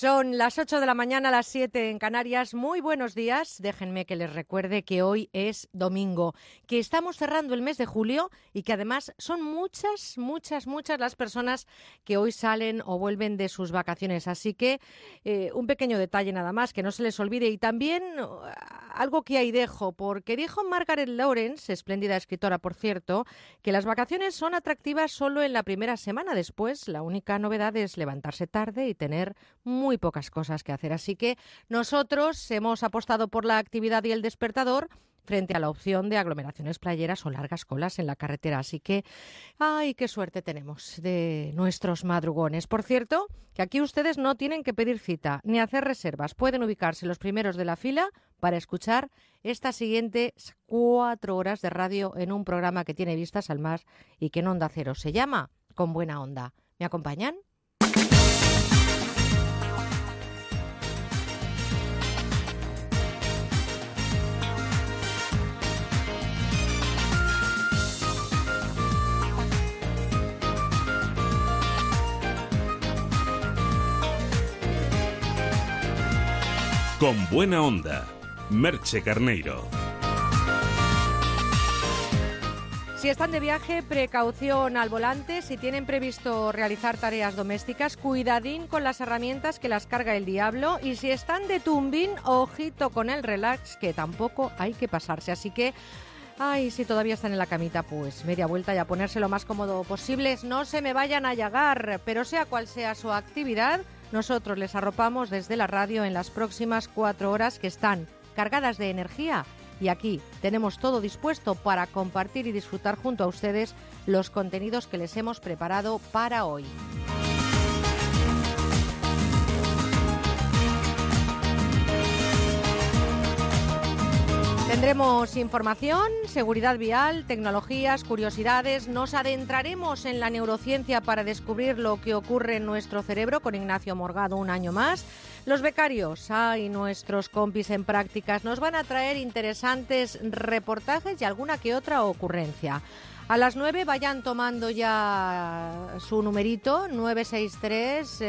Son las 8 de la mañana, las 7 en Canarias. Muy buenos días. Déjenme que les recuerde que hoy es domingo, que estamos cerrando el mes de julio y que además son muchas, muchas, muchas las personas que hoy salen o vuelven de sus vacaciones. Así que eh, un pequeño detalle nada más, que no se les olvide. Y también uh, algo que ahí dejo, porque dijo Margaret Lawrence, espléndida escritora por cierto, que las vacaciones son atractivas solo en la primera semana. Después, la única novedad es levantarse tarde y tener muy pocas cosas que hacer. Así que nosotros hemos apostado por la actividad y el despertador frente a la opción de aglomeraciones playeras o largas colas en la carretera. Así que, ay, qué suerte tenemos de nuestros madrugones. Por cierto, que aquí ustedes no tienen que pedir cita ni hacer reservas. Pueden ubicarse los primeros de la fila para escuchar estas siguientes cuatro horas de radio en un programa que tiene vistas al mar y que en Onda Cero se llama Con Buena Onda. ¿Me acompañan? Con buena onda, Merche Carneiro. Si están de viaje, precaución al volante. Si tienen previsto realizar tareas domésticas, cuidadín con las herramientas que las carga el diablo. Y si están de tumbín, ojito con el relax, que tampoco hay que pasarse. Así que Ay, si todavía están en la camita, pues media vuelta y a ponerse lo más cómodo posible. No se me vayan a llagar, pero sea cual sea su actividad, nosotros les arropamos desde la radio en las próximas cuatro horas que están cargadas de energía y aquí tenemos todo dispuesto para compartir y disfrutar junto a ustedes los contenidos que les hemos preparado para hoy. Tendremos información, seguridad vial, tecnologías, curiosidades. Nos adentraremos en la neurociencia para descubrir lo que ocurre en nuestro cerebro con Ignacio Morgado un año más. Los becarios y nuestros compis en prácticas nos van a traer interesantes reportajes y alguna que otra ocurrencia. A las 9 vayan tomando ya su numerito, 963.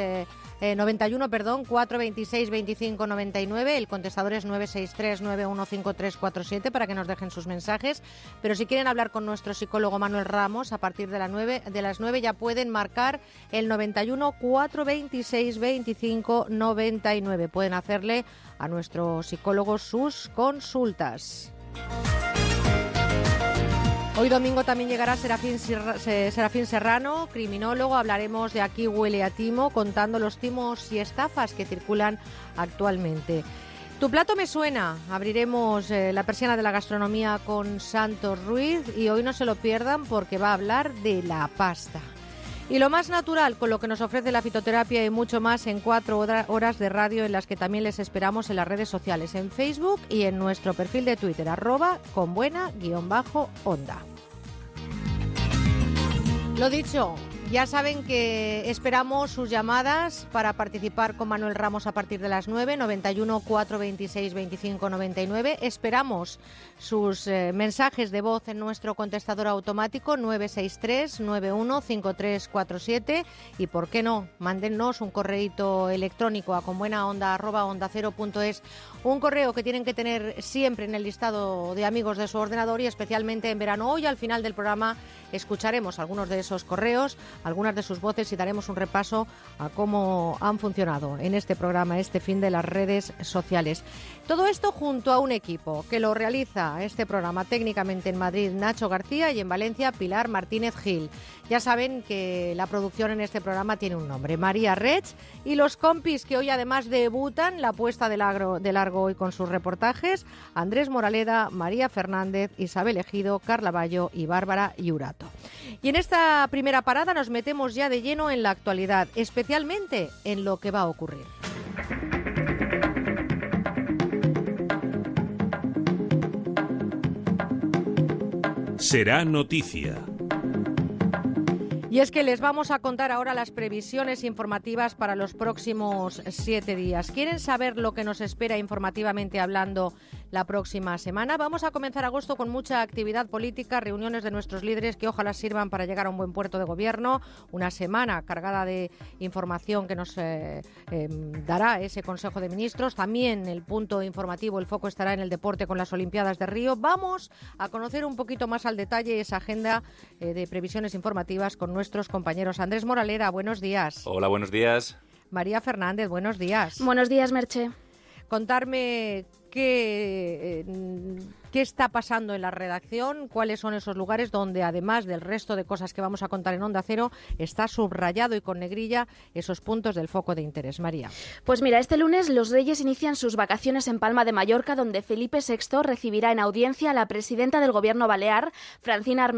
91, eh, perdón, 426 25 99. El contestador es 963 915347 para que nos dejen sus mensajes. Pero si quieren hablar con nuestro psicólogo Manuel Ramos a partir de, la 9, de las 9 ya pueden marcar el 91 426 25 99. Pueden hacerle a nuestro psicólogo sus consultas. Hoy domingo también llegará Serafín, Serrano, criminólogo. Hablaremos de Aquí huele a timo, contando los timos y estafas que circulan actualmente. Tu plato me suena. Abriremos eh, la persiana de la gastronomía con Santos Ruiz y hoy no se lo pierdan porque va a hablar de la pasta. Y lo más natural con lo que nos ofrece la fitoterapia y mucho más en cuatro horas de radio en las que también les esperamos en las redes sociales, en Facebook y en nuestro perfil de Twitter, arroba con buena guion bajo onda. Lo dicho, ya saben que esperamos sus llamadas para participar con Manuel Ramos a partir de las 9, 91 426 25 99. Esperamos sus eh, mensajes de voz en nuestro contestador automático 963 91 5347 y por qué no, mándennos un correíto electrónico a conbuenaonda@onda0.es un correo que tienen que tener siempre en el listado de amigos de su ordenador y especialmente en verano. Hoy al final del programa escucharemos algunos de esos correos algunas de sus voces y daremos un repaso a cómo han funcionado en este programa, este fin de las redes sociales. Todo esto junto a un equipo que lo realiza este programa técnicamente en Madrid Nacho García y en Valencia Pilar Martínez Gil. Ya saben que la producción en este programa tiene un nombre, María Rech, y los compis que hoy además debutan la puesta de largo, de largo hoy con sus reportajes, Andrés Moraleda, María Fernández, Isabel Ejido, Carla Bayo y Bárbara Yurato. Y en esta primera parada nos metemos ya de lleno en la actualidad, especialmente en lo que va a ocurrir. Será noticia. Y es que les vamos a contar ahora las previsiones informativas para los próximos siete días. ¿Quieren saber lo que nos espera informativamente hablando la próxima semana. Vamos a comenzar agosto con mucha actividad política, reuniones de nuestros líderes que ojalá sirvan para llegar a un buen puerto de gobierno. Una semana cargada de información que nos eh, em, dará ese Consejo de Ministros. También el punto informativo, el foco estará en el deporte con las Olimpiadas de Río. Vamos a conocer un poquito más al detalle esa agenda eh, de previsiones informativas con nuestros compañeros. Andrés Moralera, buenos días. Hola, buenos días. María Fernández, buenos días. Buenos días, Merche. Contarme qué, eh, qué está pasando en la redacción, cuáles son esos lugares donde, además del resto de cosas que vamos a contar en Onda Cero, está subrayado y con negrilla esos puntos del foco de interés. María. Pues mira, este lunes los Reyes inician sus vacaciones en Palma de Mallorca, donde Felipe VI recibirá en audiencia a la presidenta del Gobierno Balear, Francina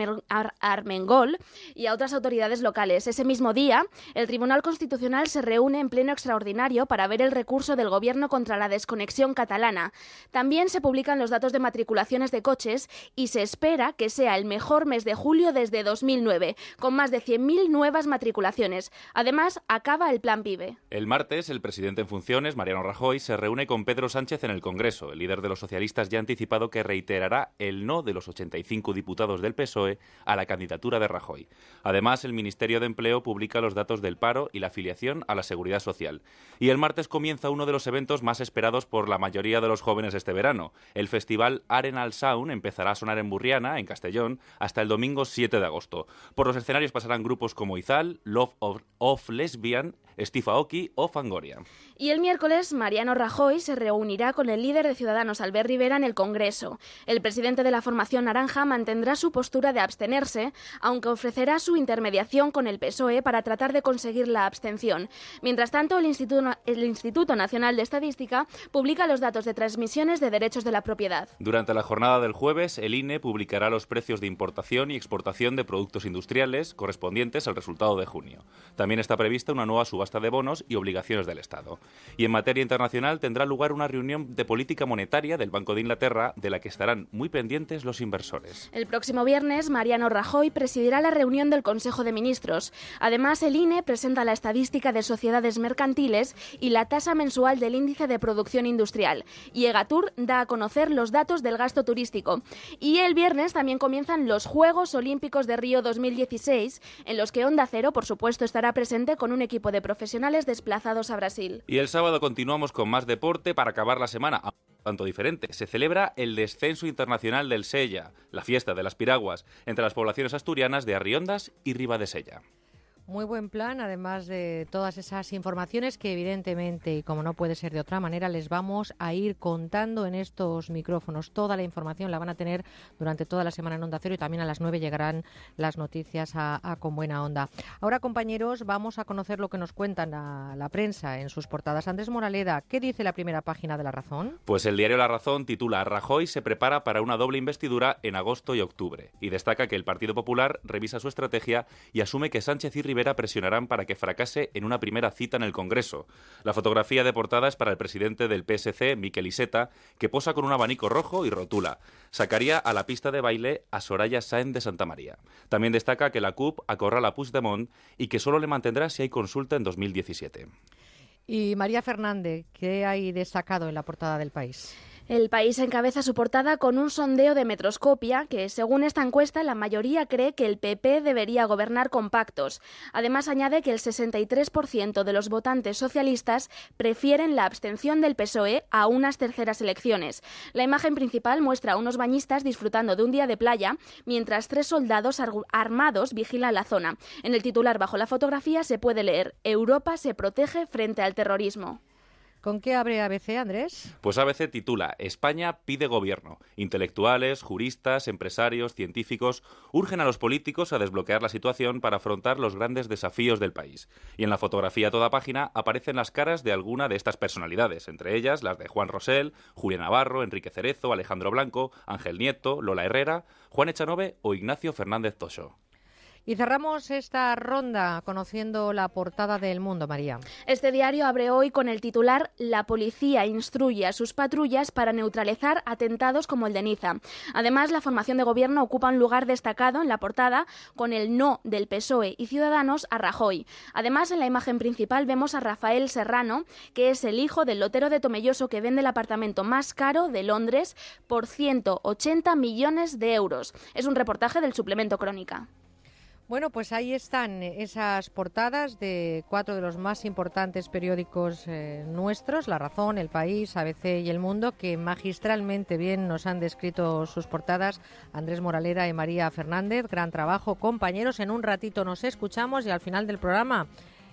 Armengol, y a otras autoridades locales. Ese mismo día, el Tribunal Constitucional se reúne en pleno extraordinario para ver el recurso del Gobierno contra la desconexión catalana. También se publican los datos de de coches y se espera que sea el mejor mes de julio desde 2009, con más de 100.000 nuevas matriculaciones. Además, acaba el Plan PIBE. El martes, el presidente en funciones, Mariano Rajoy, se reúne con Pedro Sánchez en el Congreso. El líder de los socialistas ya ha anticipado que reiterará el no de los 85 diputados del PSOE a la candidatura de Rajoy. Además, el Ministerio de Empleo publica los datos del paro y la afiliación a la seguridad social. Y el martes comienza uno de los eventos más esperados por la mayoría de los jóvenes este verano. El festival Arenal Sound empezará a sonar en Burriana, en Castellón, hasta el domingo 7 de agosto. Por los escenarios pasarán grupos como Izal, Love of, Lesbian, Steve Aoki o Fangoria. Y el miércoles, Mariano Rajoy se reunirá con el líder de Ciudadanos, Albert Rivera, en el Congreso. El presidente de la formación naranja mantendrá su postura de abstenerse, aunque ofrecerá su intermediación con el PSOE para tratar de conseguir la abstención. Mientras tanto, el Instituto, el Instituto Nacional de Estadística publica los datos de transmisión de derechos de la propiedad. Durante la jornada del jueves, el INE publicará los precios de importación y exportación de productos industriales correspondientes al resultado de junio. También está prevista una nueva subasta de bonos y obligaciones del Estado. Y en materia internacional tendrá lugar una reunión de política monetaria del Banco de Inglaterra de la que estarán muy pendientes los inversores. El próximo viernes, Mariano Rajoy presidirá la reunión del Consejo de Ministros. Además, el INE presenta la estadística de sociedades mercantiles y la tasa mensual del índice de producción industrial. Y Egatur da a conocer los datos del gasto turístico. Y el viernes también comienzan los Juegos Olímpicos de Río 2016, en los que Onda Cero, por supuesto, estará presente con un equipo de profesionales desplazados a Brasil. Y el sábado continuamos con más deporte para acabar la semana tanto diferente. Se celebra el descenso internacional del Sella, la fiesta de las piraguas, entre las poblaciones asturianas de Arriondas y Riva de Sella. Muy buen plan, además de todas esas informaciones que evidentemente, y como no puede ser de otra manera, les vamos a ir contando en estos micrófonos. Toda la información la van a tener durante toda la semana en Onda Cero y también a las 9 llegarán las noticias a, Con Buena Onda. Ahora, compañeros, vamos a conocer lo que nos cuentan a la prensa en sus portadas. Andrés Moraleda, ¿qué dice la primera página de La Razón? Pues el diario La Razón titula Rajoy se prepara para una doble investidura en agosto y octubre y destaca que el Partido Popular revisa su estrategia y asume que Sánchez y Rivera presionarán para que fracase en una primera cita en el Congreso. La fotografía de portada es para el presidente del PSC, Miquel Iseta, que posa con un abanico rojo y rotula. Sacaría a la pista de baile a Soraya Sáenz de Santa María. También destaca que la CUP acorrala a Puigdemont y que solo le mantendrá si hay consulta en 2017. Y María Fernández, ¿qué hay destacado en la portada del país? El país encabeza su portada con un sondeo de Metroscopia que, según esta encuesta, la mayoría cree que el PP debería gobernar con pactos. Además, añade que el 63% de los votantes socialistas prefieren la abstención del PSOE a unas terceras elecciones. La imagen principal muestra a unos bañistas disfrutando de un día de playa, mientras tres soldados armados vigilan la zona. En el titular bajo la fotografía se puede leer Europa se protege frente al terrorismo. ¿Con qué abre ABC, Andrés? Pues ABC titula España pide gobierno. Intelectuales, juristas, empresarios, científicos urgen a los políticos a desbloquear la situación para afrontar los grandes desafíos del país. Y en la fotografía a toda página aparecen las caras de alguna de estas personalidades, entre ellas las de Juan Rosell, Julián Navarro, Enrique Cerezo, Alejandro Blanco, Ángel Nieto, Lola Herrera, Juan Echanove o Ignacio Fernández Toso. Y cerramos esta ronda conociendo la portada del mundo, María. Este diario abre hoy con el titular La policía instruye a sus patrullas para neutralizar atentados como el de Niza. Además, la formación de gobierno ocupa un lugar destacado en la portada con el no del PSOE y Ciudadanos a Rajoy. Además, en la imagen principal vemos a Rafael Serrano, que es el hijo del lotero de Tomelloso que vende el apartamento más caro de Londres por 180 millones de euros. Es un reportaje del suplemento Crónica. Bueno, pues ahí están esas portadas de cuatro de los más importantes periódicos eh, nuestros, La Razón, El País, ABC y El Mundo, que magistralmente bien nos han descrito sus portadas Andrés Moralera y María Fernández. Gran trabajo, compañeros. En un ratito nos escuchamos y al final del programa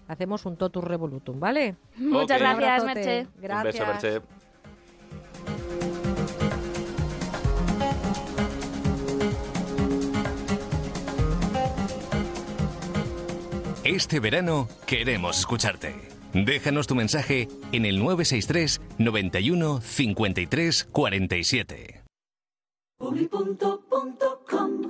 hacemos un totus revolutum, ¿vale? Muchas gracias, Merche. Gracias. Un beso, Merche. Este verano queremos escucharte. Déjanos tu mensaje en el 963 91 53 47.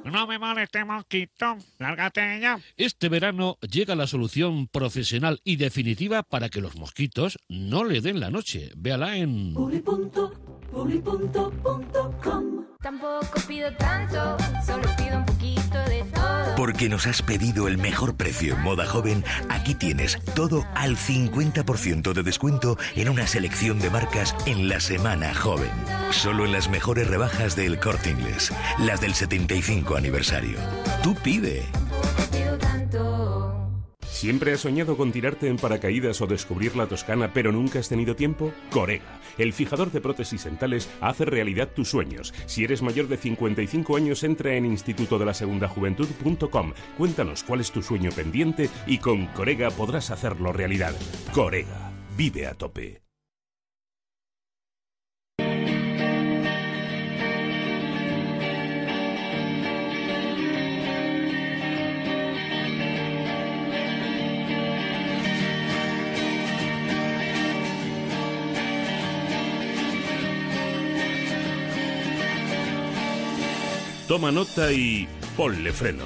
No me moleste, mosquito. Lárgate ya. Este verano llega la solución profesional y definitiva para que los mosquitos no le den la noche. Véala en... Tampoco pido tanto, solo pido un. Porque nos has pedido el mejor precio en moda joven, aquí tienes todo al 50% de descuento en una selección de marcas en la semana joven. Solo en las mejores rebajas del corte inglés, las del 75 aniversario. Tú pide. ¿Siempre has soñado con tirarte en paracaídas o descubrir la Toscana pero nunca has tenido tiempo? Corega, el fijador de prótesis dentales, hace realidad tus sueños. Si eres mayor de 55 años, entra en institutodelasegundajuventud.com. Cuéntanos cuál es tu sueño pendiente y con Corega podrás hacerlo realidad. Corega, vive a tope. Toma nota y ponle freno.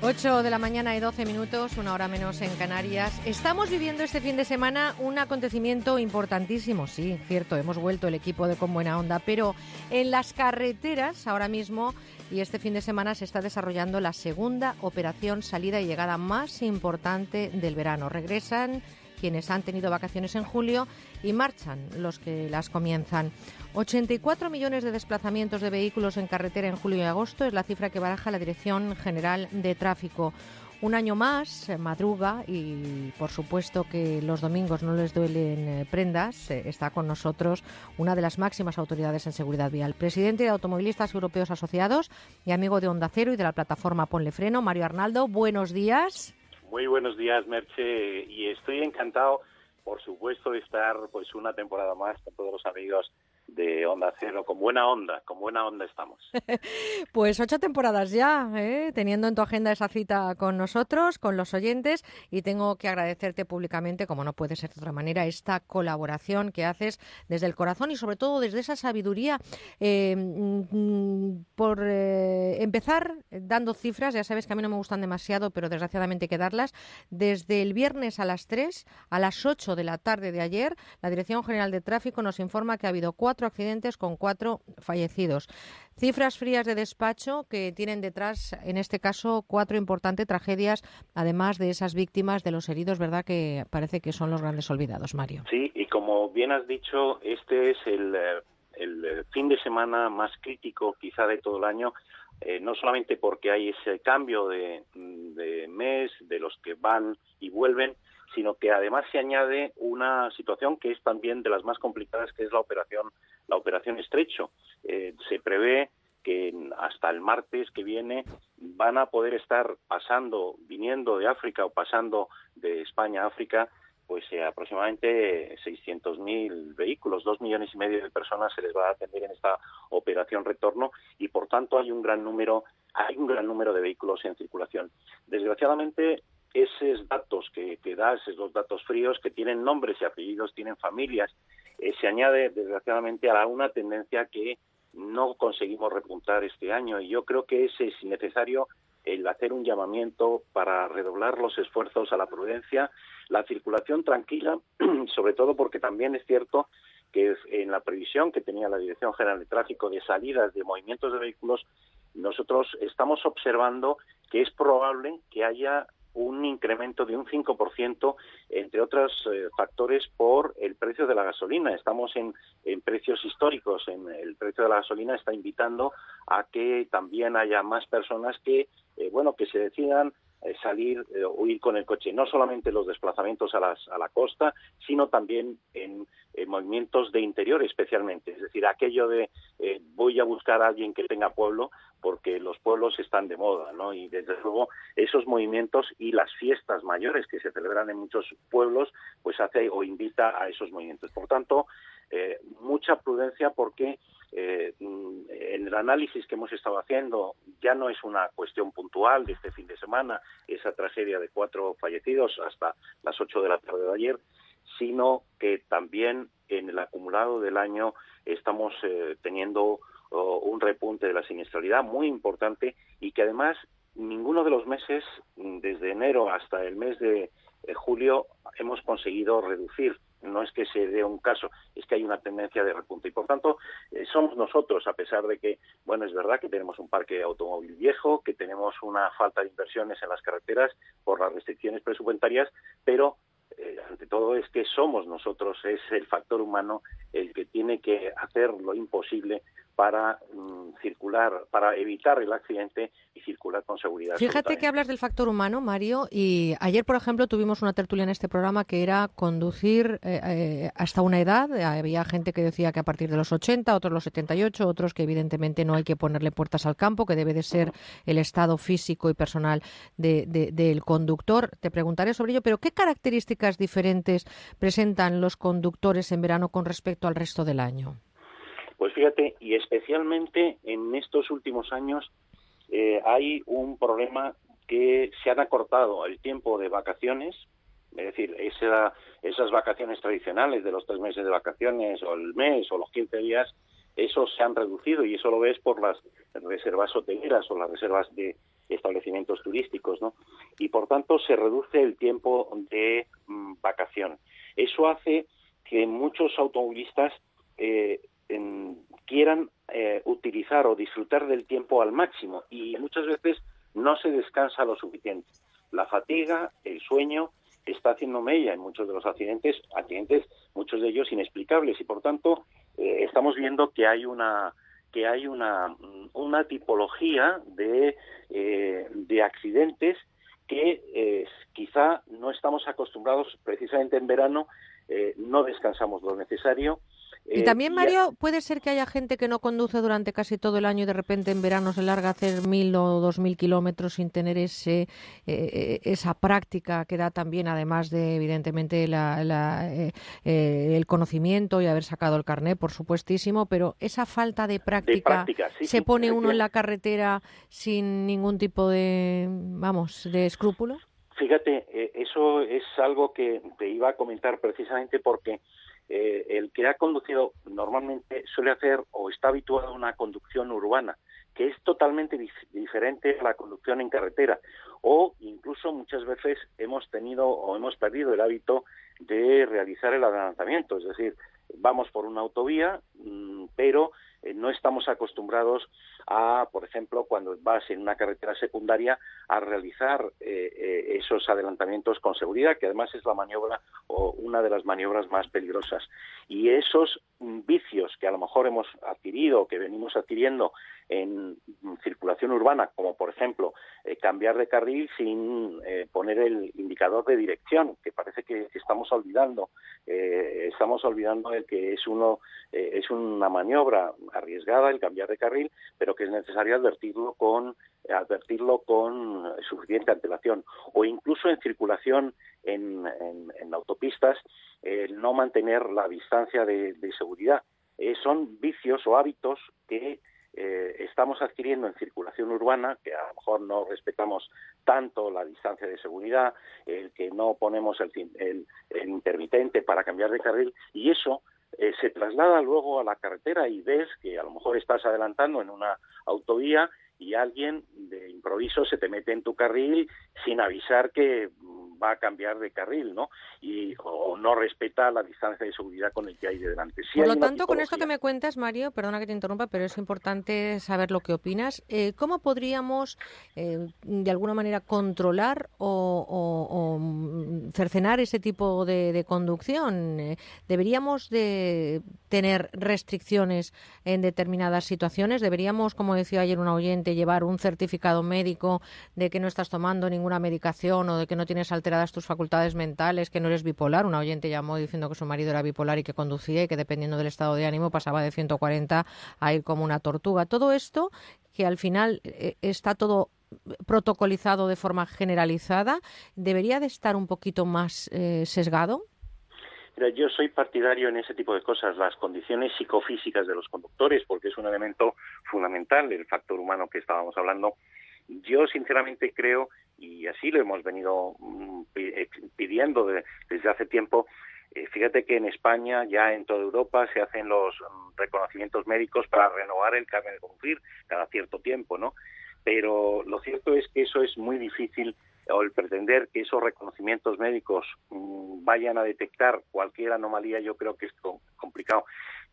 Ocho de la mañana y 12 minutos, una hora menos en Canarias. Estamos viviendo este fin de semana un acontecimiento importantísimo, sí, cierto, hemos vuelto el equipo de Con Buena Onda, pero en las carreteras ahora mismo y este fin de semana se está desarrollando la segunda operación salida y llegada más importante del verano. Regresan quienes han tenido vacaciones en julio y marchan los que las comienzan. 84 millones de desplazamientos de vehículos en carretera en julio y agosto es la cifra que baraja la Dirección General de Tráfico. Un año más, madruga y por supuesto que los domingos no les duelen eh, prendas. eh, está con nosotros una de las máximas autoridades en seguridad vial, presidente de Automovilistas Europeos Asociados y amigo de Onda Cero y de la plataforma Ponle Freno, Mario Arnaldo. Buenos días. Muy buenos días, Merche, y estoy encantado, por supuesto, de estar pues una temporada más con todos los amigos de Onda Cero, con buena onda, con buena onda estamos. Pues ocho temporadas ya, ¿eh? teniendo en tu agenda esa cita con nosotros, con los oyentes, y tengo que agradecerte públicamente, como no puede ser de otra manera, esta colaboración que haces desde el corazón y sobre todo desde esa sabiduría. Eh, mm, por eh, empezar, dando cifras, ya sabes que a mí no me gustan demasiado, pero desgraciadamente hay que darlas. Desde el viernes a las 3, a las 8 de la tarde de ayer, la Dirección General de Tráfico nos informa que ha habido cuatro accidentes con cuatro fallecidos. Cifras frías de despacho que tienen detrás, en este caso, cuatro importantes tragedias, además de esas víctimas de los heridos, ¿verdad? Que parece que son los grandes olvidados, Mario. Sí, y como bien has dicho, este es el, eh, el eh, fin de semana más crítico quizá de todo el año, eh, no solamente porque hay ese cambio de, de mes, de los que van y vuelven, sino que además se añade una situación que es también de las más complicadas, que es la operación, la operación estrecho. Eh, se prevé que hasta el martes que viene van a poder estar pasando, viniendo de África o pasando de España a África, pues eh, aproximadamente 600.000 vehículos, dos millones y medio de personas se les va a atender en esta operación retorno y por tanto hay un gran número, hay un gran número de vehículos en circulación. Desgraciadamente esos datos que, que das, esos datos fríos que tienen nombres y apellidos, tienen familias, eh, se añade desgraciadamente a una tendencia que no conseguimos repuntar este año. Y yo creo que es, es necesario el hacer un llamamiento para redoblar los esfuerzos a la prudencia, la circulación tranquila, sobre todo porque también es cierto que en la previsión que tenía la Dirección General de Tráfico de salidas de movimientos de vehículos, nosotros estamos observando que es probable que haya un incremento de un 5%, entre otros eh, factores, por el precio de la gasolina. Estamos en, precios históricos. En el precio de la gasolina está invitando a que también haya más personas que, eh, bueno, que se decidan eh, salir eh, o ir con el coche, no solamente los desplazamientos a, las, a la costa, sino también en, movimientos de interior especialmente, es decir, aquello de voy a buscar a alguien que tenga pueblo porque los pueblos están de moda, ¿no? Y desde luego esos movimientos y las fiestas mayores que se celebran en muchos pueblos, pues hace o invita a esos movimientos. Por tanto, mucha prudencia porque eh, en el análisis que hemos estado haciendo ya no es una cuestión puntual de este fin de semana, esa tragedia de cuatro fallecidos hasta las ocho de la tarde de ayer, sino que también en el acumulado del año estamos eh, teniendo un repunte de la siniestralidad muy importante y que además ninguno de los meses, desde enero hasta el mes de eh, julio, hemos conseguido reducir no es que se dé un caso, es que hay una tendencia de repunte. Y por tanto, eh, somos nosotros, a pesar de que, bueno, es verdad que tenemos un parque automóvil viejo, que tenemos una falta de inversiones en las carreteras por las restricciones presupuestarias, pero eh, ante todo es que somos nosotros, es el factor humano el que tiene que hacer lo imposible para mm, circular, para evitar el accidente y circular con seguridad. Fíjate que hablas del factor humano, Mario, y ayer, por ejemplo, tuvimos una tertulia en este programa que era conducir eh, eh, hasta una edad. Había gente que decía que a partir de los 80, otros los 78, otros que evidentemente no hay que ponerle puertas al campo, que debe de ser el estado físico y personal del conductor. Te preguntaré sobre ello, pero ¿qué características diferentes presentan los conductores en verano con respecto al resto del año? Pues fíjate, y especialmente en estos últimos años eh, hay un problema que se han acortado el tiempo de vacaciones, es decir, esas vacaciones tradicionales de los tres meses de vacaciones o el mes o los 15 días, eso se han reducido y eso lo ves por las reservas hoteleras o las reservas de establecimientos turísticos, ¿no? Y por tanto se reduce el tiempo de mm, vacación. Eso hace que muchos automovilistas eh, quieran eh, utilizar o disfrutar del tiempo al máximo. Y muchas veces no se descansa lo suficiente. La fatiga, el sueño, está haciendo mella en muchos de los accidentes, accidentes muchos de ellos inexplicables. Y por tanto eh, estamos viendo que hay una que hay una, una tipología de, eh, de accidentes que quizá no estamos acostumbrados. Precisamente en verano, no descansamos lo necesario y eh, también, Mario, puede ser que haya gente que no conduce durante casi todo el año y de repente en verano se larga a hacer mil o dos mil kilómetros sin tener ese, eh, esa práctica que da también, además de, evidentemente, eh, el conocimiento y haber sacado el carnet, por supuestísimo, pero esa falta de práctica, se pone uno en la carretera sin ningún tipo de, vamos, de escrúpulo. Fíjate, eso es algo que te iba a comentar precisamente porque eh, el que ha conducido normalmente suele hacer o está habituado a una conducción urbana, que es totalmente diferente a la conducción en carretera. O incluso muchas veces hemos tenido o hemos perdido el hábito de realizar el adelantamiento, es decir, vamos por una autovía, mm, pero eh, no estamos acostumbrados a, por ejemplo, cuando vas en una carretera secundaria, a realizar eh, eh, esos adelantamientos con seguridad, que además es la maniobra o una de las maniobras más peligrosas. Y esos vicios que a lo mejor hemos adquirido, que venimos adquiriendo en circulación urbana, como por ejemplo cambiar de carril sin poner el indicador de dirección, que parece que estamos olvidando, estamos olvidando el que es uno es una maniobra arriesgada el cambiar de carril, pero que es necesario advertirlo con advertirlo con suficiente antelación o incluso en circulación en, autopistas no mantener la distancia de, seguridad. Eh, son vicios o hábitos que eh, estamos adquiriendo en circulación urbana, que a lo mejor no respetamos tanto la distancia de seguridad, el que no ponemos el, el, el intermitente para cambiar de carril, y eso eh, se traslada luego a la carretera y ves que a lo mejor estás adelantando en una autovía y alguien de improviso se te mete en tu carril sin avisar que va a cambiar de carril, ¿no? Y o no respeta la distancia de seguridad con el que hay de delante. Sí Por lo una tanto, con esto que me cuentas, Mario, perdona que te interrumpa, pero es importante saber lo que opinas. Eh, ¿Cómo podríamos, eh, de alguna manera, controlar o, o- o, mm, cercenar ese tipo de, de conducción? Eh, ¿Deberíamos de tener restricciones en determinadas situaciones? ¿Deberíamos, como decía ayer un oyente, llevar un certificado médico de que no estás tomando ninguna medicación o de que no tienes alteradas tus facultades mentales, que no eres bipolar? Una oyente llamó diciendo que su marido era bipolar y que conducía y que dependiendo del estado de ánimo pasaba de 140 a ir como una tortuga. Todo esto que al final eh, está todo protocolizado de forma generalizada, ¿debería de estar un poquito más eh, sesgado? Yo soy partidario en ese tipo de cosas, las condiciones psicofísicas de los conductores, porque es un elemento fundamental, el factor humano que estábamos hablando. Yo sinceramente creo, y así lo hemos venido mm, eh, pidiendo de- desde hace tiempo, eh, fíjate que en España, ya en toda Europa, se hacen los mm, reconocimientos médicos para renovar el carnet de conducir cada cierto tiempo, ¿no? Pero lo cierto es que eso es muy difícil o el pretender que esos reconocimientos médicos mm, vayan a detectar cualquier anomalía, yo creo que es co- complicado.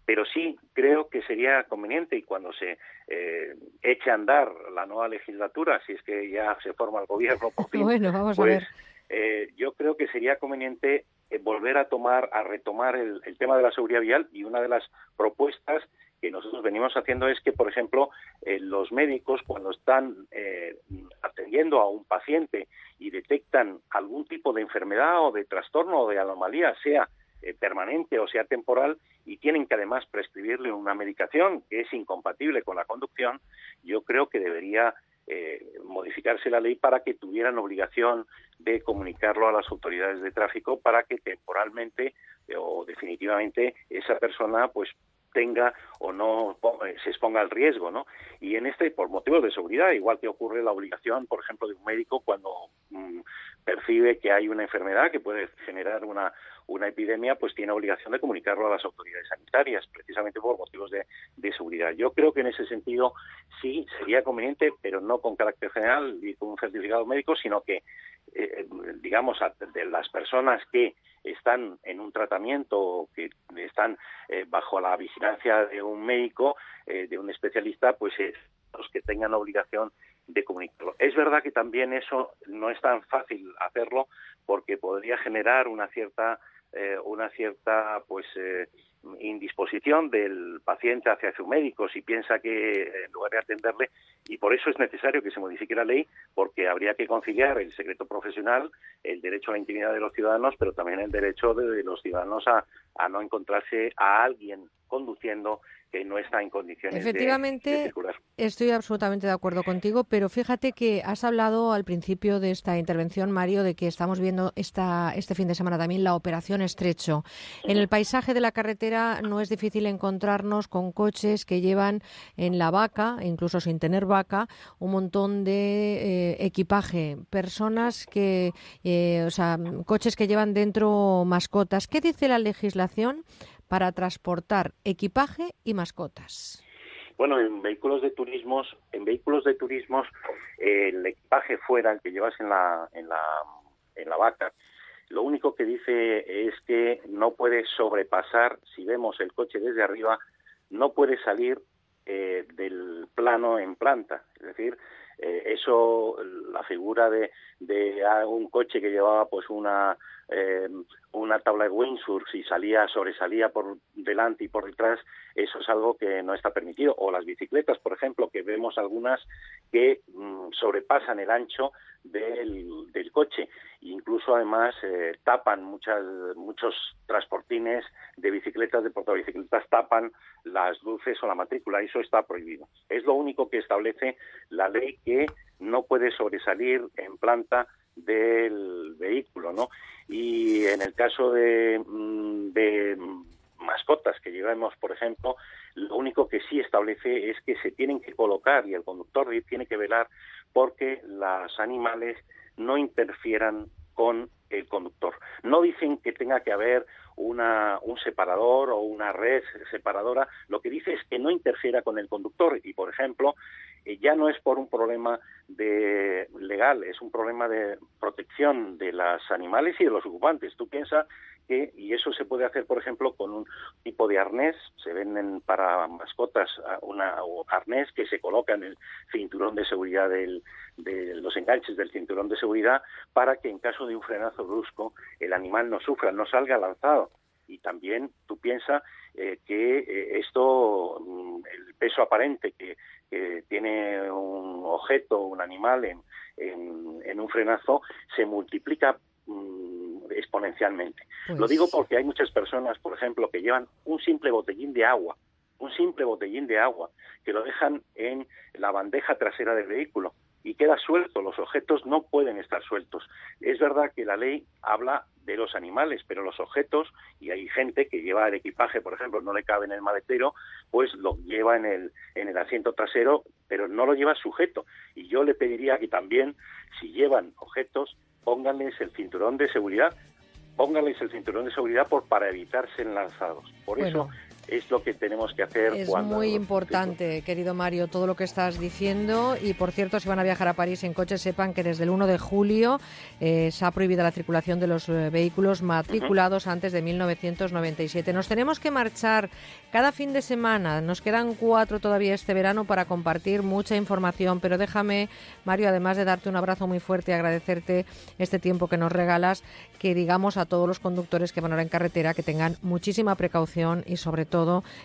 Pero sí creo que sería conveniente y cuando se eh, eche a andar la nueva legislatura, si es que ya se forma el gobierno por fin, Bueno, vamos a pues ver. eh, yo creo que sería conveniente eh, volver a tomar, a retomar el, el tema de la seguridad vial y una de las propuestas que nosotros venimos haciendo es que, por ejemplo, eh, los médicos cuando están eh, atendiendo a un paciente y detectan algún tipo de enfermedad o de trastorno o de anomalía, sea eh, permanente o sea temporal, y tienen que además prescribirle una medicación que es incompatible con la conducción, yo creo que debería modificarse la ley para que tuvieran obligación de comunicarlo a las autoridades de tráfico para que temporalmente o definitivamente esa persona pues tenga o no eh, se exponga al riesgo, ¿no? Y en este por motivos de seguridad, igual que ocurre la obligación, por ejemplo, de un médico cuando mm, percibe que hay una enfermedad que puede generar una una epidemia, pues tiene obligación de comunicarlo a las autoridades sanitarias, precisamente por motivos de, seguridad. Yo creo que en ese sentido sí sería conveniente, pero no con carácter general y con un certificado médico, sino que, eh, digamos, de las personas que están en un tratamiento o que están eh, bajo la vigilancia de un médico, eh, de un especialista, pues es los que tengan obligación de comunicarlo. Es verdad que también eso no es tan fácil hacerlo porque podría generar una cierta eh, una cierta pues eh, indisposición del paciente hacia su médico si piensa que eh, en lugar de atenderle y por eso es necesario que se modifique la ley porque habría que conciliar el secreto profesional, el derecho a la intimidad de los ciudadanos, pero también el derecho de, de los ciudadanos a, a no encontrarse a alguien conduciendo que no está en condiciones de- Efectivamente, de circular. Estoy absolutamente de acuerdo contigo, pero fíjate que has hablado al principio de esta intervención, Mario, de que estamos viendo esta, este fin de semana también la operación Estrecho. En el paisaje de la carretera no es difícil encontrarnos con coches que llevan en la vaca, incluso sin tener vaca, un montón de eh, equipaje, personas que, eh, o sea, coches que llevan dentro mascotas. ¿Qué dice la legislación para transportar equipaje y mascotas? Bueno, en vehículos de turismos, en vehículos de turismos, el equipaje fuera, el que llevas en la, en la, en la vaca, lo único que dice es que no puede sobrepasar, si vemos el coche desde arriba, no puede salir eh, del plano en planta. Es decir, eh, eso, la figura de, de ah, un coche que llevaba pues una eh, una tabla de windsurf si salía sobresalía por delante y por detrás eso es algo que no está permitido. O las bicicletas por ejemplo que vemos algunas que mm, sobrepasan el ancho del, coche. Incluso además eh, tapan muchas muchos transportines de bicicletas de portabicicletas tapan las luces o la matrícula. Eso está prohibido. Es lo único que establece la ley que no puede sobresalir en planta del vehículo, ¿no? Y en el caso de, mm, de mascotas que llevemos, por ejemplo, Lo único que sí establece es que se tienen que colocar y el conductor tiene que velar porque los animales no interfieran con el conductor. No dicen que tenga que haber una, un separador o una red separadora, lo que dice es que no interfiera con el conductor y, por ejemplo, eh, ya no es por un problema de legal, es un problema de protección de los animales y de los ocupantes. Tú piensas que, y eso se puede hacer, por ejemplo, con un tipo de arnés, se venden para mascotas una arnés que se coloca en el cinturón de seguridad del, de los enganches del cinturón de seguridad para que en caso de un frenazo brusco el animal no sufra, no salga lanzado. Y también tú piensas eh, que eh, esto, mm, el peso aparente que, tiene un objeto, un animal en, en, un frenazo, se multiplica mm, exponencialmente. Lo pues digo porque hay muchas personas, por ejemplo, que llevan un simple botellín de agua, un simple botellín de agua, que lo dejan en la bandeja trasera del vehículo y queda suelto. Los objetos no pueden estar sueltos. Es verdad que la ley habla de los animales, pero los objetos, y hay gente que lleva el equipaje, por ejemplo, no le cabe en el maletero, pues lo lleva en el, en el asiento trasero, pero no lo lleva sujeto. Y yo le pediría que también, si llevan objetos, pónganles el cinturón de seguridad, pónganles el cinturón de seguridad por, para evitar ser lanzados. Por eso es lo que tenemos que hacer. Es muy importante, querido Mario, todo lo que estás diciendo. Y por cierto, si van a viajar a París en coche, sepan que desde el 1 de julio eh, se ha prohibido la circulación de los eh, vehículos matriculados antes de 1997. Nos tenemos que marchar cada fin de semana. Nos quedan cuatro todavía este verano para compartir mucha información. Pero déjame, Mario, además de darte un abrazo muy fuerte y agradecerte este tiempo que nos regalas, que digamos a todos los conductores que van ahora en carretera que tengan muchísima precaución y sobre todo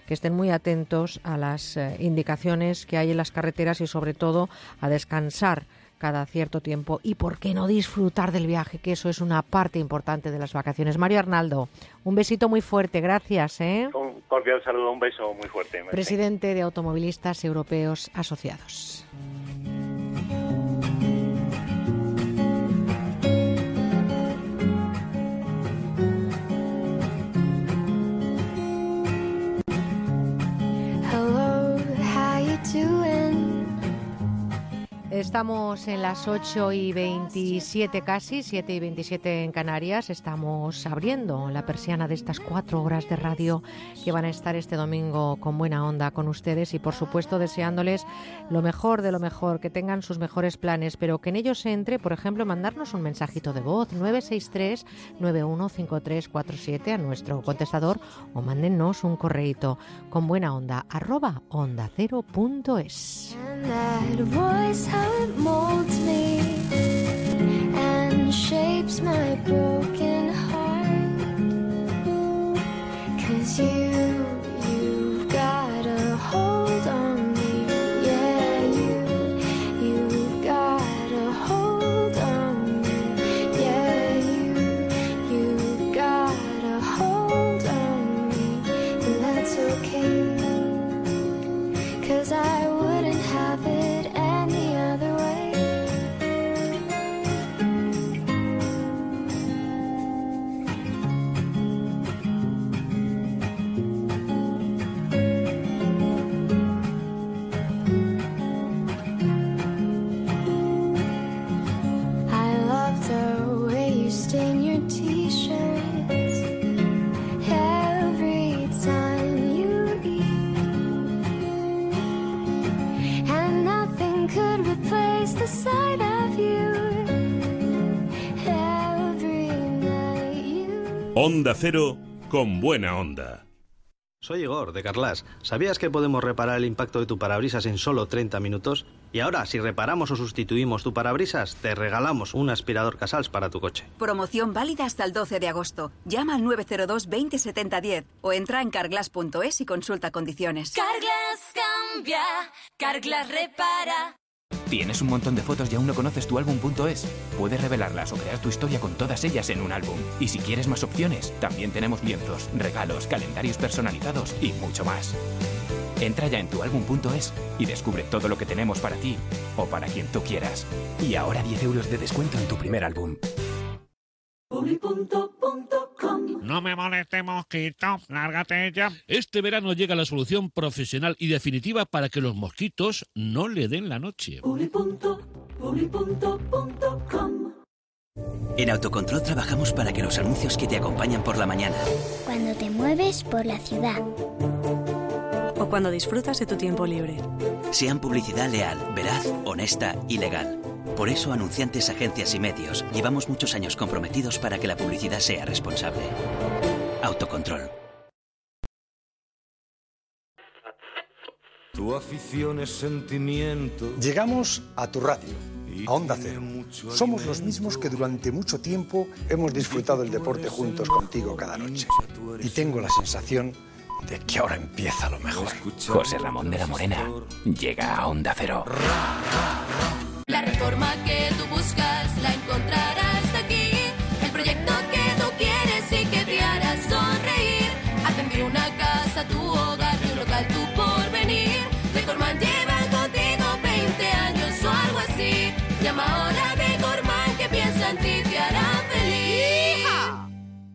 que estén muy atentos a las eh, indicaciones que hay en las carreteras y sobre todo a descansar cada cierto tiempo y por qué no disfrutar del viaje, que eso es una parte importante de las vacaciones. Mario Arnaldo, un besito muy fuerte, gracias. ¿eh? Un cordial saludo, un beso muy fuerte. Presidente de Automovilistas Europeos Asociados. to end. Estamos en las 8 y 27 casi, 7 y 27 en Canarias. Estamos abriendo la persiana de estas cuatro horas de radio que van a estar este domingo con buena onda con ustedes y por supuesto deseándoles lo mejor de lo mejor, que tengan sus mejores planes, pero que en ellos entre, por ejemplo, mandarnos un mensajito de voz 963 915347 a nuestro contestador o mándennos un correíto con buena onda arroba onda cero punto es. It molds me and shapes my broken heart. Cause you, Onda Cero con buena onda. Soy Igor, de Carlas. ¿Sabías que podemos reparar el impacto de tu parabrisas en solo 30 minutos? Y ahora, si reparamos o sustituimos tu parabrisas, te regalamos un aspirador Casals para tu coche. Promoción válida hasta el 12 de agosto. Llama al 902 20 70 10 o entra en carglass.es y consulta condiciones. Carglass cambia, Carglass repara. ¿Tienes un montón de fotos y aún no conoces tu álbum.es? Puedes revelarlas o crear tu historia con todas ellas en un álbum. Y si quieres más opciones, también tenemos lienzos, regalos, calendarios personalizados y mucho más. Entra ya en tu álbum.es y descubre todo lo que tenemos para ti o para quien tú quieras. Y ahora 10 euros de descuento en tu primer álbum. No me moleste, mosquito. Lárgate ya. Este verano llega la solución profesional y definitiva para que los mosquitos no le den la noche. En Autocontrol trabajamos para que los anuncios que te acompañan por la mañana, Cuando te mueves por la ciudad. O cuando disfrutas de tu tiempo libre. sean publicidad leal, veraz, honesta y legal. Por eso, anunciantes, agencias y medios, llevamos muchos años comprometidos para que la publicidad sea responsable. Autocontrol. Tu afición es sentimiento. Llegamos a tu radio, a Onda Cero. Somos los mismos que durante mucho tiempo hemos disfrutado el deporte juntos contigo cada noche. Y tengo la sensación de que ahora empieza lo mejor. José Ramón de la Morena llega a Onda Cero. La reforma que tú buscas la encontrarás aquí. El proyecto que tú quieres y que te hará sonreír. Atender una casa, tu hogar,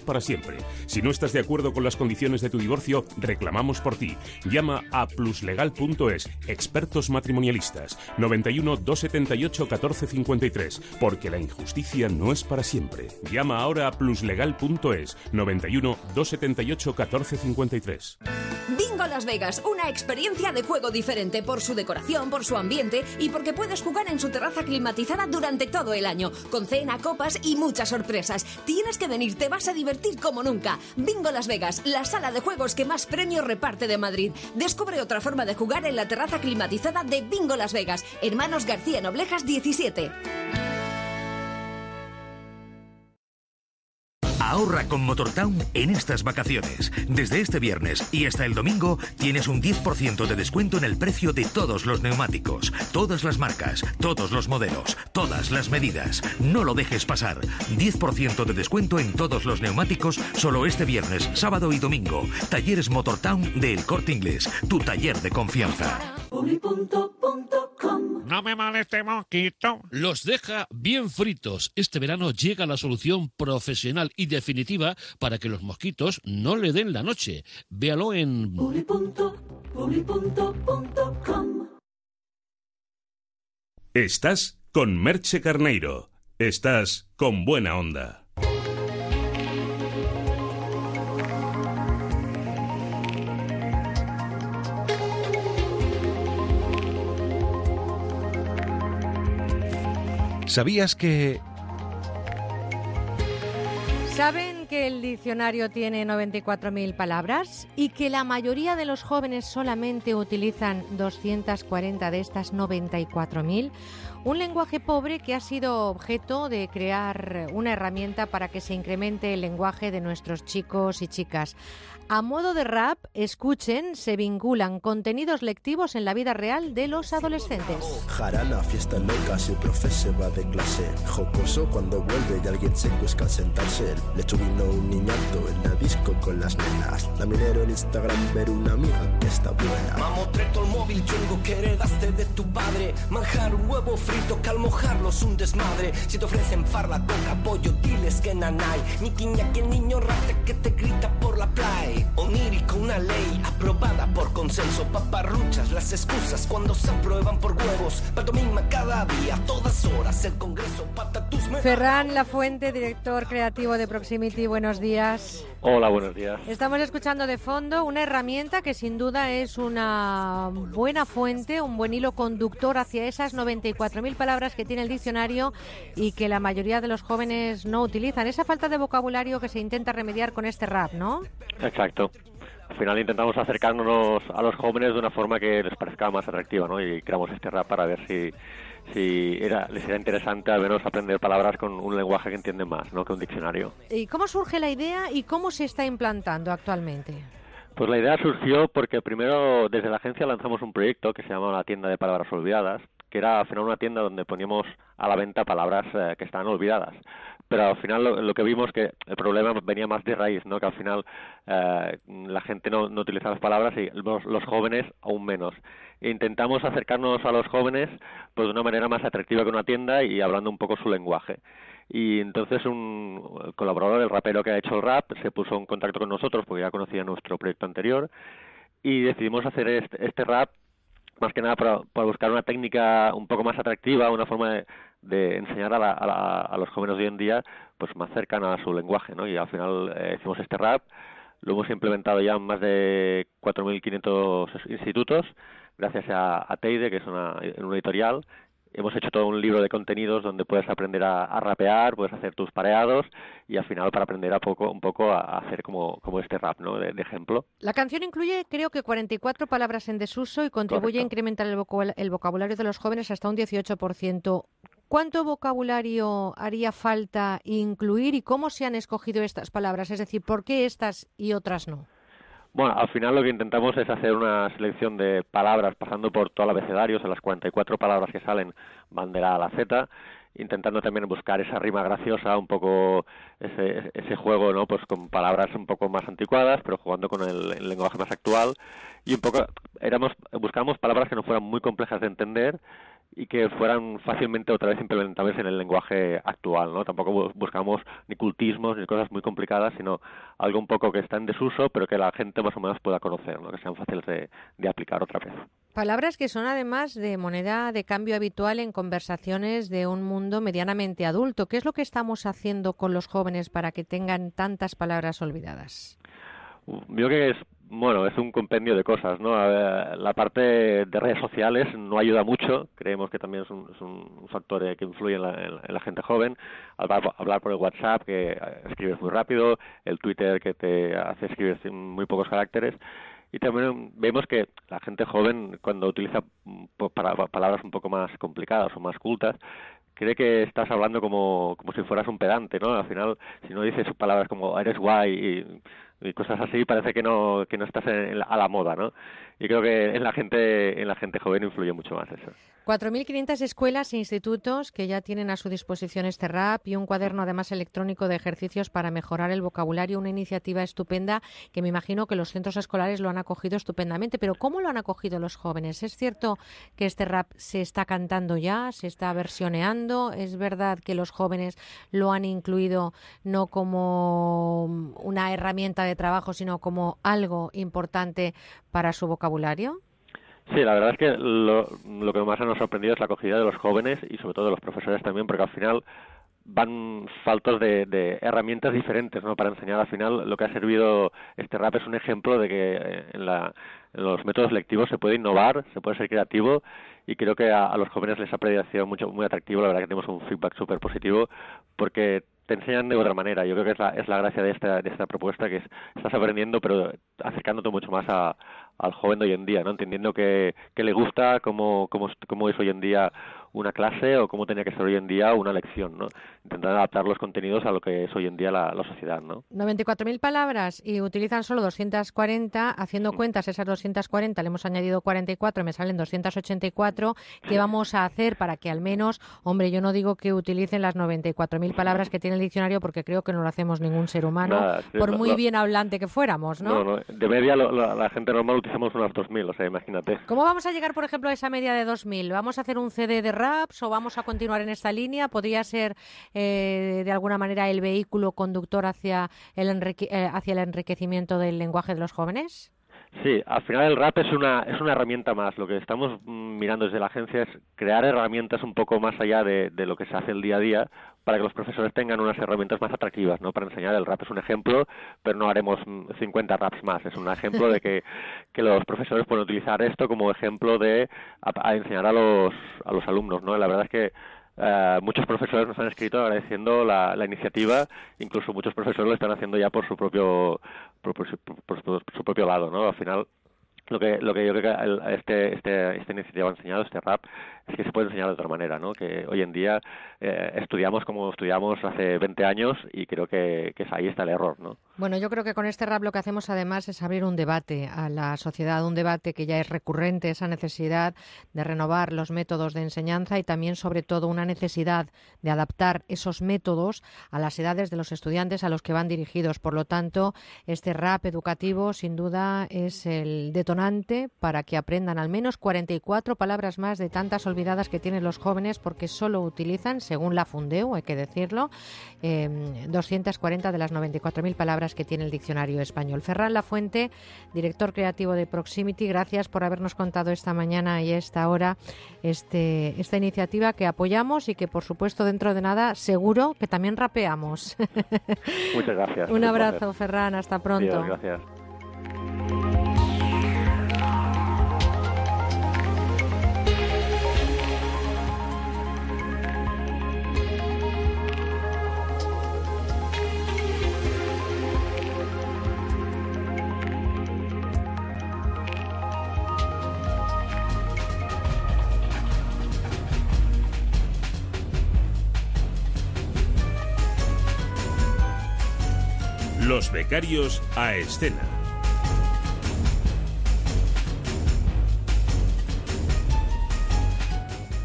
para siempre. Si no estás de acuerdo con las condiciones de tu divorcio, reclamamos por ti. Llama a pluslegal.es, expertos matrimonialistas, 91 278 1453, porque la injusticia no es para siempre. Llama ahora a pluslegal.es, 91 278 1453. Bingo Las Vegas, una experiencia de juego diferente por su decoración, por su ambiente y porque puedes jugar en su terraza climatizada durante todo el año, con cena, copas y muchas sorpresas. Tienes que venir, te vas a divertir como nunca. Bingo Las Vegas, la sala de juegos que más premios reparte de Madrid. Descubre otra forma de jugar en la terraza climatizada de Bingo Las Vegas. Hermanos García Noblejas 17. Ahorra con Motortown en estas vacaciones. Desde este viernes y hasta el domingo tienes un 10% de descuento en el precio de todos los neumáticos, todas las marcas, todos los modelos, todas las medidas. No lo dejes pasar. 10% de descuento en todos los neumáticos solo este viernes, sábado y domingo. Talleres Motortown de El Corte Inglés, tu taller de confianza. No me moleste, mosquito. Los deja bien fritos. Este verano llega la solución profesional y definitiva para que los mosquitos no le den la noche. Véalo en... Estás con Merche Carneiro. Estás con buena onda. ¿Sabías que ¿Saben que el diccionario tiene 94.000 palabras y que la mayoría de los jóvenes solamente utilizan 240 de estas 94.000? Un lenguaje pobre que ha sido objeto de crear una herramienta para que se incremente el lenguaje de nuestros chicos y chicas. A modo de rap, escuchen, se vinculan contenidos lectivos en la vida real de los adolescentes. Jarana, fiesta loca, si el profe se va de clase. Jocoso cuando vuelve y alguien se busca al sentarse. Le vino un niñato en la disco con las nenas. La minero en Instagram ver una amiga que está buena. Mamotreto el móvil chungo que heredaste de tu padre. Manjar un huevo frito que al mojarlo es un desmadre. Si te ofrecen farla, coca, pollo, diles que nanay. Ni quiña que niño rate que te grita por la playa. Onírico, una ley aprobada por consenso. Paparruchas, las excusas cuando se aprueban por huevos. Pantomima cada día, todas horas, el Congreso, patatus. me- Ferran La Fuente, director creativo de Proximity, buenos días. Hola, buenos días. Estamos escuchando de fondo una herramienta que sin duda es una buena fuente, un buen hilo conductor hacia esas 94.000 palabras que tiene el diccionario y que la mayoría de los jóvenes no utilizan. Esa falta de vocabulario que se intenta remediar con este rap, ¿no? Exacto. Al final intentamos acercarnos a los jóvenes de una forma que les parezca más atractiva, ¿no? Y creamos este rap para ver si, si era, les era interesante al menos aprender palabras con un lenguaje que entienden más, ¿no? Que un diccionario. ¿Y cómo surge la idea y cómo se está implantando actualmente? Pues la idea surgió porque primero desde la agencia lanzamos un proyecto que se llama la tienda de palabras olvidadas, que era al final una tienda donde poníamos a la venta palabras eh, que estaban olvidadas. Pero al final lo, que vimos que el problema venía más de raíz, ¿no? Que al final eh, la gente no, no utiliza las palabras y los, los jóvenes aún menos. Intentamos acercarnos a los jóvenes pues de una manera más atractiva que una tienda y hablando un poco su lenguaje. Y entonces un colaborador, el rapero que ha hecho el rap, se puso en contacto con nosotros porque ya conocía nuestro proyecto anterior y decidimos hacer este, este rap más que nada para buscar una técnica un poco más atractiva, una forma de, de enseñar a, la- a, la- a los jóvenes de hoy en día pues más cercana a su lenguaje, ¿no? Y al final eh, hicimos este rap, lo hemos implementado ya en más de 4.500 institutos gracias a, a Teide, que es una, una editorial. Hemos hecho todo un libro de contenidos donde puedes aprender a, a rapear, puedes hacer tus pareados y al final para aprender a poco, un poco a, hacer como, como este rap, ¿no? De, de ejemplo. La canción incluye, creo que 44 palabras en desuso y contribuye a incrementar el vocabulario de los jóvenes hasta un 18%. ¿Cuánto vocabulario haría falta incluir y cómo se han escogido estas palabras? Es decir, ¿por qué estas y otras no? Bueno, al final lo que intentamos es hacer una selección de palabras pasando por todo el abecedario, o sea, las 44 palabras que salen van de la A a la Z, intentando también buscar esa rima graciosa, un poco ese, ese juego, ¿no? Pues con palabras un poco más anticuadas, pero jugando con el, el lenguaje más actual y un poco éramos buscábamos palabras que no fueran muy complejas de entender y que fueran fácilmente otra vez implementables en el lenguaje actual, ¿no? Tampoco bu- buscamos ni cultismos ni cosas muy complicadas, sino algo un poco que está en desuso, pero que la gente más o menos pueda conocer, ¿no? Que sean fáciles de, de aplicar otra vez. Palabras que son además de moneda de cambio habitual en conversaciones de un mundo medianamente adulto. ¿Qué es lo que estamos haciendo con los jóvenes para que tengan tantas palabras olvidadas? Yo creo que es, bueno, es un compendio de cosas, ¿no? La parte de redes sociales no ayuda mucho, creemos que también es un, es un factor eh, que influye en la, en la- en la gente joven, hablar, por el WhatsApp, que eh, escribes muy rápido, el Twitter que te hace escribir muy pocos caracteres, y también vemos que la gente joven, cuando utiliza para- palabras un poco más complicadas o más cultas, cree que estás hablando como, como si fueras un pedante, ¿no? Al final, si no dices palabras como eres guay y, y cosas así, parece que no, que no estás en la- a la moda, ¿no? Y creo que en la gente, en la gente joven influye mucho más eso. 4.500 escuelas e institutos que ya tienen a su disposición este RAP y un cuaderno además electrónico de ejercicios para mejorar el vocabulario, una iniciativa estupenda que me imagino que los centros escolares lo han acogido estupendamente. Pero ¿cómo lo han acogido los jóvenes? ¿Es cierto que este RAP se está cantando ya, se está versioneando? ¿Es verdad que los jóvenes lo han incluido no como una herramienta de trabajo, sino como algo importante para su vocabulario? Sí, la verdad es que lo, lo que más nos ha sorprendido es la acogida de los jóvenes y sobre todo de los profesores también, porque al final van faltos de, de herramientas diferentes ¿no? para enseñar. Al final lo que ha servido este rap es un ejemplo de que eh, en, la, en los métodos lectivos se puede innovar, se puede ser creativo y creo que a, a los jóvenes les ha parecido mucho, muy atractivo. La verdad que tenemos un feedback súper positivo porque te enseñan de otra manera. Yo creo que es la, es la gracia de esta, de esta propuesta, que es, estás aprendiendo, pero acercándote mucho más al joven de hoy en día, ¿no? Entendiendo que, que le gusta, cómo, cómo, cómo es hoy en día una clase o cómo tenía que ser hoy en día una lección, ¿no? Intentar adaptar los contenidos a lo que es hoy en día la, la sociedad, ¿no? 94.000 palabras y utilizan solo 240. Haciendo cuentas, esas 240 le hemos añadido 44, me salen 284. ¿Qué vamos a hacer para que al menos, hombre, yo no digo que utilicen las 94.000 palabras que tiene el diccionario porque creo que no lo hacemos ningún ser humano, Nada, sí, por lo- muy lo- bien hablante que fuéramos, ¿no? No, no, de media la gente normal utilizamos unas 2.000, o sea, imagínate. ¿Cómo vamos a llegar, por ejemplo, a esa media de 2.000? ¿Vamos a hacer un CD de o vamos a continuar en esta línea? ¿Podría ser, eh, de alguna manera, el vehículo conductor hacia el, eh, hacia el enriquecimiento del lenguaje de los jóvenes? Sí, al final el rap es una, es una herramienta más. Lo que estamos mm, mirando desde la agencia es crear herramientas un poco más allá de, de lo que se hace el día a día para que los profesores tengan unas herramientas más atractivas, ¿no? Para enseñar el rap es un ejemplo, pero no haremos mm, 50 raps más. Es un ejemplo de que, que los profesores pueden utilizar esto como ejemplo de a, a enseñar a los, a los alumnos, ¿no? La verdad es que eh, muchos profesores nos han escrito agradeciendo la, la iniciativa, incluso muchos profesores lo están haciendo ya por su propio por, por por su propio lado, ¿no? Al final lo que lo que yo creo que el- este, este esta iniciativa ha enseñado este rap es que se puede enseñar de otra manera, ¿no? Que hoy en día eh, estudiamos como estudiamos hace 20 años y creo que, que ahí está el error, ¿no? Bueno, yo creo que con este rap lo que hacemos además es abrir un debate a la sociedad, un debate que ya es recurrente, esa necesidad de renovar los métodos de enseñanza y también, sobre todo, una necesidad de adaptar esos métodos a las edades de los estudiantes a los que van dirigidos. Por lo tanto, este rap educativo, sin duda, es el detonante para que aprendan al menos 44 palabras más de tantas olvidadas que tienen los jóvenes porque solo utilizan, según la Fundeu, hay que decirlo, eh, 240 de las 94.000 palabras que tiene el diccionario español. Ferran Lafuente, director creativo de Proximity, gracias por habernos contado esta mañana y a esta hora este, esta iniciativa que apoyamos y que, por supuesto, dentro de nada, seguro que también rapeamos. Muchas gracias. Un abrazo, Ferran, hasta pronto. Gracias. A escena.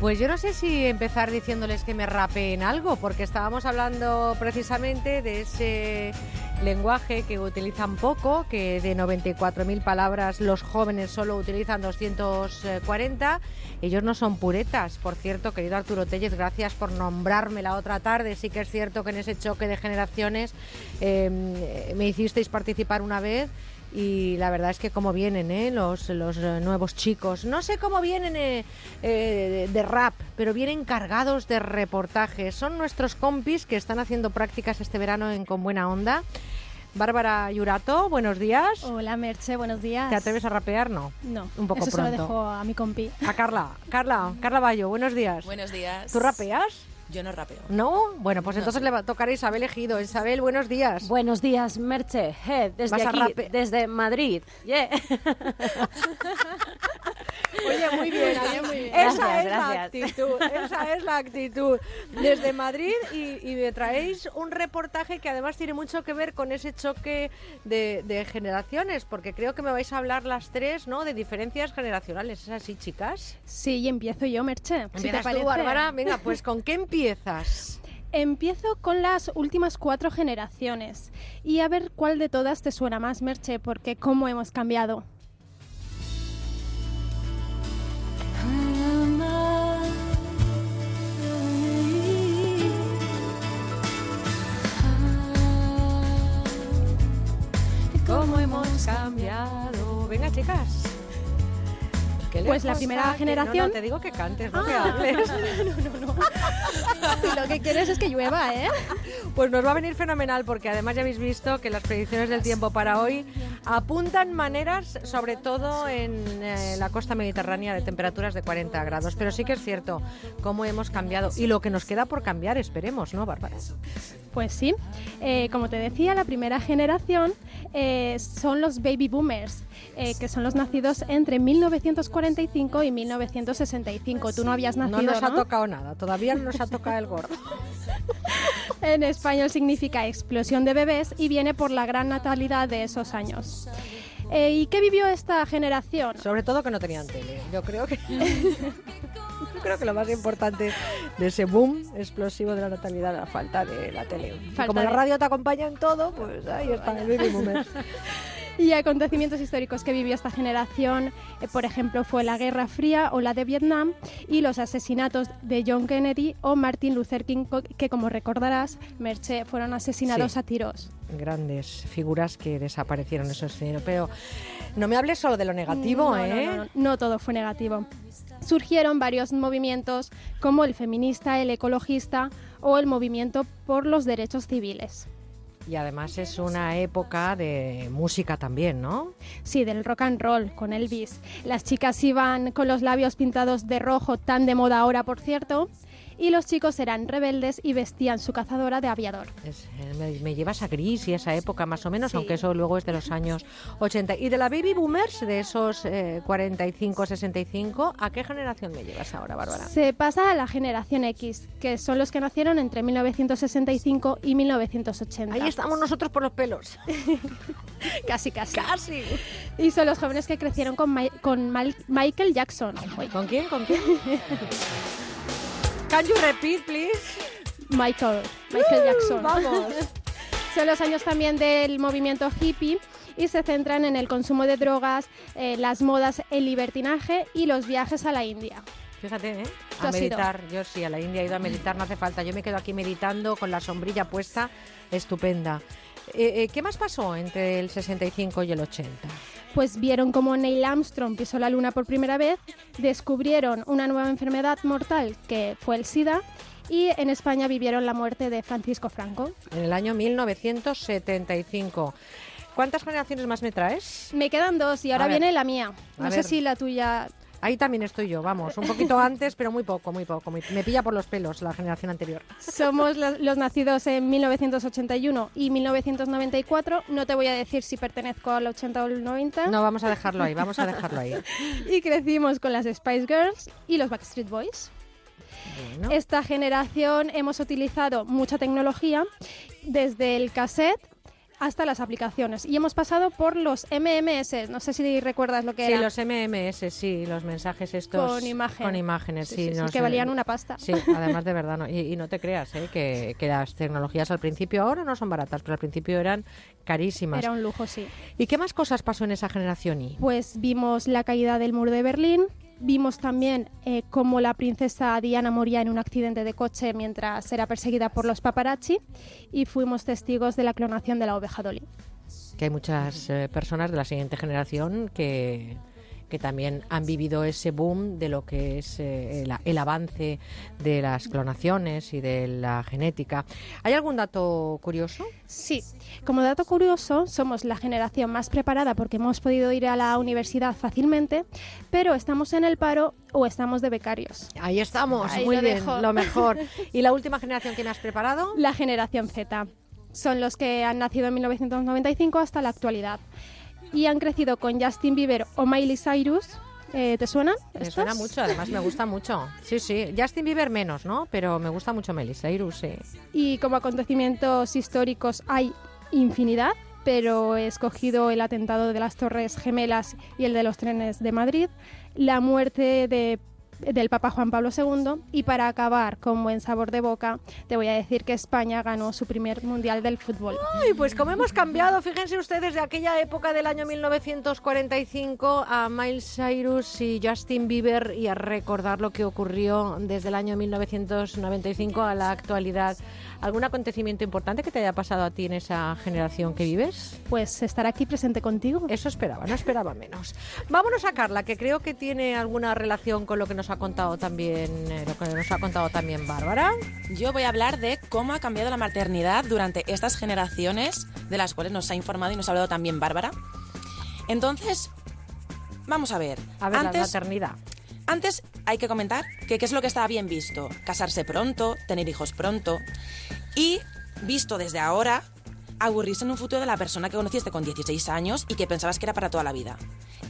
Pues yo no sé si empezar diciéndoles que me rapeen algo, porque estábamos hablando precisamente de ese lenguaje que utilizan poco, que de 94.000 palabras los jóvenes solo utilizan 240. Ellos no son puretas. Por cierto, querido Arturo Tellez, gracias por nombrarme la otra tarde. Sí que es cierto que en ese choque de generaciones eh, me hicisteis participar una vez y la verdad es que cómo vienen ¿eh? los, los eh, nuevos chicos. No sé cómo vienen eh, eh, de rap, pero vienen cargados de reportajes. Son nuestros compis que están haciendo prácticas este verano en Con Buena Onda. Bárbara Yurato, buenos días. Hola Merche, buenos días. ¿Te atreves a rapear? No. No, Un poco eso se lo pronto. dejo a mi compi. A Carla. Carla, Carla Bayo, buenos días. Buenos días. ¿Tú rapeas? Yo no rapeo. ¿No? Bueno, pues No, entonces sí. le va a tocar a Isabel Ejido. Isabel, buenos días. Buenos días, Merche. Eh, desde Vas a aquí, rape- desde Madrid. Yeah. Oye, muy bien, muy bien. Esa gracias, es la gracias. actitud, esa es la actitud. Desde Madrid y, y me traéis un reportaje que además tiene mucho que ver con ese choque de, de generaciones, porque creo que me vais a hablar las tres, ¿no? De diferencias generacionales. ¿Es así, chicas? Sí, y empiezo yo, Merche. si te ¿Empiezas parece. tú, Bárbara? Venga, pues ¿con qué empiezas? Empiezo con las últimas cuatro generaciones y a ver cuál de todas te suena más, Merche, porque cómo hemos cambiado. ¿Cómo hemos cambiado? Venga, chicas. ¿Qué Pues la primera generación- No, no, te digo que cantes, no que Ah. hables. Tú lo que quieres es que llueva, ¿eh? Pues nos va a venir fenomenal porque además ya habéis visto que las predicciones del tiempo para hoy Apuntan maneras, sobre todo en eh, la costa mediterránea, de temperaturas de 40 grados. Pero sí que es cierto cómo hemos cambiado y lo que nos queda por cambiar, esperemos, ¿no, Bárbara? Pues sí. Eh, como te decía, la primera generación eh, son los baby boomers, eh, que son los nacidos entre 1945 y 1965. Tú no habías nacido, No nos ha tocado nada, todavía no nos ha tocado el gordo. En español significa explosión de bebés y viene por la gran natalidad de esos años. ¿Y qué vivió esta generación? Sobre todo que no tenían tele. Yo creo que yo creo que lo más importante de ese boom explosivo de la natalidad la falta de la tele. Falta como la de- radio te acompaña en todo, pues ahí está el baby boomer. Y acontecimientos históricos que vivió esta generación, eh, por ejemplo, fue la Guerra Fría o la de Vietnam y los asesinatos de John Kennedy o Martin Luther King, que como recordarás, Merche, fueron asesinados Sí. a tiros. Grandes figuras que desaparecieron en ese escenario. Pero no me hables solo de lo negativo, no, no, ¿eh? no, no, no todo fue negativo. Surgieron varios movimientos como el feminista, el ecologista o el movimiento por los derechos civiles. Y además es una época de música también, ¿no? Sí, del rock and roll con Elvis. Las chicas iban con los labios pintados de rojo, tan de moda ahora, por cierto, y los chicos eran rebeldes y vestían su cazadora de aviador. Es, eh, me, me llevas a Gris y esa época más o menos, Sí. aunque eso luego es de los años 80. Y de la Baby Boomers, de esos eh, 45-65, ¿a qué generación me llevas ahora, Bárbara? Se pasa a la generación X, que son los que nacieron entre 1965 y 1980. Ahí estamos nosotros por los pelos. casi, casi. Casi. Y son los jóvenes que crecieron con, Mi- con Mal- Michael Jackson. ¿Con quién? ¿Con quién? Can you repeat, please? Michael, Michael Uh, Jackson. vamos. Son los años también del movimiento hippie y se centran en el consumo de drogas, eh, las modas, el libertinaje y los viajes a la India. Fíjate, ¿eh? ¿Tú A meditar. Yo sí, a la India he ido a meditar, no hace falta. Yo me quedo aquí meditando con la sombrilla puesta, estupenda. Eh, eh, ¿Qué más pasó entre el 65 y el 80? Pues vieron cómo Neil Armstrong pisó la luna por primera vez, descubrieron una nueva enfermedad mortal que fue el SIDA y en España vivieron la muerte de Francisco Franco. En el año 1975. ¿Cuántas generaciones más me traes? Me quedan dos y ahora viene la mía. No sé si la tuya... Ahí también estoy yo, vamos, un poquito antes, pero muy poco, muy poco. muy- Me pilla por los pelos la generación anterior. Somos los, los nacidos en 1981 y 1994. No te voy a decir si pertenezco al 80 o al 90. No, vamos a dejarlo ahí, vamos a dejarlo ahí. Y crecimos con las Spice Girls y los Backstreet Boys. Bueno. Esta generación hemos utilizado mucha tecnología, desde el cassette hasta las aplicaciones. Y hemos pasado por los MMS. No sé si recuerdas lo que Sí, era. los MMS, sí, los mensajes estos. Con imagen. Con imágenes, Sí, sí. sí, sí, no que valían una pasta. Sí, además de verdad. no. Y, y no te creas, ¿eh? que, que las tecnologías al principio ahora no son baratas, pero al principio eran carísimas. Era un lujo, sí. ¿Y qué más cosas pasó en esa generación? Y? Pues vimos la caída del muro de Berlín, vimos también eh, cómo la princesa Diana moría en un accidente de coche mientras era perseguida por los paparazzi y fuimos testigos de la clonación de la oveja Dolly. que hay muchas eh, personas de la siguiente generación que, que también han vivido ese boom de lo que es eh, el, el avance de las clonaciones y de la genética. ¿Hay algún dato curioso? Sí, como dato curioso, somos la generación más preparada porque hemos podido ir a la universidad fácilmente, pero estamos en el paro o estamos de becarios. Ahí estamos, Ahí muy lo bien, dejo. lo mejor. ¿Y la última generación que me has preparado? La generación Z. Son los que han nacido en 1995 hasta la actualidad. Y han crecido con Justin Bieber o Miley Cyrus. Eh, ¿Te suenan? Me estos? suena mucho, además me gusta mucho. Sí, sí. Justin Bieber menos, ¿no? Pero me gusta mucho Miley Cyrus, sí. Y como acontecimientos históricos hay infinidad, pero he escogido el atentado de las Torres Gemelas y el de los trenes de Madrid, la muerte de del Papa Juan Pablo II y para acabar con buen sabor de boca te voy a decir que España ganó su primer mundial del fútbol. Ay, pues como hemos cambiado, fíjense ustedes de aquella época del año 1945 a Miles Cyrus y Justin Bieber y a recordar lo que ocurrió desde el año 1995 a la actualidad. ¿Algún acontecimiento importante que te haya pasado a ti en esa generación que vives? Pues estar aquí presente contigo. Eso esperaba, no esperaba menos. Vámonos a Carla, que creo que tiene alguna relación con lo que nos ha contado también, eh, lo que nos ha contado también Bárbara. Yo voy a hablar de cómo ha cambiado la maternidad durante estas generaciones de las cuales nos ha informado y nos ha hablado también Bárbara. Entonces, vamos a ver. A ver, la antes, maternidad. Antes hay que comentar que qué es lo que estaba bien visto. Casarse pronto, tener hijos pronto. Y visto desde ahora, aburrirse en un futuro de la persona que conociste con 16 años y que pensabas que era para toda la vida.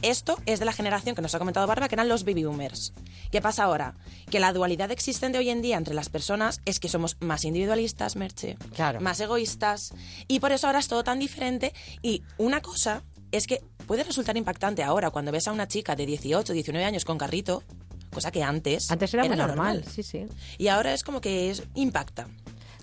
Esto es de la generación que nos ha comentado Barba, que eran los baby boomers. ¿Qué pasa ahora? Que la dualidad existente hoy en día entre las personas es que somos más individualistas, Merche, más egoístas, y por eso ahora es todo tan diferente. Y una cosa es que puede resultar impactante ahora cuando ves a una chica de 18, 19 años con carrito, cosa que antes, Antes era muy lo normal, sí, sí. Y ahora es como que es, impacta.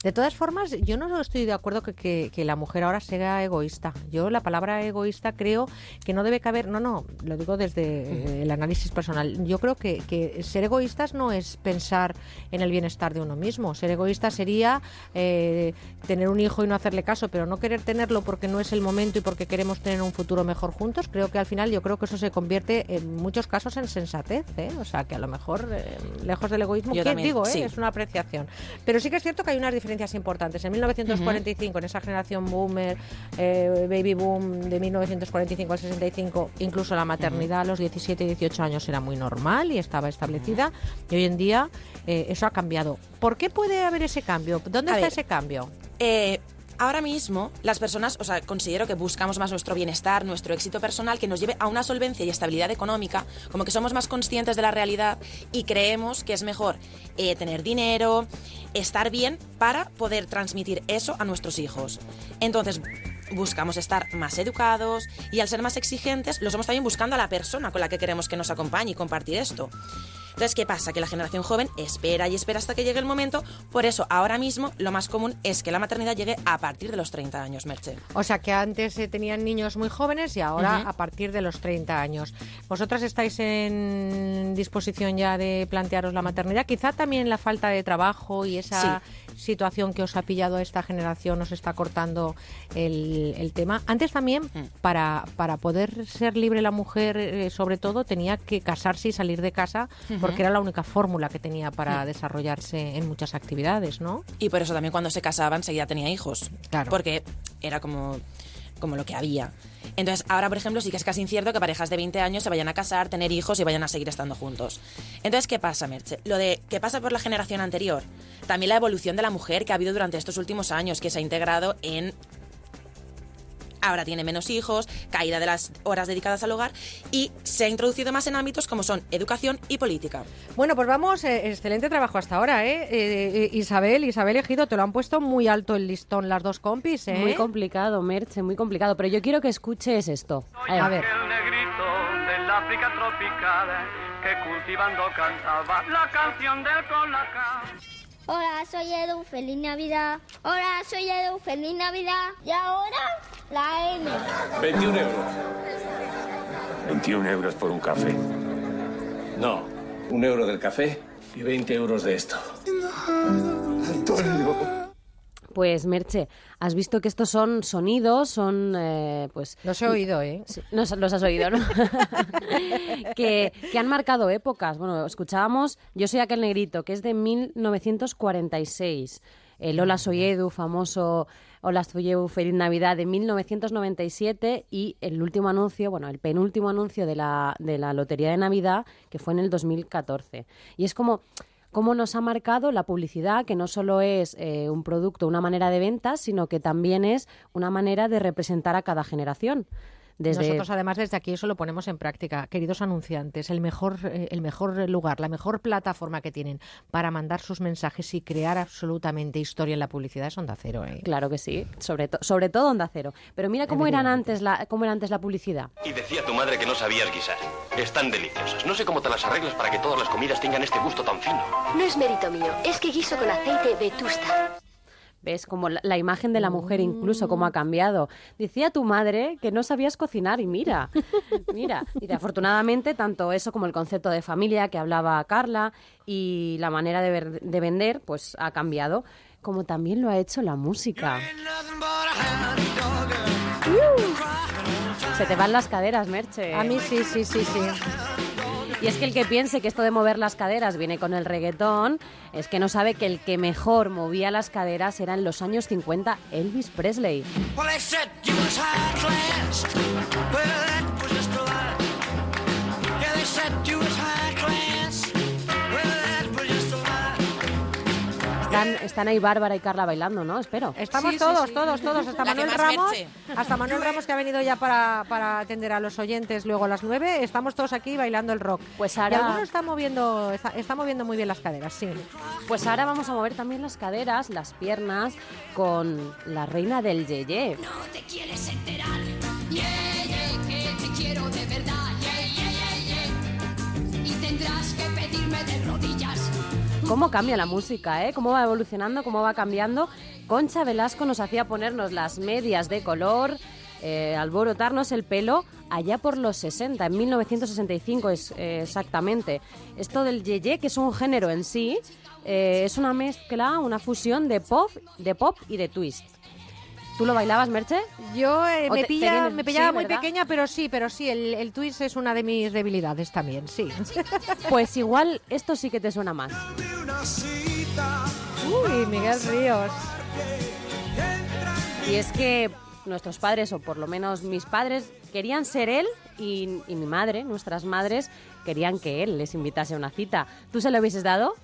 De todas formas, yo no estoy de acuerdo que, que- que la mujer ahora sea egoísta. Yo la palabra egoísta creo que no debe caber, no, no, lo digo desde eh, el análisis personal. Yo creo que, que ser egoístas no es pensar en el bienestar de uno mismo. Ser egoísta sería eh, tener un hijo y no hacerle caso, pero no querer tenerlo porque no es el momento y porque queremos tener un futuro mejor juntos. Creo que al final yo creo que eso se convierte en muchos casos en sensatez. ¿eh? O sea, que a lo mejor eh, lejos del egoísmo, Yo ¿qué también, digo? sí. Es una apreciación. Pero sí que es cierto que hay unas diferencias importantes. En 1945, en esa generación boomer, eh, baby boom de 1945 al 65, incluso la maternidad a los 17 y 18 años era muy normal y estaba establecida. Y hoy en día eh, eso ha cambiado. ¿Por qué puede haber ese cambio? ¿Dónde A está ver, ese cambio? Eh, ahora mismo, las personas, o sea, considero que buscamos más nuestro bienestar, nuestro éxito personal, que nos lleve a una solvencia y estabilidad económica, como que somos más conscientes de la realidad y creemos que es mejor eh, tener dinero, estar bien para poder transmitir eso a nuestros hijos. Entonces, buscamos estar más educados y al ser más exigentes, lo somos también buscando a la persona con la que queremos que nos acompañe y compartir esto. Entonces, ¿qué pasa? Que la generación joven espera y espera hasta que llegue el momento. Por eso, ahora mismo, lo más común es que la maternidad llegue a partir de los 30 años, Merche. O sea, que antes eh, tenían niños muy jóvenes y ahora a partir de los 30 años. ¿Vosotras estáis en disposición ya de plantearos la maternidad? Quizá también la falta de trabajo y esa situación que os ha pillado a esta generación os está cortando el, el tema. Antes también, Mm. para, para poder ser libre la mujer, eh, sobre todo, tenía que casarse y salir de casa porque era la única fórmula que tenía para Mm. desarrollarse en muchas actividades, ¿no? Y por eso también cuando se casaba enseguida tenía hijos. Claro. Porque era como, como lo que había. Entonces, ahora, por ejemplo, sí que es casi incierto que parejas de 20 años se vayan a casar, tener hijos y vayan a seguir estando juntos. Entonces, ¿qué pasa, Merche? Lo de qué pasa por la generación anterior. También la evolución de la mujer que ha habido durante estos últimos años, que se ha integrado en ahora tiene menos hijos, caída de las horas dedicadas al hogar y se ha introducido más en ámbitos como son educación y política. Bueno, pues vamos, eh, excelente trabajo hasta ahora, ¿eh? Eh, eh, Isabel, Isabel Ejido, te lo han puesto muy alto el listón las dos compis, ¿eh? Muy complicado, Merche, muy complicado. Pero yo quiero que escuches esto. A ver. El negrito del África tropical que cultivando cantaba la canción del colacao. Hola, soy Edu, feliz Navidad. Hola, soy Edu, feliz Navidad. Y ahora la M. 21 euros. 21 euros por un café. No, un euro del café y 20 euros de esto. Antonio. Pues Merche, has visto que estos son sonidos, son eh, pues... Los he oído, ¿eh? Sí, Los, los has oído, ¿no? que, que han marcado épocas. Bueno, escuchábamos Yo soy aquel negrito, que es de 1946. El Hola soy Edu, famoso Hola soy Edu, feliz Navidad, de 1997. Y el último anuncio, bueno, el penúltimo anuncio de la, de la Lotería de Navidad, que fue en el 2014. Y es como cómo nos ha marcado la publicidad, que no solo es eh, un producto, una manera de venta, sino que también es una manera de representar a cada generación. Desde... Nosotros además desde aquí eso lo ponemos en práctica. Queridos anunciantes, el mejor, eh, el mejor lugar, la mejor plataforma que tienen para mandar sus mensajes y crear absolutamente historia en la publicidad es Onda Cero. ¿eh? Claro que sí, sobre, to- sobre todo Onda Cero. Pero mira cómo, eran antes la, cómo era antes la publicidad. Y decía tu madre que no sabías guisar. Están deliciosas. No sé cómo te las arreglas para que todas las comidas tengan este gusto tan fino. No es mérito mío, es que guiso con aceite vetusta. ¿Ves? Como la, la imagen de la mujer incluso cómo ha cambiado. Decía tu madre que no sabías cocinar y mira, mira. Y afortunadamente tanto eso como el concepto de familia que hablaba Carla y la manera de, ver- de vender pues ha cambiado, como también lo ha hecho la música. Se te van las caderas, Merche. A mí sí, sí, sí, sí. Y es que el que piense que esto de mover las caderas viene con el reggaetón, es que no sabe que el que mejor movía las caderas era en los años 50 Elvis Presley. Están, están ahí Bárbara y Carla bailando, ¿no? Espero. Estamos Sí, todos, sí. todos, todos. Hasta Manuel Ramos, merche. hasta Manuel Ramos que ha venido ya para, para atender a los oyentes luego a las nueve. Estamos todos aquí bailando el rock. Pues Y ahora- alguno está moviendo, está, está moviendo muy bien las caderas, sí. Pues ahora vamos a mover también las caderas, las piernas, con la reina del yeye. No te quieres enterar. Yeah, yeah, que te quiero de verdad. Yeah, yeah, yeah. Y tendrás que pedirme de rodillas. ¿Cómo cambia la música, eh? ¿Cómo va evolucionando, cómo va cambiando? Concha Velasco nos hacía ponernos las medias de color, eh, alborotarnos el pelo allá por los 60, en 1965 es, eh, exactamente. Esto del yeye, que es un género en sí, eh, es una mezcla, una fusión de pop, de pop y de twist. ¿Tú lo bailabas, Merche? Yo eh, ¿O me, te- te pilla, vienes- me pillaba sí, muy verdad? pequeña, pero sí, pero sí, el, el twist es una de mis debilidades también, sí. Pues igual esto sí que te suena más. Uy, Miguel Ríos. Y es que nuestros padres, o por lo menos mis padres, querían ser él y, y mi madre, nuestras madres, querían que él les invitase a una cita. ¿Tú se lo hubieses dado?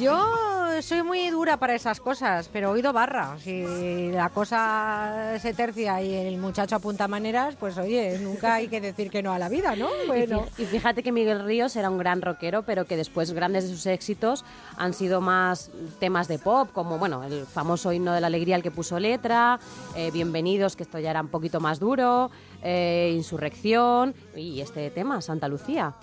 Yo soy muy dura para esas cosas, pero he oído barra. Si la cosa se tercia y el muchacho apunta maneras, pues oye, nunca hay que decir que no a la vida, ¿no? Bueno. Y fíjate que Miguel Ríos era un gran rockero, pero que después grandes de sus éxitos han sido más temas de pop, como bueno, el famoso himno de la alegría al que puso letra, eh, Bienvenidos, que esto ya era un poquito más duro, eh, Insurrección y este tema, Santa Lucía.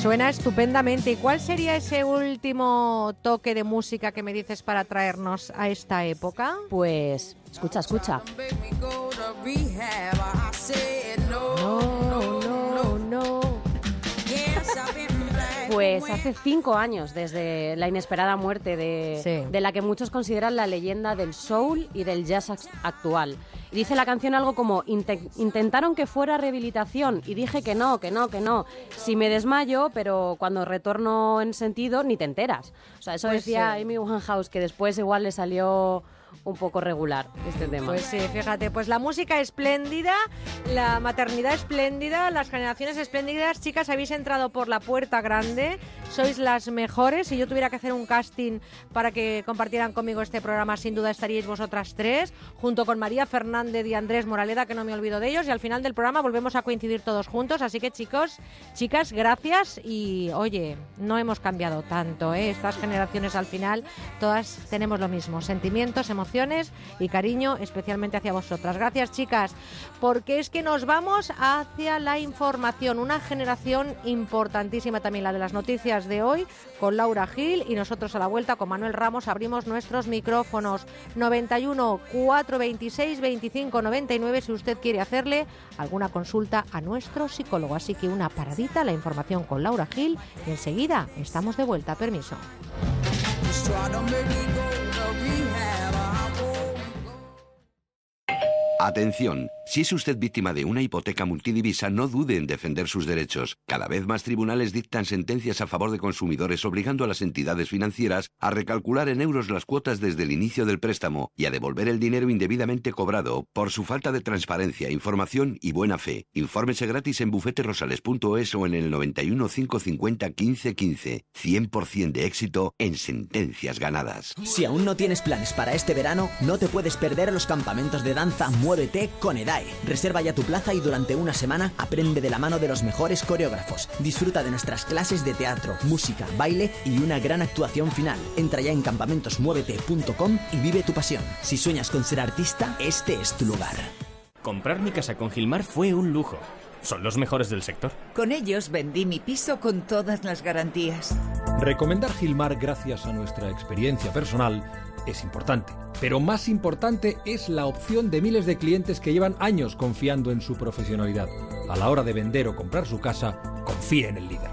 Suena estupendamente. ¿Y cuál sería ese último toque de música que me dices para traernos a esta época? Pues escucha, escucha. No, no, no. Pues hace cinco años desde la inesperada muerte de, Sí. de la que muchos consideran la leyenda del soul y del jazz act- actual. Y dice la canción algo como, "Inte- intentaron que fuera rehabilitación y dije que no, que no, que no. Si me desmayo, pero cuando retorno en sentido, ni te enteras. O sea, eso Pues decía sí. Amy Winehouse, que después igual le salió un poco regular este tema. Pues sí, fíjate, pues la música espléndida, la maternidad espléndida, las generaciones espléndidas. Chicas, habéis entrado por la puerta grande, sois las mejores. Si yo tuviera que hacer un casting para que compartieran conmigo este programa, sin duda estaríais vosotras tres, junto con María Fernández y Andrés Moraleda, que no me olvido de ellos. Y al final del programa volvemos a coincidir todos juntos. Así que chicos, chicas, gracias. Y oye, no hemos cambiado tanto, ¿eh? Estas generaciones al final, todas tenemos lo mismo, sentimientos, emociones y cariño, especialmente hacia vosotras. Gracias, chicas, porque es que nos vamos hacia la información, una generación importantísima también, la de las noticias de hoy, con Laura Gil y nosotros a la vuelta con Manuel Ramos abrimos nuestros micrófonos 91 426 25 99 si usted quiere hacerle alguna consulta a nuestro psicólogo. Así que una paradita, la información con Laura Gil y enseguida estamos de vuelta. Permiso. Atención, si es usted víctima de una hipoteca multidivisa, no dude en defender sus derechos. Cada vez más tribunales dictan sentencias a favor de consumidores obligando a las entidades financieras a recalcular en euros las cuotas desde el inicio del préstamo y a devolver el dinero indebidamente cobrado por su falta de transparencia, información y buena fe. Infórmese gratis en bufeterosales.es o en el 91 550 1515. 100% de éxito en sentencias ganadas. Si aún no tienes planes para este verano, no te puedes perder los campamentos de danza Muévete con Reserva ya tu plaza y durante una semana aprende de la mano de los mejores coreógrafos. Disfruta de nuestras clases de teatro, música, baile y una gran actuación final. Entra ya en campamentosmuévete.com y vive tu pasión. Si sueñas con ser artista, este es tu lugar. Comprar mi casa con Gilmar fue un lujo. Son los mejores del sector. Con ellos vendí mi piso con todas las garantías. Recomendar Gilmar gracias a nuestra experiencia personal es importante, pero más importante es la opción de miles de clientes que llevan años confiando en su profesionalidad. A la hora de vender o comprar su casa, confíe en el líder.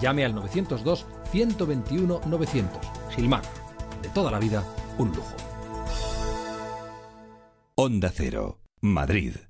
Llame al 902 121 900. Gilmar, de toda la vida, un lujo. Onda Cero, Madrid.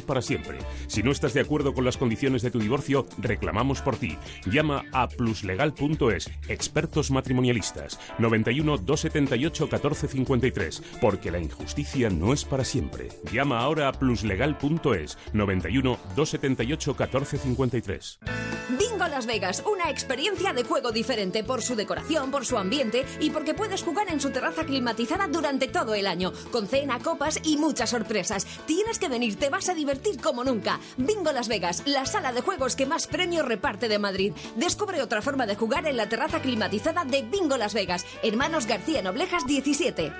para siempre. Si no estás de acuerdo con las condiciones de tu divorcio, reclamamos por ti. Llama a pluslegal.es, expertos matrimonialistas, 91 278 1453, porque la injusticia no es para siempre. Llama ahora a pluslegal.es, 91 278 1453. Bingo Las Vegas, una experiencia de juego diferente por su decoración, por su ambiente y porque puedes jugar en su terraza climatizada durante todo el año, con cena, copas y muchas sorpresas. Tienes que venir, te vas a divertir como nunca. Bingo Las Vegas, la sala de juegos que más premios reparte de Madrid. Descubre otra forma de jugar en la terraza climatizada de Bingo Las Vegas. Hermanos García Noblejas 17.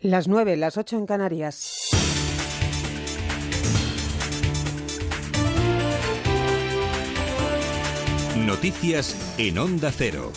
Las 9, las 8 en Canarias. Noticias en Onda Cero.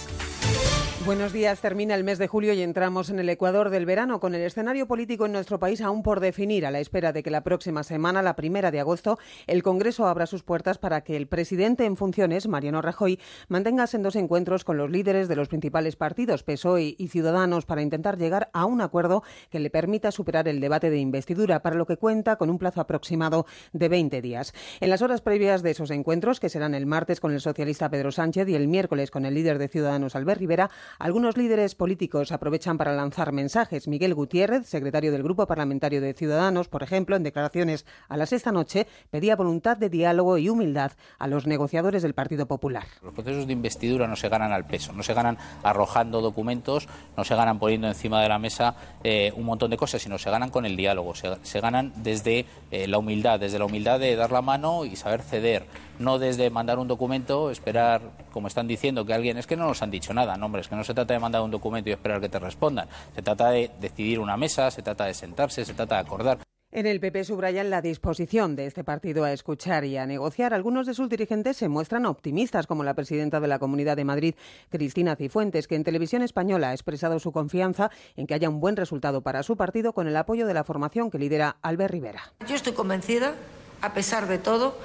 Buenos días. Termina el mes de julio y entramos en el Ecuador del verano con el escenario político en nuestro país aún por definir, a la espera de que la próxima semana, la primera de agosto, el Congreso abra sus puertas para que el presidente en funciones, Mariano Rajoy, mantenga dos encuentros con los líderes de los principales partidos, PSOE y Ciudadanos, para intentar llegar a un acuerdo que le permita superar el debate de investidura, para lo que cuenta con un plazo aproximado de 20 días. En las horas previas de esos encuentros, que serán el martes con el socialista Pedro Sánchez y el miércoles con el líder de Ciudadanos, Albert Rivera, algunos líderes políticos aprovechan para lanzar mensajes. Miguel Gutiérrez, secretario del Grupo Parlamentario de Ciudadanos, por ejemplo, en declaraciones a la sexta noche, pedía voluntad de diálogo y humildad a los negociadores del Partido Popular. Los procesos de investidura no se ganan al peso, no se ganan arrojando documentos, no se ganan poniendo encima de la mesa eh, un montón de cosas, sino se ganan con el diálogo, se, se ganan desde eh, la humildad, desde la humildad de dar la mano y saber ceder no desde mandar un documento, esperar, como están diciendo, que alguien es que no nos han dicho nada. No, hombre, es que no se trata de mandar un documento y esperar que te respondan. Se trata de decidir una mesa, se trata de sentarse, se trata de acordar. En el PP subrayan la disposición de este partido a escuchar y a negociar. Algunos de sus dirigentes se muestran optimistas, como la presidenta de la Comunidad de Madrid, Cristina Cifuentes, que en televisión española ha expresado su confianza en que haya un buen resultado para su partido con el apoyo de la formación que lidera Albert Rivera. Yo estoy convencida, a pesar de todo,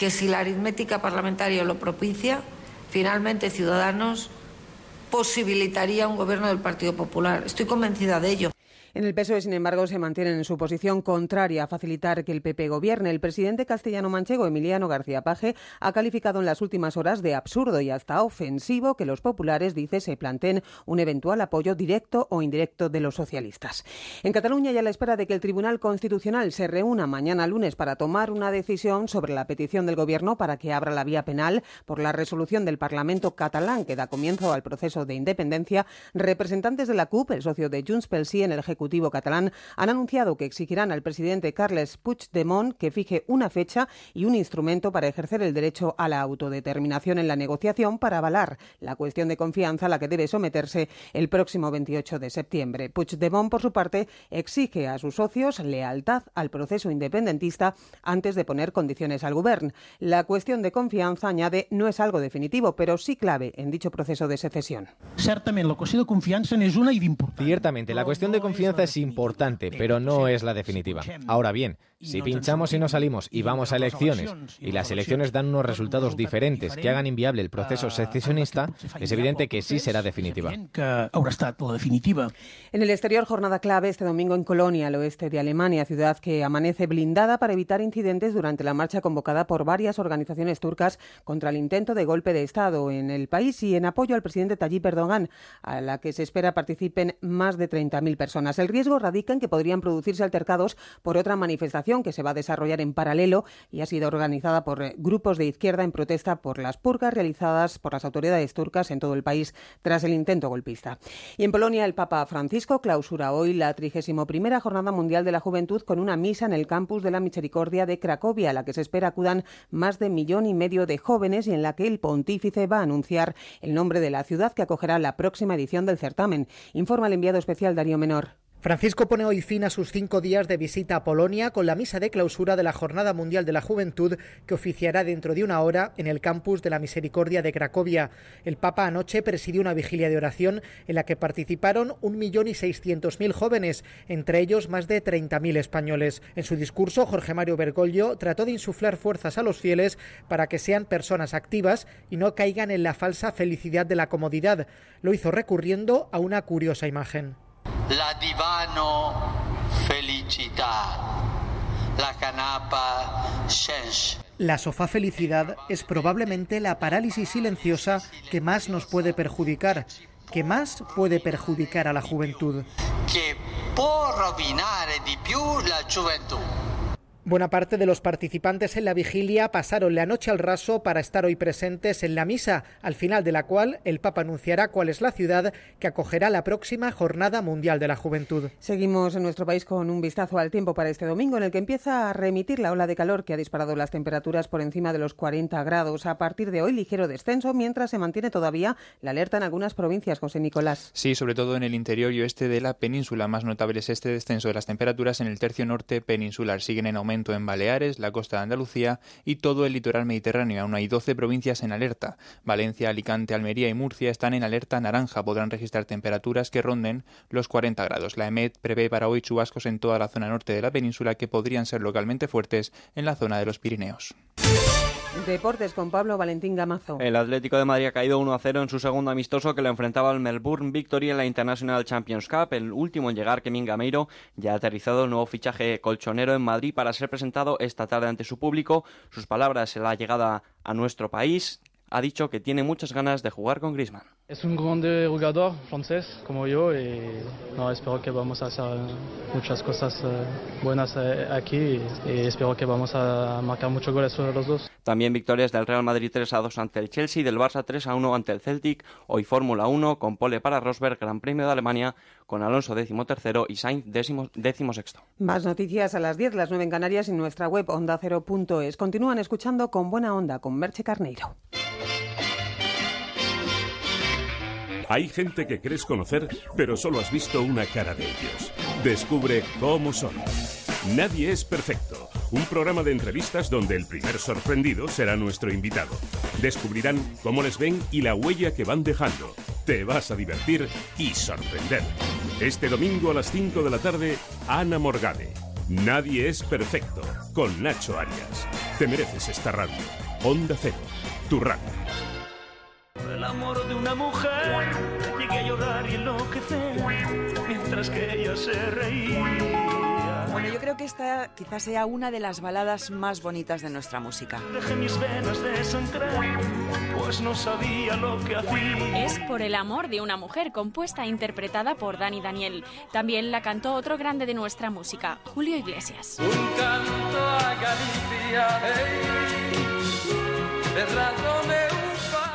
que si la aritmética parlamentaria lo propicia, finalmente Ciudadanos posibilitaría un gobierno del Partido Popular. Estoy convencida de ello. En el PSOE, sin embargo, se mantienen en su posición contraria a facilitar que el PP gobierne. El presidente castellano-manchego, Emiliano García Paje, ha calificado en las últimas horas de absurdo y hasta ofensivo que los populares, dice, se planteen un eventual apoyo directo o indirecto de los socialistas. En Cataluña, ya a la espera de que el Tribunal Constitucional se reúna mañana lunes para tomar una decisión sobre la petición del Gobierno para que abra la vía penal por la resolución del Parlamento catalán que da comienzo al proceso de independencia, representantes de la CUP, el socio de Junts pel Sí en el Ejecutivo, Ejecutivo catalán han anunciado que exigirán al presidente Carles Puigdemont que fije una fecha y un instrumento para ejercer el derecho a la autodeterminación en la negociación para avalar la cuestión de confianza a la que debe someterse el próximo 28 de septiembre. Puigdemont, por su parte, exige a sus socios lealtad al proceso independentista antes de poner condiciones al gobierno. La cuestión de confianza, añade, no es algo definitivo, pero sí clave en dicho proceso de secesión. Ciertamente, la cuestión de confianza es una y Ciertamente, la cuestión de confianza es importante, pero no es la definitiva. Ahora bien, si pinchamos y no salimos y vamos a elecciones y las elecciones dan unos resultados diferentes que hagan inviable el proceso secesionista, es evidente que sí será definitiva. En el exterior, jornada clave este domingo en Colonia, al oeste de Alemania, ciudad que amanece blindada para evitar incidentes durante la marcha convocada por varias organizaciones turcas contra el intento de golpe de Estado en el país y en apoyo al presidente Tayyip Erdogan, a la que se espera participen más de 30.000 personas. El riesgo radica en que podrían producirse altercados por otra manifestación que se va a desarrollar en paralelo y ha sido organizada por eh, grupos de izquierda en protesta por las purgas realizadas por las autoridades turcas en todo el país tras el intento golpista. Y en Polonia, el Papa Francisco clausura hoy la 31 Jornada Mundial de la Juventud con una misa en el campus de la Misericordia de Cracovia, a la que se espera acudan más de millón y medio de jóvenes y en la que el pontífice va a anunciar el nombre de la ciudad que acogerá la próxima edición del certamen. Informa el enviado especial Darío Menor. Francisco pone hoy fin a sus cinco días de visita a Polonia con la misa de clausura de la Jornada Mundial de la Juventud que oficiará dentro de una hora en el campus de la Misericordia de Cracovia. El Papa anoche presidió una vigilia de oración en la que participaron un millón y seiscientos mil jóvenes, entre ellos más de treinta mil españoles. En su discurso, Jorge Mario Bergoglio trató de insuflar fuerzas a los fieles para que sean personas activas y no caigan en la falsa felicidad de la comodidad. Lo hizo recurriendo a una curiosa imagen la divano felicità, la canapa La sofá felicidad es probablemente la parálisis silenciosa que más nos puede perjudicar, que más puede perjudicar a la juventud. Que può rovinare di più la juventud. Buena parte de los participantes en la vigilia pasaron la noche al raso para estar hoy presentes en la misa, al final de la cual el Papa anunciará cuál es la ciudad que acogerá la próxima Jornada Mundial de la Juventud. Seguimos en nuestro país con un vistazo al tiempo para este domingo, en el que empieza a remitir la ola de calor que ha disparado las temperaturas por encima de los 40 grados. A partir de hoy, ligero descenso, mientras se mantiene todavía la alerta en algunas provincias, José Nicolás. Sí, sobre todo en el interior y oeste de la península. Más notable es este descenso de las temperaturas en el tercio norte peninsular. Siguen en aumento en Baleares, la costa de Andalucía y todo el litoral mediterráneo. Aún hay 12 provincias en alerta. Valencia, Alicante, Almería y Murcia están en alerta naranja. Podrán registrar temperaturas que ronden los 40 grados. La EMET prevé para hoy chubascos en toda la zona norte de la península que podrían ser localmente fuertes en la zona de los Pirineos. Deportes con Pablo Valentín Gamazo. El Atlético de Madrid ha caído 1 a 0 en su segundo amistoso que lo enfrentaba al Melbourne Victory en la International Champions Cup. El último en llegar, Kevin Gameiro, ya ha aterrizado el nuevo fichaje colchonero en Madrid para ser presentado esta tarde ante su público. Sus palabras en la llegada a nuestro país ha dicho que tiene muchas ganas de jugar con Griezmann. Es un grande jugador francés como yo y no, espero que vamos a hacer muchas cosas eh, buenas eh, aquí y espero que vamos a marcar muchos goles los dos. También victorias del Real Madrid 3 a 2 ante el Chelsea, del Barça 3 a 1 ante el Celtic, hoy Fórmula 1 con pole para Rosberg, Gran Premio de Alemania con Alonso décimo tercero y Sainz décimo, décimo sexto. Más noticias a las 10, las 9 en Canarias y en nuestra web ondacero.es. Continúan escuchando con buena onda con Merche Carneiro. Hay gente que crees conocer, pero solo has visto una cara de ellos. Descubre cómo son. Nadie es perfecto. Un programa de entrevistas donde el primer sorprendido será nuestro invitado. Descubrirán cómo les ven y la huella que van dejando. Te vas a divertir y sorprender. Este domingo a las 5 de la tarde, Ana Morgade. Nadie es perfecto. Con Nacho Arias. Te mereces esta radio. Onda Cero. Tu radio el amor de una mujer, llegué a llorar y enloquecer mientras que ella se reía. Bueno, yo creo que esta quizás sea una de las baladas más bonitas de nuestra música. Dejé mis venas de sangrar, pues no sabía lo que hacía. Es Por el amor de una mujer, compuesta e interpretada por Dani Daniel. También la cantó otro grande de nuestra música, Julio Iglesias. Un canto a Galicia, hey,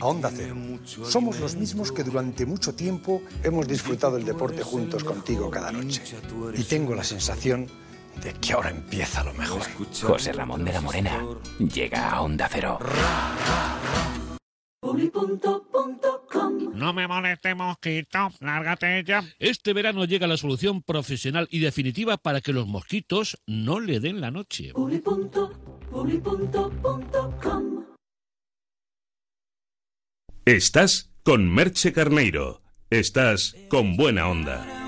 a Onda Cero. Somos los mismos que durante mucho tiempo hemos disfrutado el deporte juntos contigo cada noche. Y tengo la sensación de que ahora empieza lo mejor. José Ramón de la Morena llega a Onda Cero. No me moleste, mosquito. Lárgate ya. Este verano llega la solución profesional y definitiva para que los mosquitos no le den la noche. Estás con Merche Carneiro. Estás con buena onda.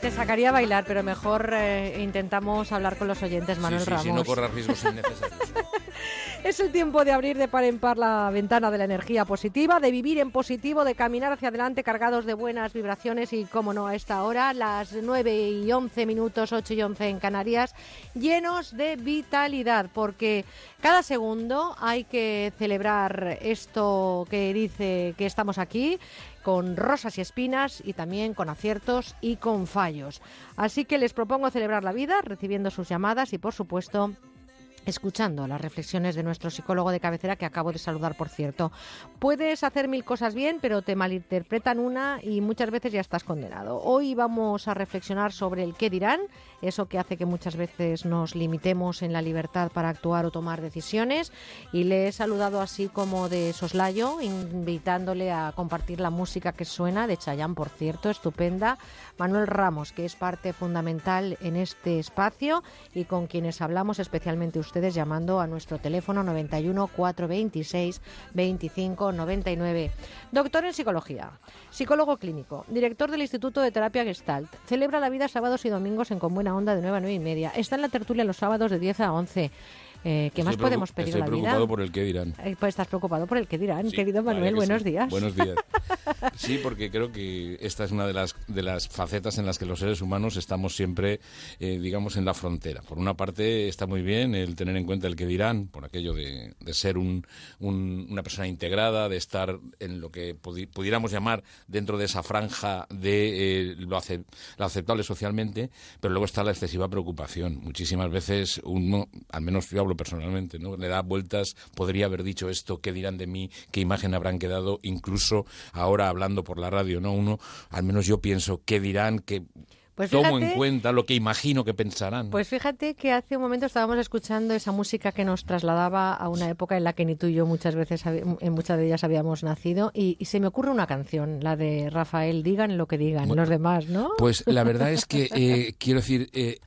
Te sacaría a bailar, pero mejor eh, intentamos hablar con los oyentes, Manuel sí, sí, Ramos. sí, no corras riesgos innecesarios. Es el tiempo de abrir de par en par la ventana de la energía positiva, de vivir en positivo, de caminar hacia adelante cargados de buenas vibraciones y, como no, a esta hora, las 9 y 11 minutos, 8 y 11 en Canarias, llenos de vitalidad, porque cada segundo hay que celebrar esto que dice que estamos aquí con rosas y espinas y también con aciertos y con fallos. Así que les propongo celebrar la vida recibiendo sus llamadas y, por supuesto, escuchando las reflexiones de nuestro psicólogo de cabecera que acabo de saludar, por cierto. Puedes hacer mil cosas bien, pero te malinterpretan una y muchas veces ya estás condenado. Hoy vamos a reflexionar sobre el qué dirán, eso que hace que muchas veces nos limitemos en la libertad para actuar o tomar decisiones. Y le he saludado así como de soslayo, invitándole a compartir la música que suena, de Chayán, por cierto, estupenda. Manuel Ramos, que es parte fundamental en este espacio y con quienes hablamos especialmente ustedes llamando a nuestro teléfono 91 426 25 99. Doctor en psicología, psicólogo clínico, director del Instituto de Terapia Gestalt. Celebra la vida sábados y domingos en Con Buena Onda de 9 a 9 y media. Está en la tertulia los sábados de 10 a 11. Eh, ¿Qué más Estoy podemos preocup- pedir a Estoy la vida? preocupado por el qué dirán. Eh, Pues estás preocupado por el que dirán, Sí, querido Manuel. que Buenos sí. días. Buenos días. Sí, porque creo que esta es una de las, de las facetas en las que los seres humanos estamos siempre, eh, digamos, en la frontera. Por una parte, está muy bien el tener en cuenta el que dirán, por aquello de, de ser un- un- una persona integrada, de estar en lo que pudi- pudiéramos llamar dentro de esa franja de eh, lo, ace- lo aceptable socialmente, pero luego está la excesiva preocupación. Muchísimas veces uno, al menos yo hablo personalmente, ¿no? le da vueltas, podría haber dicho esto, qué dirán de mí, qué imagen habrán quedado, incluso ahora hablando por la radio, ¿no? Uno, al menos yo pienso, qué dirán, que Pues tomo fíjate- en cuenta lo que imagino que pensarán. Pues fíjate que hace un momento estábamos escuchando esa música que nos trasladaba a una época en la que ni tú y yo muchas veces, en muchas de ellas habíamos nacido, y, y se me ocurre una canción, la de Rafael, digan lo que digan Bueno, los demás, ¿no? Pues la verdad es que, eh, quiero decir, eh,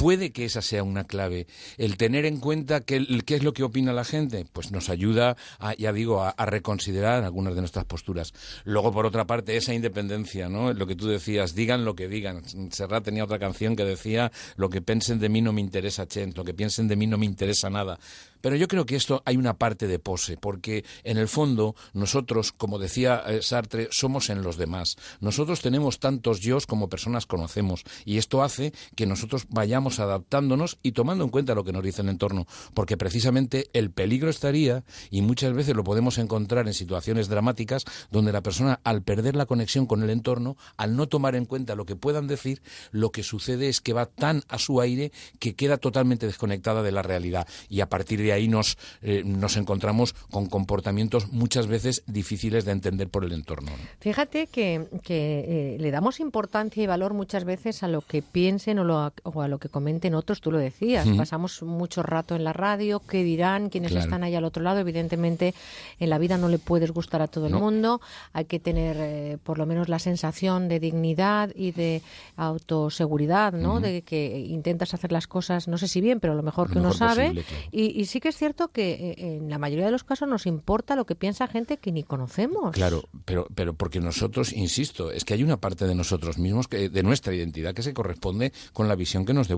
puede que esa sea una clave. El tener en cuenta qué, qué es lo que opina la gente, pues nos ayuda, a, ya digo, a, a, reconsiderar algunas de nuestras posturas. Luego, por otra parte, esa independencia, ¿no? Lo que tú decías, digan lo que digan. Serrat tenía otra canción que decía, lo que piensen de mí no me interesa, Chen, lo que piensen de mí no me interesa nada. Pero yo creo que esto hay una parte de pose, porque en el fondo nosotros, como decía eh, Sartre, somos en los demás. Nosotros tenemos tantos yo como personas conocemos y esto hace que nosotros vayamos adaptándonos y tomando en cuenta lo que nos dice el entorno, porque precisamente el peligro estaría, y muchas veces lo podemos encontrar en situaciones dramáticas, donde la persona al perder la conexión con el entorno, al no tomar en cuenta lo que puedan decir, lo que sucede es que va tan a su aire que queda totalmente desconectada de la realidad y a partir de ahí nos, eh, nos encontramos con comportamientos muchas veces difíciles de entender por el entorno. Fíjate que, eh, le damos importancia y valor muchas veces a lo que piensen o, o a lo que comenten otros, tú lo decías, pasamos mucho rato en la radio, qué dirán quienes claro. están ahí al otro lado, evidentemente en la vida no le puedes gustar a todo el no. mundo, hay que tener eh, por lo menos la sensación de dignidad y de autoseguridad, ¿no? De que intentas hacer las cosas, no sé si bien, pero lo mejor lo que mejor uno sabe. Posible, claro. y, y, sí que es cierto que eh, en la mayoría de los casos nos importa lo que piensa gente que ni conocemos. Claro, pero, pero porque nosotros, insisto, es que hay una parte de nosotros mismos, que, de nuestra identidad, que se corresponde con la visión que nos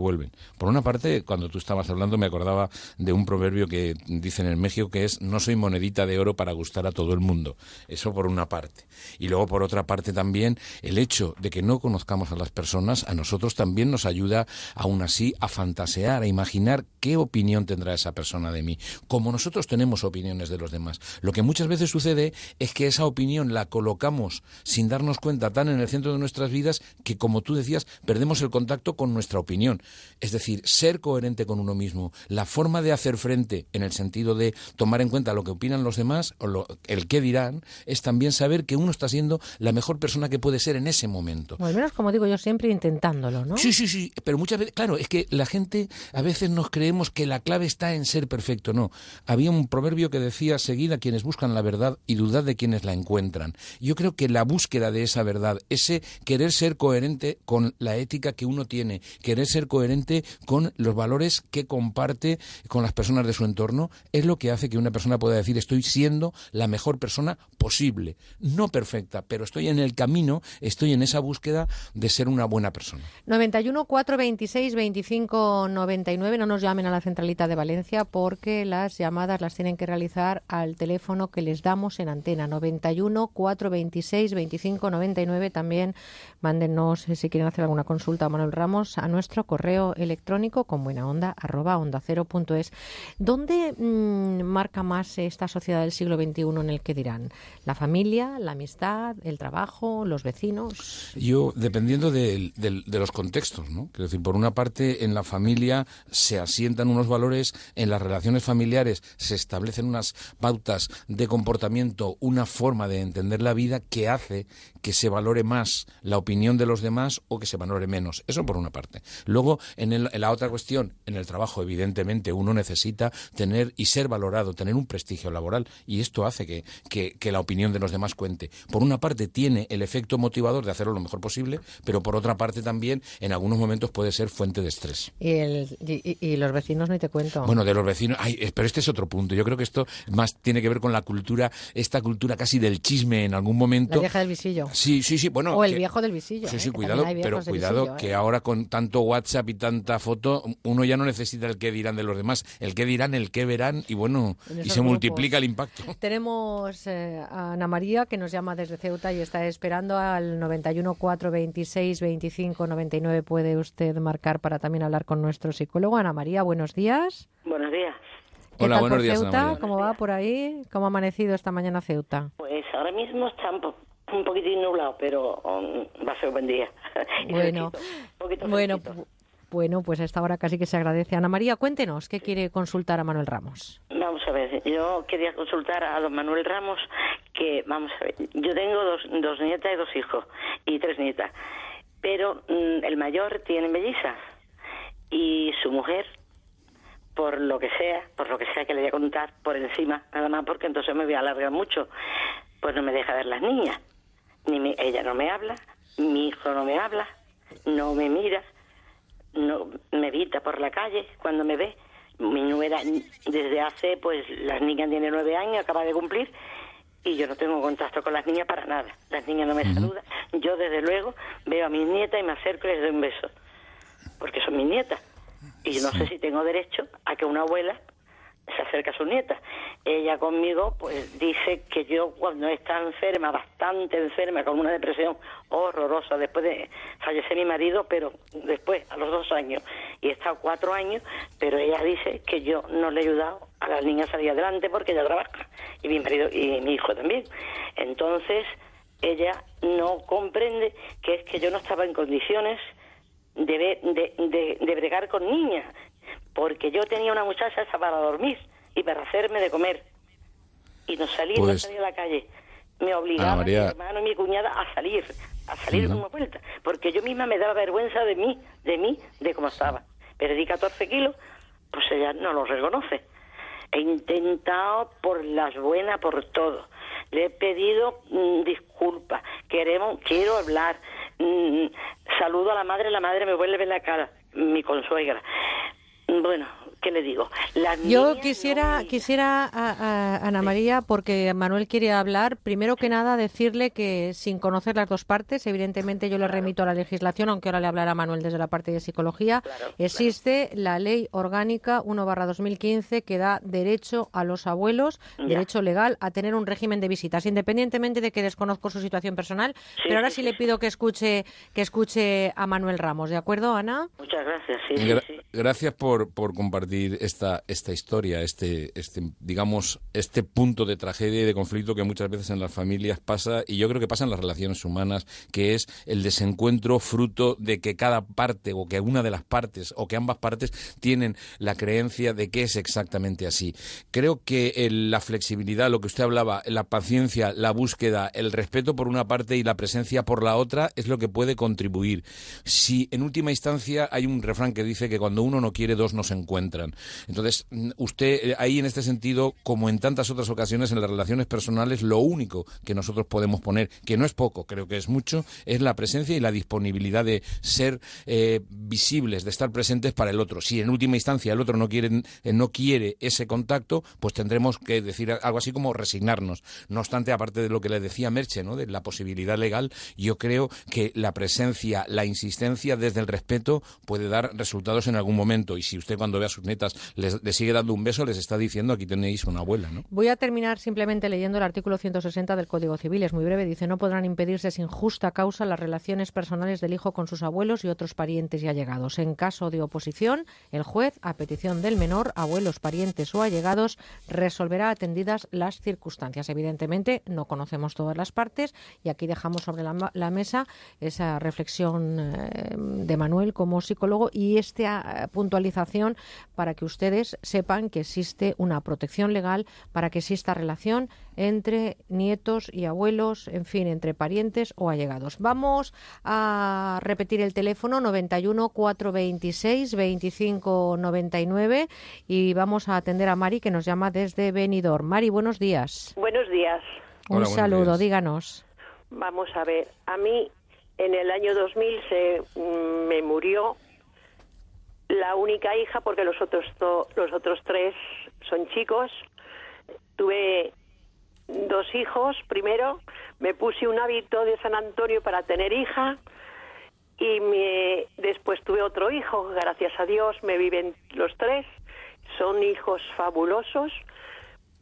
Por una parte, cuando tú estabas hablando, me acordaba de un proverbio que dicen en México que es no soy monedita de oro para gustar a todo el mundo. Eso por una parte. Y luego, por otra parte, también el hecho de que no conozcamos a las personas, a nosotros también nos ayuda, aún así, a fantasear, a imaginar qué opinión tendrá esa persona de mí. Como nosotros tenemos opiniones de los demás. Lo que muchas veces sucede es que esa opinión la colocamos sin darnos cuenta tan en el centro de nuestras vidas que, como tú decías, perdemos el contacto con nuestra opinión. Es decir, ser coherente con uno mismo, la forma de hacer frente en el sentido de tomar en cuenta lo que opinan los demás o lo, el qué dirán, es también saber que uno está siendo la mejor persona que puede ser en ese momento. O al menos, como digo yo, siempre intentándolo, ¿no? Sí, sí, sí, pero muchas veces, claro, es que la gente a veces nos creemos que la clave está en ser perfecto, no. Había un proverbio que decía, seguid a quienes buscan la verdad y dudad de quienes la encuentran. Yo creo que la búsqueda de esa verdad, ese querer ser coherente con la ética que uno tiene, querer ser coherente con los valores que comparte con las personas de su entorno, es lo que hace que una persona pueda decir estoy siendo la mejor persona posible. No perfecta, pero estoy en el camino, estoy en esa búsqueda de ser una buena persona. 91 426 25 99, no nos llamen a la centralita de Valencia porque las llamadas las tienen que realizar al teléfono que les damos en antena 91 426 25 99 también mándenos eh, si quieren hacer alguna consulta a Manuel Ramos a nuestro correo electrónico con buena onda arroba onda cero punto es. ¿Dónde mmm, marca más esta sociedad del siglo XXI en el que dirán? ¿La familia, la amistad, el trabajo, los vecinos? Yo, dependiendo de, de, de los contextos, ¿no? Quiero decir, por una parte, en la familia se asientan unos valores, en las relaciones familiares se establecen unas pautas de comportamiento, una forma de entender la vida que hace que se valore más la opinión de los demás o que se valore menos. Eso por una parte. Luego, en, el, en la otra cuestión, en el trabajo, evidentemente, uno necesita tener y ser valorado, tener un prestigio laboral, y esto hace que, que, que la opinión de los demás cuente. Por una parte, tiene el efecto motivador de hacerlo lo mejor posible, pero por otra parte también, en algunos momentos, puede ser fuente de estrés. Y, el, y, y los vecinos, ni te cuento. Bueno, de los vecinos, ay, pero este es otro punto. Yo creo que esto más tiene que ver con la cultura, esta cultura casi del chisme en algún momento. La vieja del visillo. Sí, sí, sí. Bueno, o el que, viejo del visillo. Sí, sí, ¿eh? cuidado, pero cuidado visillo, que ¿eh? ahora con tanto WhatsApp y tanta foto, uno ya no necesita el qué dirán de los demás, el qué dirán, el qué verán y bueno, y se grupos. multiplica el impacto. Tenemos eh, a Ana María que nos llama desde Ceuta y está esperando al 91 426 25 99. Puede usted marcar para también hablar con nuestro psicólogo. Ana María, buenos días. Buenos días. ¿Qué Hola, tal buenos por días, Ceuta? Ana María. ¿Cómo va por ahí? ¿Cómo ha amanecido esta mañana Ceuta? Pues ahora mismo está un, un poquitín nublado, pero um, va a ser un buen día. Bueno, poquito bueno, bueno, pues a esta hora casi que se agradece. Ana María, cuéntenos, ¿qué quiere consultar a Manuel Ramos? Vamos a ver, yo quería consultar a don Manuel Ramos que, vamos a ver, yo tengo dos, dos nietas y dos hijos, y tres nietas, pero mm, el mayor tiene mellizas y su mujer, por lo que sea, por lo que sea que le voy a contar, por encima, nada más porque entonces me voy a alargar mucho, pues no me deja ver las niñas, ni me- ella no me habla, mi hijo no me habla, no me mira, no me evita por la calle cuando me ve. Mi nuera, desde hace, pues las niñas tienen nueve años, acaba de cumplir, y yo no tengo contacto con las niñas para nada. Las niñas no me saludan. Yo, desde luego, veo a mis nietas y me acerco y les doy un beso, porque son mis nietas. Y yo no sé si tengo derecho a que una abuela se acerque a su nieta. Ella conmigo, pues dice que yo cuando está enferma, bastante enferma, con una depresión horrorosa, después de fallecer mi marido, pero después, a los dos años, y he estado cuatro años, pero ella dice que yo no le he ayudado a las niñas a salir adelante porque ella trabaja, y mi marido y mi hijo también. Entonces, ella no comprende que es que yo no estaba en condiciones de, de, de bregar con niñas, porque yo tenía una muchacha esa para dormir y para hacerme de comer. Y no salí, no Pues- salí a la calle. Me obligaba María. mi hermano y mi cuñada a salir, a salir como vuelta, porque yo misma me daba vergüenza de mí, de mí, de cómo estaba. Perdí 14 kilos, pues ella no lo reconoce. He intentado por las buenas, por todo. Le he pedido mm, disculpas. Queremos, quiero hablar. Mm, saludo a la madre, la madre me vuelve la cara, mi consuegra. Bueno, ¿qué le digo? Las Yo quisiera, quisiera a, a- Ana María, porque Manuel quiere hablar, primero que nada decirle que sin conocer las dos partes, evidentemente yo le remito a la legislación, aunque ahora le hablará Manuel desde la parte de psicología, existe la ley orgánica 1 barra 2015 que da derecho a los abuelos, Ya. derecho legal, a tener un régimen de visitas, independientemente de que desconozco su situación personal, pero ahora sí, le pido que escuche, que escuche a Manuel Ramos, ¿de acuerdo, Ana? Muchas gracias, sí, sí, Gra- sí. Gracias por, por compartir esta, esta historia, este, este, digamos, este punto de tragedia y de conflicto que muchas veces en las familias pasa, y yo creo que pasa en las relaciones humanas, que es el desencuentro fruto de que cada parte, o que una de las partes, o que ambas partes tienen la creencia de que es exactamente así. Creo que el- la flexibilidad, lo que usted hablaba, la paciencia, la búsqueda, el respeto por una parte y la presencia por la otra es lo que puede contribuir. Si en última instancia hay un refrán que dice que cuando uno no quiere, dos no se encuentran. Entonces, mm, usted eh, ahí en este sentido, como en tantas otras ocasiones en las relaciones personales, lo único que nosotros podemos poner, que no es poco, creo que es mucho, es la presencia y la disponibilidad de ser eh, visibles, de estar presentes para el otro. Si en última instancia el otro no quiere, eh, no quiere ese contacto, pues tendremos que decir algo así como resignarnos. No obstante, aparte de lo que le decía Merche, ¿no? de la posibilidad legal, yo creo que la presencia, la insistencia desde el respeto puede dar resultados en algún momento. Y si usted cuando ve a sus les, sigue dando un beso, les está diciendo aquí tenéis una abuela, ¿no? Voy a terminar simplemente leyendo el artículo 160 del Código Civil. Es muy breve. Dice, no podrán impedirse sin justa causa las relaciones personales del hijo con sus abuelos y otros parientes y allegados. En caso de oposición, el juez, a petición del menor, abuelos, parientes o allegados, resolverá atendidas las circunstancias. Evidentemente, no conocemos todas las partes y aquí dejamos sobre la mesa esa reflexión eh, de Manuel como psicólogo y esta eh, puntualización para que ustedes sepan que existe una protección legal para que exista relación entre nietos y abuelos, en fin, entre parientes o allegados. Vamos a repetir el teléfono 91 426 25 99 y vamos a atender a Mari que nos llama desde Benidorm. Mari, buenos días. Buenos días. Un saludo, díganos. Vamos a ver, a mí en el año 2000 se mm, me murió la única hija porque los otros los otros tres son chicos. Tuve dos hijos primero, me puse un hábito de San Antonio para tener hija y me, después tuve otro hijo, gracias a Dios me viven los tres, son hijos fabulosos,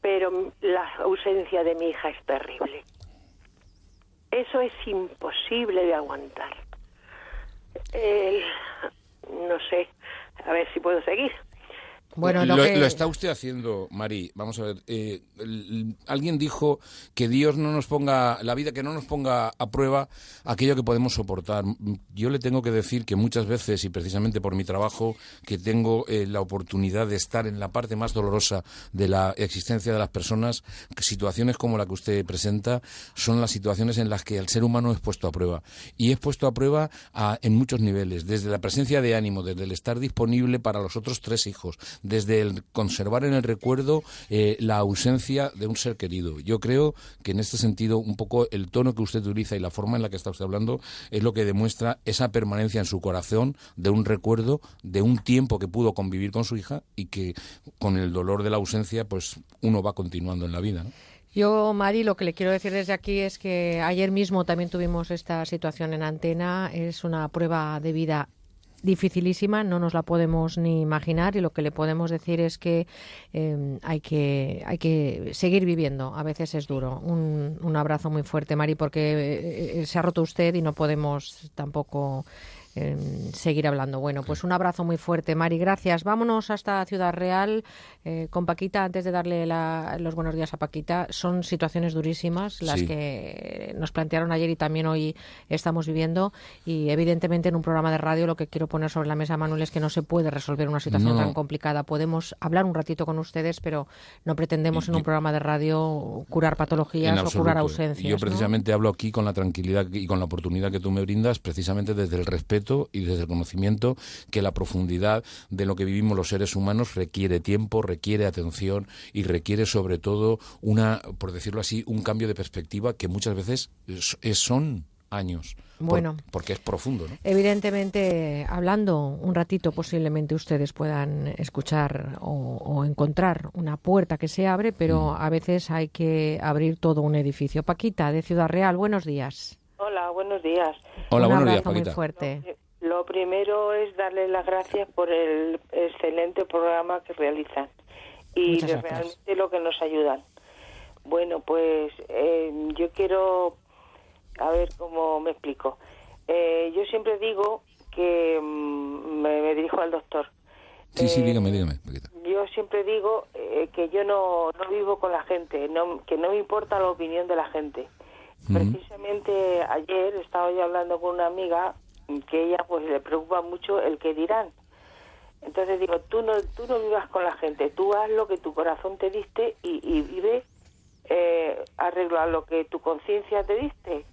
pero la ausencia de mi hija es terrible. Eso es imposible de aguantar. El- no sé, a ver si puedo seguir. Bueno, lo, lo que- lo está usted haciendo, Mari. Vamos a ver. eh, el- alguien dijo que Dios no nos ponga la vida, que no nos ponga a prueba aquello que podemos soportar. Yo le tengo que decir que muchas veces, y precisamente por mi trabajo, que tengo eh, la oportunidad de estar en la parte más dolorosa de la existencia de las personas, que situaciones como la que usted presenta son las situaciones en las que el ser humano es puesto a prueba. Y es puesto a prueba a- en muchos niveles, desde la presencia de ánimo, desde el estar disponible para los otros tres hijos, desde el conservar en el recuerdo eh, la ausencia de un ser querido. Yo creo que en este sentido un poco el tono que usted utiliza y la forma en la que está usted hablando es lo que demuestra esa permanencia en su corazón de un recuerdo de un tiempo que pudo convivir con su hija y que con el dolor de la ausencia pues uno va continuando en la vida. ¿no? Yo, Mari, lo que le quiero decir desde aquí es que ayer mismo también tuvimos esta situación en antena. Es una prueba de vida dificilísima, no nos la podemos ni imaginar y lo que le podemos decir es que eh, hay que hay que seguir viviendo. A veces es duro. Un, un abrazo muy fuerte, Mari, porque eh, se ha roto usted y no podemos tampoco eh, seguir hablando. Bueno, pues un abrazo muy fuerte, Mari. Gracias. Vámonos hasta Ciudad Real eh, con Paquita. Antes de darle la- los buenos días a Paquita, son situaciones durísimas las Sí. que nos plantearon ayer y también hoy estamos viviendo. Y evidentemente en un programa de radio lo que quiero poner sobre la mesa, Manuel, es que no se puede resolver una situación No, no. tan complicada. Podemos hablar un ratito con ustedes, pero no pretendemos en un programa de radio curar patologías o curar ausencias. Yo ¿no? precisamente hablo aquí con la tranquilidad y con la oportunidad que tú me brindas, precisamente desde el respeto y desde el conocimiento que la profundidad de lo que vivimos los seres humanos requiere tiempo, requiere atención y requiere sobre todo una, por decirlo así, un cambio de perspectiva que muchas veces es- es- son años. Por- Bueno. porque es profundo, ¿no? Evidentemente, hablando un ratito, posiblemente ustedes puedan escuchar o, o encontrar una puerta que se abre, pero Mm. a veces hay que abrir todo un edificio. Paquita, de Ciudad Real, buenos días. Hola, buenos días. Hola, un buenos días, muy Paquita. fuerte. Lo primero es darle las gracias por el excelente programa que realizan y de realmente lo que nos ayudan. Bueno, pues eh, yo quiero, a ver cómo me explico. Eh, yo siempre digo que mm, me, me dirijo al doctor. Sí, sí, dígame, dígame. Yo siempre digo eh, que yo no, no vivo con la gente, no, que no me importa la opinión de la gente. Precisamente ayer estaba yo hablando con una amiga que ella pues le preocupa mucho el que dirán. Entonces digo, tú no, tú no vivas con la gente, tú haz lo que tu corazón te diste y, y vive eh, arreglo a lo que tu conciencia te diste.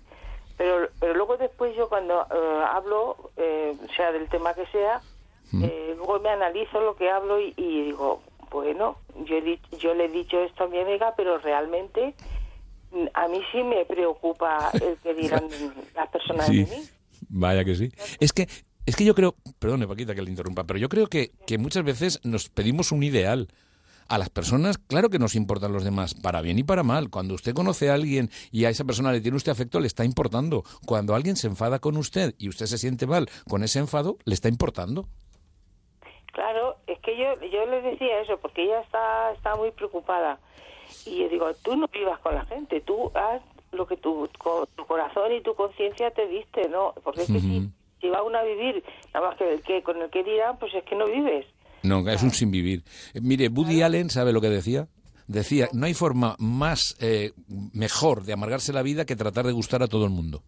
Pero, pero luego después yo cuando eh, hablo, eh, sea del tema que sea, eh, luego me analizo lo que hablo y, y digo, bueno, yo, he yo le he dicho esto a mi amiga, pero realmente a mí sí me preocupa el que dirán las personas Sí, de mí. vaya que sí. Es que, es que yo creo, perdone Paquita que le interrumpa, pero yo creo que, que muchas veces nos pedimos un ideal. A las personas, claro que nos importan los demás, para bien y para mal. Cuando usted conoce a alguien y a esa persona le tiene usted afecto, le está importando. Cuando alguien se enfada con usted y usted se siente mal con ese enfado, le está importando. Claro, es que yo, yo le decía eso, porque ella está, está muy preocupada. Y yo digo, tú no vivas con la gente, tú haz lo que tu, tu corazón y tu conciencia te diste, ¿no? Porque es que si, si va uno a vivir, nada más que, el que con el que dirán, pues es que no vives. No, es un sin vivir. Eh, Mire, Woody Allen, ¿sabe lo que decía? Decía, no hay forma más eh, mejor de amargarse la vida que tratar de gustar a todo el mundo.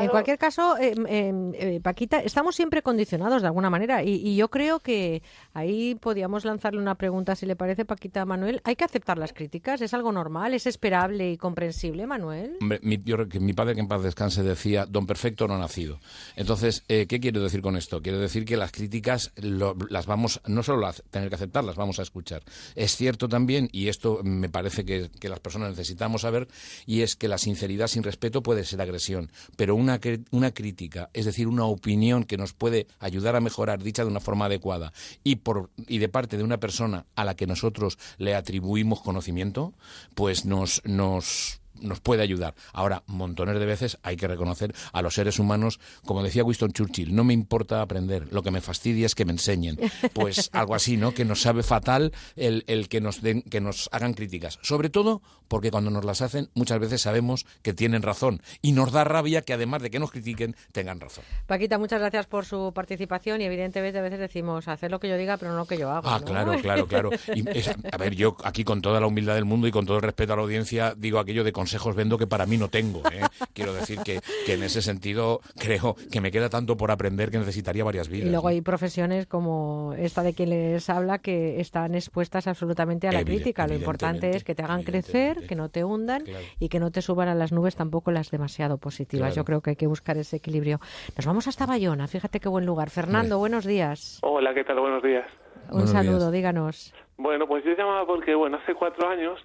En cualquier caso, eh, eh, eh, Paquita, estamos siempre condicionados de alguna manera y, y yo creo que ahí podíamos lanzarle una pregunta, si le parece, Paquita a Manuel. ¿Hay que aceptar las críticas? ¿Es algo normal? ¿Es esperable y comprensible, Manuel? Hombre, mi, yo que mi padre, que en paz descanse, decía, don perfecto no nacido. Entonces, eh, ¿qué quiero decir con esto? Quiero decir que las críticas lo- las vamos, no solo a tener que aceptar, las vamos a escuchar. Es cierto también, y esto me parece que, que las personas necesitamos saber, y es que la sinceridad sin respeto puede ser agresión, pero una, una crítica, es decir, una opinión que nos puede ayudar a mejorar, dicha de una forma adecuada, y, por, y de parte de una persona a la que nosotros le atribuimos conocimiento, pues nos, nos, nos puede ayudar. Ahora, montones de veces hay que reconocer a los seres humanos, como decía Winston Churchill, no me importa aprender, lo que me fastidia es que me enseñen. Pues algo así, ¿no? Que nos sabe fatal el, el que, nos den, que nos hagan críticas. Sobre todo porque cuando nos las hacen, muchas veces sabemos que tienen razón. Y nos da rabia que además de que nos critiquen, tengan razón. Paquita, muchas gracias por su participación y evidentemente a veces decimos hacer lo que yo diga, pero no lo que yo hago. Ah, ¿no? claro, claro, claro. Y es- a ver, yo aquí con toda la humildad del mundo y con todo el respeto a la audiencia digo aquello de consejos vendo que para mí no tengo. ¿eh? Quiero decir que, que en ese sentido creo que me queda tanto por aprender que necesitaría varias vidas. Y luego hay profesiones como esta de quien les habla que están expuestas absolutamente a la crítica. Lo importante es que te hagan crecer, que no te hundan y que no te suban a las nubes tampoco las demasiado positivas. Claro. Yo creo que hay que buscar ese equilibrio. Nos vamos hasta Bayona, fíjate qué buen lugar. Fernando, buenos días. Hola, ¿qué tal? Buenos días. Un saludo, díganos. Bueno, pues yo llamaba porque, bueno, hace cuatro años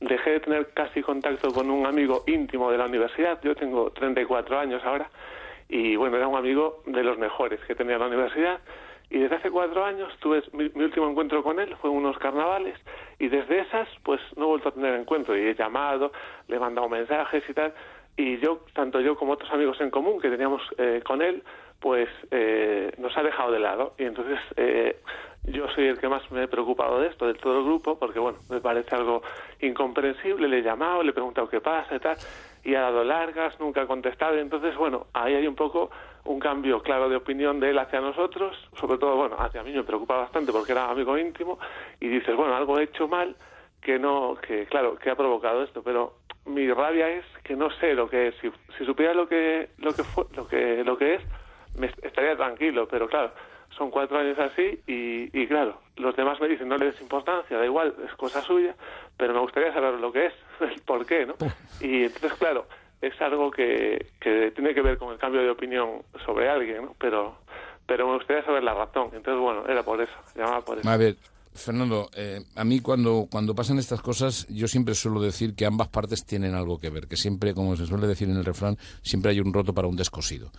dejé de tener casi contacto con un amigo íntimo de la universidad. Yo tengo 34 años ahora y, bueno, era un amigo de los mejores que tenía en la universidad. Y desde hace cuatro años tuve mi, mi último encuentro con él, fue en unos carnavales, y desde esas, pues no he vuelto a tener encuentro. Y he llamado, le he mandado mensajes y tal. Y yo, tanto yo como otros amigos en común que teníamos eh, con él, pues eh, nos ha dejado de lado. Y entonces eh, yo soy el que más me he preocupado de esto, de todo el grupo, porque bueno, me parece algo incomprensible. Le he llamado, le he preguntado qué pasa y tal, y ha dado largas, nunca ha contestado. Y entonces, bueno, ahí hay un poco un cambio claro de opinión de él hacia nosotros, sobre todo, bueno, hacia mí me preocupa bastante porque era amigo íntimo, y dices, bueno, algo he hecho mal que no, que claro, que ha provocado esto, pero mi rabia es que no sé lo que es. Si, si supiera lo que, lo que fue, lo que, lo que es, me estaría tranquilo, pero claro, son cuatro años así y, y claro, los demás me dicen no le des importancia, da igual, es cosa suya, pero me gustaría saber lo que es, el por qué, ¿no? Y entonces, claro, es algo que, que tiene que ver con el cambio de opinión sobre alguien, ¿no? Pero, pero me gustaría saber la razón. Entonces, bueno, era por eso, llamaba por eso. A ver, Fernando, eh, a mí cuando, cuando pasan estas cosas, yo siempre suelo decir que ambas partes tienen algo que ver, que siempre, como se suele decir en el refrán, siempre hay un roto para un descosido.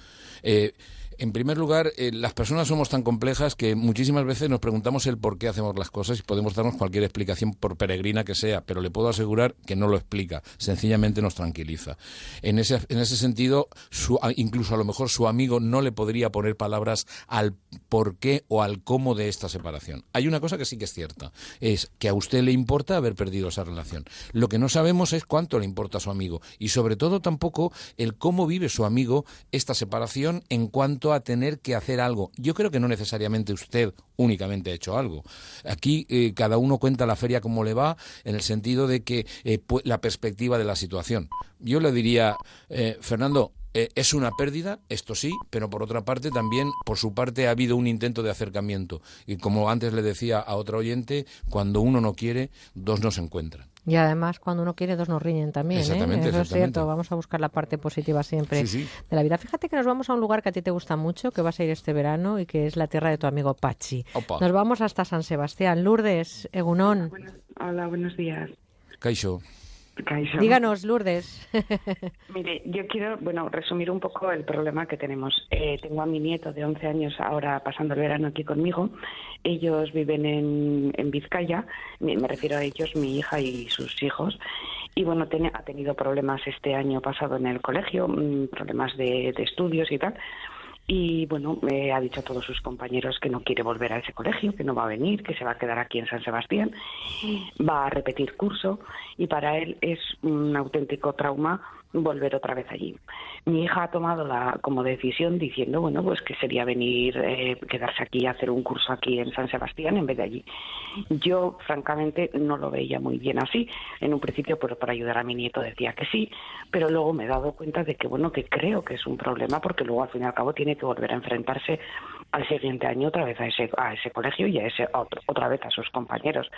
Eh, en primer lugar, eh, las personas somos tan complejas que muchísimas veces nos preguntamos el por qué hacemos las cosas y podemos darnos cualquier explicación por peregrina que sea, pero le puedo asegurar que no lo explica, sencillamente nos tranquiliza. En ese, en ese sentido, su, incluso a lo mejor su amigo no le podría poner palabras al por qué o al cómo de esta separación. Hay una cosa que sí que es cierta, es que a usted le importa haber perdido esa relación. Lo que no sabemos es cuánto le importa a su amigo y sobre todo tampoco el cómo vive su amigo esta separación en cuanto a tener que hacer algo. Yo creo que no necesariamente usted únicamente ha hecho algo. Aquí eh, cada uno cuenta la feria como le va, en el sentido de que eh, la perspectiva de la situación. Yo le diría, eh, Fernando, es una pérdida, esto sí, pero por otra parte también, por su parte, ha habido un intento de acercamiento. Y como antes le decía a otro oyente, cuando uno no quiere, dos no se encuentran. Y además, cuando uno quiere, dos nos riñen también. ¿eh? Exactamente, Eso es cierto. Vamos a buscar la parte positiva siempre Sí, sí. de la vida. Fíjate que nos vamos a un lugar que a ti te gusta mucho, que vas a ir este verano y que es la tierra de tu amigo Pachi. Opa. Nos vamos hasta San Sebastián. Lourdes, Egunón. Hola, buenos días. Caixo. Díganos, Lourdes. Mire, yo quiero, bueno, resumir un poco el problema que tenemos. Eh, tengo a mi nieto de 11 años ahora pasando el verano aquí conmigo. Ellos viven en, en Vizcaya, me, me refiero a ellos, mi hija y sus hijos. Y bueno, tiene- ha tenido problemas este año pasado en el colegio, mm, problemas de, de estudios y tal. Y bueno, me ha dicho a todos sus compañeros que no quiere volver a ese colegio, que no va a venir, que se va a quedar aquí en San Sebastián, va a repetir curso y para él es un auténtico trauma volver otra vez allí. Mi hija ha tomado la como decisión diciendo, bueno, pues que sería venir, eh, quedarse aquí hacer un curso aquí en San Sebastián en vez de allí. Yo, francamente, no lo veía muy bien así. En un principio, pero para ayudar a mi nieto decía que sí, pero luego me he dado cuenta de que, bueno, que creo que es un problema porque luego, al fin y al cabo, tiene que volver a enfrentarse al siguiente año otra vez a ese, a ese colegio y a ese otro- otra vez a sus compañeros.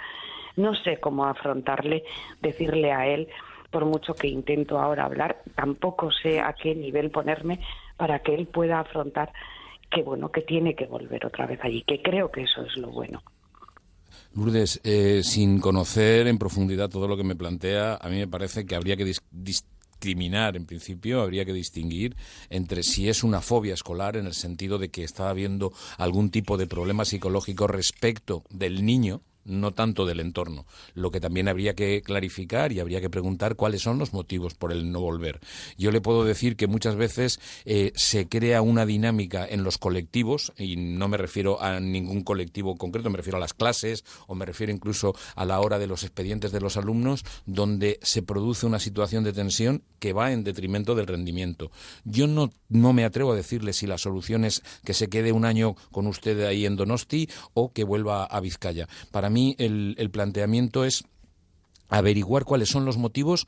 No sé cómo afrontarle, decirle a él, por mucho que intento ahora hablar, tampoco sé a qué nivel ponerme para que él pueda afrontar que, bueno, que tiene que volver otra vez allí, que creo que eso es lo bueno. Lourdes, eh, sin conocer en profundidad todo lo que me plantea, a mí me parece que habría que dis- discriminar, en principio, habría que distinguir entre si es una fobia escolar en el sentido de que está habiendo algún tipo de problema psicológico respecto del niño, no tanto del entorno. Lo que también habría que clarificar y habría que preguntar cuáles son los motivos por el no volver. Yo le puedo decir que muchas veces eh, se crea una dinámica en los colectivos, y no me refiero a ningún colectivo concreto, me refiero a las clases o me refiero incluso a la hora de los expedientes de los alumnos, donde se produce una situación de tensión que va en detrimento del rendimiento. Yo no, no me atrevo a decirle si la solución es que se quede un año con usted ahí en Donosti o que vuelva a Vizcaya. Mí el, el planteamiento es averiguar cuáles son los motivos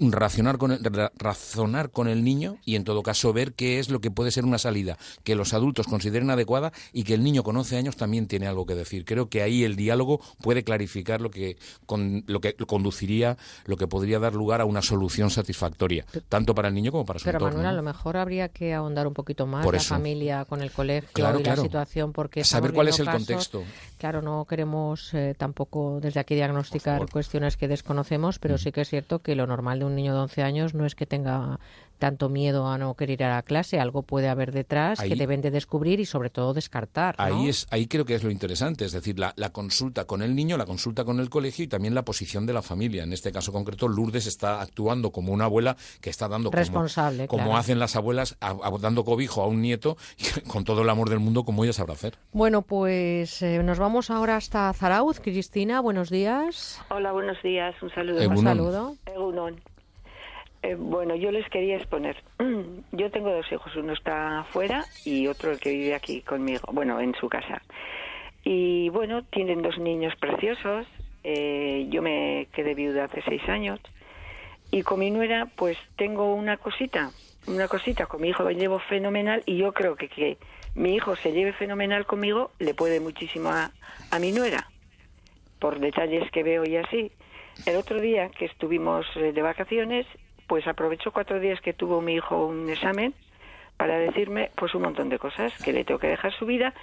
racionar con el, razonar con el niño y en todo caso ver qué es lo que puede ser una salida que los adultos consideren adecuada y que el niño con 11 años también tiene algo que decir. Creo que ahí el diálogo puede clarificar lo que, con, lo que conduciría, lo que podría dar lugar a una solución satisfactoria, tanto para el niño como para su Pero entorno. Manuel, a lo mejor habría que ahondar un poquito más Por la eso. familia con el colegio Claro, y claro. la situación, porque Saber cuál es el casos- contexto. Claro, no queremos eh, tampoco desde aquí diagnosticar cuestiones que desconocemos, pero sí que es cierto que lo normal de un niño de 11 años no es que tenga tanto miedo a no querer ir a la clase, algo puede haber detrás Ahí- que deben de descubrir y sobre todo descartar. ¿no? Ahí, es, ahí creo que es lo interesante, es decir, la, la consulta con el niño, la consulta con el colegio y también la posición de la familia. En este caso concreto, Lourdes está actuando como una abuela que está dando como- Responsable, como, claro. hacen las abuelas, a- a- dando cobijo a un nieto con todo el amor del mundo como ella sabrá hacer. Bueno, pues eh, nos vamos ahora hasta Zarauz. Cristina, buenos días. Hola, buenos días. Un saludo. Egunon. Un saludo. Egunon. Eh, bueno, yo les quería exponer. Yo tengo dos hijos, uno está afuera y otro el que vive aquí conmigo, bueno, en su casa. Y bueno, tienen dos niños preciosos. Eh, yo me quedé viuda hace seis años y con mi nuera, pues tengo una cosita, una cosita. Con mi hijo me llevo fenomenal y yo creo que que mi hijo se lleve fenomenal conmigo le puede muchísimo a, a mi nuera por detalles que veo y así. El otro día que estuvimos eh, de vacaciones, pues aprovechó cuatro días que tuvo mi hijo un examen para decirme pues un montón de cosas, que le tengo que dejar su vida.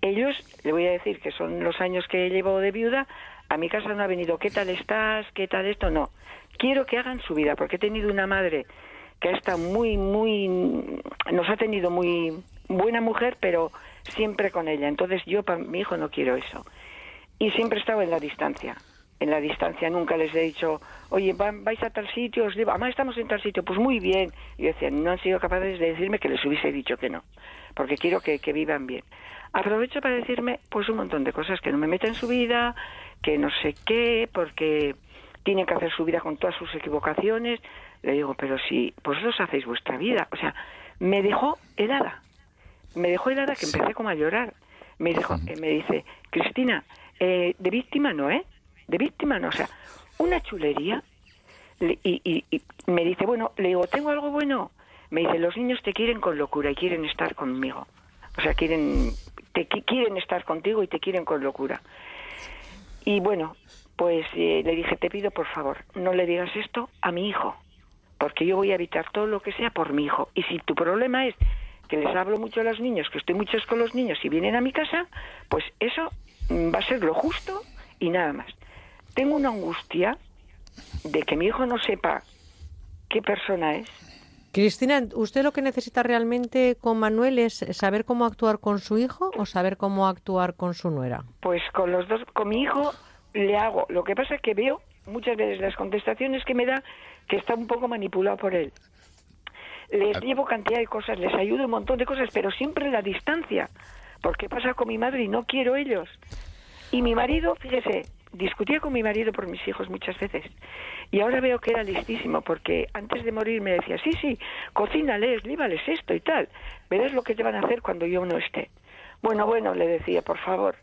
Ellos, le voy a decir que son los años que llevo de viuda, a mi casa no ha venido, ¿qué tal estás? ¿Qué tal esto? No. Quiero que hagan su vida, porque he tenido una madre que ha estado muy, muy, nos ha tenido muy buena mujer, pero siempre con ella. Entonces yo para mi hijo no quiero eso y siempre he estado en la distancia. En la distancia nunca les he dicho, oye, vais a tal sitio, os digo, mamá, estamos en tal sitio, pues muy bien. Y decían, no han sido capaces de decirme que les hubiese dicho que no, porque quiero que, que vivan bien. Aprovecho para decirme, pues un montón de cosas, que no me meta en su vida, que no sé qué, porque tienen que hacer su vida con todas sus equivocaciones. Le digo, pero si vosotros hacéis vuestra vida, o sea, me dejó helada me dejó helada que empecé como a llorar. Me dijo, eh, me dice, Cristina, eh, de víctima no, ¿eh? De víctima no, o sea, una chulería. Le- Y, me dice, bueno, le digo, ¿tengo algo bueno? Me dice, los niños te quieren con locura y quieren estar conmigo. O sea, quieren, te qui- quieren estar contigo y te quieren con locura. Y bueno, pues eh, le dije, te pido por favor, no le digas esto a mi hijo, porque yo voy a evitar todo lo que sea por mi hijo. Y si tu problema es que les hablo mucho a los niños, que estoy muchos con los niños y vienen a mi casa, pues eso va a ser lo justo y nada más. Tengo una angustia de que mi hijo no sepa qué persona es. Cristina, ¿usted lo que necesita realmente con Manuel es saber cómo actuar con su hijo o saber cómo actuar con su nuera? Pues con los dos, con mi hijo le hago. Lo que pasa es que veo muchas veces las contestaciones que me da que está un poco manipulado por él. Les llevo cantidad de cosas, les ayudo un montón de cosas, pero siempre la distancia. Porque pasa con mi madre y no quiero ellos. Y mi marido, fíjese, discutía con mi marido por mis hijos muchas veces. Y ahora veo que era listísimo, porque antes de morir me decía, sí, sí, cocínales, líbales esto y tal. Verás lo que te van a hacer cuando yo no esté. Bueno, bueno, le decía, por favor.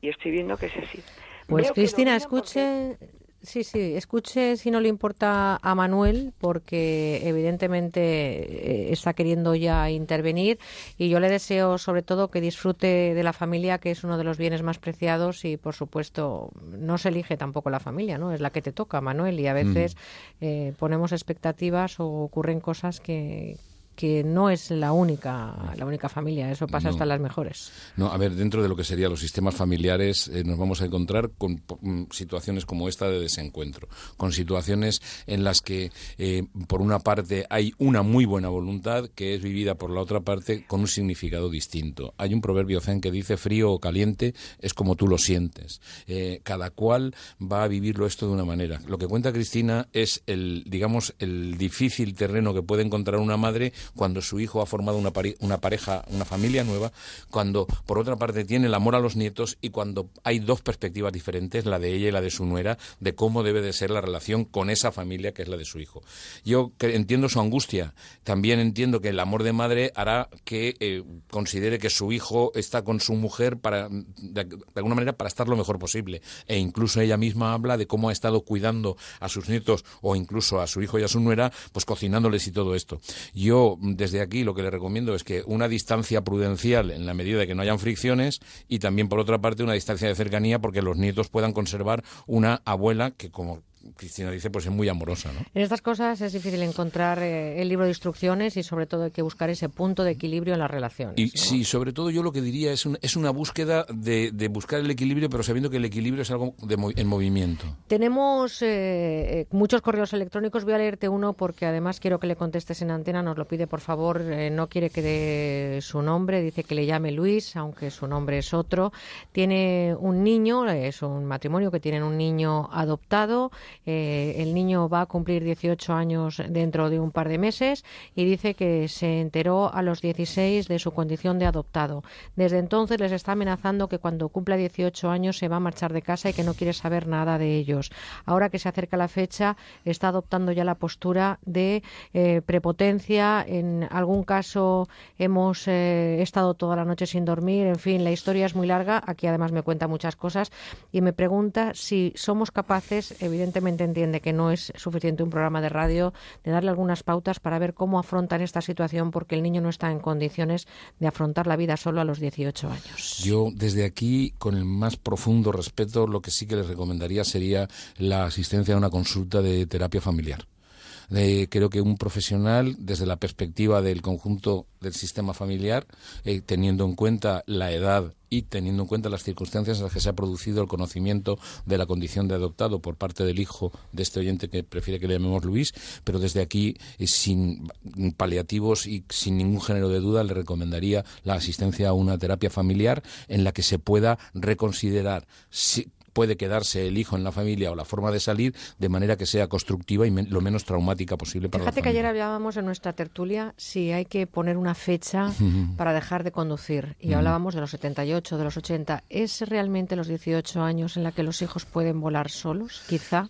Y estoy viendo que es así. Pues Veo Cristina, escuche, sí, sí, escuche si no le importa a Manuel, porque evidentemente eh, está queriendo ya intervenir y yo le deseo sobre todo que disfrute de la familia, que es uno de los bienes más preciados y por supuesto no se elige tampoco la familia, ¿no? Es la que te toca, Manuel, y a veces eh, ponemos expectativas o ocurren cosas que que no es la única la única familia, eso pasa No. hasta las mejores. No, a ver, dentro de lo que serían los sistemas familiares eh, nos vamos a encontrar con mm, situaciones como esta de desencuentro, con situaciones en las que eh, por una parte hay una muy buena voluntad que es vivida por la otra parte con un significado distinto. Hay un proverbio zen que dice frío o caliente es como tú lo sientes. Eh, cada cual va a vivirlo esto de una manera. Lo que cuenta Cristina es el, digamos, el difícil terreno que puede encontrar una madre cuando su hijo ha formado una, una pareja, una familia nueva, cuando por otra parte tiene el amor a los nietos y cuando hay dos perspectivas diferentes, la de ella y la de su nuera, de cómo debe de ser la relación con esa familia que es la de su hijo. Yo entiendo su angustia, también entiendo que el amor de madre hará que eh, considere que su hijo está con su mujer para, de, de alguna manera, para estar lo mejor posible. E incluso ella misma habla de cómo ha estado cuidando a sus nietos o incluso a su hijo y a su nuera, pues cocinándoles y todo esto. Yo, desde aquí, lo que le recomiendo es que una distancia prudencial en la medida de que no hayan fricciones y también, por otra parte, una distancia de cercanía porque los nietos puedan conservar una abuela que, como Cristina dice, pues es muy amorosa, ¿no? En estas cosas es difícil encontrar eh, el libro de instrucciones y sobre todo hay que buscar ese punto de equilibrio en las relaciones. Y sí, sobre todo yo lo que diría es, un- es una búsqueda de, de buscar el equilibrio, pero sabiendo que el equilibrio es algo de en movimiento. Tenemos eh, eh, muchos correos electrónicos. Voy a leerte uno porque además quiero que le contestes en antena. Nos lo pide, por favor. Eh, no quiere que dé su nombre. Dice que le llame Luis, aunque su nombre es otro. Tiene un niño, es un matrimonio que tienen un niño adoptado. Eh, el niño va a cumplir 18 años dentro de un par de meses y dice que se enteró a los 16 de su condición de adoptado. Desde entonces les está amenazando que cuando cumpla 18 años se va a marchar de casa y que no quiere saber nada de ellos. Ahora que se acerca la fecha, está adoptando ya la postura de eh, prepotencia. En algún caso hemos eh, estado toda la noche sin dormir. En fin, la historia es muy larga. Aquí además me cuenta muchas cosas y me pregunta si somos capaces, evidentemente entiende que no es suficiente un programa de radio, de darle algunas pautas para ver cómo afrontan esta situación porque el niño no está en condiciones de afrontar la vida solo a los 18 años. Yo desde aquí, con el más profundo respeto, lo que sí que les recomendaría sería la asistencia a una consulta de terapia familiar. Creo que un profesional, desde la perspectiva del conjunto del sistema familiar, eh, teniendo en cuenta la edad y teniendo en cuenta las circunstancias en las que se ha producido el conocimiento de la condición de adoptado por parte del hijo de este oyente que prefiere que le llamemos Luis, pero desde aquí, eh, sin paliativos y sin ningún género de duda, le recomendaría la asistencia a una terapia familiar en la que se pueda reconsiderar si puede quedarse el hijo en la familia o la forma de salir de manera que sea constructiva y lo menos traumática posible para Fíjate la que familia. ayer hablábamos en nuestra tertulia si hay que poner una fecha para dejar de conducir y hablábamos de los 78, de los 80. ¿Es realmente los 18 años en la que los hijos pueden volar solos? Quizá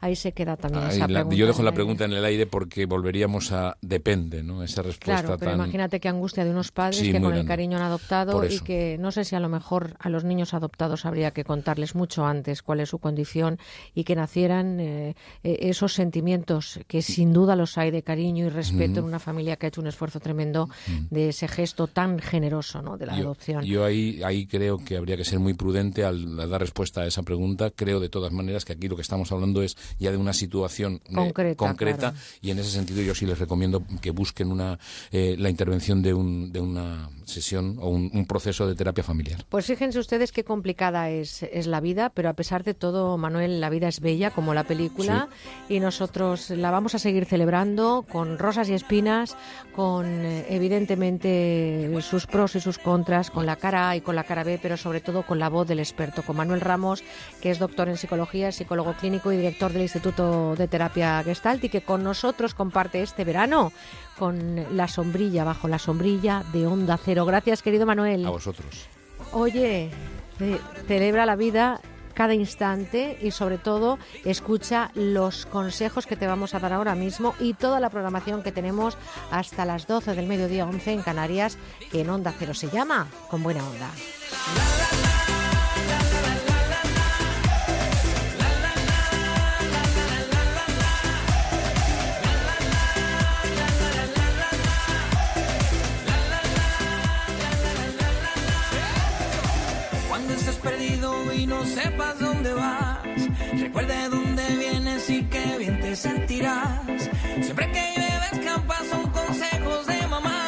ahí se queda también esa la- pregunta. yo dejo la pregunta en el aire porque volveríamos a depende, ¿no? Esa respuesta Claro, pero tan imagínate qué angustia de unos padres Sí, que con el cariño han adoptado y que no sé si a lo mejor a los niños adoptados habría que contarles mucho antes cuál es su condición y que nacieran eh, eh, esos sentimientos que sin duda los hay de cariño y respeto en una familia que ha hecho un esfuerzo tremendo de ese gesto tan generoso ¿no? de la Yo- adopción. Yo ahí, ahí creo que habría que ser muy prudente al, al dar respuesta a esa pregunta. Creo de todas maneras que aquí lo que estamos hablando es ya de una situación eh, Concreta, concreta claro. y en ese sentido yo sí les recomiendo que busquen una, eh, la intervención de, un, de una sesión o un, un proceso de terapia familiar. Pues fíjense ustedes qué complicada es, es la vida, pero a pesar de todo, Manuel, la vida es bella, como la película, y nosotros la vamos a seguir celebrando con rosas y espinas, con eh, evidentemente sus pros y sus contras, con la cara A y con la cara B, pero sobre todo con la voz del experto, con Manuel Ramos, que es doctor en psicología, psicólogo clínico y director del Instituto de Terapia Gestalt, y que con nosotros comparte este verano con la sombrilla, bajo la sombrilla de Onda Cero. Gracias, querido Manuel. A vosotros. Oye, ce- celebra la vida cada instante y sobre todo escucha los consejos que te vamos a dar ahora mismo y toda la programación que tenemos hasta las 12 del mediodía 11 en Canarias, que en Onda Cero se llama Con Buena Onda. Y no sepas dónde vas, recuerda de dónde vienes y qué bien te sentirás. Siempre que llueve escampa son consejos de mamá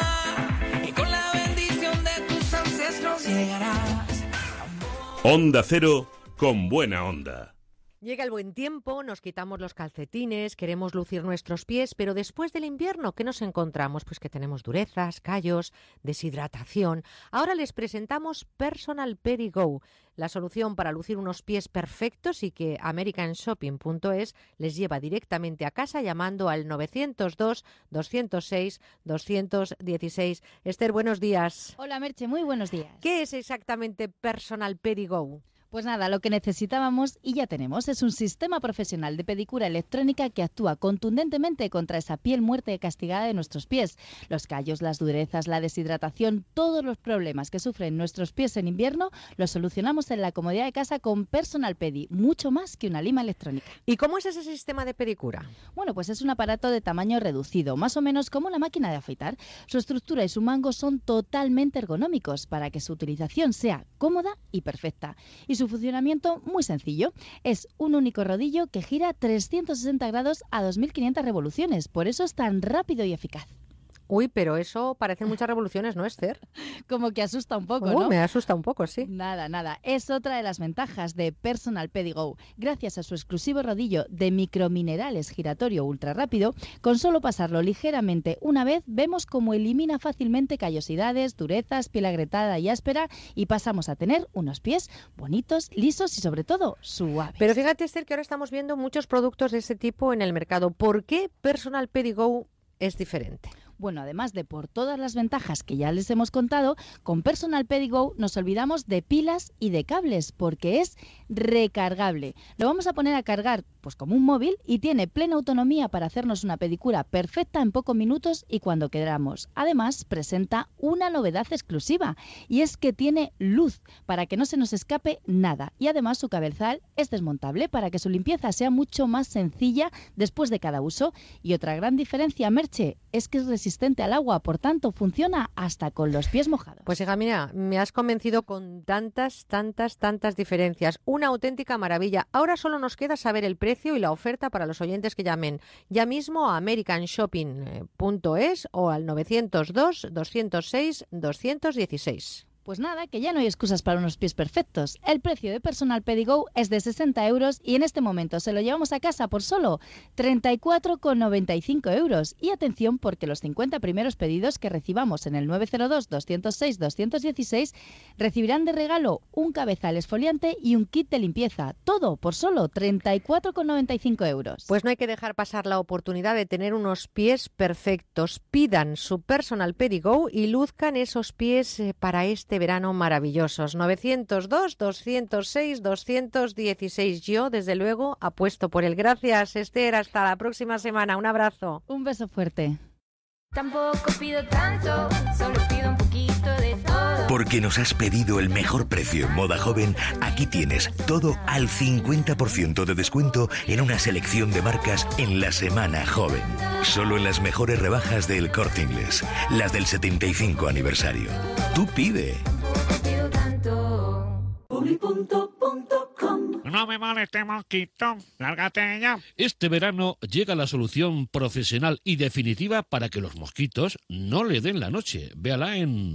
y con la bendición de tus ancestros llegarás. Onda Cero con buena onda. Llega el buen tiempo, nos quitamos los calcetines, queremos lucir nuestros pies, pero después del invierno, ¿qué nos encontramos? Pues que tenemos durezas, callos, deshidratación. Ahora les presentamos Personal Peri Go, la solución para lucir unos pies perfectos y que americanshopping.es les lleva directamente a casa llamando al 902 206 216. Esther, buenos días. Hola Merche, muy buenos días. ¿Qué es exactamente Personal Peri Go? Pues nada, lo que necesitábamos y ya tenemos es un sistema profesional de pedicura electrónica que actúa contundentemente contra esa piel muerta y castigada de nuestros pies. Los callos, las durezas, la deshidratación, todos los problemas que sufren nuestros pies en invierno los solucionamos en la comodidad de casa con Personal Pedi, mucho más que una lima electrónica. ¿Y cómo es ese sistema de pedicura? Bueno, pues es un aparato de tamaño reducido, más o menos como una máquina de afeitar. Su estructura y su mango son totalmente ergonómicos para que su utilización sea cómoda y perfecta. Y su funcionamiento muy sencillo. Es un único rodillo que gira 360 grados a 2.500 revoluciones. Por eso es tan rápido y eficaz. Uy, pero eso parecen muchas revoluciones, ¿no, Esther? Como que asusta un poco, Uh, ¿no? me asusta un poco, sí. Nada, nada. Es otra de las ventajas de Personal Pedigo. Gracias a su exclusivo rodillo de microminerales giratorio ultra rápido, con solo pasarlo ligeramente una vez, vemos cómo elimina fácilmente callosidades, durezas, piel agrietada y áspera y pasamos a tener unos pies bonitos, lisos y sobre todo suaves. Pero fíjate, Esther, que ahora estamos viendo muchos productos de ese tipo en el mercado. ¿Por qué Personal Pedigo es diferente? Bueno, además de por todas las ventajas que ya les hemos contado, con Personal Pedigo nos olvidamos de pilas y de cables porque es recargable. Lo vamos a poner a cargar pues como un móvil y tiene plena autonomía para hacernos una pedicura perfecta en pocos minutos y cuando queramos. Además, presenta una novedad exclusiva y es que tiene luz para que no se nos escape nada y además su cabezal es desmontable para que su limpieza sea mucho más sencilla después de cada uso y otra gran diferencia, Merche, es que es resistente al agua, por tanto funciona hasta con los pies mojados. Pues hija, mira, me has convencido con tantas, tantas, tantas diferencias. Una auténtica maravilla. Ahora solo nos queda saber el precio y la oferta para los oyentes que llamen ya mismo a americanshopping.es o al 902 206 216. Pues nada, que ya no hay excusas para unos pies perfectos. El precio de Personal Pedigo es de 60 euros y en este momento se lo llevamos a casa por solo 34,95 euros. Y atención porque los 50 primeros pedidos que recibamos en el 902-206-216 recibirán de regalo un cabezal esfoliante y un kit de limpieza. Todo por solo 34,95 euros. Pues no hay que dejar pasar la oportunidad de tener unos pies perfectos. Pidan su Personal Pedigo y luzcan esos pies eh, para este verano maravillosos. 902 206 216. Yo, desde luego, apuesto por él. Gracias, Esther. Hasta la próxima semana. Un abrazo. Un beso fuerte. Tampoco pido tanto, solo pido un poquito. Porque nos has pedido el mejor precio en moda joven, aquí tienes todo al 50% de descuento en una selección de marcas en la semana joven. Solo en las mejores rebajas del Corte Inglés, las del 75 aniversario. Tú pide. Pido tanto. No me moleste, mosquito. Lárgate ya. Este verano llega la solución profesional y definitiva para que los mosquitos no le den la noche. Véala en...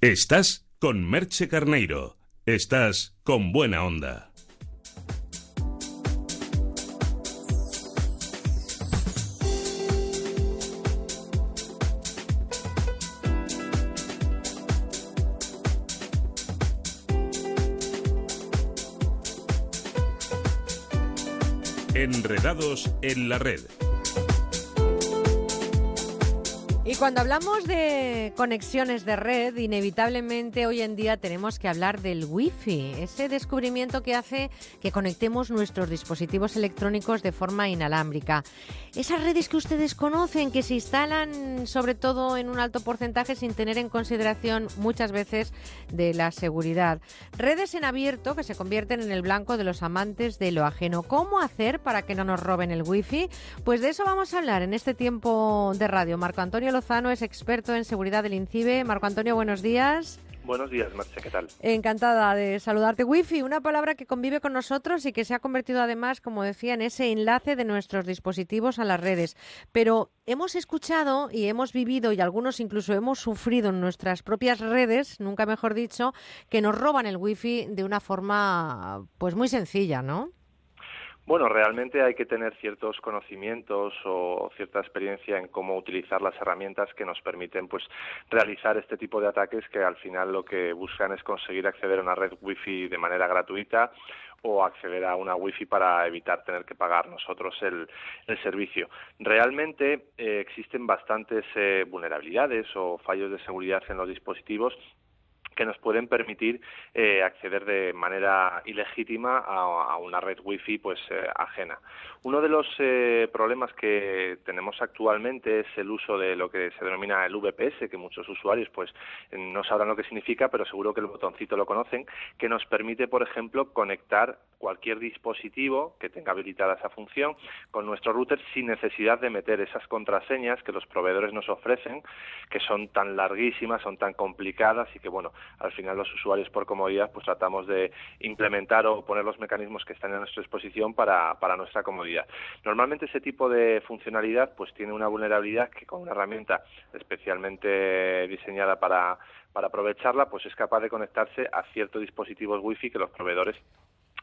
Estás con Merche Carneiro. Estás con buena onda. Enredados en la red. Y cuando hablamos de conexiones de red, inevitablemente hoy en día tenemos que hablar del Wi-Fi, ese descubrimiento que hace que conectemos nuestros dispositivos electrónicos de forma inalámbrica. Esas redes que ustedes conocen, que se instalan sobre todo en un alto porcentaje sin tener en consideración muchas veces de la seguridad. Redes en abierto que se convierten en el blanco de los amantes de lo ajeno. ¿Cómo hacer para que no nos roben el Wi-Fi? Pues de eso vamos a hablar en este tiempo de radio. Marco Antonio Lozano es experto en seguridad del INCIBE. Marco Antonio, buenos días. Buenos días, Marce, ¿qué tal? Encantada de saludarte. Wi-Fi, una palabra que convive con nosotros y que se ha convertido además, como decía, en ese enlace de nuestros dispositivos a las redes. Pero hemos escuchado y hemos vivido y algunos incluso hemos sufrido en nuestras propias redes, nunca mejor dicho, que nos roban el Wi-Fi de una forma pues muy sencilla, ¿no? Bueno, realmente hay que tener ciertos conocimientos o cierta experiencia en cómo utilizar las herramientas que nos permiten pues realizar este tipo de ataques que al final lo que buscan es conseguir acceder a una red wifi de manera gratuita o acceder a una wifi para evitar tener que pagar nosotros el, servicio. Realmente eh, existen bastantes eh, vulnerabilidades o fallos de seguridad en los dispositivos que nos pueden permitir eh, acceder de manera ilegítima a, una red wifi pues eh, ajena. Uno de los eh, problemas que tenemos actualmente es el uso de lo que se denomina el VPS, que muchos usuarios pues no sabrán lo que significa, pero seguro que el botoncito lo conocen, que nos permite, por ejemplo, conectar cualquier dispositivo que tenga habilitada esa función con nuestro router sin necesidad de meter esas contraseñas que los proveedores nos ofrecen, que son tan larguísimas, son tan complicadas y que bueno, al final los usuarios por comodidad pues tratamos de implementar o poner los mecanismos que están a nuestra disposición para, para nuestra comodidad. Normalmente ese tipo de funcionalidad pues tiene una vulnerabilidad que con una herramienta especialmente diseñada para, para aprovecharla pues es capaz de conectarse a ciertos dispositivos wifi que los proveedores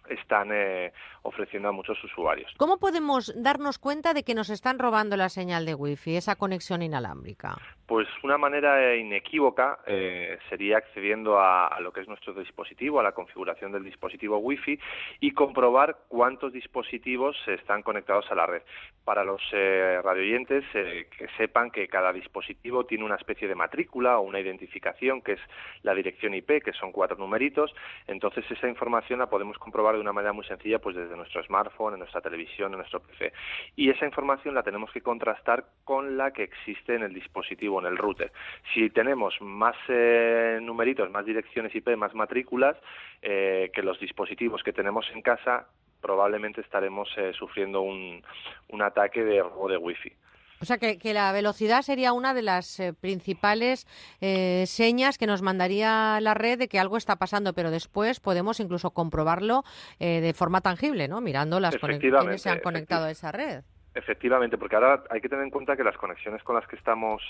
están eh, ofreciendo a muchos usuarios. ¿Cómo podemos darnos cuenta de que nos están robando la señal de Wi-Fi, esa conexión inalámbrica? Pues una manera inequívoca eh, sería accediendo a, lo que es nuestro dispositivo, a la configuración del dispositivo Wi-Fi y comprobar cuántos dispositivos están conectados a la red. Para los eh, radioyentes, eh, que sepan que cada dispositivo tiene una especie de matrícula o una identificación, que es la dirección IP, que son cuatro numeritos. Entonces esa información la podemos comprobar de una manera muy sencilla, pues desde nuestro smartphone, en nuestra televisión, en nuestro PC. Y esa información la tenemos que contrastar con la que existe en el dispositivo, en el router. Si tenemos más eh, numeritos, más direcciones IP, más matrículas eh, que los dispositivos que tenemos en casa, probablemente estaremos eh, sufriendo un, un ataque de robo de wifi. O sea, que, la velocidad sería una de las eh, principales eh, señas que nos mandaría la red de que algo está pasando, pero después podemos incluso comprobarlo eh, de forma tangible, ¿no? Mirando las conexiones que se han conectado a esa red. Efectivamente, porque ahora hay que tener en cuenta que las conexiones con las que estamos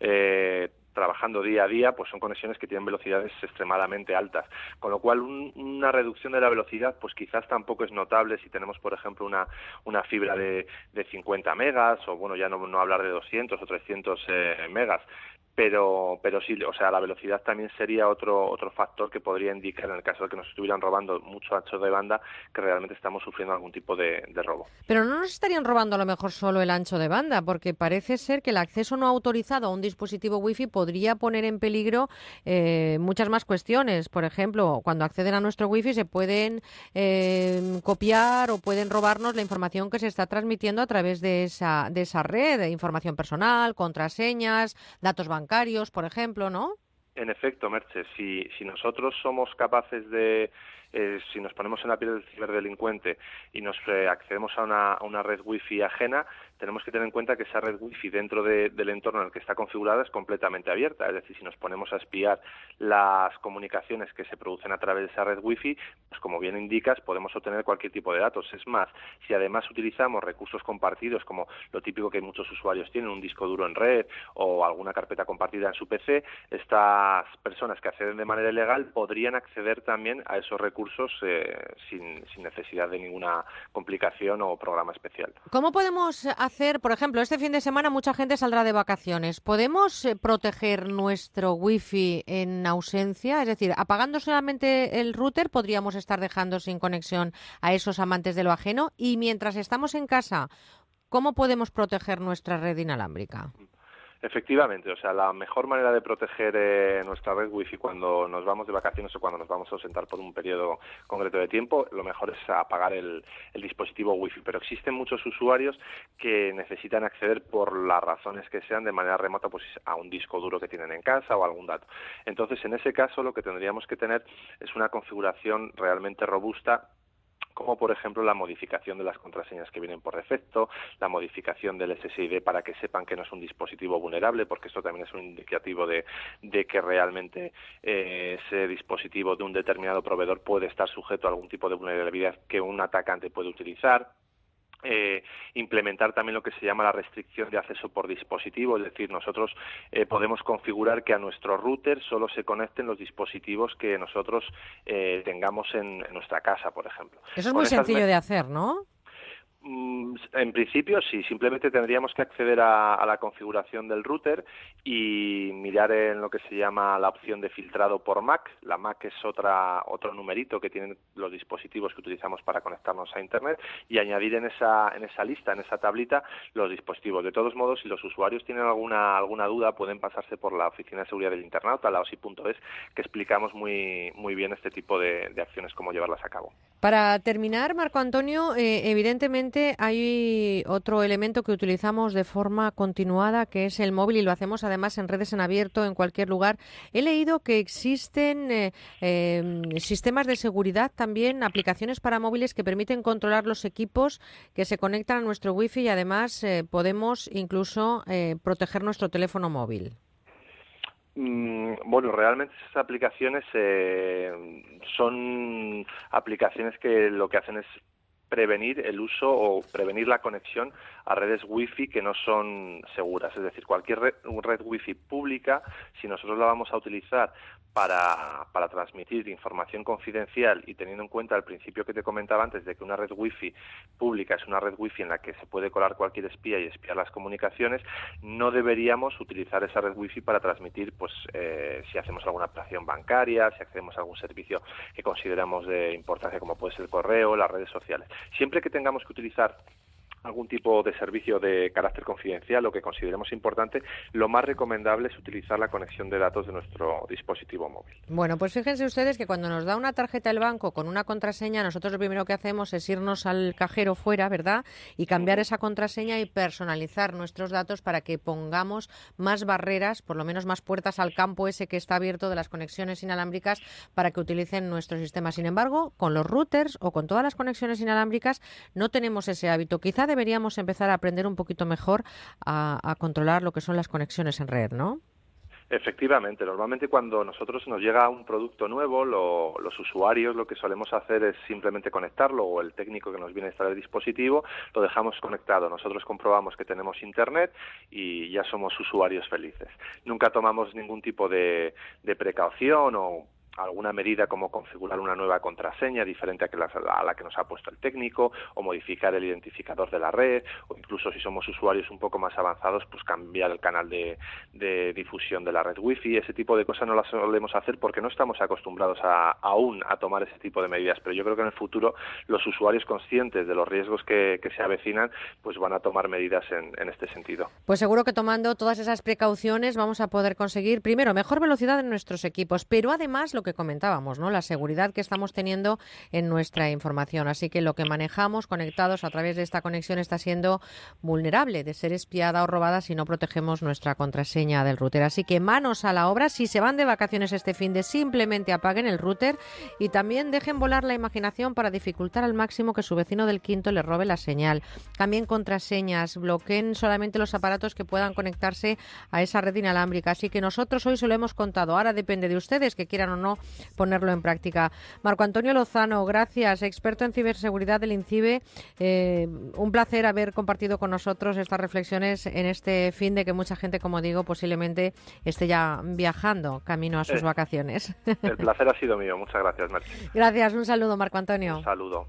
eh, trabajando día a día, pues son conexiones que tienen velocidades extremadamente altas, con lo cual una reducción de la velocidad, pues quizás tampoco es notable si tenemos, por ejemplo, una, una fibra de, de 50 megas o, bueno, ya no, no hablar de 200 o 300 eh, megas, pero pero sí, o sea, la velocidad también sería otro otro factor que podría indicar en el caso de que nos estuvieran robando mucho ancho de banda que realmente estamos sufriendo algún tipo de, robo. Pero no nos estarían robando a lo mejor solo el ancho de banda, porque parece ser que el acceso no autorizado a un dispositivo wifi podría poner en peligro eh, muchas más cuestiones. Por ejemplo, cuando acceden a nuestro wifi se pueden eh, copiar o pueden robarnos la información que se está transmitiendo a través de esa de esa red, información personal, contraseñas, datos bancarios por ejemplo, ¿no? En efecto, Merche, si, si nosotros somos capaces de, eh, si nos ponemos en la piel del ciberdelincuente y nos eh, accedemos a una, a una red wifi ajena, tenemos que tener en cuenta que esa red wifi dentro del entorno en el que está configurada es completamente abierta. Es decir, si nos ponemos a espiar las comunicaciones que se producen a través de esa red wifi, pues como bien indicas, podemos obtener cualquier tipo de datos. Es más, si además utilizamos recursos compartidos, como lo típico que muchos usuarios tienen, un disco duro en red o alguna carpeta compartida en su PC, estas personas que acceden de manera ilegal podrían acceder también a esos recursos eh, sin, sin necesidad de ninguna complicación o programa especial. ¿Cómo podemos hacer, por ejemplo, este fin de semana mucha gente saldrá de vacaciones. ¿Podemos eh, proteger nuestro wifi en ausencia? Es decir, apagando solamente el router podríamos estar dejando sin conexión a esos amantes de lo ajeno y mientras estamos en casa, ¿cómo podemos proteger nuestra red inalámbrica? Efectivamente, o sea, la mejor manera de proteger eh, nuestra red wifi cuando nos vamos de vacaciones o cuando nos vamos a ausentar por un periodo concreto de tiempo, lo mejor es apagar el, dispositivo wifi. Pero existen muchos usuarios que necesitan acceder por las razones que sean de manera remota pues a un disco duro que tienen en casa o algún dato. Entonces, en ese caso, lo que tendríamos que tener es una configuración realmente robusta como por ejemplo la modificación de las contraseñas que vienen por defecto, la modificación del SSID para que sepan que no es un dispositivo vulnerable, porque esto también es un indicativo de, que realmente eh, ese dispositivo de un determinado proveedor puede estar sujeto a algún tipo de vulnerabilidad que un atacante puede utilizar eh, implementar también lo que se llama la restricción de acceso por dispositivo, es decir, nosotros eh, podemos configurar que a nuestro router solo se conecten los dispositivos que nosotros eh, tengamos en, nuestra casa, por ejemplo. Eso es muy sencillo de hacer, ¿no? Mm, en principio sí, simplemente tendríamos que acceder a, la configuración del router y mirar en lo que se llama la opción de filtrado por MAC. La MAC es otra, otro numerito que tienen los dispositivos que utilizamos para conectarnos a Internet y añadir en esa, en esa lista, en esa tablita, los dispositivos. De todos modos, si los usuarios tienen alguna, alguna duda, pueden pasarse por la Oficina de Seguridad del Internauta, la OSI.es, que explicamos muy, muy bien este tipo de, acciones, cómo llevarlas a cabo. Para terminar, Marco Antonio, eh, evidentemente hay otro elemento que utilizamos de forma continuada, que es el móvil, y lo hacemos además en redes en abierto, en cualquier lugar. He leído que existen eh, em, sistemas de seguridad también, aplicaciones para móviles que permiten controlar los equipos que se conectan a nuestro wifi y además eh, podemos incluso eh, proteger nuestro teléfono móvil. Mm, bueno, realmente esas aplicaciones son aplicaciones que lo que hacen es prevenir el uso o prevenir la conexión a redes wifi que no son seguras. Es decir, cualquier red, red wifi pública, si nosotros la vamos a utilizar para, para transmitir información confidencial y teniendo en cuenta el principio que te comentaba antes de que una red wifi pública es una red wifi en la que se puede colar cualquier espía y espiar las comunicaciones, no deberíamos utilizar esa red wifi para transmitir, pues, eh, si hacemos alguna operación bancaria, si accedemos a algún servicio que consideramos de importancia como puede ser el correo, las redes sociales. Siempre que tengamos que utilizar algún tipo de servicio de carácter confidencial o que consideremos importante, lo más recomendable es utilizar la conexión de datos de nuestro dispositivo móvil. Bueno, pues fíjense ustedes que cuando nos da una tarjeta el banco con una contraseña, nosotros lo primero que hacemos es irnos al cajero fuera, ¿verdad? Y cambiar esa contraseña y personalizar nuestros datos para que pongamos más barreras, por lo menos más puertas al campo ese que está abierto de las conexiones inalámbricas para que utilicen nuestro sistema. Sin embargo, con los routers o con todas las conexiones inalámbricas no tenemos ese hábito. Quizá deberíamos empezar a aprender un poquito mejor a, controlar lo que son las conexiones en red, ¿no? Efectivamente, normalmente cuando nosotros nos llega un producto nuevo, los usuarios lo que solemos hacer es simplemente conectarlo o el técnico que nos viene a instalar el dispositivo lo dejamos conectado. Nosotros comprobamos que tenemos internet y ya somos usuarios felices. Nunca tomamos ningún tipo de, de precaución o alguna medida como configurar una nueva contraseña diferente a, que la, a la que nos ha puesto el técnico o modificar el identificador de la red o incluso si somos usuarios un poco más avanzados pues cambiar el canal de, difusión de la red wifi. Ese tipo de cosas no las solemos hacer porque no estamos acostumbrados a, aún a tomar ese tipo de medidas pero yo creo que en el futuro los usuarios conscientes de los riesgos que, se avecinan pues van a tomar medidas en, en este sentido. Pues seguro que tomando todas esas precauciones vamos a poder conseguir primero mejor velocidad en nuestros equipos pero además lo que comentábamos, ¿no? La seguridad que estamos teniendo en nuestra información. Así que lo que manejamos conectados a través de esta conexión está siendo vulnerable de ser espiada o robada si no protegemos nuestra contraseña del router. Así que manos a la obra. Si se van de vacaciones este fin de, simplemente apaguen el router y también dejen volar la imaginación para dificultar al máximo que su vecino del quinto le robe la señal. Cambien contraseñas, bloqueen solamente los aparatos que puedan conectarse a esa red inalámbrica. Así que nosotros hoy se lo hemos contado. Ahora depende de ustedes que quieran o no ponerlo en práctica. Marco Antonio Lozano, gracias, experto en ciberseguridad del INCIBE. Eh, un placer haber compartido con nosotros estas reflexiones en este fin de que mucha gente, como digo, posiblemente esté ya viajando camino a sus eh, vacaciones. El placer ha sido mío. Muchas gracias, Merche. Gracias. Un saludo, Marco Antonio. Un saludo.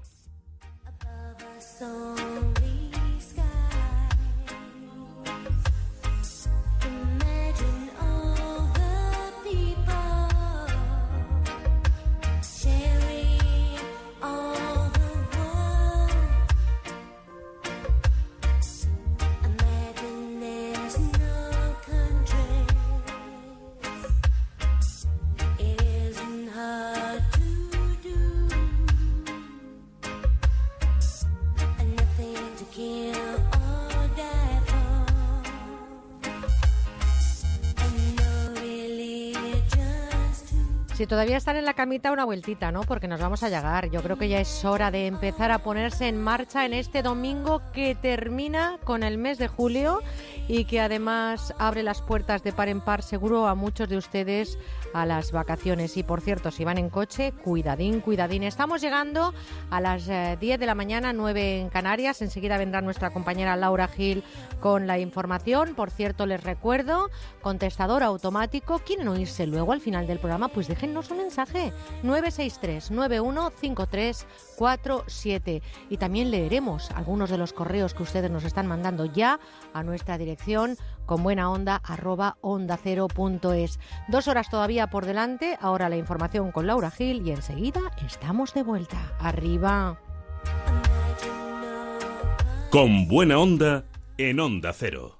can't Si todavía están en la camita, una vueltita, ¿no? Porque nos vamos a llegar. Yo creo que ya es hora de empezar a ponerse en marcha en este domingo que termina con el mes de julio y que además abre las puertas de par en par seguro a muchos de ustedes a las vacaciones. Y por cierto, si van en coche, cuidadín, cuidadín. Estamos llegando a las 10 de la mañana, 9 en Canarias. Enseguida vendrá nuestra compañera Laura Gil con la información. Por cierto, les recuerdo, contestador automático. ¿Quieren oírse luego al final del programa? Pues déjennos un mensaje. 963 915347 Y también leeremos algunos de los correos que ustedes nos están mandando ya a nuestra dirección con buena onda arroba onda cero punto es. Dos horas todavía por delante, ahora la información con Laura Gil y enseguida estamos de vuelta. Arriba. Con buena onda en onda cero.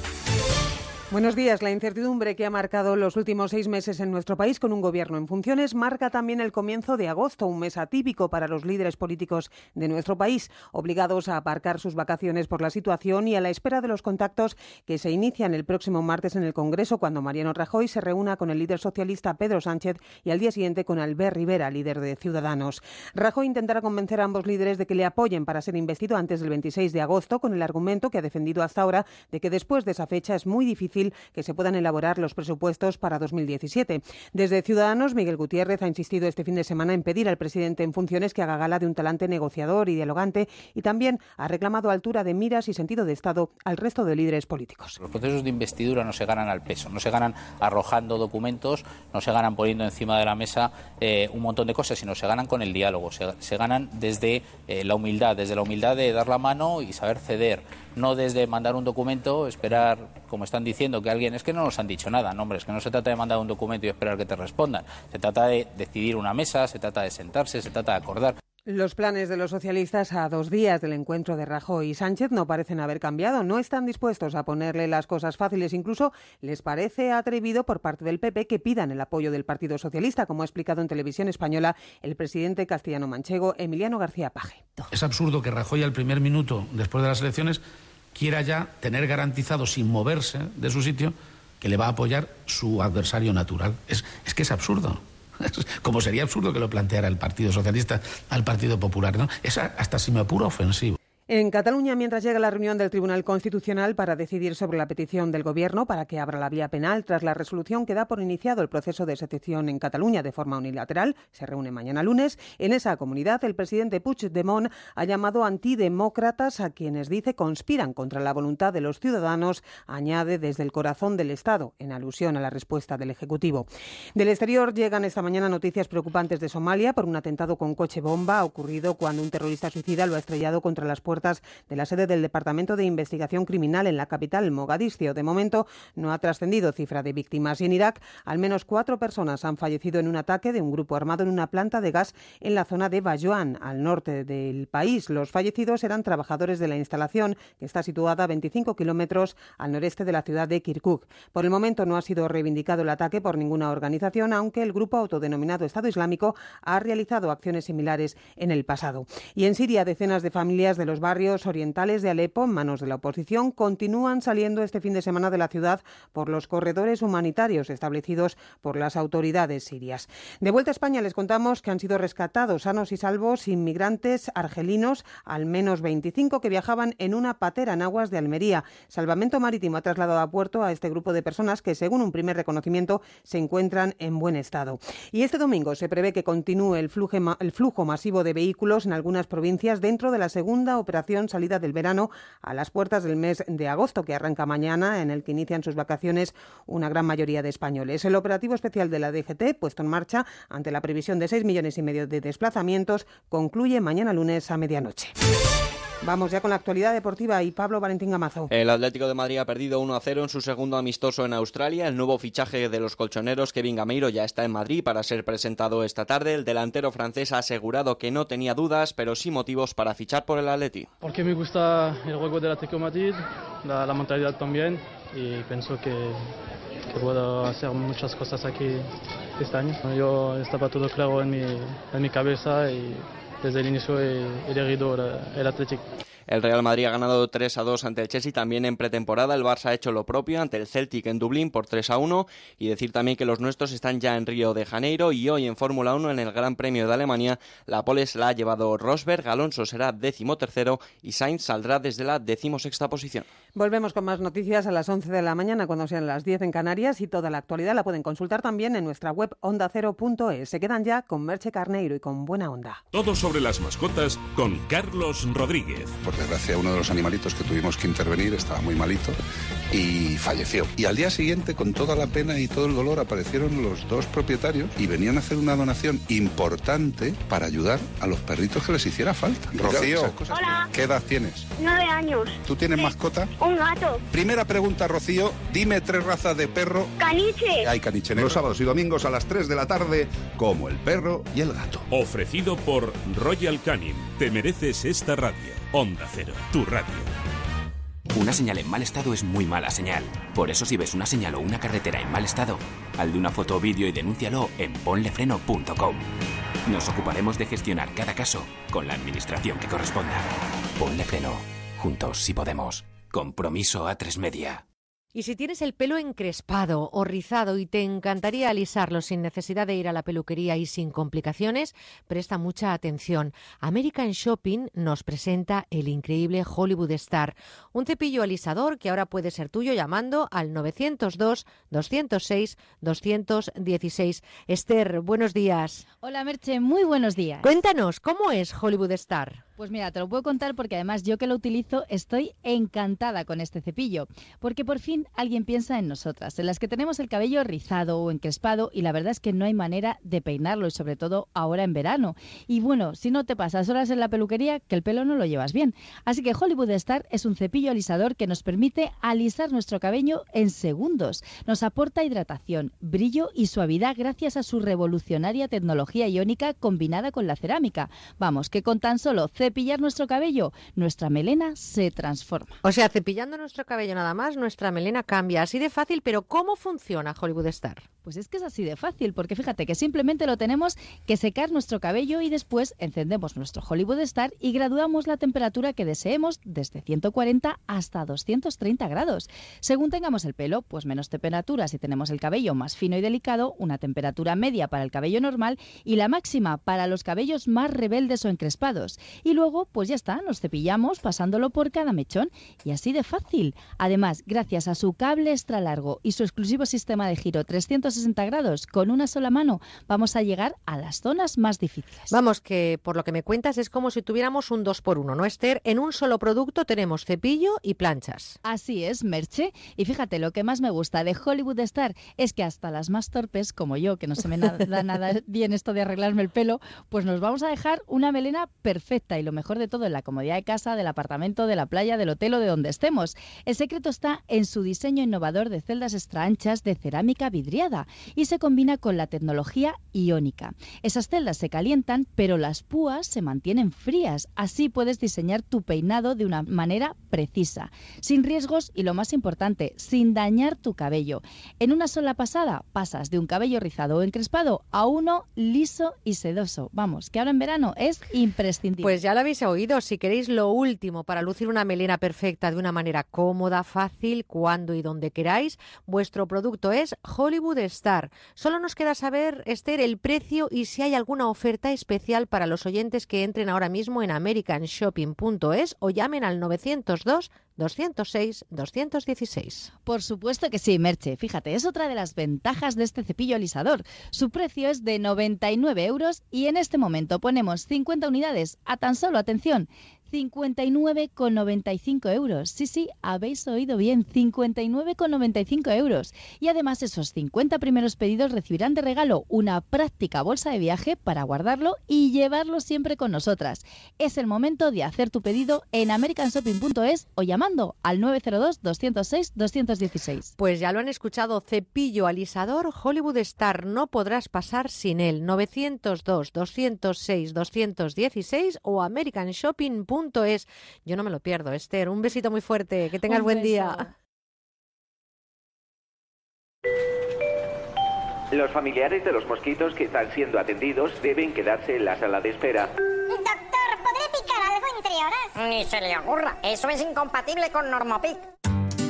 Buenos días. La incertidumbre que ha marcado los últimos seis meses en nuestro país con un gobierno en funciones marca también el comienzo de agosto, un mes atípico para los líderes políticos de nuestro país, obligados a aparcar sus vacaciones por la situación y a la espera de los contactos que se inician el próximo martes en el Congreso, cuando Mariano Rajoy se reúna con el líder socialista Pedro Sánchez y al día siguiente con Albert Rivera, líder de Ciudadanos. Rajoy intentará convencer a ambos líderes de que le apoyen para ser investido antes del 26 de agosto, con el argumento que ha defendido hasta ahora de que después de esa fecha es muy difícil difícil que se puedan elaborar los presupuestos para 2017. Desde Ciudadanos, Miguel Gutiérrez ha insistido este fin de semana en pedir al presidente en funciones que haga gala de un talante negociador y dialogante y también ha reclamado altura de miras y sentido de Estado al resto de líderes políticos. Los procesos de investidura no se ganan al peso, no se ganan arrojando documentos, no se ganan poniendo encima de la mesa eh, un montón de cosas, sino se ganan con el diálogo, se, se ganan desde eh, la humildad, desde la humildad de dar la mano y saber ceder, no desde mandar un documento, esperar, como están diciendo, que alguien es que no nos han dicho nada, no, hombre, es que no se trata de mandar un documento y esperar que te respondan, se trata de decidir una mesa, se trata de sentarse, se trata de acordar. Los planes de los socialistas a dos días del encuentro de Rajoy y Sánchez no parecen haber cambiado. No están dispuestos a ponerle las cosas fáciles. Incluso les parece atrevido por parte del PP que pidan el apoyo del Partido Socialista, como ha explicado en televisión española el presidente castellano-manchego Emiliano García Paje. Es absurdo que Rajoy al primer minuto después de las elecciones quiera ya tener garantizado, sin moverse de su sitio, que le va a apoyar su adversario natural. Es, es que es absurdo. Como sería absurdo que lo planteara el Partido Socialista al Partido Popular. ¿no? Es hasta si me apuro ofensivo. En Cataluña, mientras llega la reunión del Tribunal Constitucional para decidir sobre la petición del Gobierno para que abra la vía penal tras la resolución que da por iniciado el proceso de secesión en Cataluña de forma unilateral, se reúne mañana lunes. En esa comunidad, el presidente Puigdemont ha llamado antidemócratas a quienes dice conspiran contra la voluntad de los ciudadanos, añade desde el corazón del Estado, en alusión a la respuesta del Ejecutivo. Del exterior llegan esta mañana noticias preocupantes de Somalia por un atentado con coche bomba ocurrido cuando un terrorista suicida lo ha estrellado contra las puertas de la sede del Departamento de Investigación Criminal en la capital, Mogadiscio. De momento no ha trascendido cifra de víctimas y en Irak al menos cuatro personas han fallecido en un ataque de un grupo armado en una planta de gas en la zona de Bayoán, al norte del país. Los fallecidos eran trabajadores de la instalación, que está situada a 25 kilómetros al noreste de la ciudad de Kirkuk. Por el momento no ha sido reivindicado el ataque por ninguna organización, aunque el grupo autodenominado Estado Islámico ha realizado acciones similares en el pasado. Y en Siria, decenas de familias de los barrios orientales de Alepo, en manos de la oposición, continúan saliendo este fin de semana de la ciudad por los corredores humanitarios establecidos por las autoridades sirias. De vuelta a España les contamos que han sido rescatados sanos y salvos inmigrantes argelinos, al menos 25 que viajaban en una patera en aguas de Almería. Salvamento Marítimo ha trasladado a puerto a este grupo de personas que, según un primer reconocimiento, se encuentran en buen estado. Y este domingo se prevé que continúe el flujo, el flujo masivo de vehículos en algunas provincias dentro de la segunda operación salida del verano a las puertas del mes de agosto, que arranca mañana, en el que inician sus vacaciones una gran mayoría de españoles. El operativo especial de la DGT, puesto en marcha ante la previsión de 6 millones y medio de desplazamientos, concluye mañana lunes a medianoche. Vamos ya con la actualidad deportiva y Pablo Valentín Gamazo. El Atlético de Madrid ha perdido 1 a 0 en su segundo amistoso en Australia. El nuevo fichaje de los colchoneros, Kevin Gameiro, ya está en Madrid para ser presentado esta tarde. El delantero francés ha asegurado que no tenía dudas, pero sí motivos para fichar por el Atleti. Porque me gusta el juego del Atlético de Madrid, la, la mentalidad también, y pienso que, que puedo hacer muchas cosas aquí este año. Yo estaba todo claro en mi, en mi cabeza y desde el inicio he elegido el Atlético. El Real Madrid ha ganado 3 a 2 ante el Chelsea. También en pretemporada el Barça ha hecho lo propio ante el Celtic en Dublín por 3 a 1. Y decir también que los nuestros están ya en Río de Janeiro y hoy en Fórmula 1 en el Gran Premio de Alemania la pole se la ha llevado Rosberg, Alonso será décimo tercero y Sainz saldrá desde la decimosexta posición. Volvemos con más noticias a las 11 de la mañana cuando sean las 10 en Canarias y toda la actualidad la pueden consultar también en nuestra web ondacero.es. Se quedan ya con Merche Carneiro y con Buena Onda. Todo sobre las mascotas con Carlos Rodríguez. Por desgracia, uno de los animalitos que tuvimos que intervenir estaba muy malito y falleció. Y al día siguiente, con toda la pena y todo el dolor, aparecieron los dos propietarios y venían a hacer una donación importante para ayudar a los perritos que les hiciera falta. Rocío, Hola. ¿qué edad tienes? Nueve años. ¿Tú tienes mascota? Un gato. Primera pregunta, Rocío. Dime tres razas de perro. Caniche. Hay caniche negro. Los sábados y domingos a las 3 de la tarde, como el perro y el gato. Ofrecido por Royal Canin. Te mereces esta radio. Onda Cero, tu radio. Una señal en mal estado es muy mala señal. Por eso si ves una señal o una carretera en mal estado, haz de una foto o vídeo y denúncialo en ponlefreno.com. Nos ocuparemos de gestionar cada caso con la administración que corresponda. Ponle freno. Juntos si podemos. Compromiso a tres media. Y si tienes el pelo encrespado o rizado y te encantaría alisarlo sin necesidad de ir a la peluquería y sin complicaciones, presta mucha atención. American Shopping nos presenta el increíble Hollywood Star, un cepillo alisador que ahora puede ser tuyo llamando al 902 206 216. Esther, buenos días. Hola Merche, muy buenos días. Cuéntanos, ¿cómo es Hollywood Star? Pues mira, te lo puedo contar porque además yo que lo utilizo estoy encantada con este cepillo, porque por fin alguien piensa en nosotras, en las que tenemos el cabello rizado o encrespado y la verdad es que no hay manera de peinarlo y sobre todo ahora en verano. Y bueno, si no te pasas horas en la peluquería, que el pelo no lo llevas bien. Así que Hollywood Star es un cepillo alisador que nos permite alisar nuestro cabello en segundos. Nos aporta hidratación, brillo y suavidad gracias a su revolucionaria tecnología iónica combinada con la cerámica. Vamos, que con tan solo cepillar nuestro cabello, nuestra melena se transforma. O sea, cepillando nuestro cabello nada más, nuestra melena cambia. Así de fácil, pero ¿cómo funciona Hollywood Star? Pues es que es así de fácil, porque fíjate que simplemente lo tenemos que secar nuestro cabello y después encendemos nuestro Hollywood Star y graduamos la temperatura que deseemos desde 140 hasta 230 grados. Según tengamos el pelo, pues menos temperatura si tenemos el cabello más fino y delicado, una temperatura media para el cabello normal y la máxima para los cabellos más rebeldes o encrespados. Y luego, pues ya está, nos cepillamos pasándolo por cada mechón y así de fácil. Además, gracias a su cable extra largo y su exclusivo sistema de giro 360 grados con una sola mano, vamos a llegar a las zonas más difíciles. Vamos, que por lo que me cuentas es como si tuviéramos un 2 por 1 ¿no, Esther? En un solo producto tenemos cepillo y planchas. Así es, Merche. Y fíjate, lo que más me gusta de Hollywood Star es que hasta las más torpes, como yo, que no se me da nada bien esto de arreglarme el pelo, pues nos vamos a dejar una melena perfecta y lo mejor de todo en la comodidad de casa, del apartamento, de la playa, del hotel o de donde estemos. El secreto está en su diseño innovador de celdas extra anchas de cerámica vidriada y se combina con la tecnología iónica. Esas celdas se calientan, pero las púas se mantienen frías. Así puedes diseñar tu peinado de una manera precisa, sin riesgos y lo más importante, sin dañar tu cabello. En una sola pasada pasas de un cabello rizado o encrespado a uno liso y sedoso. Vamos, que ahora en verano es imprescindible. Pues ya lo habéis oído, si queréis lo último para lucir una melena perfecta de una manera cómoda, fácil, cuando y donde queráis, vuestro producto es Hollywood Star. Solo nos queda saber, Esther, el precio y si hay alguna oferta especial para los oyentes que entren ahora mismo en americanshopping.es o llamen al 902 206 216. Por supuesto que sí, Merche. Fíjate, es otra de las ventajas de este cepillo alisador. Su precio es de 99 euros y en este momento ponemos 50 unidades a tan solo, atención, 59,95 euros. Sí, sí, habéis oído bien, 59,95 euros. Y además esos 50 primeros pedidos recibirán de regalo una práctica bolsa de viaje para guardarlo y llevarlo siempre con nosotras. Es el momento de hacer tu pedido en americanshopping.es o llamando al 902-206-216. Pues ya lo han escuchado, cepillo alisador Hollywood Star, no podrás pasar sin él. 902-206-216 o americanshopping.es es. Yo no me lo pierdo, Esther. Un besito muy fuerte. Que tengas buen día. Los familiares de los mosquitos que están siendo atendidos deben quedarse en la sala de espera. Doctor, ¿podré picar algo entre horas? Ni se le ocurra. Eso es incompatible con Normopic.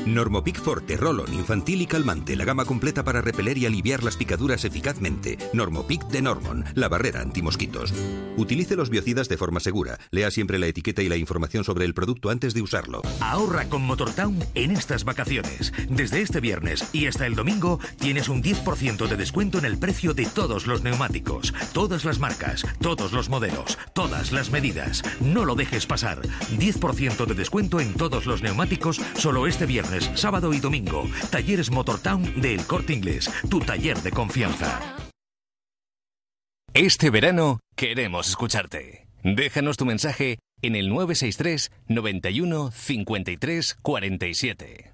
Normopic Forte, Rolon, infantil y calmante, la gama completa para repeler y aliviar las picaduras eficazmente. Normopic de Normon, la barrera antimosquitos. Utilice los biocidas de forma segura. Lea siempre la etiqueta y la información sobre el producto antes de usarlo. Ahorra con Motortown en estas vacaciones. Desde este viernes y hasta el domingo tienes un 10% de descuento en el precio de todos los neumáticos, todas las marcas, todos los modelos, todas las medidas. No lo dejes pasar. 10% de descuento en todos los neumáticos solo este viernes sábado y domingo. Talleres Motortown de El Corte Inglés, tu taller de confianza. Este verano queremos escucharte. Déjanos tu mensaje en el 963 91 53 47.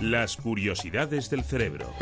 Las curiosidades del cerebro.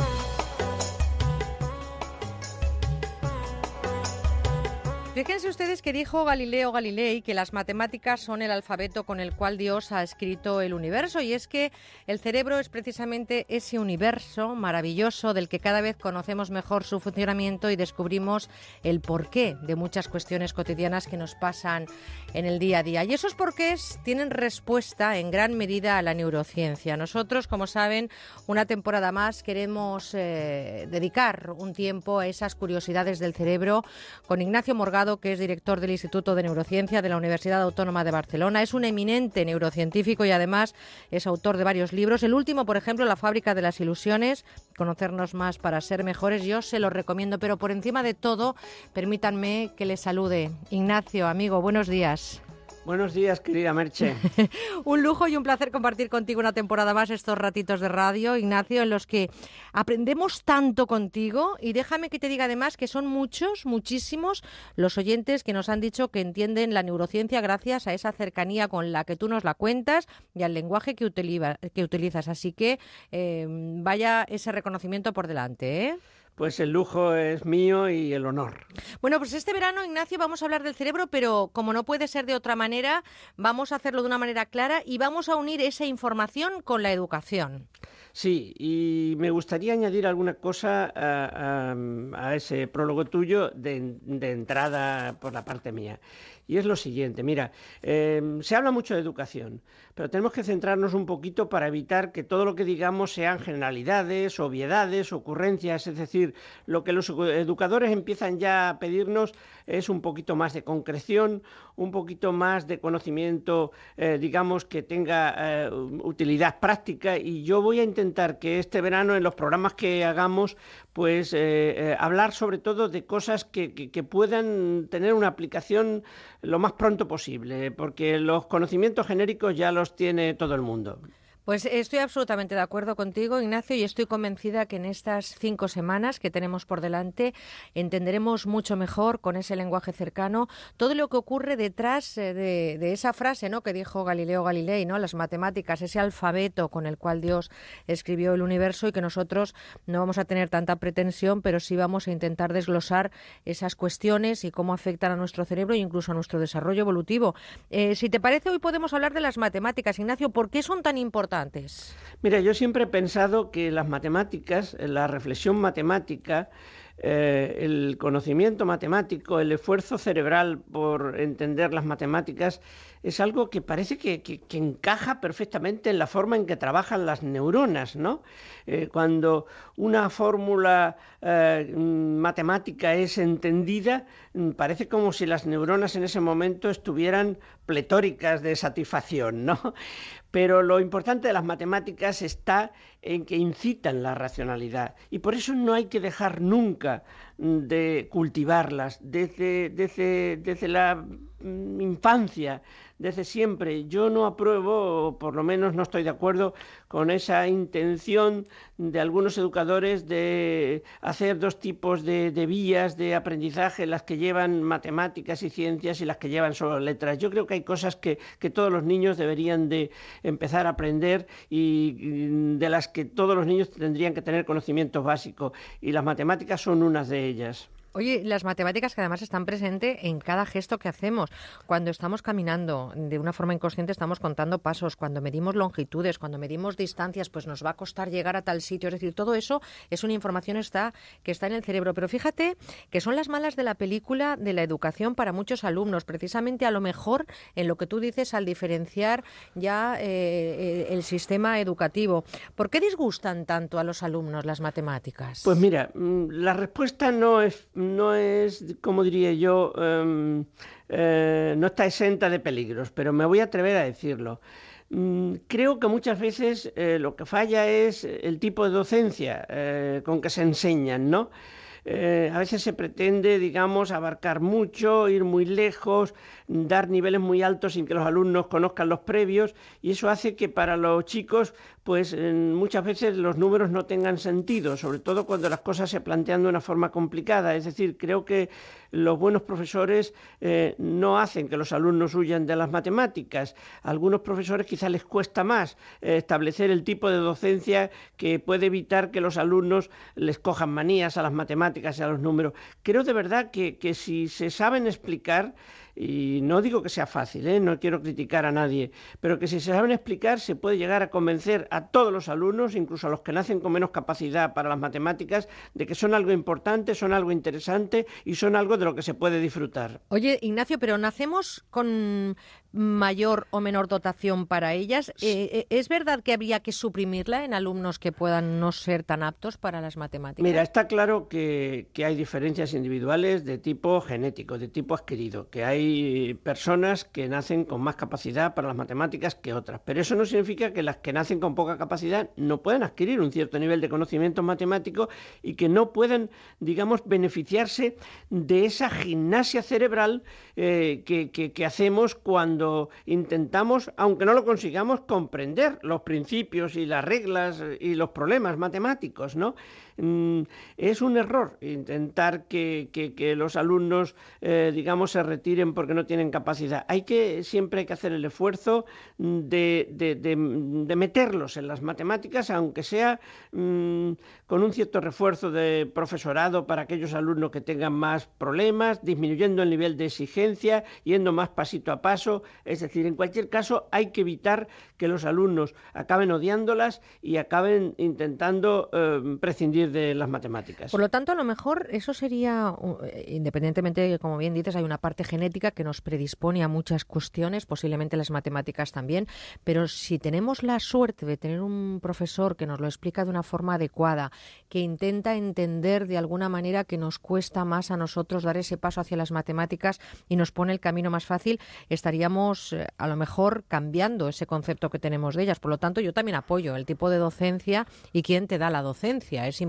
Fíjense ustedes que dijo Galileo Galilei que las matemáticas son el alfabeto con el cual Dios ha escrito el universo y es que el cerebro es precisamente ese universo maravilloso del que cada vez conocemos mejor su funcionamiento y descubrimos el porqué de muchas cuestiones cotidianas que nos pasan en el día a día. Y esos porqués tienen respuesta en gran medida a la neurociencia. Nosotros, como saben, una temporada más queremos eh, dedicar un tiempo a esas curiosidades del cerebro con Ignacio Morgado que es director del Instituto de Neurociencia de la Universidad Autónoma de Barcelona. Es un eminente neurocientífico y además es autor de varios libros. El último, por ejemplo, La fábrica de las ilusiones, conocernos más para ser mejores. Yo se lo recomiendo, pero por encima de todo, permítanme que le salude. Ignacio, amigo, buenos días. Buenos días, querida Merche. un lujo y un placer compartir contigo una temporada más estos ratitos de radio, Ignacio, en los que aprendemos tanto contigo y déjame que te diga además que son muchos, muchísimos los oyentes que nos han dicho que entienden la neurociencia gracias a esa cercanía con la que tú nos la cuentas y al lenguaje que, que utilizas. Así que eh, vaya ese reconocimiento por delante. ¿eh? Pues el lujo es mío y el honor. Bueno, pues este verano, Ignacio, vamos a hablar del cerebro, pero como no puede ser de otra manera, vamos a hacerlo de una manera clara y vamos a unir esa información con la educación. Sí, y me gustaría añadir alguna cosa a, ese prólogo tuyo de, de entrada por la parte mía y es lo siguiente. Mira, em, se habla mucho de educación, pero tenemos que centrarnos un poquito para evitar que todo lo que digamos sean generalidades, obviedades, ocurrencias, es decir, lo que los educadores empiezan ya a pedirnos es un poquito más de concreción, un poquito más de conocimiento, eh, digamos, que tenga eh, utilidad práctica y yo voy a intentar que este verano en los programas que hagamos, pues eh, hablar sobre todo de cosas que, que puedan tener una aplicación lo más pronto posible, porque los conocimientos genéricos ya los tiene todo el mundo. Pues estoy absolutamente de acuerdo contigo, Ignacio, y estoy convencida que en estas cinco semanas que tenemos por delante entenderemos mucho mejor con ese lenguaje cercano todo lo que ocurre detrás eh, de, esa frase ¿no? que dijo Galileo Galilei, ¿no? las matemáticas, ese alfabeto con el cual Dios escribió el universo y que nosotros no vamos a tener tanta pretensión, pero sí vamos a intentar desglosar esas cuestiones y cómo afectan a nuestro cerebro e incluso a nuestro desarrollo evolutivo. Eh, si te parece, hoy podemos hablar de las matemáticas. Ignacio, ¿por qué son tan importantes? Mira, yo siempre he pensado que las matemáticas, la reflexión matemática, eh, el conocimiento matemático, el esfuerzo cerebral por entender las matemáticas, es algo que parece que, encaja perfectamente en la forma en que trabajan las neuronas, ¿no? Eh, cuando una fórmula eh, matemática es entendida, mm, parece como si las neuronas en ese momento estuvieran pletóricas de satisfacción, ¿no? Pero lo importante de las matemáticas está en que incitan la racionalidad. Y por eso no hay que dejar nunca mm, de cultivarlas. Desde, desde, desde la mm, infancia desde siempre. Yo no apruebo, o por lo menos no estoy de acuerdo con esa intención de algunos educadores de hacer dos tipos de, vías de aprendizaje, las que llevan matemáticas y ciencias y las que llevan solo letras. Yo creo que hay cosas que, que todos los niños deberían de empezar a aprender y de las que todos los niños tendrían que tener conocimientos básicos y las matemáticas son unas de ellas. Oye, las matemáticas que además están presentes en cada gesto que hacemos. Cuando estamos caminando de una forma inconsciente estamos contando pasos, cuando medimos longitudes, cuando medimos distancias, pues nos va a costar llegar a tal sitio. Es decir, todo eso es una información que está en el cerebro. Pero fíjate que son las malas de la película de la educación para muchos alumnos, precisamente a lo mejor en lo que tú dices al diferenciar ya eh, eh, el sistema educativo. ¿Por qué disgustan tanto a los alumnos las matemáticas? Pues mira, mm, la respuesta no es no es, como diría yo, em, eh, no está exenta de peligros, pero me voy a atrever a decirlo. Mm, creo que muchas veces eh, lo que falla es el tipo de docencia eh, con que se enseñan, ¿no? A veces se pretende, digamos, abarcar mucho, ir muy lejos, dar niveles muy altos sin que los alumnos conozcan los previos y eso hace que para los chicos pues muchas veces los números no tengan sentido, sobre todo cuando las cosas se plantean de una forma complicada. Es decir, creo que los buenos profesores eh, no hacen que los alumnos huyan de las matemáticas. A algunos profesores quizá les cuesta más eh, establecer el tipo de docencia que puede evitar que los alumnos les cojan manías a las matemáticas y a los números. Creo de verdad que, que si se saben explicar, y no digo que sea fácil, ¿eh? no quiero criticar a nadie, pero que si se saben explicar se puede llegar a convencer a todos los alumnos, incluso a los que nacen con menos capacidad para las matemáticas, de que son algo importante, son algo interesante y son algo de lo que se puede disfrutar. Oye, Ignacio, pero nacemos con mayor o menor dotación para ellas. Eh, eh, ¿Es verdad que habría que suprimirla en alumnos que puedan no ser tan aptos para las matemáticas? Mira, está claro que, que hay diferencias individuales de tipo genético, de tipo adquirido, que hay personas que nacen con más capacidad para las matemáticas que otras, pero eso no significa que las que nacen con poca capacidad no puedan adquirir un cierto nivel de conocimiento matemático y que no puedan, digamos, beneficiarse de esa gimnasia cerebral eh, que, que, que hacemos cuando intentamos, aunque no lo consigamos, comprender los principios y las reglas y los problemas matemáticos, ¿no? Mm, es un error intentar que, los alumnos, eh, digamos, se retiren porque no tienen capacidad. Hay que, siempre hay que hacer el esfuerzo de, de, meterlos en las matemáticas, aunque sea mm, con un cierto refuerzo de profesorado para aquellos alumnos que tengan más problemas, disminuyendo el nivel de exigencia, yendo más pasito a paso. Es decir, en cualquier caso, hay que evitar que los alumnos acaben odiándolas y acaben intentando eh, prescindir de las matemáticas. Por lo tanto, a lo mejor eso sería, eh, independientemente, como bien dices, hay una parte genética que nos predispone a muchas cuestiones, posiblemente las matemáticas también, pero si tenemos la suerte de tener un profesor que nos lo explica de una forma adecuada, que intenta entender de alguna manera que nos cuesta más a nosotros dar ese paso hacia las matemáticas y nos pone el camino más fácil, estaríamos eh, a lo mejor cambiando ese concepto que tenemos de ellas. Por lo tanto, yo también apoyo el tipo de docencia y quién te da la docencia. Es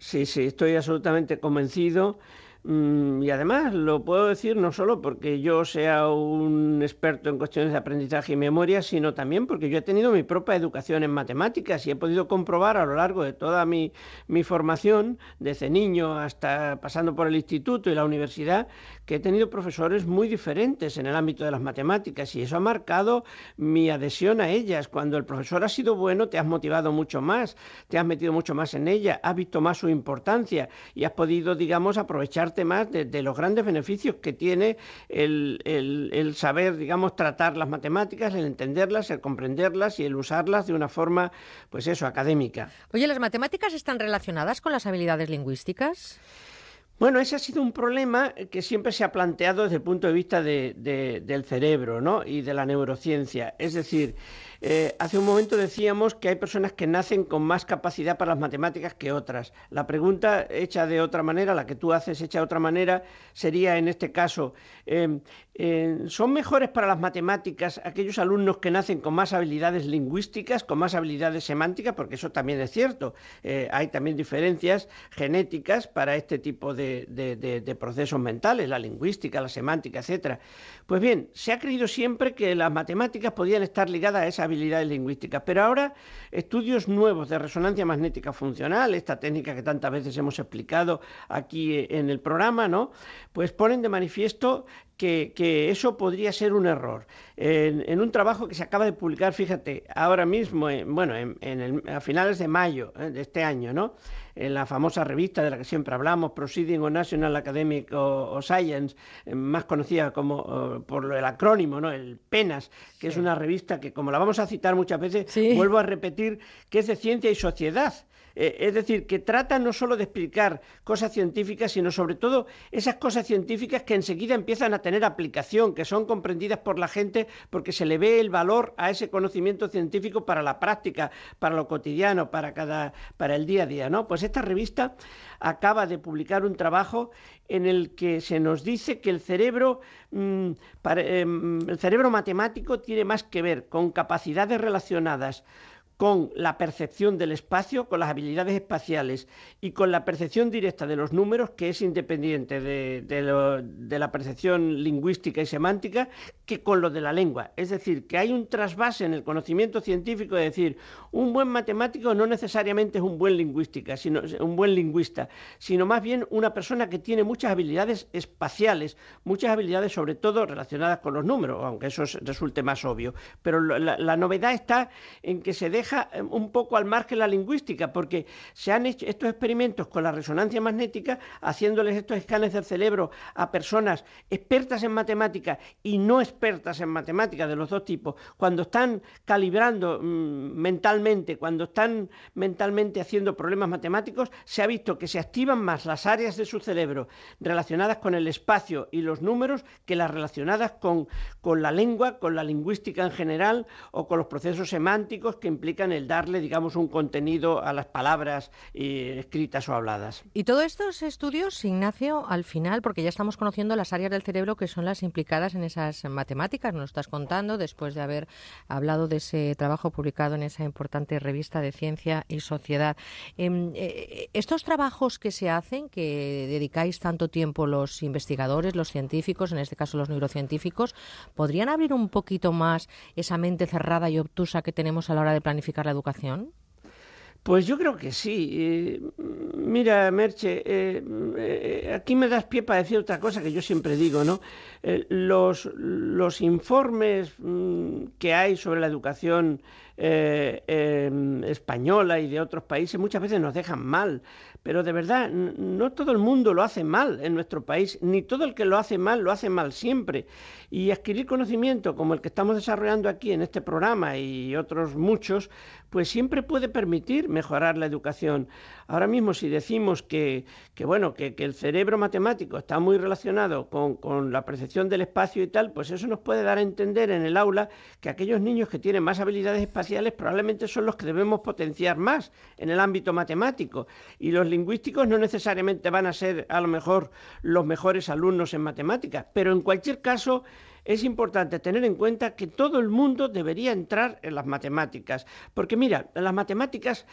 Sí, sí, estoy absolutamente convencido. Mm, y además lo puedo decir no solo porque yo sea un experto en cuestiones de aprendizaje y memoria, sino también porque yo he tenido mi propia educación en matemáticas y he podido comprobar a lo largo de toda mi, mi formación, desde niño hasta pasando por el instituto y la universidad, que he tenido profesores muy diferentes en el ámbito de las matemáticas y eso ha marcado mi adhesión a ellas. Cuando el profesor ha sido bueno, te has motivado mucho más, te has metido mucho más en ella, has visto más su importancia y has podido, digamos, más de, los grandes beneficios que tiene el, el, saber, digamos, tratar las matemáticas, el entenderlas, el comprenderlas y el usarlas de una forma, pues eso, académica. Oye, ¿las matemáticas están relacionadas con las habilidades lingüísticas? Bueno, ese ha sido un problema que siempre se ha planteado desde el punto de vista del cerebro ¿no? y de la neurociencia. Es decir, eh, hace un momento decíamos que hay personas que nacen con más capacidad para las matemáticas que otras. La pregunta hecha de otra manera, la que tú haces hecha de otra manera, sería en este caso, em, eh, ¿son mejores para las matemáticas aquellos alumnos que nacen con más habilidades lingüísticas, con más habilidades semánticas? Porque eso también es cierto. Eh, hay también diferencias genéticas para este tipo de, procesos mentales, la lingüística, la semántica, etcétera. Pues bien, se ha creído siempre que las matemáticas podían estar ligadas a esa habilidades lingüísticas, pero ahora estudios nuevos de resonancia magnética funcional, esta técnica que tantas veces hemos explicado aquí en el programa, ¿no? Pues ponen de manifiesto que, eso podría ser un error. En, un trabajo que se acaba de publicar, fíjate, ahora mismo, bueno, en, a finales de mayo eh, de este año, ¿no? En la famosa revista de la que siempre hablamos, Proceeding National Academic of, Science, eh, más conocida como por el acrónimo, ¿no? El PENAS, que es una revista que, como la vamos a citar muchas veces, vuelvo a repetir, que es de ciencia y sociedad. Eh, es decir, que trata no solo de explicar cosas científicas, sino sobre todo esas cosas científicas que enseguida empiezan a tener aplicación, que son comprendidas por la gente porque se le ve el valor a ese conocimiento científico para la práctica, para lo cotidiano, para cada, para el día a día, ¿no? Pues esta revista acaba de publicar un trabajo en el que se nos dice que el cerebro, mm, em, el cerebro matemático tiene más que ver con capacidades relacionadas con la percepción del espacio, con las habilidades espaciales y con la percepción directa de los números, que es independiente de, la percepción lingüística y semántica, que con lo de la lengua. Es decir, que hay un trasvase en el conocimiento científico de decir, un buen matemático no necesariamente es un buen lingüística, sino un buen lingüista, sino más bien una persona que tiene muchas habilidades espaciales, muchas habilidades sobre todo relacionadas con los números, aunque eso resulte más obvio. Pero la novedad está en que se deja Em, un poco al margen la lingüística, porque se han hecho estos experimentos con la resonancia magnética, haciéndoles estos escanes del cerebro a personas expertas en matemáticas y no expertas en matemáticas de los dos tipos, cuando están calibrando mm, mentalmente, cuando están mentalmente haciendo problemas matemáticos, se ha visto que se activan más las áreas de su cerebro relacionadas con el espacio y los números que las relacionadas con, con la lengua, con la lingüística en general o con los procesos semánticos que implican el darle, digamos, un contenido a las palabras eh, escritas o habladas. Y todos estos estudios, Ignacio, al final, porque ya estamos conociendo las áreas del cerebro que son las implicadas en esas matemáticas, nos estás contando después de haber hablado de ese trabajo publicado en esa importante revista de Ciencia y Sociedad. Em, eh, estos trabajos que se hacen, que dedicáis tanto tiempo los investigadores, los científicos, en este caso los neurocientíficos, ¿podrían abrir un poquito más esa mente cerrada y obtusa que tenemos a la hora de planificar la educación? Pues yo creo que sí. Eh, mira, Merche, eh, eh, aquí me das pie para decir otra cosa que yo siempre digo, ¿no? los, los informes mm, que hay sobre la educación em, española y de otros países muchas veces nos dejan mal. Pero de verdad, no todo el mundo lo hace mal en nuestro país, ni todo el que lo hace mal lo hace mal siempre. Y adquirir conocimiento como el que estamos desarrollando aquí en este programa y otros muchos, pues siempre puede permitir mejorar la educación. Ahora mismo, si decimos que, bueno, que, el cerebro matemático está muy relacionado con, con, la percepción del espacio y tal, pues eso nos puede dar a entender en el aula que aquellos niños que tienen más habilidades espaciales probablemente son los que debemos potenciar más en el ámbito matemático. Y los lingüísticos no necesariamente van a ser a lo mejor los mejores alumnos en matemáticas, pero en cualquier caso es importante tener en cuenta que todo el mundo debería entrar en las matemáticas, porque mira, las matemáticas,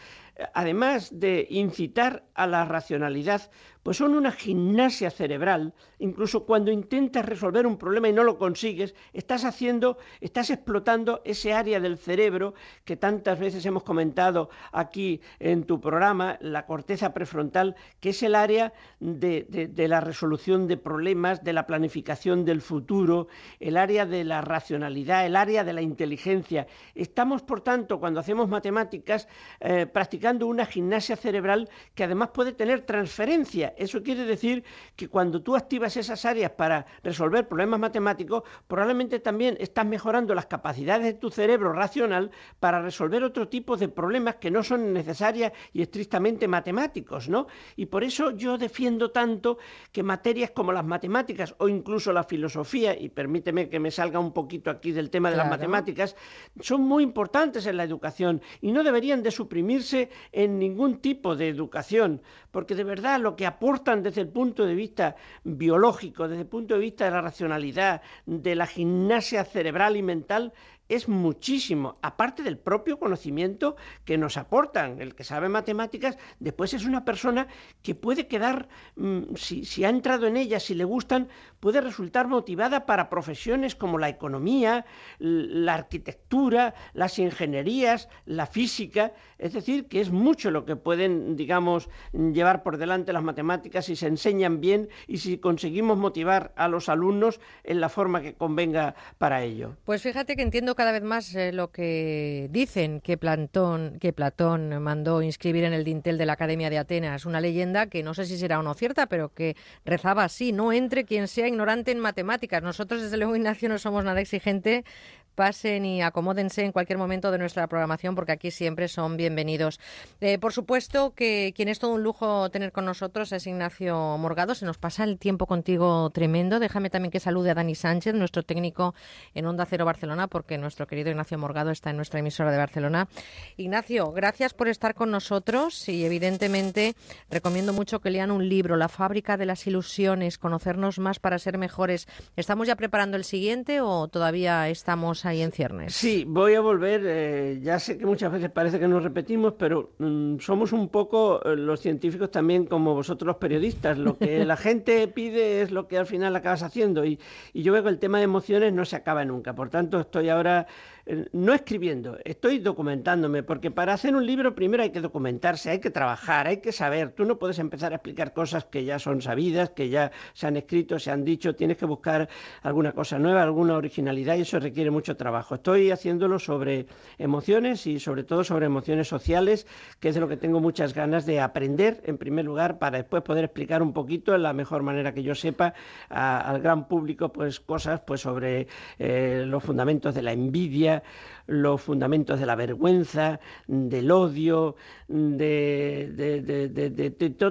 además de incitar a la racionalidad, pues son una gimnasia cerebral. Incluso cuando intentas resolver un problema y no lo consigues, estás haciendo, estás explotando ese área del cerebro que tantas veces hemos comentado aquí en tu programa, la corteza prefrontal, que es el área de, la resolución de problemas, de la planificación del futuro, el área de la racionalidad, el área de la inteligencia. Estamos, por tanto, cuando hacemos matemáticas, eh, practicando una gimnasia cerebral que además puede tener transferencia eso quiere decir que cuando tú activas esas áreas para resolver problemas matemáticos, probablemente también estás mejorando las capacidades de tu cerebro racional para resolver otro tipo de problemas que no son necesarias y estrictamente matemáticos, ¿no? Y por eso yo defiendo tanto que materias como las matemáticas o incluso la filosofía, y permíteme que me salga un poquito aquí del tema de las matemáticas, son muy importantes en la educación y no deberían de suprimirse en ningún tipo de educación, porque de verdad lo que aportan desde el punto de vista biológico, desde el punto de vista de la racionalidad, de la gimnasia cerebral y mental, es muchísimo, aparte del propio conocimiento que nos aportan. El que sabe matemáticas, después es una persona que puede quedar, mm, si, ha entrado en ellas, si le gustan, puede resultar motivada para profesiones como la economía, la arquitectura, las ingenierías, la física. Es decir, que es mucho lo que pueden, digamos, llevar por delante las matemáticas si se enseñan bien y si conseguimos motivar a los alumnos en la forma que convenga para ello. Pues fíjate que entiendo cada vez más eh, lo que dicen que Platón, que Platón mandó inscribir en el dintel de la Academia de Atenas, una leyenda que no sé si será o no cierta, pero que rezaba así, no entre quien sea ignorante en matemáticas. Nosotros, desde luego, Ignacio, no somos nada exigente pasen y acomódense en cualquier momento de nuestra programación porque aquí siempre son bienvenidos. Eh, por supuesto que quien es todo un lujo tener con nosotros es Ignacio Morgado. Se nos pasa el tiempo contigo tremendo. Déjame también que salude a Dani Sánchez, nuestro técnico en Onda Cero Barcelona, porque nuestro querido Ignacio Morgado está en nuestra emisora de Barcelona. Ignacio, gracias por estar con nosotros y evidentemente recomiendo mucho que lean un libro, La fábrica de las ilusiones, conocernos más para ser mejores. ¿Estamos ya preparando el siguiente o todavía estamos ahí en ciernes. Sí, voy a volver. Eh, ya sé que muchas veces parece que nos repetimos, pero mm, somos un poco eh, los científicos también como vosotros los periodistas. Lo que la gente pide es lo que al final acabas haciendo. Y, y yo veo que el tema de emociones no se acaba nunca. Por tanto, estoy ahora no escribiendo, estoy documentándome, porque para hacer un libro primero hay que documentarse, hay que trabajar, hay que saber. Tú no puedes empezar a explicar cosas que ya son sabidas, que ya se han escrito, se han dicho, tienes que buscar alguna cosa nueva, alguna originalidad y eso requiere mucho trabajo. Estoy haciéndolo sobre emociones y sobre todo sobre emociones sociales, que es de lo que tengo muchas ganas de aprender en primer lugar para después poder explicar un poquito en la mejor manera que yo sepa al gran público pues cosas pues sobre eh, los fundamentos de la envidia los fundamentos de la vergüenza, del odio, de,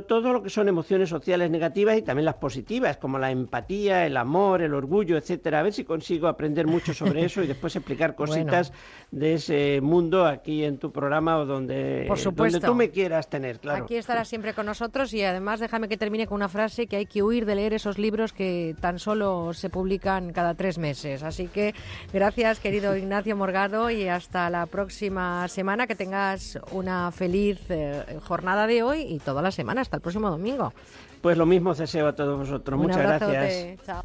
todo lo que son emociones sociales negativas y también las positivas, como la empatía, el amor, el orgullo, etcétera. A ver si consigo aprender mucho sobre eso y después explicar cositas de ese mundo aquí en tu programa o donde, donde tú me quieras tener, claro. Aquí estarás siempre con nosotros y además déjame que termine con una frase que hay que huir de leer esos libros que tan solo se publican cada tres meses. Así que gracias, querido Ignacio Morgado, y hasta la próxima semana. Que tengas una feliz eh, jornada de hoy y toda la semana, hasta el próximo domingo. Pues lo mismo deseo a todos vosotros. Muchas gracias. Chao.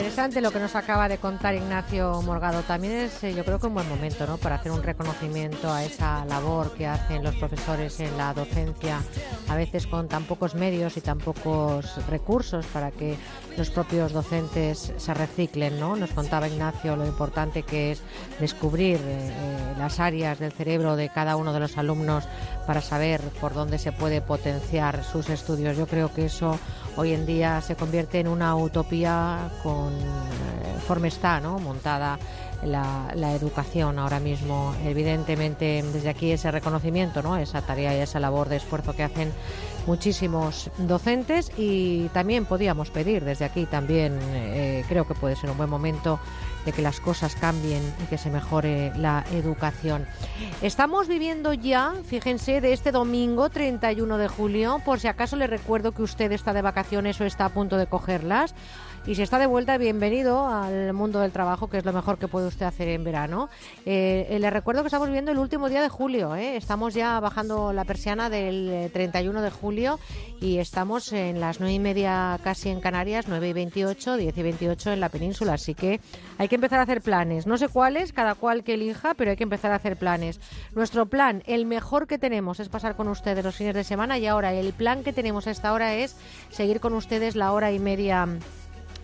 Interesante lo que nos acaba de contar Ignacio Morgado. También es, eh, yo creo que un buen momento, ¿no? Para hacer un reconocimiento a esa labor que hacen los profesores en la docencia, a veces con tan pocos medios y tan pocos recursos para que los propios docentes se reciclen, ¿no? Nos contaba Ignacio lo importante que es descubrir eh, eh, las áreas del cerebro de cada uno de los alumnos para saber por dónde se puede potenciar sus estudios. Yo creo que eso hoy en día se convierte en una utopía con eh, forma está, ¿no? montada la, la, educación ahora mismo. Evidentemente, desde aquí ese reconocimiento, ¿no? esa tarea y esa labor de esfuerzo que hacen muchísimos docentes y también podíamos pedir desde aquí también, eh, creo que puede ser un buen momento de que las cosas cambien y que se mejore la educación. Estamos viviendo ya, fíjense, de este domingo 31 de julio, por si acaso le recuerdo que usted está de vacaciones o está a punto de cogerlas. Y si está de vuelta, bienvenido al mundo del trabajo, que es lo mejor que puede usted hacer en verano. Eh, eh, le recuerdo que estamos viendo el último día de julio. ¿eh? Estamos ya bajando la persiana del 31 de julio y estamos en las 9 y media casi en Canarias, 9 y 28, 10 y 28 en la península. Así que hay que empezar a hacer planes. No sé cuáles, cada cual que elija, pero hay que empezar a hacer planes. Nuestro plan, el mejor que tenemos es pasar con ustedes los fines de semana y ahora el plan que tenemos a esta hora es seguir con ustedes la hora y media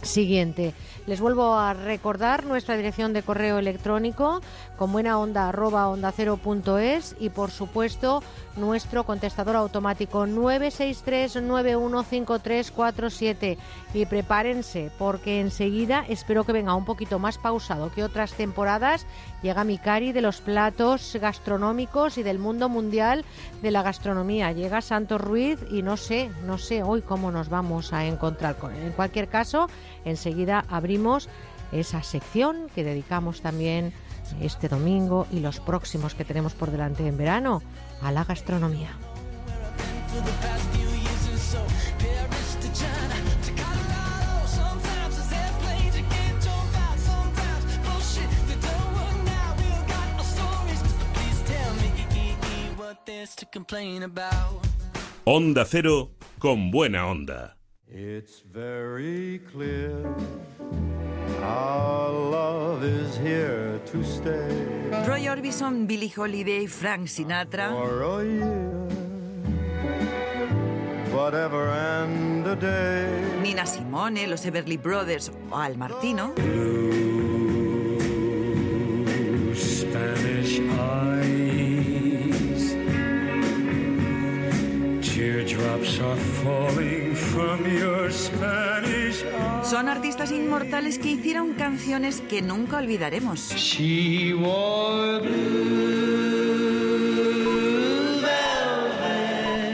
siguiente. Les vuelvo a recordar nuestra dirección de correo electrónico con buena onda arroba onda cero punto es y por supuesto nuestro contestador automático 963-915347 y prepárense porque enseguida espero que venga un poquito más pausado que otras temporadas. Llega mi cari de los platos gastronómicos y del mundo mundial de la gastronomía. Llega Santos Ruiz y no sé no sé hoy cómo nos vamos a encontrar con él. En cualquier caso enseguida abrimos esa sección que dedicamos también este domingo y los próximos que tenemos por delante en verano a la gastronomía. Onda Cero con buena onda. It's very clear our love is here to stay. Roy Orbison, Billy Holiday, Frank Sinatra. For a whatever and the day. Nina Simone, los Everly Brothers Al Martino. Blue Spanish eyes. Teardrops are falling. Son artistas inmortales que hicieron canciones que nunca olvidaremos.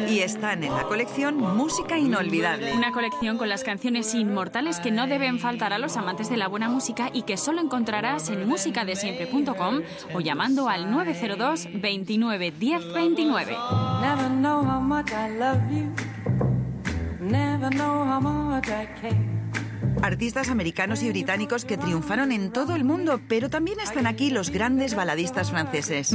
Y están en la colección Música Inolvidable. Una colección con las canciones inmortales que no deben faltar a los amantes de la buena música y que solo encontrarás en musicadesiempre.com o llamando al 902 29 10 29. Artistas americanos y británicos que triunfaron en todo el mundo, pero también están aquí los grandes baladistas franceses.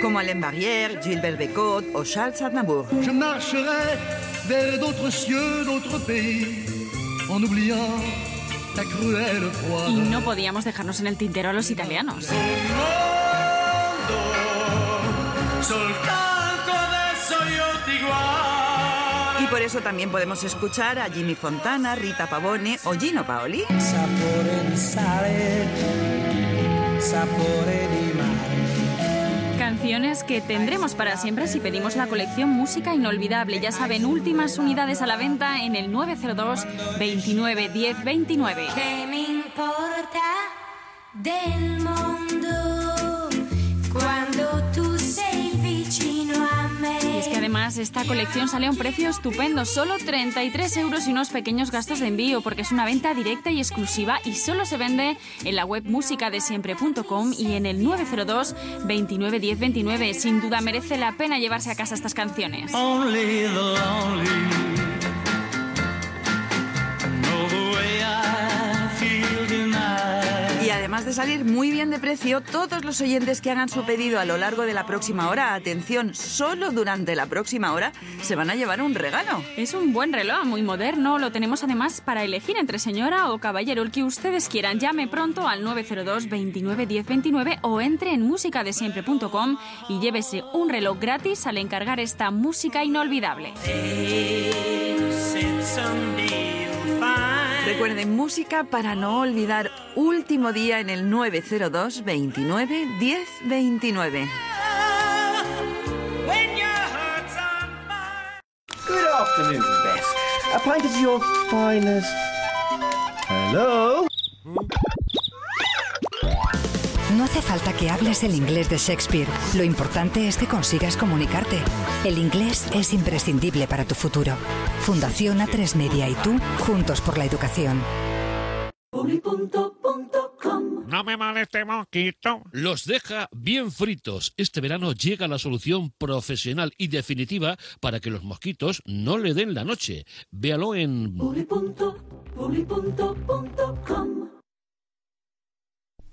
Como Alain Barrière, Gilbert Bécaud o Charles Aznavour. Je marcherai vers d'autres cieux, d'autres pays, en oubliant la cruelle froide. Y no podíamos dejarnos en el tintero a los italianos. Por eso también podemos escuchar a Jimmy Fontana, Rita Pavone o Gino Paoli. Sapore di sale, sapore di mare. Canciones que tendremos para siempre si pedimos la colección Música Inolvidable. Ya saben, últimas unidades a la venta en el 902 29 10 29. Che mi importa del mondo esta colección sale a un precio estupendo, solo 33 euros y unos pequeños gastos de envío, porque es una venta directa y exclusiva y solo se vende en la web musicadesiempre.com y en el 902 29 10 29. Sin duda merece la pena llevarse a casa estas canciones. Además de salir muy bien de precio, todos los oyentes que hagan su pedido a lo largo de la próxima hora, atención, solo durante la próxima hora, se van a llevar un regalo. Es un buen reloj, muy moderno. Lo tenemos además para elegir entre señora o caballero, el que ustedes quieran. Llame pronto al 902 29 10 29 o entre en musicadesiempre.com y llévese un reloj gratis al encargar esta música inolvidable. Recuerden, música para no olvidar, último día en el 902 29 10 29. When your heart's on Good afternoon, Beth. A pint of your finest. Hello? No hace falta que hables el inglés de Shakespeare. Lo importante es que consigas comunicarte. El inglés es imprescindible para tu futuro. Fundación A3 Media y tú, juntos por la educación. No me moleste, mosquito. Los deja bien fritos. Este verano llega la solución profesional y definitiva para que los mosquitos no le den la noche. Véalo en...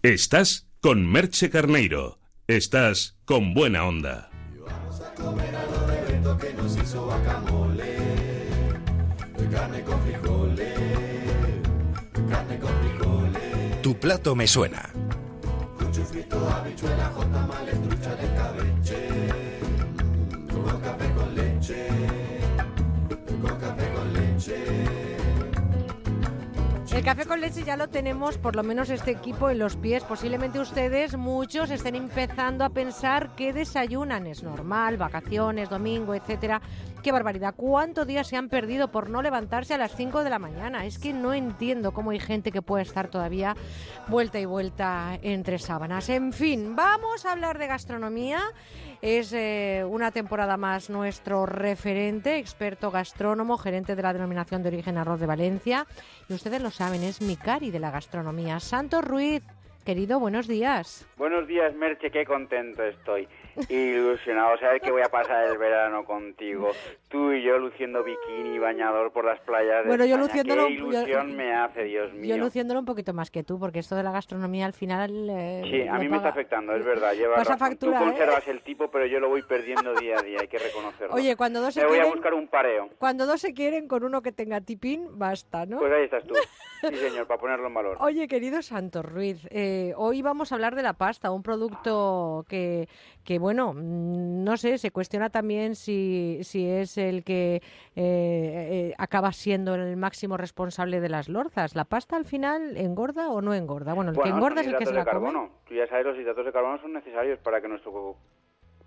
Estás con Merche Carneiro. Estás con buena onda. que nos hizo guacamole, carne con frijoles, carne con frijoles, Tu plato me suena. con chufrito, habichuela, jotamales, trucha de cabeche, El café con leche ya lo tenemos, por lo menos este equipo, en los pies. Posiblemente ustedes, muchos, estén empezando a pensar qué desayunan. Es normal, vacaciones, domingo, etcétera. Qué barbaridad. ¿Cuántos días se han perdido por no levantarse a las 5 de la mañana? Es que no entiendo cómo hay gente que puede estar todavía vuelta y vuelta entre sábanas. En fin, vamos a hablar de gastronomía. Es eh, una temporada más nuestro referente, experto gastrónomo, gerente de la denominación de origen Arroz de Valencia. Y ustedes lo saben, es mi cari de la gastronomía. Santos Ruiz, querido, buenos días. Buenos días, Merche, qué contento estoy. Ilusionado, sabes que voy a pasar el verano contigo. Tú y yo luciendo bikini y bañador por las playas de Bueno, yo España. luciéndolo- Qué ilusión me hace, Dios mío. Yo luciéndolo un poquito más que tú, porque esto de la gastronomía al final... eh, Sí, a mí me está paga- afectando, es verdad. Lleva factura, Tú ¿eh? conservas el tipo, pero yo lo voy perdiendo día a día, hay que reconocerlo. Oye, cuando dos se Me voy a quieren- buscar un pareo. Cuando dos se quieren, con uno que tenga tipín, basta, ¿no? Pues ahí estás tú. Sí, señor, para ponerlo en valor. Oye, querido Santos Ruiz, eh, hoy vamos a hablar de la pasta, un producto que, que bueno, mm, no sé, se cuestiona también si, si es el que eh, eh, acaba siendo el máximo responsable de las lorzas. ¿La pasta al final engorda o no engorda? Bueno, el que engorda es el que se hidratos la de come. carbono. Tú ya sabes, los hidratos de carbono son necesarios para que nuestro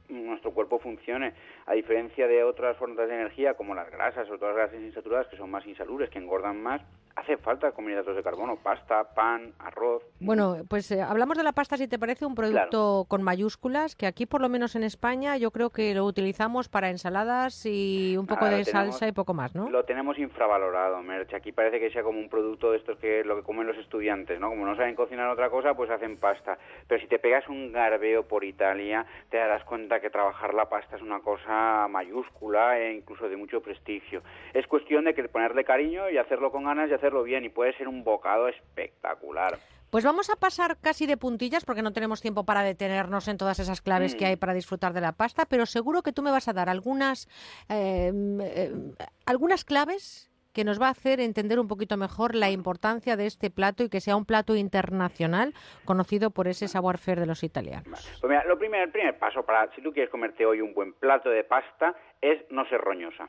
nuestro cuerpo funcione. A diferencia de otras fuentes de energía como las grasas o todas las grasas insaturadas que son más insalubres, que engordan más, hace falta comer hidratos de carbono, pasta, pan, arroz. Bueno, pues eh, hablamos de la pasta, si te parece, un producto con mayúsculas, que aquí, por lo menos en España, yo creo que lo utilizamos para ensaladas y un poco Ahora de tenemos- salsa y poco más, ¿no? Lo tenemos infravalorado, Merche. Aquí parece que sea como un producto de estos que lo que comen los estudiantes, ¿no? Como no saben cocinar otra cosa, pues hacen pasta. Pero si te pegas un garbeo por Italia, te darás cuenta que trabajar la pasta es una cosa mayúscula e incluso de mucho prestigio. Es cuestión de que ponerle cariño y hacerlo con ganas y hacerlo bien. Y puede ser un bocado espectacular. Pues vamos a pasar casi de puntillas porque no tenemos tiempo para detenernos en todas esas claves que Mm. hay para disfrutar de la pasta, pero seguro que tú me vas a dar algunas, eh, eh, algunas claves que nos va a hacer entender un poquito mejor la importancia de este plato y que sea un plato internacional conocido por ese savoir-faire de los italianos. Pues mira, lo primer, el primer paso para, si tú quieres comerte hoy un buen plato de pasta, es no ser roñosa.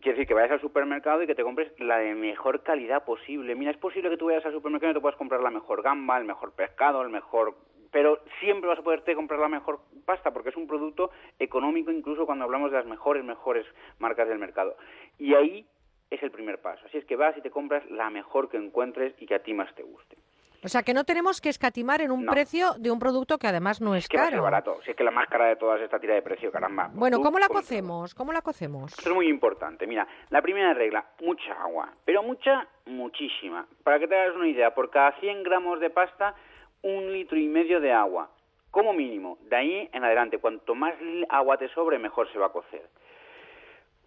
Quiere decir que vayas al supermercado y que te compres la de mejor calidad posible. Mira, es posible que tú vayas al supermercado y te puedas comprar la mejor gamba, el mejor pescado, el mejor... Pero siempre vas a poderte comprar la mejor pasta porque es un producto económico incluso cuando hablamos de las mejores, mejores marcas del mercado. Y ahí es el primer paso. Así es que vas y te compras la mejor que encuentres y que a ti más te guste. O sea, que no tenemos que escatimar en un No. precio de un producto que además no es Que va a ser caro. barato. Si es que la más cara de todas esta tira de precio, caramba. Bueno, ¿cómo la cocemos? ¿Cómo la cocemos? Esto es muy importante. Mira, la primera regla, mucha agua, pero mucha, muchísima. Para que te hagas una idea, por cada 100 gramos de pasta, un litro y medio de agua, como mínimo. De ahí en adelante, cuanto más agua te sobre, mejor se va a cocer.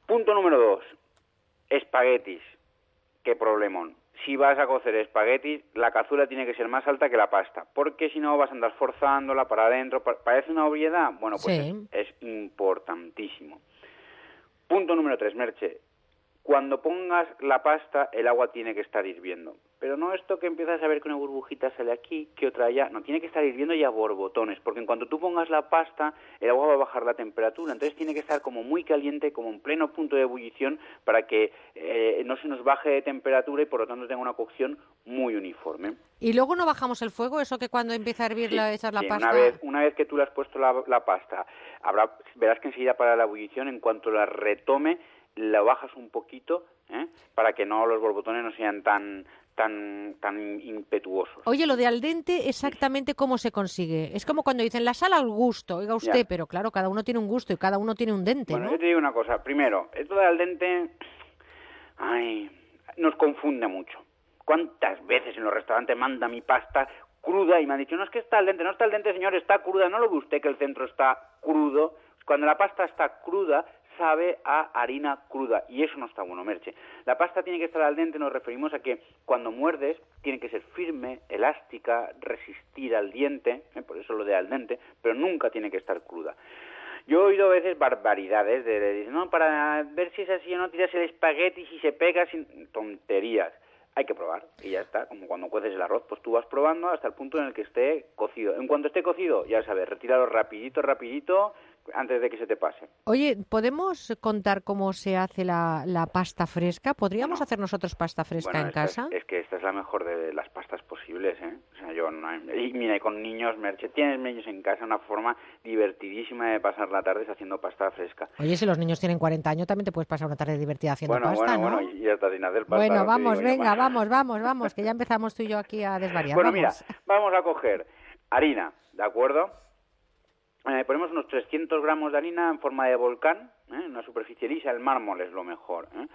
Punto número dos, espaguetis. Qué problemón. Si vas a cocer espaguetis, la cazuela tiene que ser más alta que la pasta, porque si no vas a andar forzándola para adentro. Pa- ¿Parece una obviedad? Bueno, pues Sí. es, es importantísimo. Punto número tres, Merche. Cuando pongas la pasta, el agua tiene que estar hirviendo. Pero no esto que empiezas a ver que una burbujita sale aquí, que otra allá. No, tiene que estar hirviendo y a borbotones, porque en cuanto tú pongas la pasta, el agua va a bajar la temperatura. Entonces tiene que estar como muy caliente, como en pleno punto de ebullición, para que eh, no se nos baje de temperatura y por lo tanto tenga una cocción muy uniforme. Y luego no bajamos el fuego, eso que cuando empieza a hervir la, echas la Sí, pasta. Una vez, una vez que tú le has puesto la, la pasta, habrá, verás que enseguida para la ebullición, en cuanto la retome, la bajas un poquito, ¿eh? para que no los borbotones no sean tan tan tan impetuosos. Oye, lo de al dente, exactamente cómo se consigue. Es como cuando dicen la sal al gusto, oiga usted, Ya. pero claro, cada uno tiene un gusto y cada uno tiene un dente, Bueno, ¿no? yo te digo una cosa. Primero, esto del al dente, ay, nos confunde mucho. ¿Cuántas veces en los restaurantes manda mi pasta cruda y me han dicho, no es que está al dente, no está al dente, señor, está cruda, no lo ve usted que el centro está crudo. Cuando la pasta está cruda, sabe a harina cruda y eso no está bueno, Merche. La pasta tiene que estar al dente, nos referimos a que cuando muerdes tiene que ser firme, elástica, resistir al diente, ¿eh? por eso lo de al dente, pero nunca tiene que estar cruda. Yo he oído a veces barbaridades de, de no, para ver si es así o no, tiras el espagueti si se pega sin tonterías. Hay que probar y ya está, como cuando cueces el arroz, pues tú vas probando hasta el punto en el que esté cocido. En cuanto esté cocido, ya sabes, retíralo rapidito, rapidito, antes de que se te pase. Oye, ¿podemos contar cómo se hace la, la pasta fresca? ¿Podríamos hacer nosotros pasta fresca Bueno, en es- casa? Es, que esta es la mejor de las pastas posibles, ¿eh? O sea, yo no... Y mira, y con niños, Merche, tienes niños en casa, una forma divertidísima de pasar la tarde haciendo pasta fresca. Oye, si los niños tienen 40 años, también te puedes pasar una tarde divertida haciendo bueno, pasta, bueno, ¿no? bueno, y hasta sin hacer pasta. Bueno, vamos, venga, vamos, vamos, vamos, que ya empezamos tú y yo aquí a desvariar. Bueno, vamos. mira, vamos a coger harina, ¿de acuerdo? Eh, ponemos unos 300 gramos de harina en forma de volcán, ¿eh? una superficie lisa, el mármol es lo mejor. ¿eh?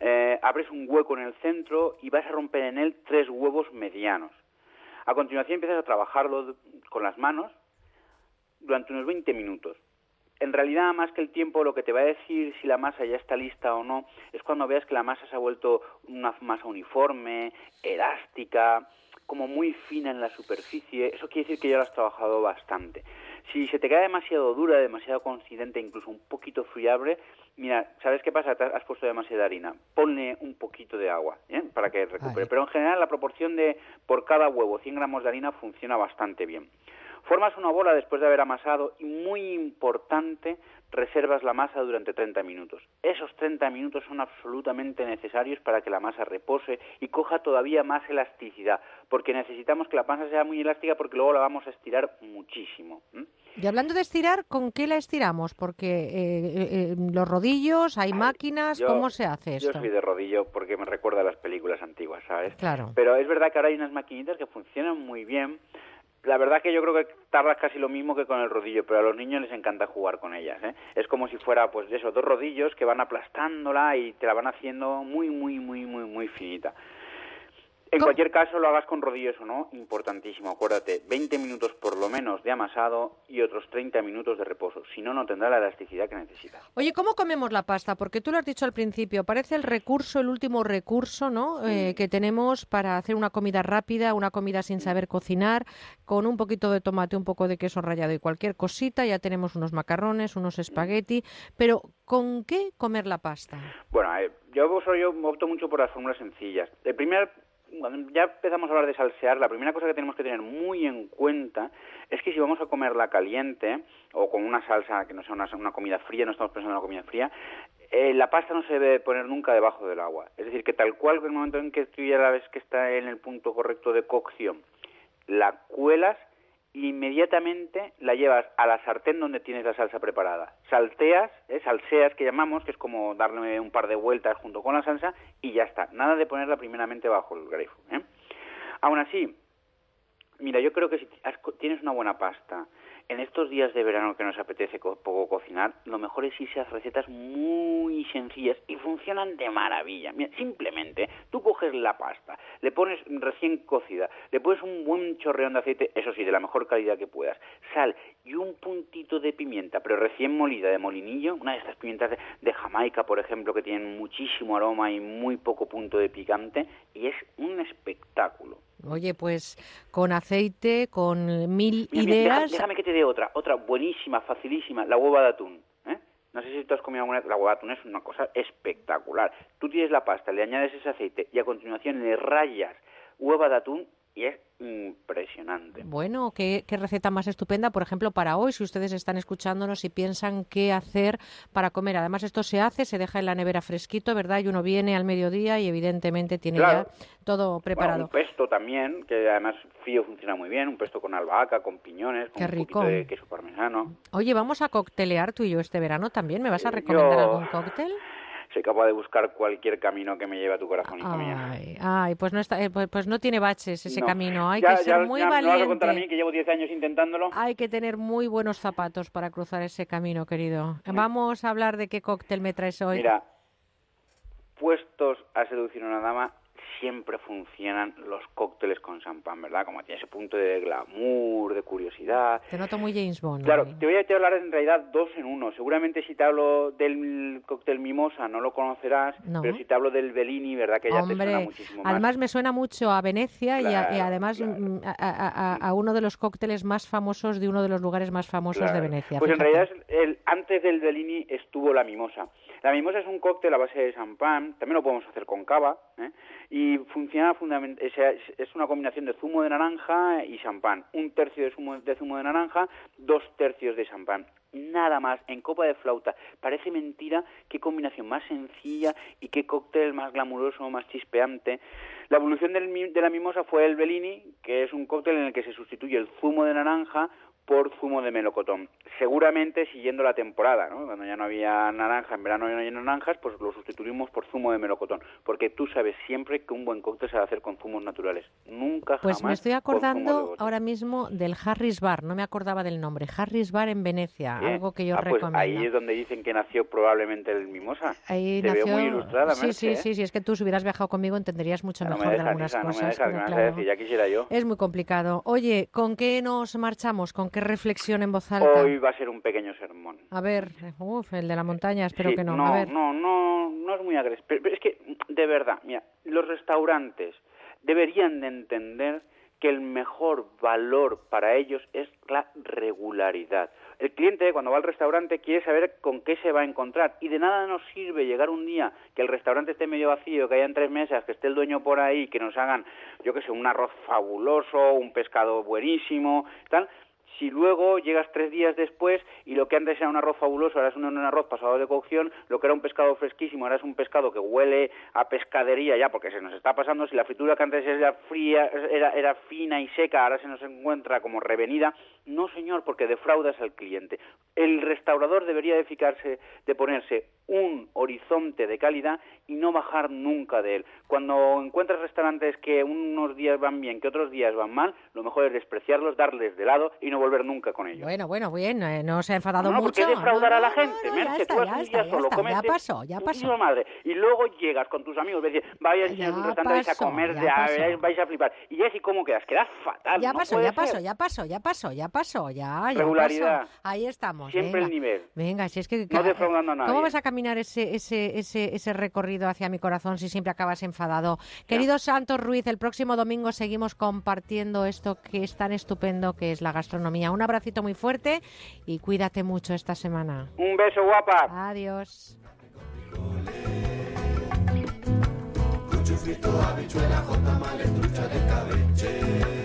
Eh, abres un hueco en el centro y vas a romper en él tres huevos medianos. A continuación empiezas a trabajarlo con las manos durante unos 20 minutos. En realidad, más que el tiempo, lo que te va a decir si la masa ya está lista o no es cuando veas que la masa se ha vuelto una masa uniforme, elástica, como muy fina en la superficie. Eso quiere decir que ya lo has trabajado bastante. Si se te queda demasiado dura, demasiado consistente, incluso un poquito friable, mira, ¿sabes qué pasa? Te has puesto demasiada harina. Ponle un poquito de agua ¿eh? para que recupere. Pero en general la proporción de por cada huevo 100 gramos de harina funciona bastante bien. Formas una bola después de haber amasado y muy importante, reservas la masa durante 30 minutos. Esos 30 minutos son absolutamente necesarios para que la masa repose y coja todavía más elasticidad, porque necesitamos que la masa sea muy elástica porque luego la vamos a estirar muchísimo. Y hablando de estirar, ¿con qué la estiramos? Porque eh, eh, los rodillos, hay máquinas, Yo- ¿cómo se hace Yo esto? soy de rodillo porque me recuerda a las películas antiguas, ¿sabes? Claro. Pero es verdad que ahora hay unas maquinitas que funcionan muy bien. La verdad que yo creo que tardas casi lo mismo que con el rodillo, pero a los niños les encanta jugar con ellas, ¿eh? Es como si fuera, pues, de esos dos rodillos que van aplastándola y te la van haciendo muy, muy, muy, muy, muy finita. En cualquier caso, lo hagas con rodillos o no, importantísimo. Acuérdate, 20 minutos por lo menos de amasado y otros 30 minutos de reposo. Si no, no tendrá la elasticidad que necesitas. Oye, ¿cómo comemos la pasta? Porque tú lo has dicho al principio, parece el recurso, el último recurso, ¿no? Eh, que tenemos para hacer una comida rápida, una comida sin saber cocinar, con un poquito de tomate, un poco de queso rallado y cualquier cosita, ya tenemos unos macarrones, unos espagueti, pero ¿con qué comer la pasta? Bueno, eh, yo, soy- yo opto mucho por las fórmulas sencillas. El primer, cuando ya empezamos a hablar de salsear, la primera cosa que tenemos que tener muy en cuenta es que si vamos a comerla caliente o con una salsa que no sea una, una comida fría, no estamos pensando en una comida fría, eh, la pasta no se debe poner nunca debajo del agua. Es decir, que tal cual en el momento en que tú ya la ves que está en el punto correcto de cocción, la cuelas inmediatamente la llevas a la sartén donde tienes la salsa preparada. Salteas, ¿eh? salseas que llamamos, que es como darle un par de vueltas junto con la salsa y ya está. Nada de ponerla primeramente bajo el grifo. ¿eh? Aún así, mira, yo creo que si tienes una buena pasta, en estos días de verano que nos apetece co- poco cocinar, lo mejor es irse a recetas muy sencillas y funcionan de maravilla. Mira, simplemente tú coges la pasta, le pones recién cocida, le pones un buen chorreón de aceite, eso sí, de la mejor calidad que puedas, sal y un puntito de pimienta, pero recién molida de molinillo, una de estas pimientas de, de Jamaica, por ejemplo, que tienen muchísimo aroma y muy poco punto de picante, y es un espectáculo. Oye, pues con aceite, con mil Mira, ideas. déjame que te dé otra, otra buenísima, facilísima, la hueva de atún. ¿eh? No sé si tú has comido alguna la hueva de atún es una cosa espectacular. Tú tienes la pasta, le añades ese aceite y a continuación le rayas hueva de atún y es impresionante. Bueno, ¿qué, qué receta más estupenda, por ejemplo, para hoy, si ustedes están escuchándonos y piensan qué hacer para comer. Además, esto se hace, se deja en la nevera fresquito, ¿verdad? Y uno viene al mediodía y evidentemente tiene Claro. ya todo preparado. Bueno, un pesto también, que además frío funciona muy bien, un pesto con albahaca, con piñones, con Qué un rico. poquito de queso parmesano. Oye, vamos a coctelear tú y yo este verano también. ¿Me vas a recomendar yo- algún cóctel? Soy capaz de buscar cualquier camino que me lleve a tu corazón, hija mía. Ay, ay, pues no está, eh, pues, pues no tiene baches ese No. camino. Hay Ya- que ser ya- muy ya me lo vas a contar a mí, valiente. que llevo 10 años intentándolo. Hay que tener muy buenos zapatos para cruzar ese camino, querido. Vamos a hablar de qué cóctel me traes hoy. Mira, puestos a seducir a una dama, siempre funcionan los cócteles con champán, ¿verdad? Como tiene ese punto de glamour, de curiosidad. Te noto muy James Bond. Claro, te voy a hablar en realidad dos en uno. Seguramente si te hablo del cóctel mimosa no lo conocerás, No. pero si te hablo del Bellini, ¿verdad? Que ya te suena muchísimo más. además me suena mucho a Venecia y, a- y Claro, además mm, a, a- a- a uno de los cócteles más famosos de uno de los lugares más famosos de. Venecia. Pues en realidad el, antes del Bellini estuvo la mimosa. La mimosa es un cóctel a base de champán, también lo podemos hacer con cava, ¿eh? y funciona fundamentalmente, es, una combinación de zumo de naranja y champán. Un tercio de zumo de, zumo de naranja, dos tercios de champán. Nada más, en copa de flauta. Parece mentira qué combinación más sencilla y qué cóctel más glamuroso, más chispeante. La evolución del de la mimosa fue el Bellini, que es un cóctel en el que se sustituye el zumo de naranja por zumo de melocotón. Seguramente siguiendo la temporada, ¿no? Cuando ya no había naranja, en verano ya no había naranjas, pues lo sustituimos por zumo de melocotón. Porque tú sabes siempre que un buen cóctel se va a hacer con zumos naturales. Nunca Pues jamás me estoy acordando ahora mismo del Harris Bar, no me acordaba del nombre. Harris Bar en Venecia, Bien. algo que yo Ah, pues recomiendo. ahí es donde dicen que nació probablemente el mimosa. Ahí Te nació... veo muy ilustrada, sí, ¿eh? sí, sí, es que tú si hubieras viajado conmigo entenderías mucho No me mejor de algunas hija, no me cosas. dejas, pero me vas a claro, decir, ya quisiera yo. Es muy complicado. Oye, ¿con qué nos marchamos? ¿Con qué reflexión en voz alta? Hoy va a ser un pequeño sermón. A ver, uf, el de la montaña, espero Sí, que no. No, A ver. no, no, no es muy agresivo. Pero es que, de verdad, mira, los restaurantes deberían de entender que el mejor valor para ellos es la regularidad. El cliente cuando va al restaurante quiere saber con qué se va a encontrar y de nada nos sirve llegar un día que el restaurante esté medio vacío, que hayan tres mesas, que esté el dueño por ahí, que nos hagan, yo qué sé, un arroz fabuloso, un pescado buenísimo, tal, si luego llegas tres días después y lo que antes era un arroz fabuloso ahora es un, arroz pasado de cocción, lo que era un pescado fresquísimo ahora es un pescado que huele a pescadería ya porque se nos está pasando, si la fritura que antes era fría, era, era fina y seca, ahora se nos encuentra como revenida, No, señor, porque defraudas al cliente. El restaurador debería de fijarse, de ponerse un horizonte de calidad y no bajar nunca de él. Cuando encuentras restaurantes que unos días van bien, que otros días van mal, lo mejor es despreciarlos, darles de lado y no volver nunca con ellos. Bueno, bueno, bien, eh, no se ha enfadado No, no, mucho. porque defraudar No, a la no, gente, no, Merche, tú ya un día ya solo, ya pasó, ya pasó. madre, y luego llegas con tus amigos y vaya señor, Ya un restaurante, vais a comer, a- vais a flipar. Y ya así como quedas, quedas fatal, Ya no pasó, ya pasó, ya pasó, ya pasó, ya pasó, ya, ya Regularidad. pasó. Ahí estamos. Siempre venga. el nivel. Venga, si es que... No defraudando a nadie. ¿Cómo vas a caminar ese, ese, ese, ese recorrido hacia mi corazón si siempre acabas enfadado? Querido Santos Ruiz, el próximo domingo seguimos compartiendo esto que es tan estupendo que es la gastronomía. Un abracito muy fuerte y cuídate mucho esta semana. Un beso, guapa. Adiós. Habichuela, de cabeche.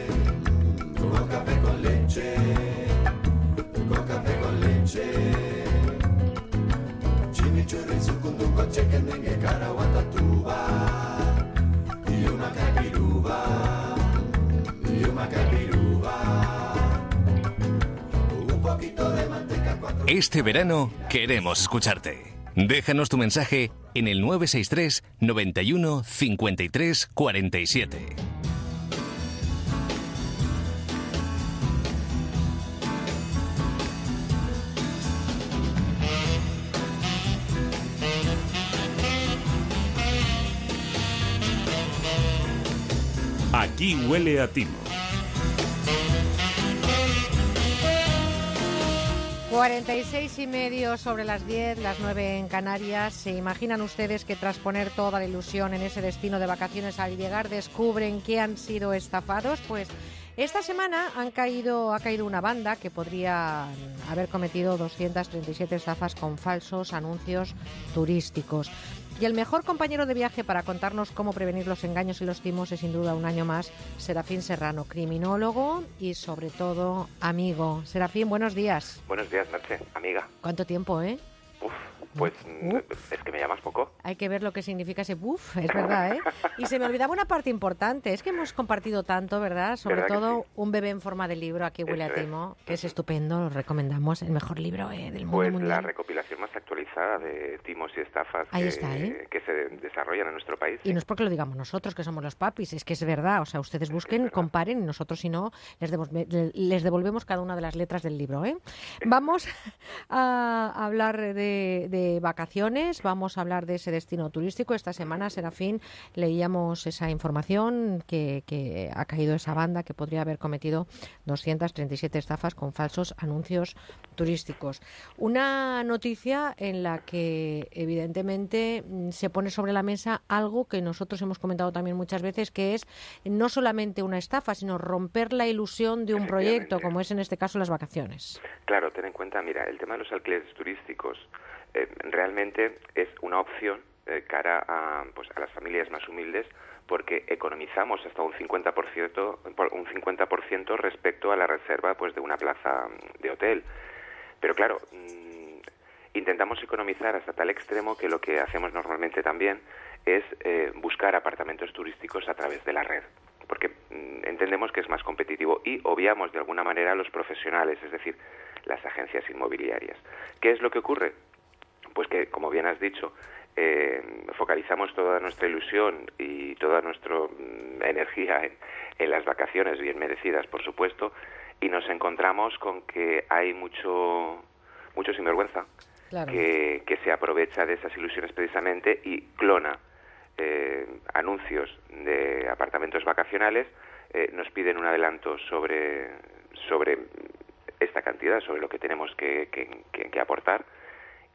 Este verano queremos escucharte. Déjanos tu mensaje en el 963 91 53 47. Aquí huele a timo. 46 y medio sobre las 10, las 9 en Canarias. ¿Se imaginan ustedes que tras poner toda la ilusión en ese destino de vacaciones al llegar descubren que han sido estafados? Pues esta semana han caído, ha caído una banda que podría haber cometido 237 estafas con falsos anuncios turísticos. Y el mejor compañero de viaje para contarnos cómo prevenir los engaños y los timos es sin duda un año más Serafín Serrano, criminólogo y sobre todo amigo. Serafín, buenos días. Buenos días, Merche, amiga. ¿Cuánto tiempo, eh? Uf, pues es que me llamas poco. Hay que ver lo que significa ese buff, es verdad, ¿eh? Y se me olvidaba una parte importante, es que hemos compartido tanto, ¿verdad? Sobre ¿Verdad que todo un bebé en forma de libro, aquí huele a timo, que es estupendo, lo recomendamos, el mejor libro eh, del mundo Pues la recopilación más actualizada de timos y estafas Ahí que, está, ¿eh? que se desarrollan en nuestro país. Y no es porque lo digamos nosotros, que somos los papis, es que es verdad. O sea, ustedes busquen, comparen y nosotros, si no, les, devolve- les devolvemos cada una de las letras del libro. ¿eh? Vamos a hablar de, de vacaciones, vamos a hablar de ese destino turístico. Esta semana, Serafín, leíamos esa información que, que ha caído esa banda que podría haber cometido 237 estafas con falsos anuncios turísticos. Una noticia en la que, evidentemente, mm, se pone sobre la mesa algo que nosotros hemos comentado también muchas veces, que es no solamente una estafa, sino romper la ilusión de un proyecto, como es en este caso las vacaciones. Claro, ten en cuenta, mira, el tema de los alquileres turísticos eh, realmente es una opción eh, cara a, pues, a las familias más humildes porque economizamos hasta un 50%, por- un 50% respecto a la reserva pues, de una plaza mm, de hotel. Pero claro, mm, intentamos economizar hasta tal extremo que lo que hacemos normalmente también es eh, buscar apartamentos turísticos a través de la red, porque mm, entendemos que es más competitivo y obviamos de alguna manera a los profesionales, es decir, las agencias inmobiliarias. ¿Qué es lo que ocurre? Pues que, como bien has dicho, eh, focalizamos toda nuestra ilusión y toda nuestra mm, energía en, en las vacaciones bien merecidas, por supuesto, y nos encontramos con que hay mucho, mucho sinvergüenza Claro. que, que se aprovecha de esas ilusiones precisamente y clona eh, anuncios de apartamentos vacacionales, eh, nos piden un adelanto sobre, sobre esta cantidad, sobre lo que tenemos que, que- que- que aportar.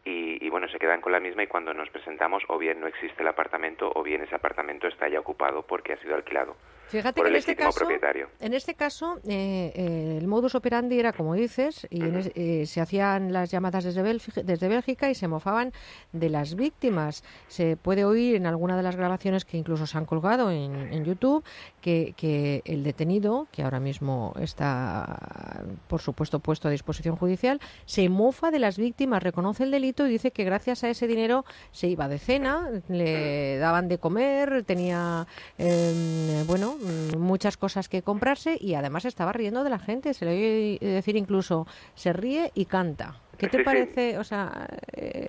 Y, y, bueno, se quedan con la misma y cuando nos presentamos o bien no existe el apartamento o bien ese apartamento está ya ocupado porque ha sido alquilado Fíjate por que el en este caso, propietario. en este caso eh, eh, el modus operandi era como dices y en es- eh, se hacían las llamadas desde, Bélgica, desde Bélgica y se mofaban de las víctimas. Se puede oír en alguna de las grabaciones que incluso se han colgado en, en YouTube que, que el detenido, que ahora mismo está por supuesto puesto a disposición judicial, se mofa de las víctimas, reconoce el delito y dice que gracias a ese dinero se iba de cena, le daban de comer, tenía, eh, bueno, muchas cosas que comprarse y además estaba riendo de la gente. Se le oye decir incluso, se ríe y canta. ¿Qué te Sí, sí. parece? O sea, eh,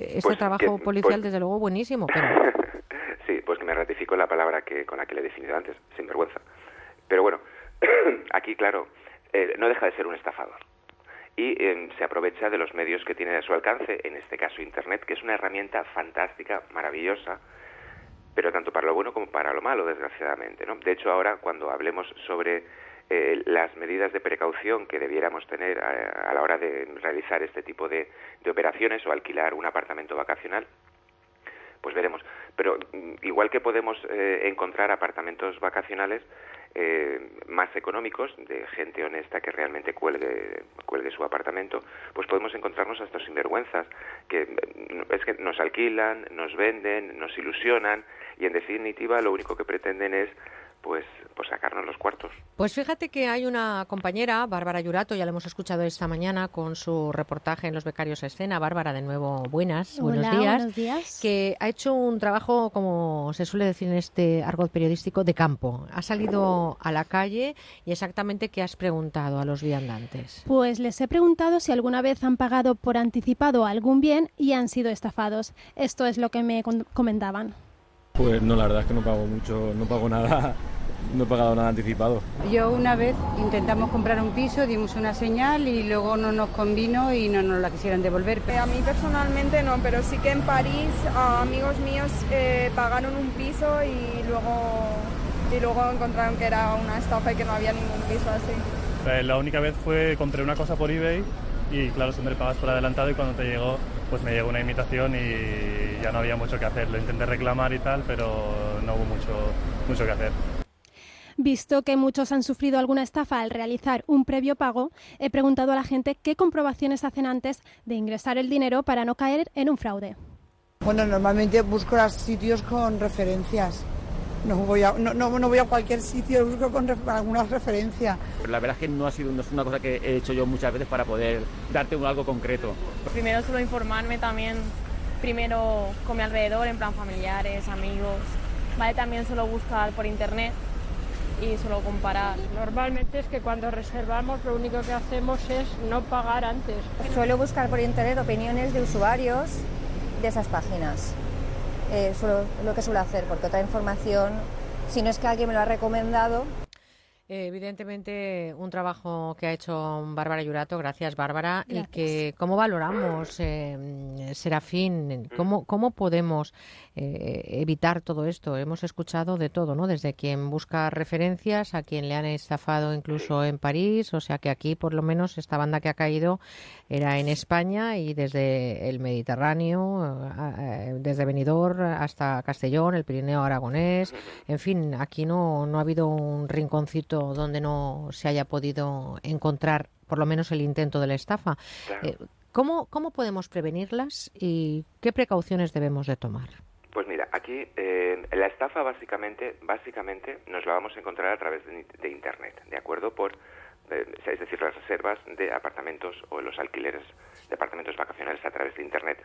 este Pues trabajo que- policial, pues- desde luego, buenísimo, pero... Sí, pues que me ratifico la palabra que con la que le he definido antes, sinvergüenza. Pero bueno, aquí, claro, eh, no deja de ser un estafador. Y eh, se aprovecha de los medios que tiene a su alcance, en este caso Internet, que es una herramienta fantástica, maravillosa, pero tanto para lo bueno como para lo malo, desgraciadamente. ¿no? De hecho, ahora, cuando hablemos sobre eh, las medidas de precaución que debiéramos tener a, a la hora de realizar este tipo de, de operaciones o alquilar un apartamento vacacional, pues veremos. Pero mm, igual que podemos eh, encontrar apartamentos vacacionales eh, más económicos, de gente honesta que realmente cuelgue, cuelgue su apartamento, pues podemos encontrarnos a estos sinvergüenzas, que mm, es que nos alquilan, nos venden, nos ilusionan y en definitiva lo único que pretenden es pues, pues sacarnos los cuartos. Pues fíjate que hay una compañera, Bárbara Yurato, ya la hemos escuchado esta mañana con su reportaje en Los Becarios a Escena. Bárbara, de nuevo, buenas, buenos días. buenos días. Que ha hecho un trabajo, como se suele decir en este argot periodístico, de campo. Ha salido a la calle y exactamente qué has preguntado a los viandantes. Pues les he preguntado si alguna vez han pagado por anticipado algún bien y han sido estafados. Esto es lo que me con- comentaban. Pues no, la verdad es que no pago mucho, no pago nada, no he pagado nada anticipado. Yo una vez intentamos comprar un piso, dimos una señal y luego no nos convino y no nos la quisieran devolver. Eh, A mí personalmente no, pero sí que en París a amigos míos eh, pagaron un piso y luego, y luego encontraron que era una estafa y que no había ningún piso así. Eh, La única vez fue, compré una cosa por eBay y claro, siempre pagas por adelantado y cuando te llegó, pues me llegó una imitación y ya no había mucho que hacer. Lo intenté reclamar y tal, pero no hubo mucho, mucho que hacer. Visto que muchos han sufrido alguna estafa al realizar un previo pago, he preguntado a la gente qué comprobaciones hacen antes de ingresar el dinero para no caer en un fraude. Bueno, normalmente busco los sitios con referencias. No voy a, no, no, no voy a cualquier sitio, busco con ref- alguna referencia. Pero la verdad es que no ha sido no es una cosa que he hecho yo muchas veces para poder darte un algo concreto. Primero suelo informarme también, primero con mi alrededor, en plan familiares, amigos. Vale, también suelo buscar por internet y suelo comparar. Normalmente es que cuando reservamos lo único que hacemos es no pagar antes. Suelo buscar por internet opiniones de usuarios de esas páginas. Eh, suelo- lo que suelo hacer, porque otra información, si no es que alguien me lo ha recomendado, Eh, Evidentemente, un trabajo que ha hecho Bárbara Yurato, gracias Bárbara, y que cómo valoramos, eh, Serafín, cómo, cómo podemos eh, evitar todo esto. Hemos escuchado de todo, ¿no? Desde quien busca referencias a quien le han estafado incluso en París, o sea que aquí por lo menos esta banda que ha caído era en España y desde el Mediterráneo, desde Benidorm hasta Castellón, el Pirineo Aragonés, en fin, aquí no, no ha habido un rinconcito donde no se haya podido encontrar por lo menos el intento de la estafa. Eh, ¿cómo, ¿Cómo podemos prevenirlas y qué precauciones debemos de tomar? Pues mira, aquí eh, la estafa básicamente, básicamente nos la vamos a encontrar a través de, de Internet, ¿de acuerdo? Por, eh, es decir, las reservas de apartamentos o los alquileres de apartamentos vacacionales a través de Internet,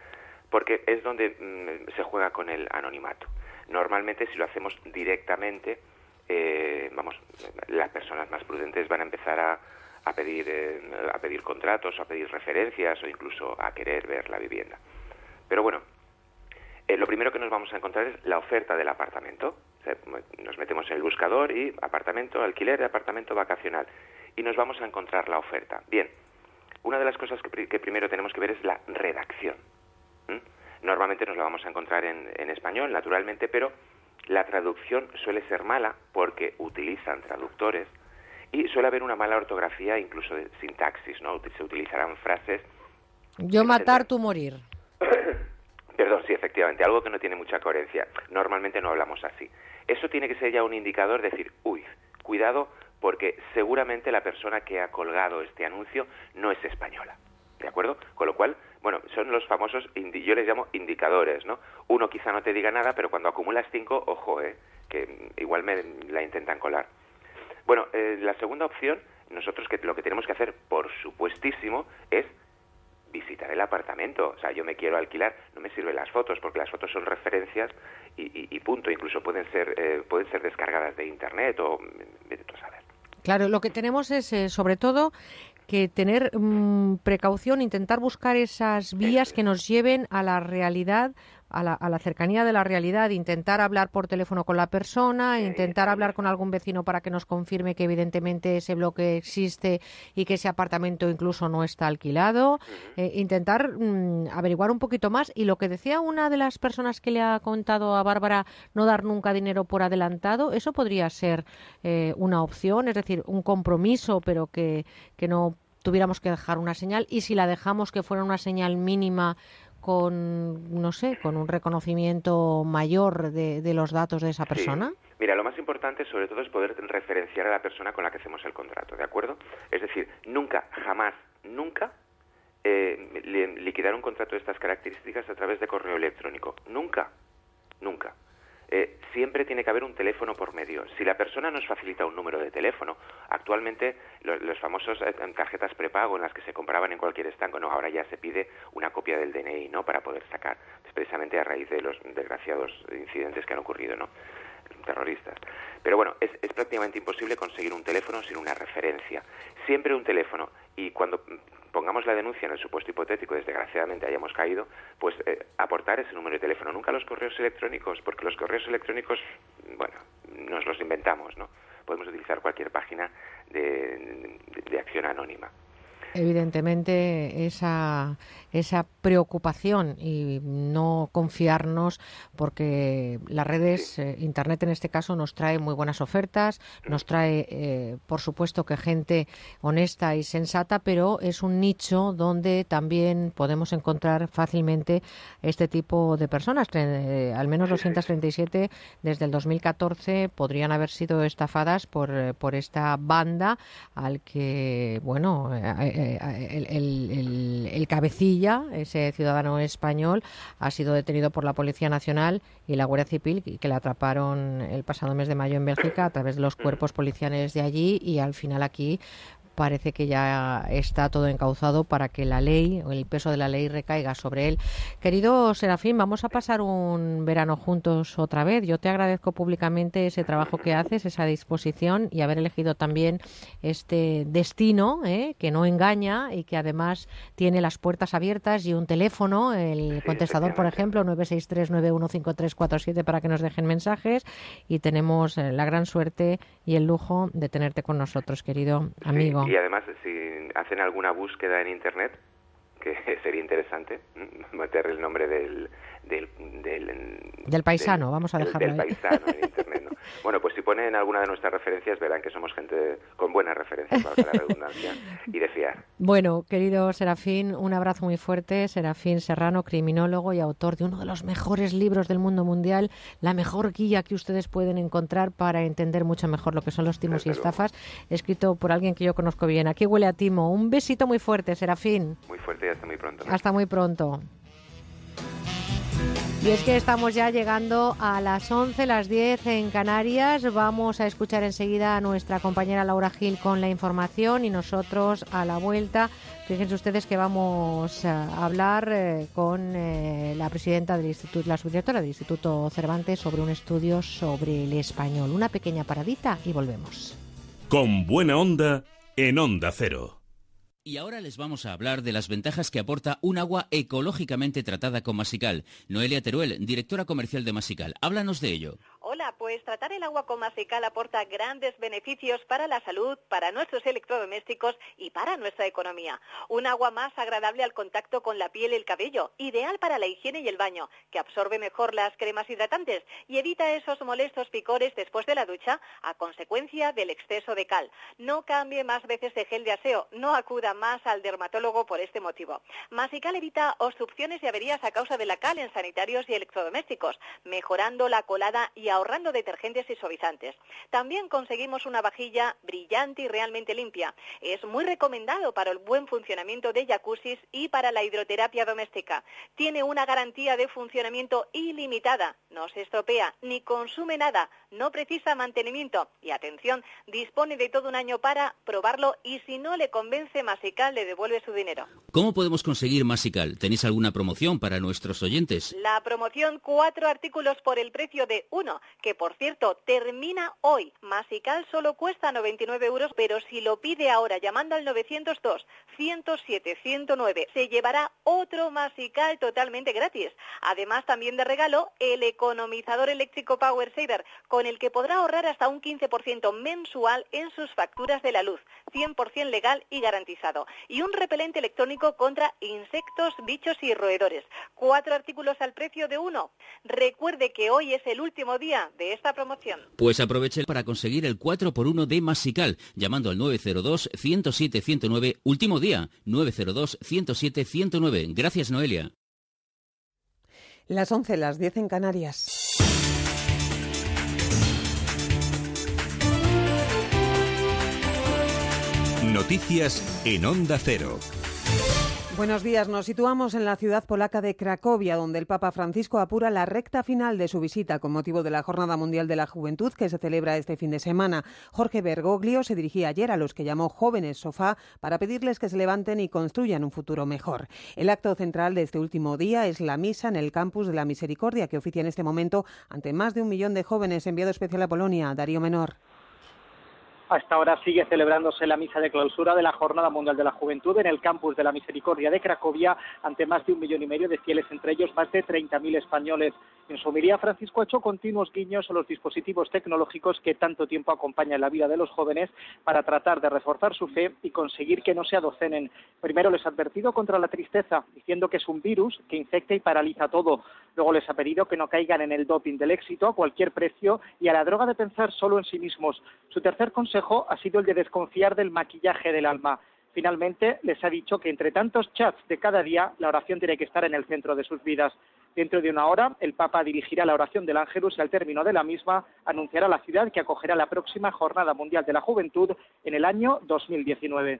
porque es donde mm, se juega con el anonimato. Normalmente si lo hacemos directamente, eh, vamos, las personas más prudentes van a empezar a, a pedir eh, a pedir contratos, a pedir referencias o incluso a querer ver la vivienda. Pero bueno, eh, lo primero que nos vamos a encontrar es la oferta del apartamento. Nos metemos en el buscador y apartamento, alquiler de apartamento vacacional. Y nos vamos a encontrar la oferta. Bien, una de las cosas que, que primero tenemos que ver es la redacción. ¿m? Normalmente nos la vamos a encontrar en, en español, naturalmente, pero la traducción suele ser mala porque utilizan traductores y suele haber una mala ortografía, incluso de sintaxis, ¿no? Se utilizarán frases Yo matar, tú morir. Perdón, sí, efectivamente, algo que no tiene mucha coherencia. Normalmente no hablamos así. Eso tiene que ser ya un indicador de decir, uy, cuidado, porque seguramente la persona que ha colgado este anuncio no es española. ¿De acuerdo? Con lo cual, bueno, son los famosos, yo les llamo indicadores, ¿no? Uno quizá no te diga nada, pero cuando acumulas cinco, ojo, eh, que mm, igual me la intentan colar. Bueno, eh, la segunda opción, nosotros que lo que tenemos que hacer, por supuestísimo, es visitar el apartamento. O sea, yo me quiero alquilar, no me sirven las fotos, porque las fotos son referencias y, y- punto. Incluso pueden ser, eh, pueden ser descargadas de internet o saber. Claro, lo que tenemos es, eh, sobre todo, que tener mm, precaución, intentar buscar esas vías que nos lleven a la realidad, a la, a la cercanía de la realidad, intentar hablar por teléfono con la persona, intentar hablar con algún vecino para que nos confirme que evidentemente ese bloque existe y que ese apartamento incluso no está alquilado, eh, intentar mm, averiguar un poquito más. Y lo que decía una de las personas que le ha contado a Bárbara, no dar nunca dinero por adelantado, eso podría ser eh, una opción, es decir, un compromiso, pero que, que no tuviéramos que dejar una señal. Y si la dejamos que fuera una señal mínima con, no sé, con un reconocimiento mayor de, de los datos de esa persona. Mira, lo más importante sobre todo es poder referenciar a la persona con la que hacemos el contrato, ¿de acuerdo? Es decir, nunca, jamás, nunca eh, li- liquidar un contrato de estas características a través de correo electrónico. Nunca, nunca. Eh, siempre tiene que haber un teléfono por medio. Si la persona nos facilita un número de teléfono, actualmente lo- los, famosos eh, tarjetas prepago en las que se compraban en cualquier estanco, no, ahora ya se pide una copia del DNI, ¿no? Para poder sacar, precisamente a raíz de los desgraciados incidentes que han ocurrido, ¿no? Terroristas. Pero bueno, es, es prácticamente imposible conseguir un teléfono sin una referencia. Siempre un teléfono. Y cuando pongamos la denuncia en el supuesto hipotético, desgraciadamente hayamos caído, pues eh, aportar ese número de teléfono. Nunca los correos electrónicos, porque los correos electrónicos, bueno, nos los inventamos, ¿no? Podemos utilizar cualquier página de- de acción anónima. Evidentemente, esa, esa preocupación y no confiarnos porque las redes, eh, Internet en este caso, nos trae muy buenas ofertas, nos trae, eh, por supuesto, que gente honesta y sensata, pero es un nicho donde también podemos encontrar fácilmente este tipo de personas. Eh, al menos 237 desde el 2014 podrían haber sido estafadas por, eh, por esta banda al que, bueno, eh, el, el- el- el cabecilla, ese ciudadano español, ha sido detenido por la Policía Nacional y la Guardia Civil, que le atraparon el pasado mes de mayo en Bélgica a través de los cuerpos policiales de allí y al final aquí parece que ya está todo encauzado para que la ley o el peso de la ley recaiga sobre él. Querido Serafín, vamos a pasar un verano juntos otra vez. Yo te agradezco públicamente ese trabajo que haces, esa disposición y haber elegido también este destino ¿eh? que no engaña y que además tiene las puertas abiertas y un teléfono, el contestador, por ejemplo, 963-915347 para que nos dejen mensajes y tenemos eh, la gran suerte y el lujo de tenerte con nosotros, querido amigo. Y además, si hacen alguna búsqueda en Internet, que sería interesante, meter el nombre del... del, del, Del paisano, vamos a dejarlo del ahí. paisano en Internet, ¿no? Bueno, pues si ponen alguna de nuestras referencias, verán que somos gente con buenas referencias, para la redundancia, y de fiar. Bueno, querido Serafín, un abrazo muy fuerte. Serafín Serrano, criminólogo y autor de uno de los mejores libros del mundo mundial, la mejor guía que ustedes pueden encontrar para entender mucho mejor lo que son los timos y estafas, escrito por alguien que yo conozco bien. Aquí huele a timo. Un besito muy fuerte, Serafín. Muy fuerte y hasta muy pronto. ¿no? Hasta muy pronto. Y es que estamos ya llegando a las 11, las 10 en Canarias. Vamos a escuchar enseguida a nuestra compañera Laura Gil con la información y nosotros a la vuelta. Fíjense ustedes que vamos a hablar eh, con eh, la presidenta del Instituto, la subdirectora del Instituto Cervantes sobre un estudio sobre el español. Una pequeña paradita y volvemos. Con buena onda en Onda Cero. Y ahora les vamos a hablar de las ventajas que aporta un agua ecológicamente tratada con Masical. Noelia Teruel, directora comercial de Masical, háblanos de ello. Pues tratar el agua con Masical aporta grandes beneficios para la salud, para nuestros electrodomésticos y para nuestra economía. Un agua más agradable al contacto con la piel y el cabello, ideal para la higiene y el baño, que absorbe mejor las cremas hidratantes y evita esos molestos picores después de la ducha a consecuencia del exceso de cal. No cambie más veces de gel de aseo, no acuda más al dermatólogo por este motivo. Masical evita obstrucciones y averías a causa de la cal en sanitarios y electrodomésticos, mejorando la colada y ahorrando ahorrando detergentes y suavizantes. También conseguimos una vajilla brillante y realmente limpia. Es muy recomendado para el buen funcionamiento de jacuzzis y para la hidroterapia doméstica. Tiene una garantía de funcionamiento ilimitada, no se estropea ni consume nada, no precisa mantenimiento y atención, dispone de todo un año para probarlo y si no le convence Masical le devuelve su dinero. ¿Cómo podemos conseguir Masical? ¿Tenéis alguna promoción para nuestros oyentes? La promoción cuatro artículos por el precio de uno, que por cierto termina hoy. Masical solo cuesta 99 euros, pero si lo pide ahora llamando al 902 107 109 se llevará otro Masical totalmente gratis. Además también de regalo el economizador eléctrico Power Saver con el que podrá ahorrar hasta un 15% mensual en sus facturas de la luz, 100% legal y garantizado. Y un repelente electrónico contra insectos, bichos y roedores. Cuatro artículos al precio de uno. Recuerde que hoy es el último día de esta promoción. Pues aproveche para conseguir el 4x1 de Masical, llamando al 902 107 109, último día, 902 107 109. Gracias, Noelia. Las 11, las 10 en Canarias. Noticias en Onda Cero. Buenos días. Nos situamos en la ciudad polaca de Cracovia, donde el Papa Francisco apura la recta final de su visita con motivo de la Jornada Mundial de la Juventud que se celebra este fin de semana. Jorge Bergoglio se dirigía ayer a los que llamó jóvenes sofá para pedirles que se levanten y construyan un futuro mejor. El acto central de este último día es la misa en el campus de la Misericordia, que oficia en este momento ante más de un millón de jóvenes enviado especial a Polonia. Darío Menor. A esta hora sigue celebrándose la misa de clausura de la Jornada Mundial de la Juventud en el campus de la Misericordia de Cracovia ante más de un millón y medio de fieles, entre ellos más de 30.000 españoles. En su homilía, Francisco ha hecho continuos guiños a los dispositivos tecnológicos que tanto tiempo acompañan la vida de los jóvenes para tratar de reforzar su fe y conseguir que no se adocenen. Primero les ha advertido contra la tristeza, diciendo que es un virus que infecta y paraliza todo. Luego les ha pedido que no caigan en el doping del éxito a cualquier precio y a la droga de pensar solo en sí mismos. Su tercer consejo ha sido el de desconfiar del maquillaje del alma. Finalmente, les ha dicho que entre tantos chats de cada día, la oración tiene que estar en el centro de sus vidas. Dentro de una hora, el Papa dirigirá la oración del Ángelus y al término de la misma anunciará la ciudad que acogerá la próxima Jornada Mundial de la Juventud en el año 2019.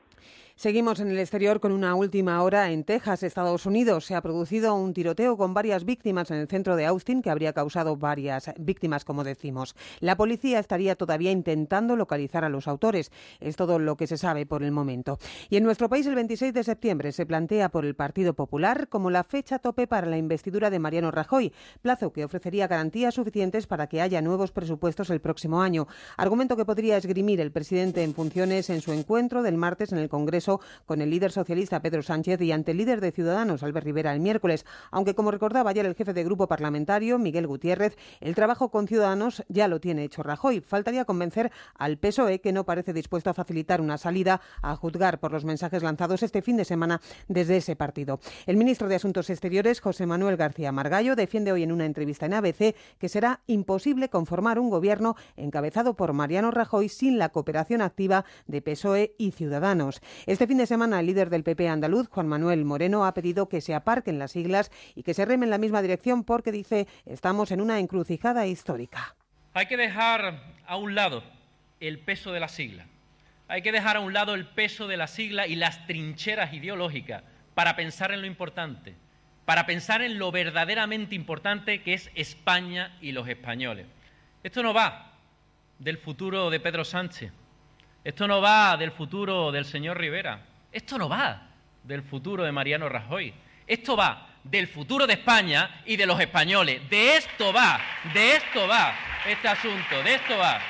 Seguimos en el exterior con una última hora en Texas, Estados Unidos. Se ha producido un tiroteo con varias víctimas en el centro de Austin que habría causado varias víctimas, como decimos. La policía estaría todavía intentando localizar a los autores. Es todo lo que se sabe por el momento. Y en nuestro país el 26 de septiembre se plantea por el Partido Popular como la fecha tope para la investidura de Mariano Rajoy, plazo que ofrecería garantías suficientes para que haya nuevos presupuestos el próximo año. Argumento que podría esgrimir el presidente en funciones en su encuentro del martes en el Congreso con el líder socialista Pedro Sánchez y ante el líder de Ciudadanos Albert Rivera el miércoles, aunque como recordaba ayer el jefe de grupo parlamentario Miguel Gutiérrez, el trabajo con Ciudadanos ya lo tiene hecho Rajoy. Faltaría convencer al PSOE que no parece dispuesto a facilitar una salida a juzgar por los mensajes lanzados este fin de semana desde ese partido. El ministro de Asuntos Exteriores, José Manuel García Margallo, defiende hoy en una entrevista en ABC que será imposible conformar un gobierno encabezado por Mariano Rajoy sin la cooperación activa de PSOE y Ciudadanos. Este fin de semana, el líder del PP andaluz, Juan Manuel Moreno, ha pedido que se aparquen las siglas y que se remen en la misma dirección porque dice estamos en una encrucijada histórica. Hay que dejar a un lado el peso de la sigla. Hay que dejar a un lado el peso de la sigla y las trincheras ideológicas para pensar en lo importante, para pensar en lo verdaderamente importante que es España y los españoles. Esto no va del futuro de Pedro Sánchez, esto no va del futuro del señor Rivera. Esto no va del futuro de Mariano Rajoy. Esto va del futuro de España y de los españoles. De esto va, de esto va este asunto, de esto va.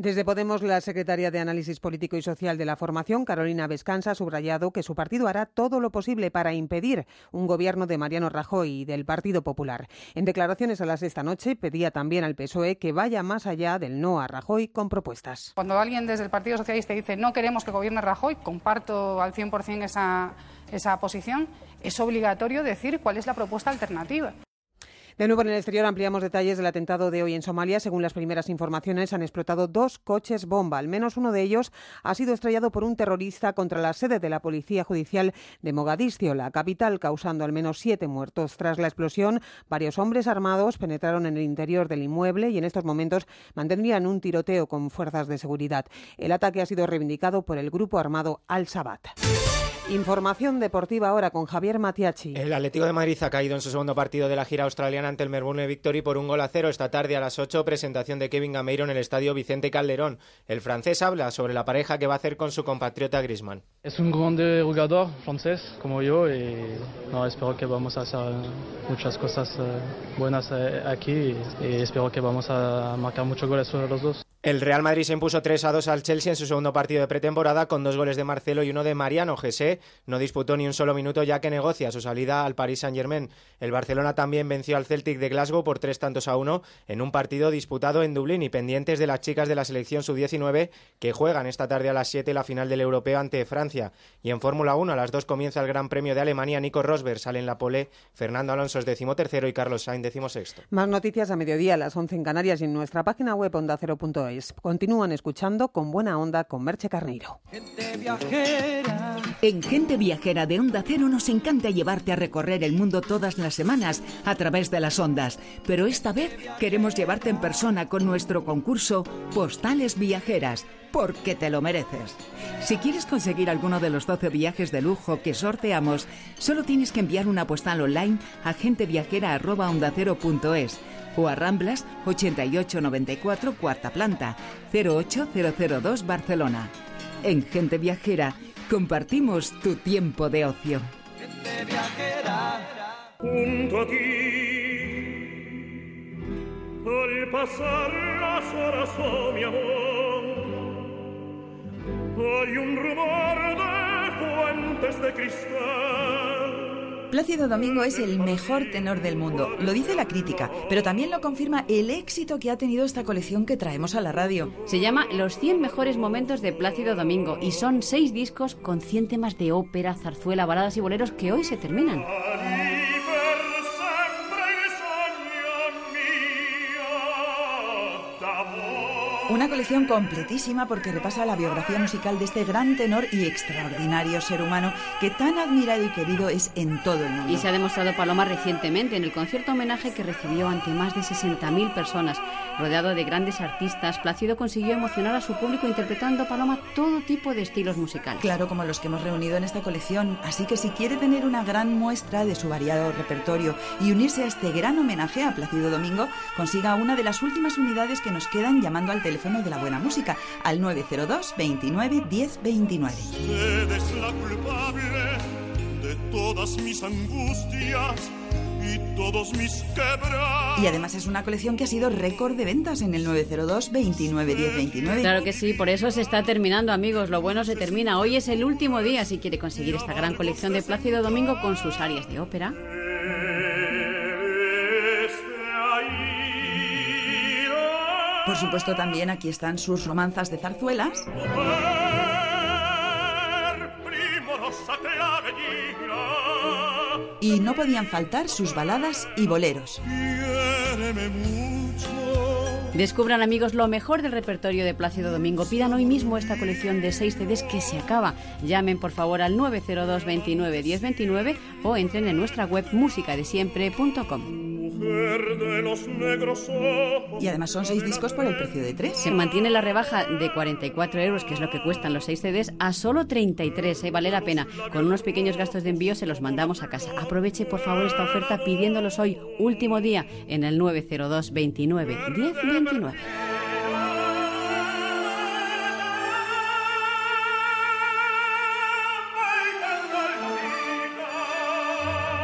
Desde Podemos, la secretaria de Análisis Político y Social de la Formación, Carolina Vescanza, ha subrayado que su partido hará todo lo posible para impedir un gobierno de Mariano Rajoy y del Partido Popular. En declaraciones a las esta noche, pedía también al PSOE que vaya más allá del no a Rajoy con propuestas. Cuando alguien desde el Partido Socialista dice no queremos que gobierne Rajoy, comparto al 100% esa, esa posición, es obligatorio decir cuál es la propuesta alternativa. De nuevo en el exterior ampliamos detalles del atentado de hoy en Somalia. Según las primeras informaciones, han explotado dos coches bomba. Al menos uno de ellos ha sido estrellado por un terrorista contra la sede de la Policía Judicial de Mogadiscio, la capital, causando al menos siete muertos. Tras la explosión, varios hombres armados penetraron en el interior del inmueble y en estos momentos mantendrían un tiroteo con fuerzas de seguridad. El ataque ha sido reivindicado por el grupo armado Al-Shabaab. Información deportiva ahora con Javier Matiachi. El Atlético de Madrid ha caído en su segundo partido de la gira australiana ante el Melbourne Victory por un gol a cero esta tarde a las 8, presentación de Kevin Gameiro en el estadio Vicente Calderón. El francés habla sobre la pareja que va a hacer con su compatriota Griezmann. Es un grande jugador francés como yo y no, espero que vamos a hacer muchas cosas eh, buenas eh, aquí y, y espero que vamos a marcar muchos goles los dos. El Real Madrid se impuso 3 a 2 al Chelsea en su segundo partido de pretemporada con dos goles de Marcelo y uno de Mariano. José no disputó ni un solo minuto ya que negocia su salida al Paris Saint-Germain. El Barcelona también venció al Celtic de Glasgow por tres tantos a uno en un partido disputado en Dublín y pendientes de las chicas de la selección sub-19 que juegan esta tarde a las 7 la final del Europeo ante Francia. Y en Fórmula 1 a las 2 comienza el Gran Premio de Alemania. Nico Rosberg sale en la pole, Fernando Alonso es decimotercero y Carlos Sainz decimosexto. Más noticias a mediodía a las 11 en Canarias y en nuestra página web ondacero.es. Continúan escuchando con buena onda con Merche Carneiro. En Gente Viajera de Onda Cero nos encanta llevarte a recorrer el mundo todas las semanas a través de las ondas, pero esta vez queremos llevarte en persona con nuestro concurso Postales Viajeras, porque te lo mereces. Si quieres conseguir alguno de los 12 viajes de lujo que sorteamos, solo tienes que enviar una postal online a genteviajera.ondacero.es o a Ramblas 8894 cuarta planta 08002 Barcelona. En Gente Viajera compartimos tu tiempo de ocio. Junto a ti, al pasar las horas, oh mi amor, hay un rumor de fuentes de cristal. Plácido Domingo es el mejor tenor del mundo, lo dice la crítica, pero también lo confirma el éxito que ha tenido esta colección que traemos a la radio. Se llama Los 100 mejores momentos de Plácido Domingo y son seis discos con 100 temas de ópera, zarzuela, baladas y boleros que hoy se terminan. Una colección completísima porque repasa la biografía musical de este gran tenor y extraordinario ser humano que tan admirado y querido es en todo el mundo. Y se ha demostrado Paloma recientemente en el concierto homenaje que recibió ante más de 60.000 personas. Rodeado de grandes artistas, Plácido consiguió emocionar a su público interpretando Paloma todo tipo de estilos musicales. Claro, como los que hemos reunido en esta colección. Así que si quiere tener una gran muestra de su variado repertorio y unirse a este gran homenaje a Plácido Domingo, consiga una de las últimas unidades que nos quedan llamando al teléfono de la buena música al 902 29 10 29. Usted es la culpable de todas mis angustias y todos mis. Y además es una colección que ha sido récord de ventas en el 902 29 10 29. Claro que sí, por eso se está terminando, amigos. Lo bueno se termina. Hoy es el último día si quiere conseguir esta gran colección de Plácido Domingo con sus áreas de ópera. Por supuesto también aquí están sus romanzas de zarzuelas. Y no podían faltar sus baladas y boleros. Descubran amigos lo mejor del repertorio de Plácido Domingo. Pidan hoy mismo esta colección de 6 CDs que se acaba. Llamen por favor al 902 29 10 29 o entren en nuestra web musicadesiempre.com. Mujer de los negros ojos. Y además son seis discos por el precio de tres. Se mantiene la rebaja de 44 euros, que es lo que cuestan los 6 CDs, a solo 33. ¿eh? Vale la pena. Con unos pequeños gastos de envío se los mandamos a casa. Aproveche por favor esta oferta pidiéndolos hoy, último día, en el 902 29 10 29.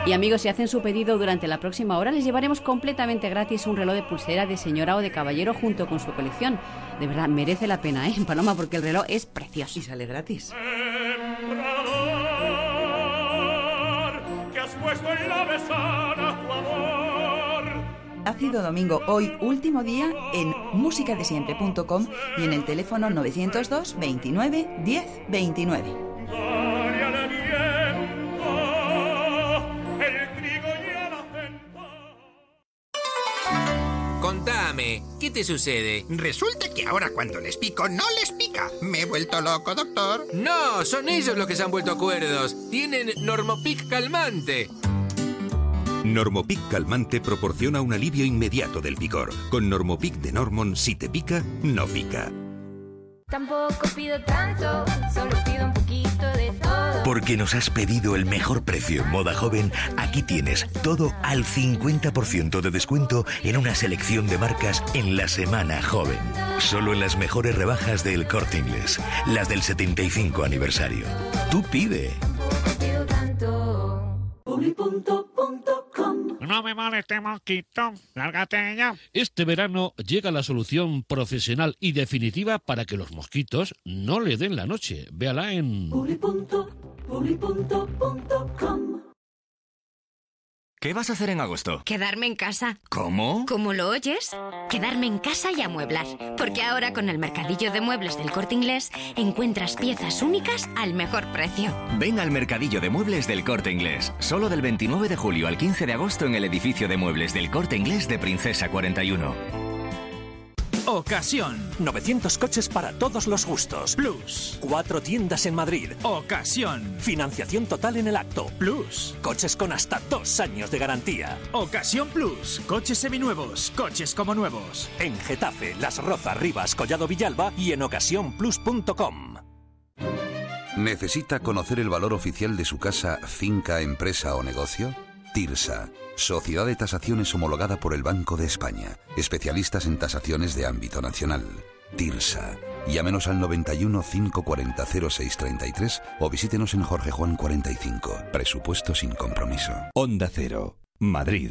Y amigos, si hacen su pedido durante la próxima hora, les llevaremos completamente gratis un reloj de pulsera de señora o de caballero junto con su colección. De verdad, merece la pena, ¿eh, Paloma? Porque el reloj es precioso. Y sale gratis. que has puesto en la mesana tu amor. Ácido Domingo, hoy último día en musicadesiempre.com y en el teléfono 902 29 10 29. Te sucede? Resulta que ahora cuando les pico no les pica. Me he vuelto loco, doctor. No, son ellos los que se han vuelto cuerdos. Tienen Normopic calmante. Normopic calmante proporciona un alivio inmediato del picor. Con Normopic de Normon, si te pica, no pica. Tampoco pido tanto, solo pido un poquito de todo. Porque nos has pedido el mejor precio en moda joven, aquí tienes todo al 50% de descuento en una selección de marcas en la semana joven. Solo en las mejores rebajas del corte inglés, las del 75 aniversario. Tú pide. Pido tanto. No me moleste, mosquito. Lárgate ya. Este verano llega la solución profesional y definitiva para que los mosquitos no le den la noche. Véala en... ¿Qué vas a hacer en agosto? Quedarme en casa. ¿Cómo? ¿Cómo lo oyes? Quedarme en casa y amueblar. Porque ahora con el mercadillo de muebles del corte inglés encuentras piezas únicas al mejor precio. Ven al Mercadillo de Muebles del Corte Inglés. Solo del 29 de julio al 15 de agosto en el edificio de muebles del Corte Inglés de Princesa 41. Ocasión. 900 coches para todos los gustos. Plus. Cuatro tiendas en Madrid. Ocasión. Financiación total en el acto. Plus. Coches con hasta dos años de garantía. Ocasión Plus. Coches seminuevos. Coches como nuevos. En Getafe, Las Rozas, Rivas, Collado Villalba y en ocasiónplus.com. ¿Necesita conocer el valor oficial de su casa, finca, empresa o negocio? TIRSA, Sociedad de Tasaciones homologada por el Banco de España, especialistas en tasaciones de ámbito nacional. TIRSA. Llámenos al 91 540 0633 o visítenos en Jorge Juan 45. Presupuesto sin compromiso. Onda Cero, Madrid.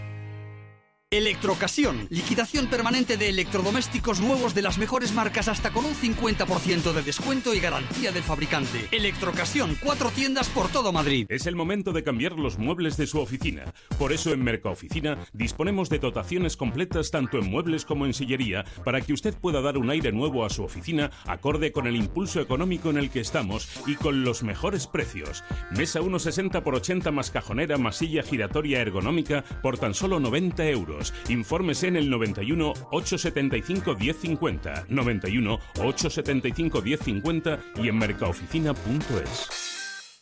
Electrocasión. Liquidación permanente de electrodomésticos nuevos de las mejores marcas hasta con un 50% de descuento y garantía del fabricante. Electrocasión. Cuatro tiendas por todo Madrid. Es el momento de cambiar los muebles de su oficina. Por eso en Mercaoficina disponemos de dotaciones completas tanto en muebles como en sillería para que usted pueda dar un aire nuevo a su oficina acorde con el impulso económico en el que estamos y con los mejores precios. Mesa 1,60 por 80 más cajonera más silla giratoria ergonómica por tan solo 90 euros. Infórmese en el 91 875 1050, 91 875 1050 y en mercaoficina.es.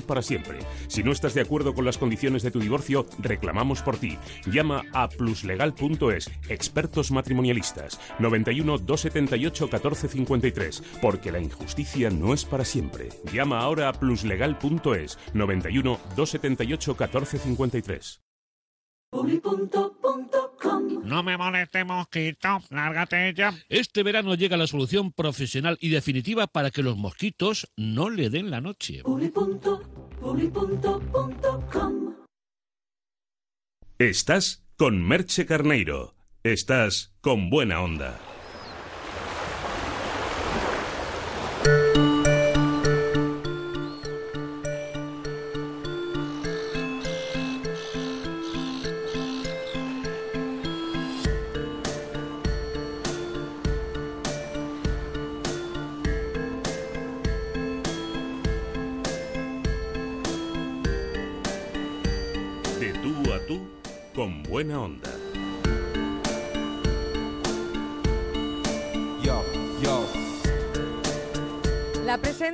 para siempre. Si no estás de acuerdo con las condiciones de tu divorcio, reclamamos por ti. Llama a pluslegal.es, expertos matrimonialistas, 91 278 1453, porque la injusticia no es para siempre. Llama ahora a pluslegal.es, 91 278 1453. No me moleste, mosquito. Lárgate ya. Este verano llega la solución profesional y definitiva para que los mosquitos no le den la noche. Estás con Merche Carneiro. Estás con buena onda.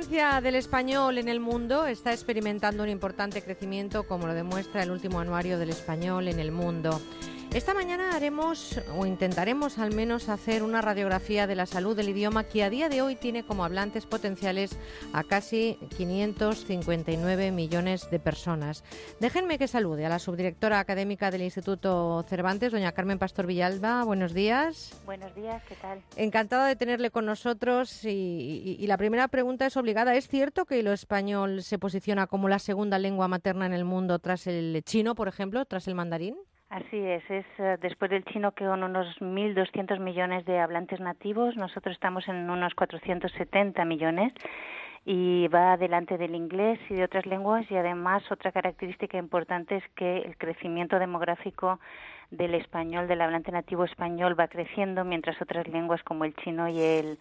Presencia del español en el mundo está experimentando un importante crecimiento, como lo demuestra el último anuario del español en el mundo. Esta mañana haremos o intentaremos al menos hacer una radiografía de la salud del idioma que a día de hoy tiene como hablantes potenciales a casi 559 millones de personas. Déjenme que salude a la subdirectora académica del Instituto Cervantes, doña Carmen Pastor Villalba. Buenos días. Buenos días, ¿qué tal? Encantada de tenerle con nosotros y, y la primera pregunta es obligada. ¿Es cierto que lo español se posiciona como la segunda lengua materna en el mundo tras el chino, por ejemplo, tras el mandarín? Así es, es eh, después del chino que con unos 1.200 millones de hablantes nativos, nosotros estamos en unos 470 millones y va adelante del inglés y de otras lenguas y además otra característica importante es que el crecimiento demográfico del español, del hablante nativo español va creciendo mientras otras lenguas como el chino y el,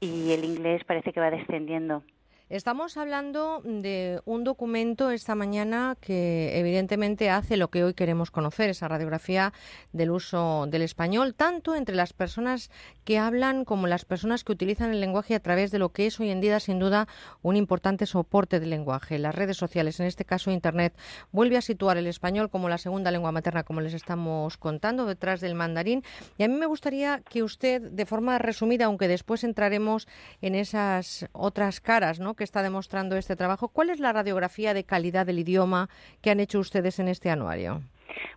y el inglés parece que va descendiendo. Estamos hablando de un documento esta mañana que evidentemente hace lo que hoy queremos conocer, esa radiografía del uso del español, tanto entre las personas que hablan como las personas que utilizan el lenguaje a través de lo que es hoy en día sin duda un importante soporte del lenguaje. Las redes sociales, en este caso Internet, vuelve a situar el español como la segunda lengua materna, como les estamos contando, detrás del mandarín. Y a mí me gustaría que usted, de forma resumida, aunque después entraremos en esas otras caras, ¿no? Que está demostrando este trabajo. ¿Cuál es la radiografía de calidad del idioma que han hecho ustedes en este anuario?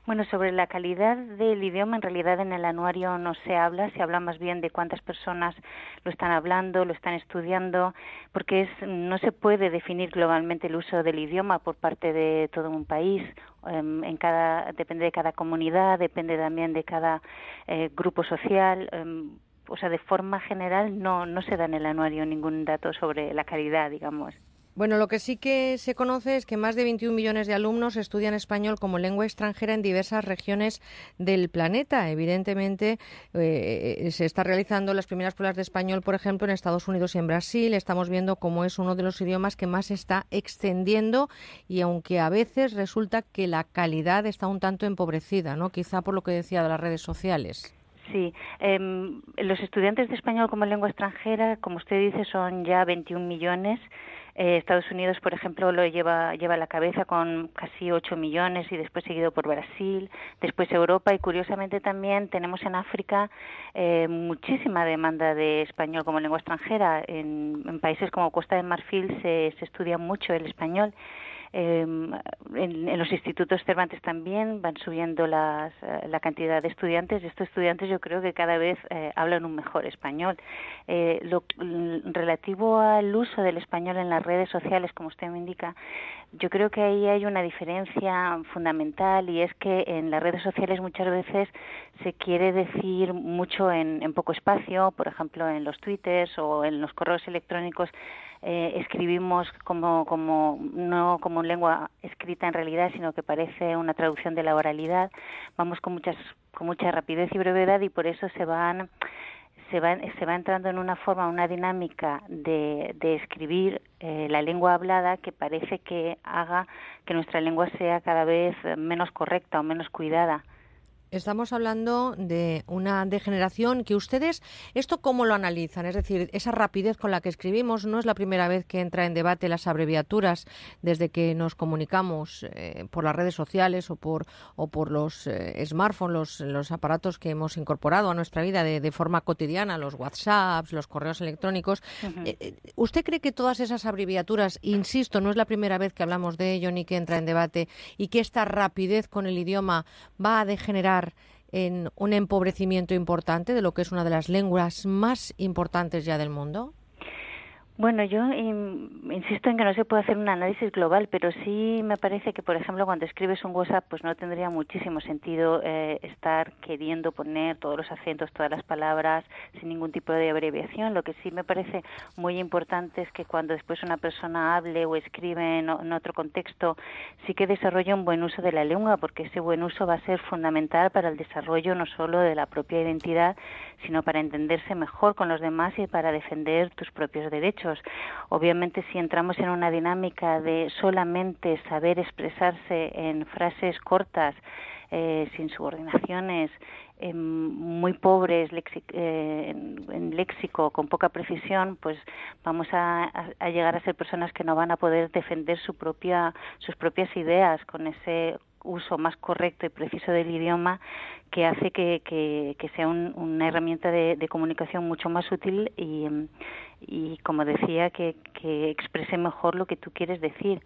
Bueno, sobre la calidad del idioma, en realidad en el anuario no se habla, se habla más bien de cuántas personas lo están hablando, lo están estudiando, porque es, no se puede definir globalmente el uso del idioma por parte de todo un país. Em, en cada, depende de cada comunidad, depende también de cada eh, grupo social. Em, o sea, de forma general no, no se da en el anuario ningún dato sobre la calidad, digamos. Bueno, lo que sí que se conoce es que más de 21 millones de alumnos estudian español como lengua extranjera en diversas regiones del planeta. Evidentemente, eh, se está realizando las primeras pruebas de español, por ejemplo, en Estados Unidos y en Brasil. Estamos viendo cómo es uno de los idiomas que más se está extendiendo y aunque a veces resulta que la calidad está un tanto empobrecida, ¿no? Quizá por lo que decía de las redes sociales. Sí, eh, los estudiantes de español como lengua extranjera, como usted dice, son ya 21 millones. Eh, Estados Unidos, por ejemplo, lo lleva, lleva a la cabeza con casi 8 millones y después seguido por Brasil, después Europa y curiosamente también tenemos en África eh, muchísima demanda de español como lengua extranjera. En, en países como Costa de Marfil se, se estudia mucho el español Em, en, los institutos Cervantes también van subiendo las, eh, la cantidad de estudiantes estos estudiantes yo creo que cada vez eh, hablan un mejor español. Eh, relativo al uso del español en las redes sociales, como usted me indica, yo creo que ahí hay una diferencia fundamental y es que en las redes sociales muchas veces se quiere decir mucho en, en poco espacio, por ejemplo en los twitters o en los correos electrónicos eh, escribimos como, como no como lengua escrita en realidad, sino que parece una traducción de la oralidad. Vamos con muchas con mucha rapidez y brevedad y por eso se van se va, se va entrando en una forma, una dinámica de, de escribir eh, la lengua hablada que parece que haga que nuestra lengua sea cada vez menos correcta o menos cuidada. Estamos hablando de una degeneración que ustedes, ¿esto cómo lo analizan? Es decir, esa rapidez con la que escribimos no es la primera vez que entra en debate las abreviaturas desde que nos comunicamos eh, por las redes sociales o por, o por los eh, smartphones, los, aparatos que hemos incorporado a nuestra vida de, forma cotidiana, los WhatsApps, los correos electrónicos. Eh, ¿Usted cree que todas esas abreviaturas, insisto, no es la primera vez que hablamos de ello ni que entra en debate y que esta rapidez con el idioma va a degenerar en un empobrecimiento importante de lo que es una de las lenguas más importantes ya del mundo? Bueno, yo insisto en que no se puede hacer un análisis global, pero sí me parece que, por ejemplo, cuando escribes un WhatsApp, pues no tendría muchísimo sentido eh, estar queriendo poner todos los acentos, todas las palabras, sin ningún tipo de abreviación. Lo que sí me parece muy importante es que cuando después una persona hable o escribe en, en otro contexto, sí que desarrolle un buen uso de la lengua, porque ese buen uso va a ser fundamental para el desarrollo no solo de la propia identidad, sino para entenderse mejor con los demás y para defender tus propios derechos. Obviamente, si entramos en una dinámica de solamente saber expresarse en frases cortas, eh, sin subordinaciones, em, muy pobres eh, en, léxico, con poca precisión, pues vamos a, llegar a ser personas que no van a poder defender su propia, sus propias ideas con ese uso más correcto y preciso del idioma que hace que, sea una herramienta de, comunicación mucho más útil y, y como decía, que, que exprese mejor lo que tú quieres decir.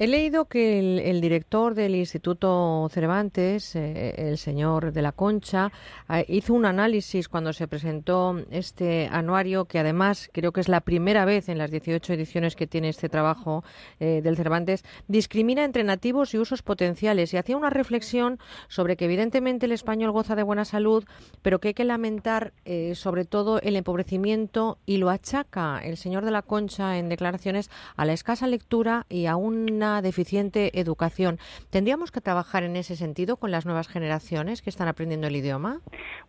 He leído que el, director del Instituto Cervantes, eh, el señor de la Concha, eh, hizo un análisis cuando se presentó este anuario, que además creo que es la primera vez en las 18 ediciones que tiene este trabajo eh, del Cervantes, discrimina entre nativos y usos potenciales y hacía una reflexión sobre que evidentemente el español goza de buena salud, pero que hay que lamentar sobre todo el empobrecimiento y lo achaca el señor de la Concha en declaraciones a la escasa lectura y a una deficiente educación. ¿Tendríamos que trabajar en ese sentido con las nuevas generaciones que están aprendiendo el idioma?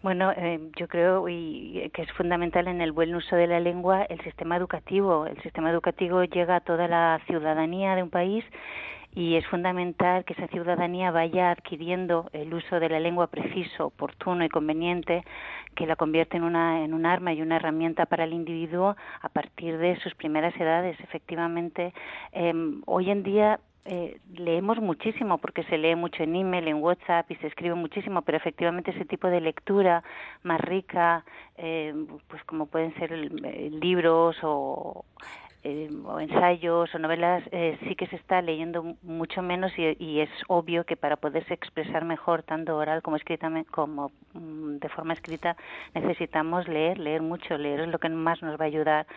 Bueno, eh, yo creo y, que es fundamental en el buen uso de la lengua el sistema educativo. El sistema educativo llega a toda la ciudadanía de un país y es fundamental que esa ciudadanía vaya adquiriendo el uso de la lengua preciso, oportuno y conveniente, que la convierte en una en un arma y una herramienta para el individuo a partir de sus primeras edades. Efectivamente, em, hoy en día eh, leemos muchísimo porque se lee mucho en email, en WhatsApp y se escribe muchísimo, pero efectivamente ese tipo de lectura más rica, eh, pues como pueden ser libros o eh, o ensayos o novelas eh, sí que se está leyendo mucho menos y, es obvio que para poderse expresar mejor tanto oral como escrita como mm, de forma escrita necesitamos leer leer mucho leer es lo que más nos va a ayudar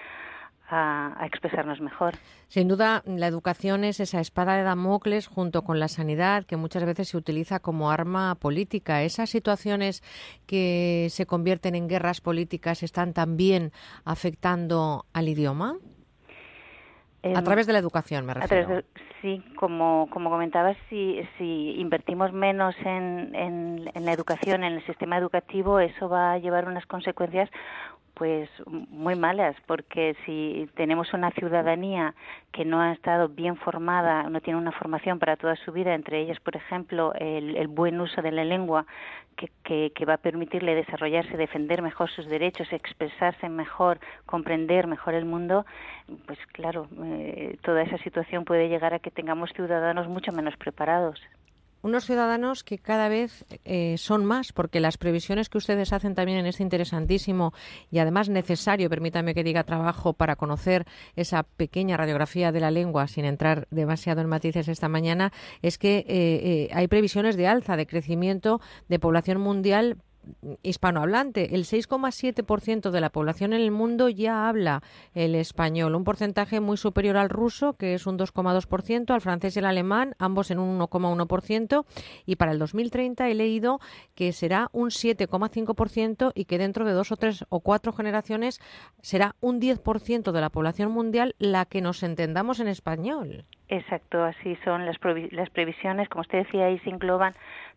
a, a, expresarnos mejor. Sin duda, la educación es esa espada de Damocles junto con la sanidad que muchas veces se utiliza como arma política. Esas situaciones que se convierten en guerras políticas están también afectando al idioma a em, través de la educación, me refiero. sí, como, como comentabas, si, si invertimos menos en, en, en, la educación, en el sistema educativo, eso va a llevar unas consecuencias pues muy malas, porque si tenemos una ciudadanía que no ha estado bien formada, no tiene una formación para toda su vida, entre ellas, por ejemplo, el, buen uso de la lengua, que, que, va a permitirle desarrollarse, defender mejor sus derechos, expresarse mejor, comprender mejor el mundo, pues claro, eh, toda esa situación puede llegar a que tengamos ciudadanos mucho menos preparados unos ciudadanos que cada vez eh, son más, porque las previsiones que ustedes hacen también en este interesantísimo y además necesario, permítame que diga, trabajo para conocer esa pequeña radiografía de la lengua, sin entrar demasiado en matices esta mañana, es que eh, eh, hay previsiones de alza, de crecimiento de población mundial hispanohablante. El 6,7% de la población en el mundo ya habla el español, un porcentaje muy superior al ruso, que es un 2,2%, al francés y el alemán, ambos en un 1,1%, y para el 2030 he leído que será un 7,5% y que dentro de dos o tres o cuatro generaciones será un 10% de la población mundial la que nos entendamos en español. Exacto, así son las, las previsiones. Como usted decía, ahí se engloban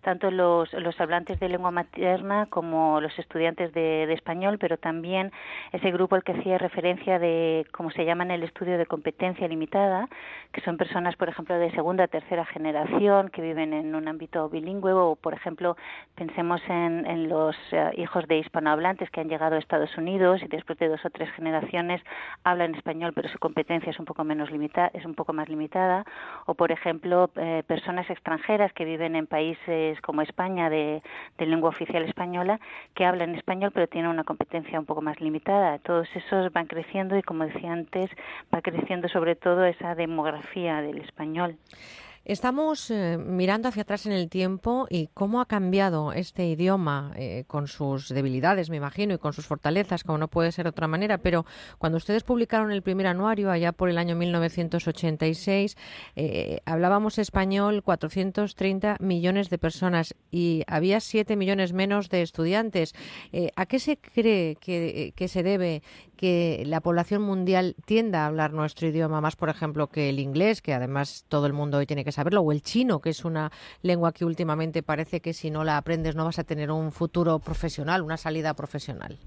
tanto los, los hablantes de lengua materna como los estudiantes de, de, español, pero también ese grupo al que hacía referencia de, como se llama en el estudio de competencia limitada, que son personas, por ejemplo, de segunda, tercera generación que viven en un ámbito bilingüe o, por ejemplo, pensemos en, en los eh, hijos de hispanohablantes que han llegado a Estados Unidos y después de dos o tres generaciones hablan español, pero su competencia es un poco menos limitada, es un poco más limitada, o, por ejemplo, eh, personas extranjeras que viven en países como España de, lengua oficial española que hablan español pero tienen una competencia un poco más limitada. Todos esos van creciendo y como decía antes, va creciendo sobre todo esa demografía del español. Estamos eh, mirando hacia atrás en el tiempo y cómo ha cambiado este idioma eh, con sus debilidades, me imagino, y con sus fortalezas, como no puede ser de otra manera. Pero cuando ustedes publicaron el primer anuario, allá por el año 1986, eh, hablábamos español 430 millones de personas y había 7 millones menos de estudiantes. ¿A qué se cree que se debe que la población mundial tienda a hablar nuestro idioma más, por ejemplo, que el inglés, que además todo el mundo hoy tiene que saberlo, o el chino, que es una lengua que últimamente parece que si no la aprendes no vas a tener un futuro profesional, una salida profesional.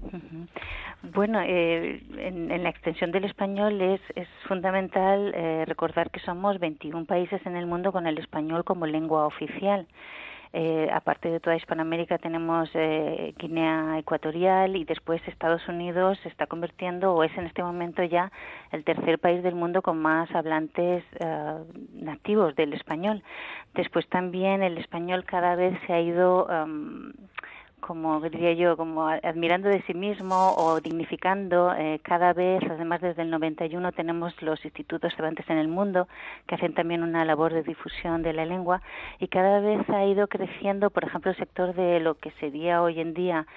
Bueno, eh, en, la extensión del español es, es fundamental eh, recordar que somos 21 países en el mundo con el español como lengua oficial. Eh, aparte de toda Hispanoamérica tenemos eh, Guinea Ecuatorial y después Estados Unidos se está convirtiendo o es en este momento ya el tercer país del mundo con más hablantes eh, nativos del español. Después también el español cada vez se ha ido em, como diría yo, como admirando de sí mismo o dignificando eh, cada vez, además desde el 91 tenemos los institutos Cervantes en el mundo que hacen también una labor de difusión de la lengua y cada vez ha ido creciendo, por ejemplo, el sector de lo que sería hoy en día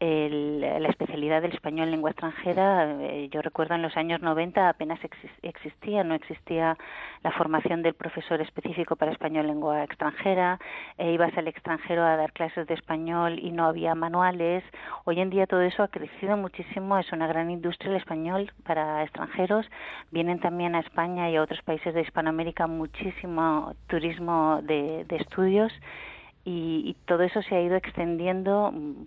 la especialidad del español en lengua extranjera, eh, yo recuerdo en los años 90 apenas existía, no existía la formación del profesor específico para español en lengua extranjera, e ibas al extranjero a dar clases de español y no había manuales. Hoy en día todo eso ha crecido muchísimo, es una gran industria el español para extranjeros. Vienen también a España y a otros países de Hispanoamérica muchísimo turismo de, de estudios y, todo eso se ha ido extendiendo, mm,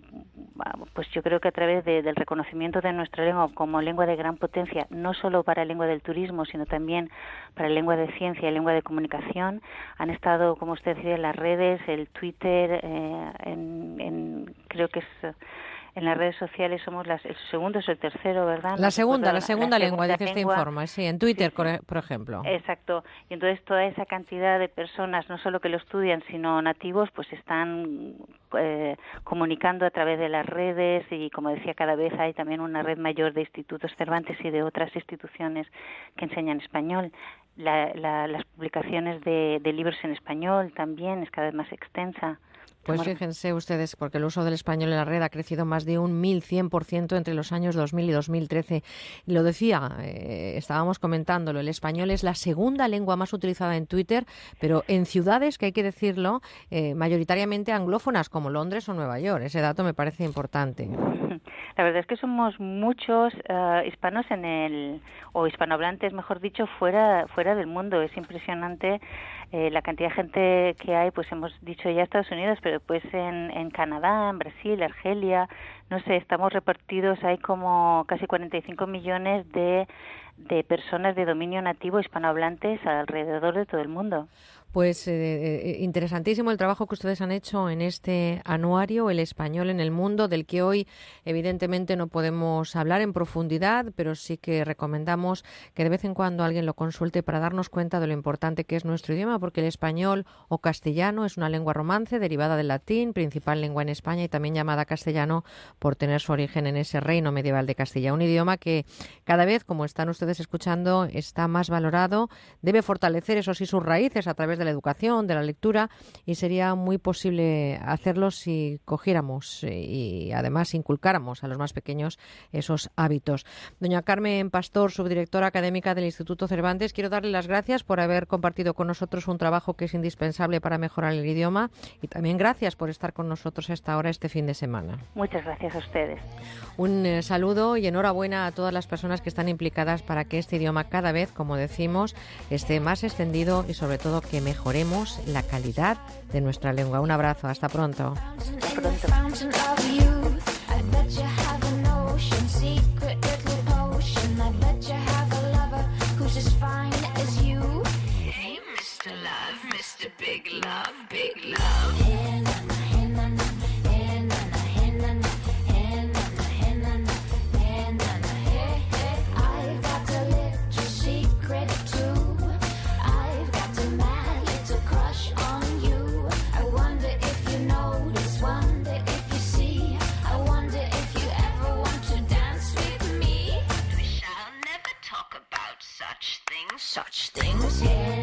pues yo creo que a través del reconocimiento de nuestra lengua como lengua de gran potencia, no solo para lengua del turismo, sino también para lengua de ciencia y lengua de comunicación. Han estado, como usted decía, en las redes, el Twitter, eh, en, creo que es en las redes sociales somos las, el segundo es el tercero, ¿verdad? La segunda, la segunda lengua de que este informe, sí, en Twitter, por ejemplo. Exacto. Y entonces toda esa cantidad de personas, no solo que lo estudian, sino nativos, pues están eh, comunicando a través de las redes y, como decía, cada vez hay también una red mayor de institutos Cervantes y de otras instituciones que enseñan español. las publicaciones de libros en español también es cada vez más extensa. Pues fíjense ustedes, porque el uso del español en la red ha crecido más de un 1.100% entre los años 2000 y 2013. Lo decía, eh, estábamos comentándolo, el español es la segunda lengua más utilizada en Twitter, pero en ciudades, que hay que decirlo, eh, mayoritariamente anglófonas como Londres o Nueva York. Ese dato me parece importante. La verdad es que somos muchos uh, hispanos en el, o hispanohablantes, mejor dicho, fuera, fuera del mundo. Es impresionante eh, la cantidad de gente que hay, pues hemos dicho ya Estados Unidos, pero pues en, en Canadá, en Brasil, Argelia, no sé, estamos repartidos, hay como casi 45 millones de, de personas de dominio nativo hispanohablantes alrededor de todo el mundo. Pues eh, eh, interesantísimo el trabajo que ustedes han hecho en este anuario, El Español en el Mundo, del que hoy evidentemente no podemos hablar en profundidad, pero sí que recomendamos que de vez en cuando alguien lo consulte para darnos cuenta de lo importante que es nuestro idioma, porque el español o castellano es una lengua romance derivada del latín, principal lengua en España y también llamada castellano por tener su origen en ese reino medieval de Castilla. Un idioma que cada vez, como están ustedes escuchando, está más valorado, debe fortalecer, eso sí, sus raíces a través de la educación, de la lectura, y sería muy posible hacerlo si cogiéramos eh, y además inculcáramos a los más pequeños esos hábitos. Doña Carmen Pastor, subdirectora académica del Instituto Cervantes, quiero darle las gracias por haber compartido con nosotros un trabajo que es indispensable para mejorar el idioma y también gracias por estar con nosotros a esta hora este fin de semana. Muchas gracias a ustedes. Un eh, saludo y enhorabuena a todas las personas que están implicadas para que este idioma cada vez, como decimos, esté más extendido y sobre todo que mejore mejoremos la calidad de nuestra lengua. Un abrazo, hasta pronto. Hasta pronto. such things.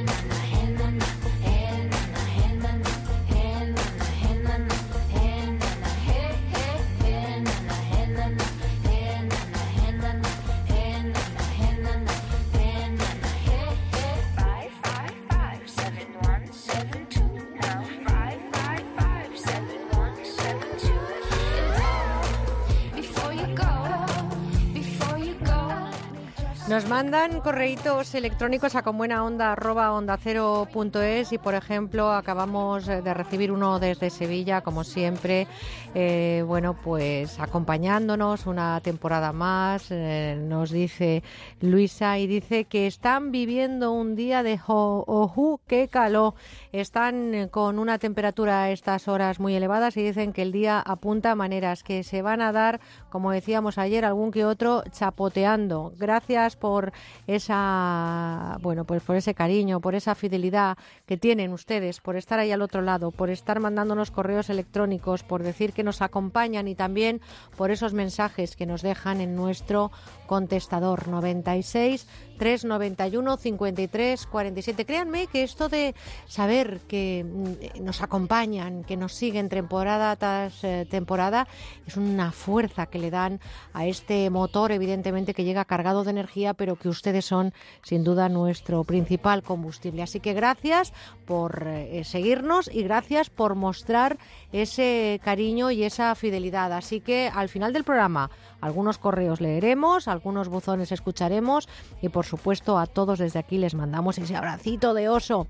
Nos mandan correitos electrónicos a conbuenaonda.es y, por ejemplo, acabamos de recibir uno desde Sevilla, como siempre, eh, bueno, pues acompañándonos una temporada más, eh, nos dice Luisa, y dice que están viviendo un día de oju, qué calor. Están con una temperatura a estas horas muy elevadas y dicen que el día apunta a maneras que se van a dar, como decíamos ayer, algún que otro chapoteando. Gracias por esa, bueno, pues por ese cariño, por esa fidelidad que tienen ustedes, por estar ahí al otro lado, por estar mandándonos correos electrónicos, por decir que nos acompañan y también por esos mensajes que nos dejan en nuestro contestador 96 391 53 47. Créanme que esto de saber que mm, nos acompañan, que nos siguen temporada tras eh, temporada, es una fuerza que le dan a este motor, evidentemente que llega cargado de energía, pero que ustedes son sin duda nuestro principal combustible. Así que gracias por eh, seguirnos y gracias por mostrar ese cariño y esa fidelidad. Así que al final del programa algunos correos leeremos, algunos buzones escucharemos y por supuesto a todos desde aquí les mandamos ese abracito de oso.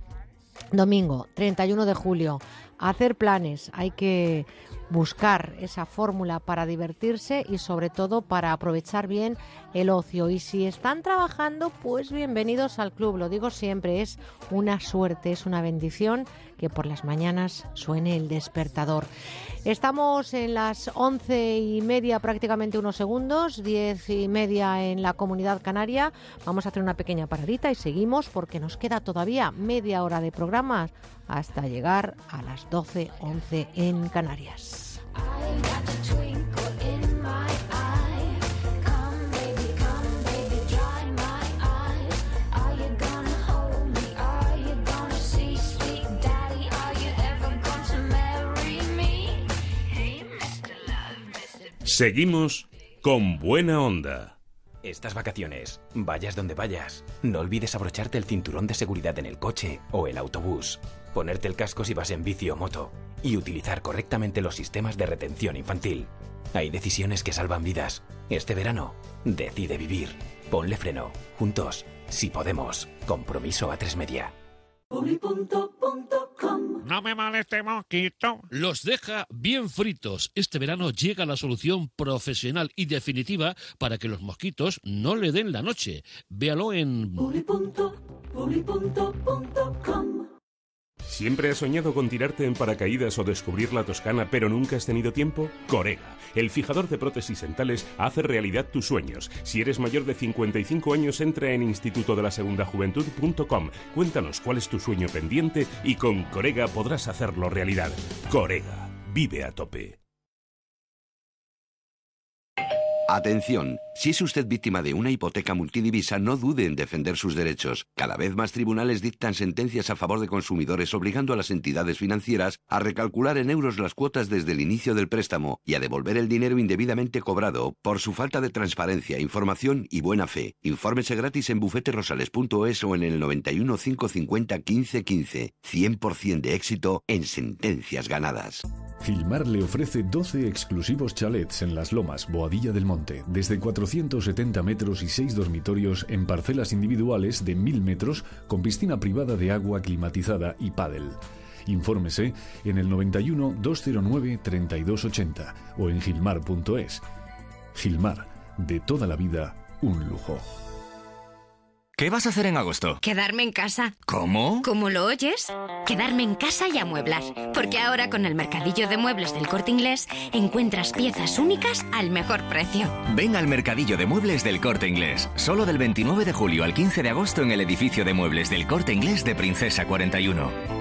Domingo, 31 de julio, hacer planes, hay que buscar esa fórmula para divertirse y sobre todo para aprovechar bien el ocio. Y si están trabajando, pues bienvenidos al club. Lo digo siempre, es una suerte, es una bendición que por las mañanas suene el despertador. Estamos en las once y media, prácticamente unos segundos, diez y media en la comunidad canaria. Vamos a hacer una pequeña paradita y seguimos porque nos queda todavía media hora de programas hasta llegar a las doce, once en Canarias. Seguimos con buena onda. Estas vacaciones, vayas donde vayas, no olvides abrocharte el cinturón de seguridad en el coche o el autobús, ponerte el casco si vas en bici o moto y utilizar correctamente los sistemas de retención infantil. Hay decisiones que salvan vidas. Este verano, decide vivir. Ponle freno. Juntos, si podemos. Compromiso a tres media. No me moleste, mosquito. Los deja bien fritos. Este verano llega la solución profesional y definitiva para que los mosquitos no le den la noche. Véalo en... ¿Siempre has soñado con tirarte en paracaídas o descubrir la Toscana, pero nunca has tenido tiempo? Corega, el fijador de prótesis dentales, hace realidad tus sueños. Si eres mayor de 55 años, entra en instituto de la segunda juventud.com. Cuéntanos cuál es tu sueño pendiente y con Corega podrás hacerlo realidad. Corega, vive a tope. Atención, si es usted víctima de una hipoteca multidivisa, no dude en defender sus derechos. Cada vez más tribunales dictan sentencias a favor de consumidores obligando a las entidades financieras a recalcular en euros las cuotas desde el inicio del préstamo y a devolver el dinero indebidamente cobrado por su falta de transparencia, información y buena fe. Infórmese gratis en bufeterosales.es o en el 91 550 1515. 100% de éxito en sentencias ganadas. Gilmar le ofrece 12 exclusivos chalets en Las Lomas, Boadilla del Monte, desde 470 metros y 6 dormitorios en parcelas individuales de 1000 metros con piscina privada de agua climatizada y pádel. Infórmese en el 91 209 3280 o en gilmar.es. Gilmar, de toda la vida, un lujo. ¿Qué vas a hacer en agosto? Quedarme en casa. ¿Cómo? ¿Cómo lo oyes? Quedarme en casa y amueblar. Porque ahora con el mercadillo de muebles del corte inglés encuentras piezas únicas al mejor precio. Ven al mercadillo de muebles del corte inglés. Solo del 29 de julio al 15 de agosto en el edificio de muebles del corte inglés de Princesa 41.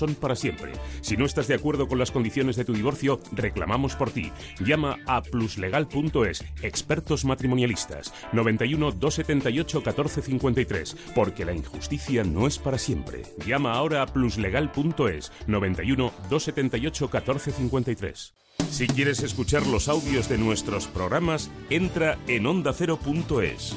son para siempre. Si no estás de acuerdo con las condiciones de tu divorcio, reclamamos por ti. Llama a pluslegal.es, expertos matrimonialistas, 91 278 1453, porque la injusticia no es para siempre. Llama ahora a pluslegal.es, 91 278 1453. Si quieres escuchar los audios de nuestros programas, entra en ondacero.es.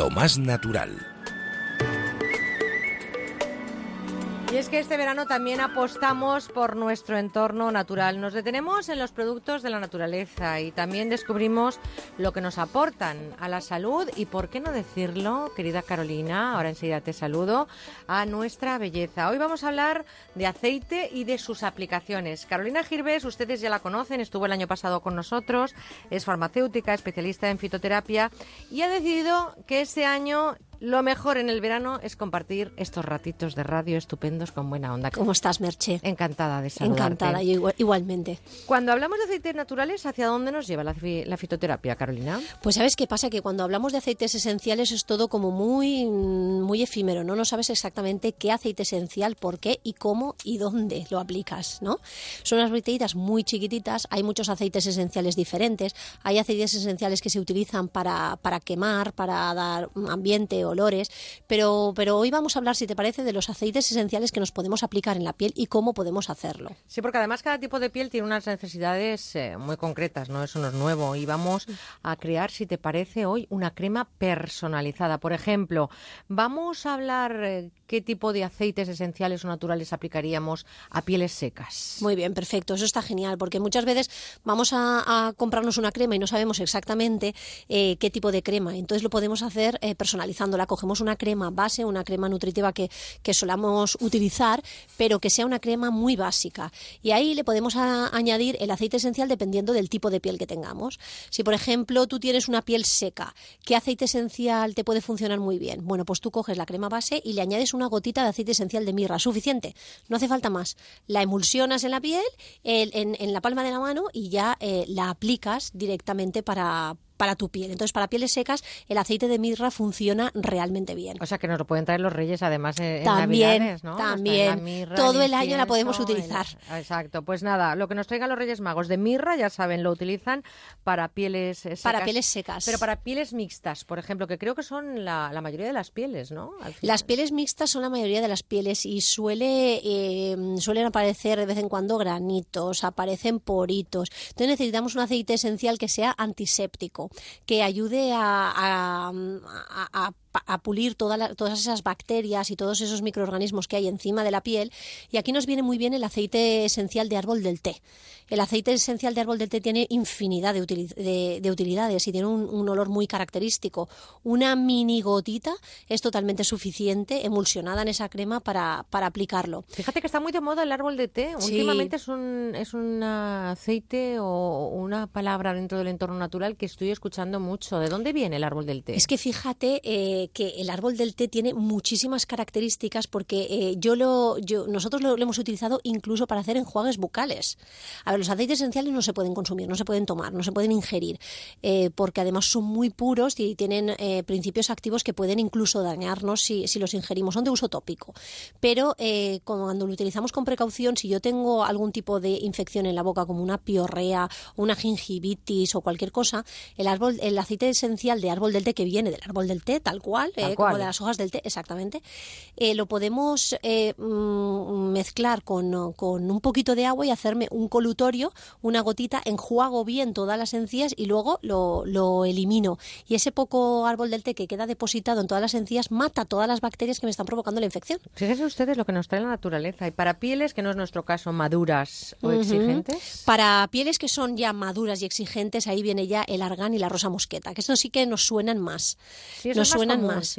Lo más natural. Y es que este verano también apostamos por nuestro entorno natural. Nos detenemos en los productos de la naturaleza y también descubrimos lo que nos aportan a la salud y, por qué no decirlo, querida Carolina, ahora enseguida te saludo, a nuestra belleza. Hoy vamos a hablar de aceite y de sus aplicaciones. Carolina Girbes, ustedes ya la conocen, estuvo el año pasado con nosotros, es farmacéutica, especialista en fitoterapia y ha decidido que este año lo mejor en el verano es compartir estos ratitos de radio estupendos con buena onda. ¿Cómo estás, Merche? Encantada de saludarte. Encantada, yo igual- igualmente. Cuando hablamos de aceites naturales, ¿hacia dónde nos lleva la, la fitoterapia, Carolina? Pues sabes qué pasa que cuando hablamos de aceites esenciales es todo como muy muy efímero, ¿no? No sabes exactamente qué aceite esencial, por qué y cómo y dónde lo aplicas, ¿no? Son unas botellitas muy chiquititas, hay muchos aceites esenciales diferentes, hay aceites esenciales que se utilizan para, para quemar, para dar ambiente, olores, pero, pero hoy vamos a hablar, si te parece, de los aceites esenciales que nos podemos aplicar en la piel y cómo podemos hacerlo. Sí, porque además cada tipo de piel tiene unas necesidades eh, muy concretas, ¿no? Eso no es nuevo. Y vamos a crear, si te parece, hoy una crema personalizada. Por ejemplo, vamos a hablar eh, qué tipo de aceites esenciales o naturales aplicaríamos a pieles secas. Muy bien, perfecto. Eso está genial, porque muchas veces vamos a, comprarnos una crema y no sabemos exactamente eh, qué tipo de crema. Entonces lo podemos hacer eh, personalizándola. Cogemos una crema base, una crema nutritiva que, que solamos utilizar, pero que sea una crema muy básica. Y ahí le podemos añadir el aceite esencial dependiendo del tipo de piel que tengamos. Si, por ejemplo, tú tienes una piel seca, ¿qué aceite esencial te puede funcionar muy bien? Bueno, pues tú coges la crema base y le añades una gotita de aceite esencial de mirra, suficiente, no hace falta más. La emulsionas en la piel, el- en, en la palma de la mano y ya eh, la aplicas directamente para, para tu piel. Entonces, para pieles secas, el aceite de mirra funciona realmente bien. O sea, que nos lo pueden traer los reyes además en, También, Navidades, ¿no? También. la mirra, Todo el año la podemos el- utilizar. Exacto. Pues nada, lo que nos traigan los Reyes Magos de mirra, ya saben, lo utilizan para pieles eh, secas. Para pieles secas. Pero para pieles mixtas, por ejemplo, que creo que son la, la mayoría de las pieles, ¿no? Las pieles mixtas son la mayoría de las pieles y suele, eh, suelen aparecer de vez en cuando granitos, aparecen poritos. Entonces necesitamos un aceite esencial que sea antiséptico, que ayude a, a- a- a pulir todas esas bacterias y todos esos microorganismos que hay encima de la piel. Y aquí nos viene muy bien el aceite esencial de árbol del té. El aceite esencial de árbol del té tiene infinidad de, utilidades y tiene un, olor muy característico. Una mini gotita es totalmente suficiente, emulsionada en esa crema, para, aplicarlo. Fíjate que está muy de moda el árbol de té. Últimamente es un, es un aceite o una palabra dentro del entorno natural que estoy escuchando mucho. ¿De dónde viene el árbol del té? Es que fíjate eh, que el árbol del té tiene muchísimas características porque eh, yo lo, yo, nosotros lo, hemos utilizado incluso para hacer enjuagues bucales. A ver, los aceites esenciales no se pueden consumir, no se pueden tomar, no se pueden ingerir, eh, porque además son muy puros y tienen principios activos que pueden incluso dañarnos si, si, los ingerimos. Son de uso tópico. Pero cuando lo utilizamos con precaución, si yo tengo algún tipo de infección en la boca, como una piorrea, una gingivitis o cualquier cosa, el árbol, el aceite esencial de árbol del té que viene del árbol del té, tal cual, eh, como de las hojas del té, exactamente, eh, lo podemos eh, mm, mezclar con, un poquito de agua y hacerme un colutorio, una gotita, enjuago bien todas las encías y luego lo, lo elimino. Y ese poco árbol del té que queda depositado en todas las encías mata todas las bacterias que me están provocando la infección. Fíjense ustedes lo que nos trae la naturaleza. Y para pieles, que no es nuestro caso, maduras o exigentes. Para pieles que son ya maduras y exigentes, ahí viene ya el argán y la rosa mosqueta, que esto sí que nos suenan más. nos suenan más.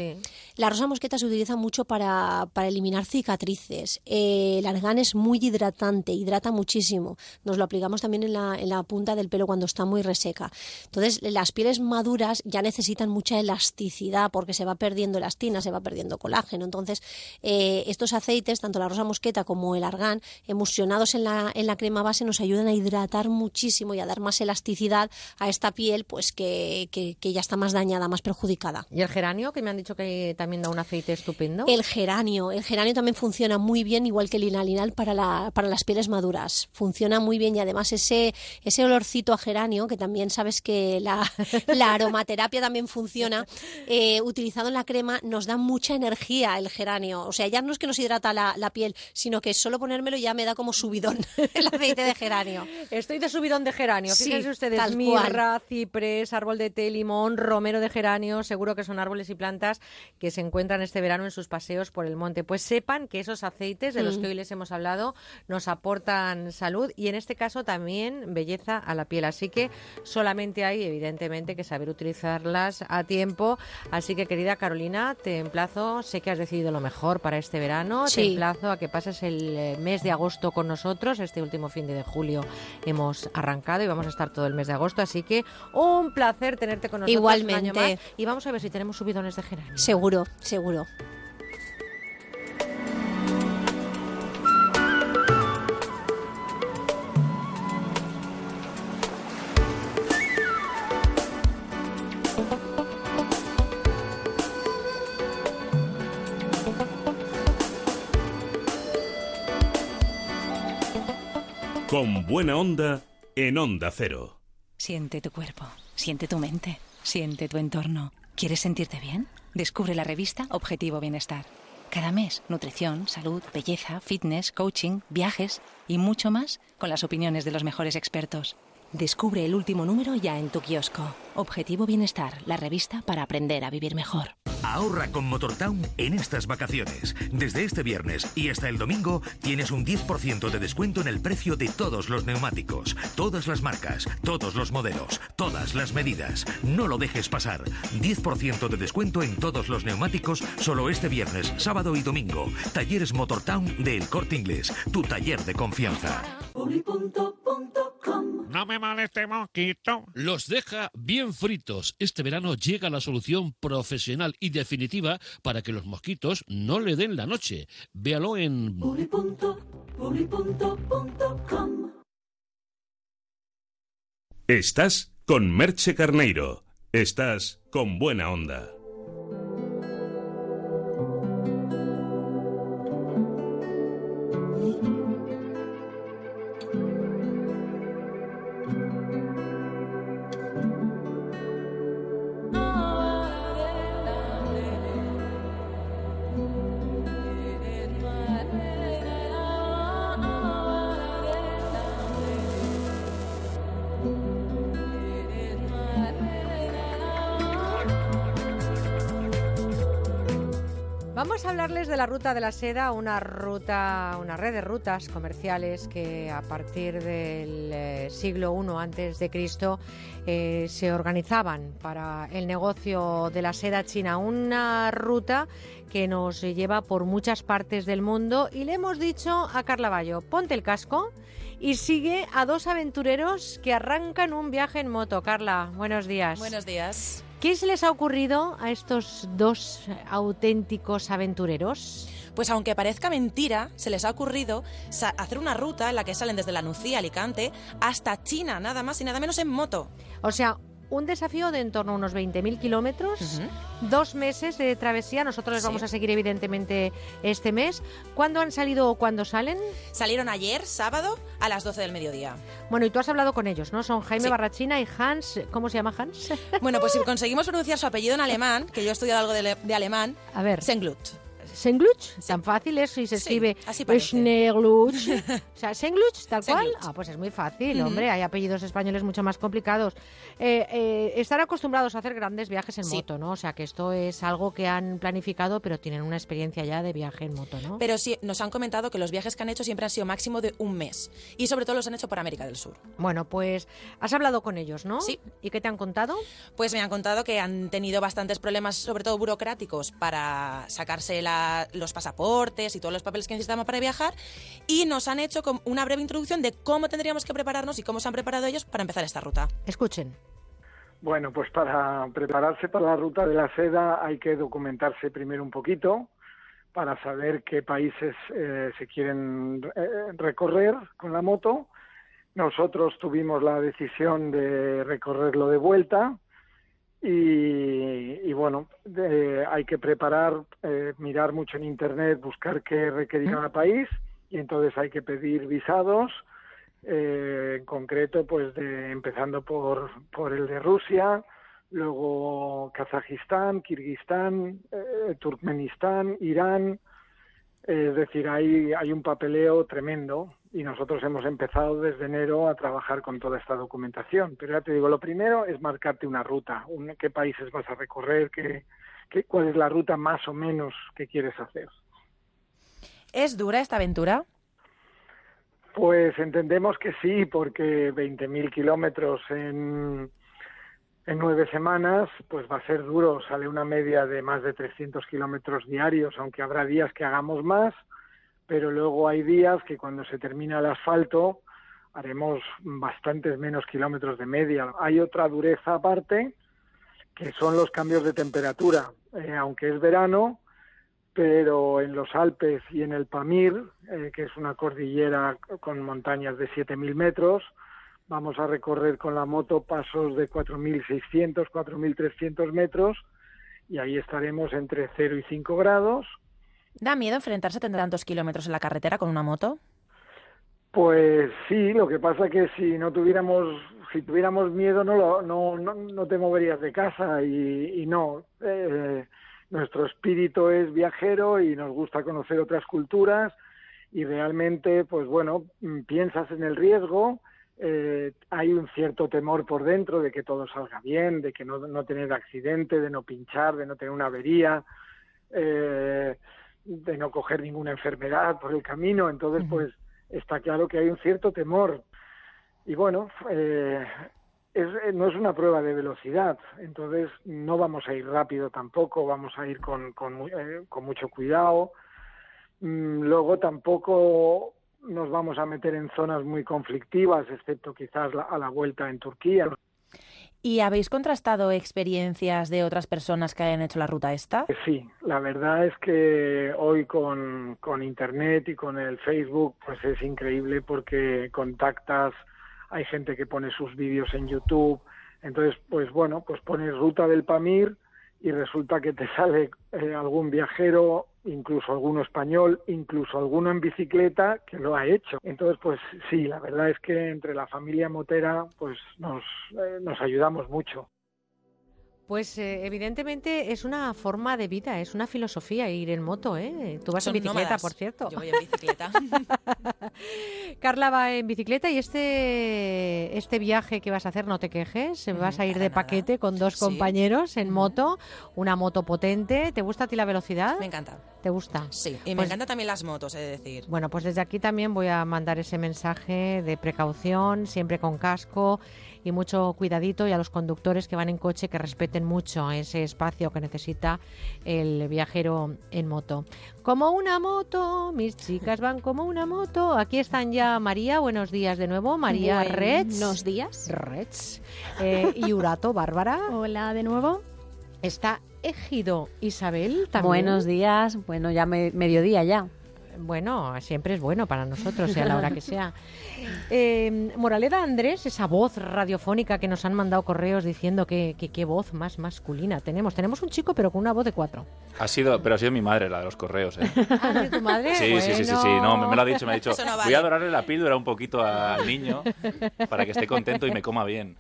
La rosa mosqueta se utiliza mucho para, eliminar cicatrices. Eh, el argán es muy hidratante, hidrata muchísimo. Nos lo aplicamos también en la, en la punta del pelo cuando está muy reseca. Entonces, las pieles maduras ya necesitan mucha elasticidad porque se va perdiendo elastina, se va perdiendo colágeno. Entonces, eh, estos aceites, tanto la rosa mosqueta como el argán, emulsionados en la, en la crema base, nos ayudan a hidratar muchísimo y a dar más elasticidad a esta piel pues que, que, ya está más dañada, más perjudicada. ¿Y el geranio, que me han dicho que también da un aceite estupendo? El geranio. El geranio también funciona muy bien, igual que el inalinal, para, la, para las pieles maduras. Funciona muy bien y además ese, ese olorcito a geranio, que también sabes que la, la aromaterapia también funciona, eh, utilizado en la crema, nos da mucha energía el geranio. O sea, ya no es que nos hidrata la, la piel, sino que solo ponérmelo ya me da como subidón el aceite de geranio. Estoy de subidón de geranio. Fíjense ustedes, mirra, ciprés, árbol de té, limón, romero de geranio, seguro que son árboles y plantas que se encuentran este verano en sus paseos por el monte. Pues sepan que esos aceites de los que mm. hoy les hemos hablado nos aportan salud y en este caso también belleza a la piel. Así que solamente hay, evidentemente, que saber utilizarlas a tiempo. Así que, querida Carolina, te emplazo, sé que has decidido lo mejor para este verano, te emplazo a que pases el eh, mes de agosto con nosotros. Este último fin de julio hemos arrancado y vamos a estar todo el mes de agosto. Así que un placer tenerte con nosotros. Igualmente. Y vamos a ver si tenemos subidones de geranio. Seguro, seguro. Con buena onda en Onda Cero. Siente tu cuerpo, siente tu mente, siente tu entorno. ¿Quieres sentirte bien? Descubre la revista Objetivo Bienestar. Cada mes, nutrición, salud, belleza, fitness, coaching, viajes y mucho más con las opiniones de los mejores expertos. Descubre el último número ya en tu kiosco. Objetivo Bienestar, la revista para aprender a vivir mejor. Ahorra con Motortown en estas vacaciones. Desde este viernes y hasta el domingo tienes un 10% de descuento en el precio de todos los neumáticos, todas las marcas, todos los modelos, todas las medidas. No lo dejes pasar. 10% de descuento en todos los neumáticos solo este viernes, sábado y domingo. Talleres Motortown de El Corte Inglés, tu taller de confianza. No me moleste mosquito. Los deja bien fritos. Este verano llega la solución profesional y definitiva para que los mosquitos no le den la noche. Véalo en... Estás con Merche Carneiro. Estás con buena onda. La ruta de la seda, una ruta, una red de rutas comerciales que a partir del eh, siglo I antes de Cristo eh, se organizaban para el negocio de la seda china, una ruta que nos lleva por muchas partes del mundo y le hemos dicho a Carla Bayo, ponte el casco y sigue a dos aventureros que arrancan un viaje en moto. Carla, buenos días. Buenos días. ¿Qué se les ha ocurrido a estos dos auténticos aventureros? Pues aunque parezca mentira, se les ha ocurrido hacer una ruta en la que salen desde la Nucía, Alicante, hasta China, nada más y nada menos en moto. O sea, un desafío de en torno a unos 20.000 kilómetros, dos meses de travesía. Nosotros les vamos a seguir, evidentemente, este mes. ¿Cuándo han salido o cuándo salen? Salieron ayer, sábado, a las 12 del mediodía. Bueno, y tú has hablado con ellos, ¿no? Son Jaime Barrachina y Hans. ¿Cómo se llama Hans? Bueno, pues si conseguimos pronunciar su apellido en alemán, que yo he estudiado algo de, alemán, a ver. Senglut. Sengluch, tan fácil eso y se escribe así o sea, Sengluch, tal cual. Ah, pues es muy fácil, hombre. Hay apellidos españoles mucho más complicados. Eh, eh, están acostumbrados a hacer grandes viajes en moto, ¿no? O sea, que esto es algo que han planificado, pero tienen una experiencia ya de viaje en moto, ¿no? Pero sí, nos han comentado que los viajes que han hecho siempre han sido máximo de un mes. Y sobre todo los han hecho por América del Sur. Bueno, pues has hablado con ellos, ¿no? Sí. ¿Y qué te han contado? Pues me han contado que han tenido bastantes problemas, sobre todo burocráticos, para sacarse los pasaportes y todos los papeles que necesitamos para viajar. Y nos han hecho una breve introducción de cómo tendríamos que prepararnos y cómo se han preparado ellos para empezar esta ruta. Escuchen. Bueno, pues para prepararse para la ruta de la seda hay que documentarse primero un poquito para saber qué países eh, se quieren eh, recorrer con la moto. Nosotros tuvimos la decisión de recorrerlo de vuelta y, bueno, hay que preparar, eh, mirar mucho en Internet, buscar qué requería cada país y entonces hay que pedir visados eh, en concreto, pues de, empezando por, por el de Rusia, luego Kazajistán, Kirguistán, eh, Turkmenistán, Irán. es decir, hay, hay un papeleo tremendo y nosotros hemos empezado desde enero a trabajar con toda esta documentación. Pero ya te digo, lo primero es marcarte una ruta, qué países vas a recorrer, qué, qué, cuál es la ruta más o menos que quieres hacer. ¿Es dura esta aventura? Pues entendemos que sí, porque 20.000 kilómetros en, en nueve semanas, pues va a ser duro. Sale una media de más de 300 kilómetros diarios, aunque habrá días que hagamos más, pero luego hay días que cuando se termina el asfalto haremos bastantes menos kilómetros de media. Hay otra dureza aparte, que son los cambios de temperatura. Eh, aunque es verano, pero en los Alpes y en el Pamir, eh, que es una cordillera con montañas de 7.000 metros, vamos a recorrer con la moto pasos de 4.600, 4.300 metros y ahí estaremos entre 0 y 5 grados. ¿Da miedo enfrentarse a tantos kilómetros en la carretera con una moto? Pues sí, lo que pasa que si no tuviéramos, si tuviéramos miedo no, no, no, te moverías de casa y, no. Eh, nuestro espíritu es viajero y nos gusta conocer otras culturas y realmente, pues bueno, piensas en el riesgo, eh, hay un cierto temor por dentro de que todo salga bien, de que no, no tener accidente, de no pinchar, de no tener una avería, eh, de no coger ninguna enfermedad por el camino. Entonces, pues está claro que hay un cierto temor. Y bueno, eh, eh, no es una prueba de velocidad, entonces no vamos a ir rápido tampoco, vamos a ir con, con, eh, mucho cuidado. Mm, luego tampoco nos vamos a meter en zonas muy conflictivas, excepto quizás a la vuelta en Turquía. ¿Y habéis contrastado experiencias de otras personas que hayan hecho la ruta esta? Sí, la verdad es que hoy con, con Internet y con el Facebook pues es increíble porque contactas hay gente que pone sus vídeos en YouTube, entonces pues bueno, pues pones ruta del Pamir y resulta que te sale eh, algún viajero, incluso alguno español, incluso alguno en bicicleta que lo ha hecho. Entonces, pues sí, la verdad es que entre la familia motera, pues nos, eh, nos ayudamos mucho. Pues eh, evidentemente es una forma de vida, es una filosofía ir en moto, ¿eh? Tú vas Son en bicicleta, nómadas. por cierto. Yo voy en bicicleta. Carla va en bicicleta y este este viaje que vas a hacer, no te quejes, vas a ir de paquete con dos Sí. compañeros en moto, una moto potente. ¿Te gusta a ti la velocidad? Me encanta. ¿Te gusta? Sí, y me Pues- encantan también las motos, he de decir. Bueno, pues desde aquí también voy a mandar ese mensaje de precaución, siempre con casco y mucho cuidadito y a los conductores que van en coche que respeten mucho ese espacio que necesita el viajero en moto. Como una moto, mis chicas van como una moto. Aquí están ya María, buenos días de nuevo. María Reds. Buenos días. Reds. Eh, y Urato, Bárbara. Hola de nuevo. Está Ejido Isabel también. Buenos días. Bueno, ya me- mediodía ya. Bueno, siempre es bueno para nosotros, sea la hora que sea. Eh, Moraleda Andrés, esa voz radiofónica que nos han mandado correos diciendo que que qué voz más masculina tenemos. Tenemos un chico, pero con una voz de cuatro. Ha sido, pero ha sido mi madre la de los correos, ¿eh? ¿Ah, ¿de tu madre? Sí, sí, sí, sí, no, me, me lo ha dicho, me ha dicho, voy a dorarle la píldora un poquito al niño para que esté contento y me coma bien.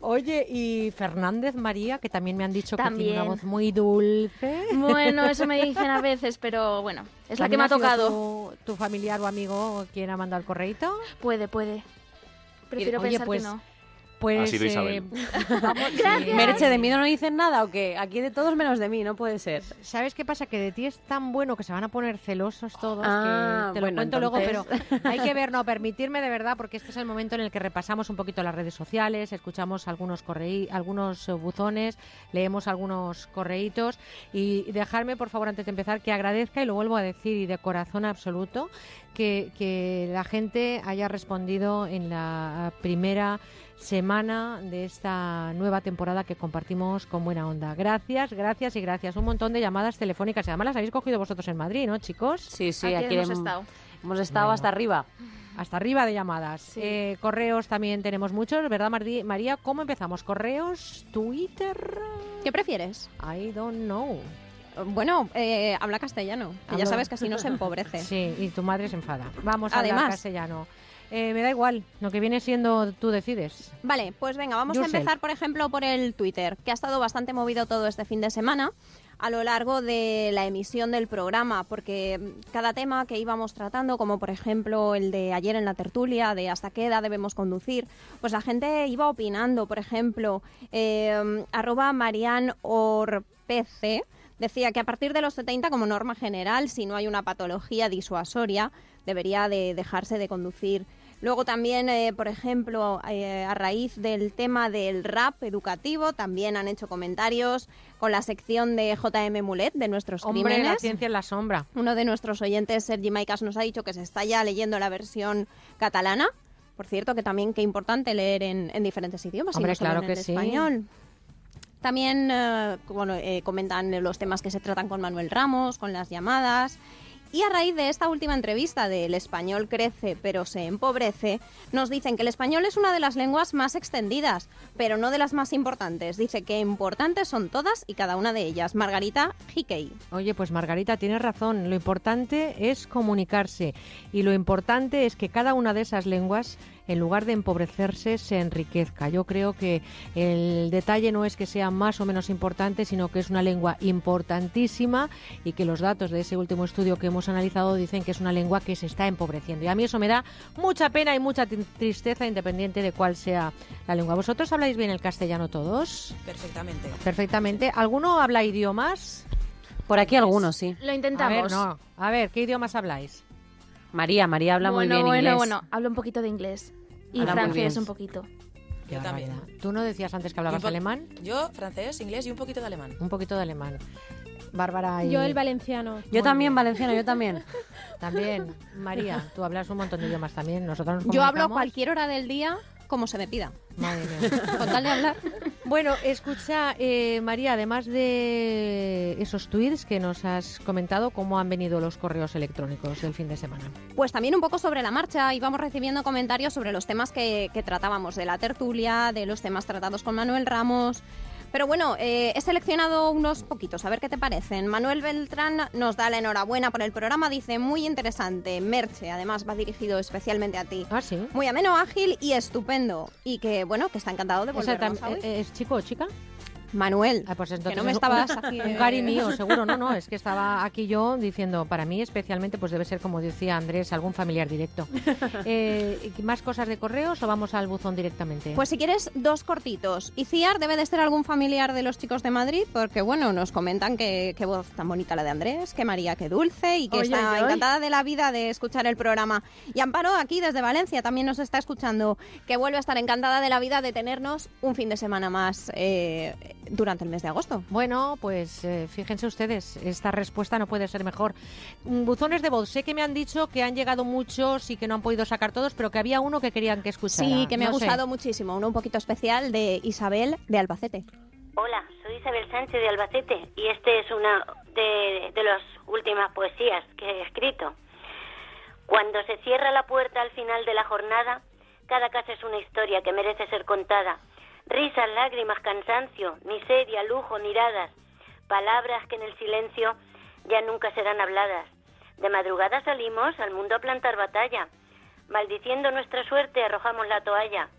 Oye, y Fernández María, que también me han dicho que tiene una voz muy dulce. Bueno, eso me dicen a veces, pero bueno, es la que me ha ¿También ha sido tocado. Tu, tu familiar o amigo quien ha mandado el correito? Puede, puede. Prefiero Oye, pensar pues, que no. Pues, Ha sido eh, Isabel. vamos- Gracias. Merche, ¿de mí no dicen nada o qué? Aquí de todos menos de mí, no puede ser. ¿Sabes qué pasa? Que de ti es tan bueno que se van a poner celosos todos Ah, que te lo bueno, cuento luego, pero hay que ver, no, permitirme de verdad, porque este es el momento en el que repasamos un poquito las redes sociales, escuchamos algunos correí, algunos buzones, leemos algunos correitos y dejarme, por favor, antes de empezar, que agradezca y lo vuelvo a decir y de corazón absoluto que, que la gente haya respondido en la primera semana de esta nueva temporada que compartimos con buena onda. Gracias, gracias y gracias. Un montón de llamadas telefónicas. Y además las habéis cogido vosotros en Madrid, ¿no, chicos? Sí, sí, aquí, hemos estado. Hemos estado hasta arriba. Hasta arriba de llamadas. Eh, correos también tenemos muchos, ¿verdad, María? ¿Cómo empezamos? ¿Correos? ¿Twitter? ¿Qué prefieres? I don't know. Bueno, eh, habla castellano. que Ya sabes que así no se empobrece. Sí, y tu madre se enfada. Vamos a hablar Además. castellano. Eh, me da igual, lo que viene siendo tú decides. Vale, pues venga, vamos a empezar, por ejemplo, por el Twitter, que ha estado bastante movido todo este fin de semana a lo largo de la emisión del programa, porque mm, cada tema que íbamos tratando, como por ejemplo el de ayer en la tertulia, de hasta qué edad debemos conducir, pues la gente iba opinando, por ejemplo, eh, arroba Marian Orpece decía que a partir de los 70, como norma general, si no hay una patología disuasoria, debería de dejarse de conducir. Luego también, eh, por ejemplo, eh, a raíz del tema del rap educativo, también han hecho comentarios con la sección de JM Mulet de nuestros Hombre, crímenes. la ciencia en la sombra. Uno de nuestros oyentes, Sergi Maicas, nos ha dicho que se está ya leyendo la versión catalana. Por cierto, que también qué importante leer en, en diferentes idiomas. y Hombre, no solo claro en que el sí. español. También eh, bueno, eh, comentan los temas que se tratan con Manuel Ramos, con las llamadas. Y a raíz de esta última entrevista de El español crece pero se empobrece, nos dicen que el español es una de las lenguas más extendidas, pero no de las más importantes. Dice que importantes son todas y cada una de ellas. Margarita Hickey. Oye, pues Margarita, tienes razón. Lo importante es comunicarse y lo importante es que cada una de esas lenguas, en lugar de empobrecerse, se enriquezca. Yo creo que el detalle no es que sea más o menos importante, sino que es una lengua importantísima y que los datos de ese último estudio que hemos analizado dicen que es una lengua que se está empobreciendo. Y a mí eso me da mucha pena y mucha tri- tristeza, independiente de cuál sea la lengua. ¿Vosotros habláis bien el castellano todos? Perfectamente. Perfectamente. ¿Alguno habla idiomas? Por aquí algunos, sí. Lo intentamos. A ver, no. A ver, ¿qué idiomas habláis? María, María habla bueno, muy bien bueno, inglés. bueno, hablo un poquito de inglés. Y Habla francés un poquito. Yo también. ¿Tú no decías antes que hablabas alemán? Yo, francés, inglés y un poquito de alemán. Un poquito de alemán. Bárbara y... Yo el valenciano. Yo también, valenciano, yo también. También. María, tú hablas un montón de idiomas también. Nosotros nos Yo hablo a cualquier hora del día como se me pida. Madre mía. Con tal de hablar. Bueno, escucha, eh, María, además de esos tweets que nos has comentado, ¿cómo han venido los correos electrónicos del fin de semana? Pues también un poco sobre la marcha, íbamos recibiendo comentarios sobre los temas que, que tratábamos, de la tertulia, de los temas tratados con Manuel Ramos. Pero bueno, eh, he seleccionado unos poquitos, a ver qué te parecen. Manuel Beltrán nos da la enhorabuena por el programa, dice muy interesante, Merche, además va dirigido especialmente a ti. Ah, sí. Muy ameno, ágil y estupendo. Y que bueno, que está encantado de volvernos a ¿Es chico o chica? Manuel, Ah, pues entonces que no me es estabas aquí... un mío, seguro, no, no, es que estaba aquí yo diciendo, para mí especialmente, pues debe ser, como decía Andrés, algún familiar directo. Eh, ¿Más cosas de correos o vamos al buzón directamente? Pues si quieres, dos cortitos. Y Ciar debe de ser algún familiar de los chicos de Madrid, porque bueno, nos comentan que qué voz tan bonita la de Andrés, que María, qué dulce, y que Oye, está oye, oye. encantada de la vida de escuchar el programa. Y Amparo, aquí desde Valencia, también nos está escuchando, que vuelve a estar encantada de la vida de tenernos un fin de semana más eh, durante el mes de agosto. Bueno, pues eh, fíjense ustedes, esta respuesta no puede ser mejor. Mm, Buzones de voz, sé que me han dicho que han llegado muchos y que no han podido sacar todos, pero que había uno que querían que escuchara. Sí, que me ha sé. gustado muchísimo, uno un poquito especial de Isabel de Albacete. Hola, soy Isabel Sánchez de Albacete y este es una de, de las últimas poesías que he escrito. Cuando se cierra la puerta al final de la jornada, cada casa es una historia que merece ser contada. Risas, lágrimas, cansancio, miseria, lujo, miradas, palabras que en el silencio ya nunca serán habladas. De madrugada salimos al mundo a plantar batalla. Maldiciendo nuestra suerte arrojamos la toalla.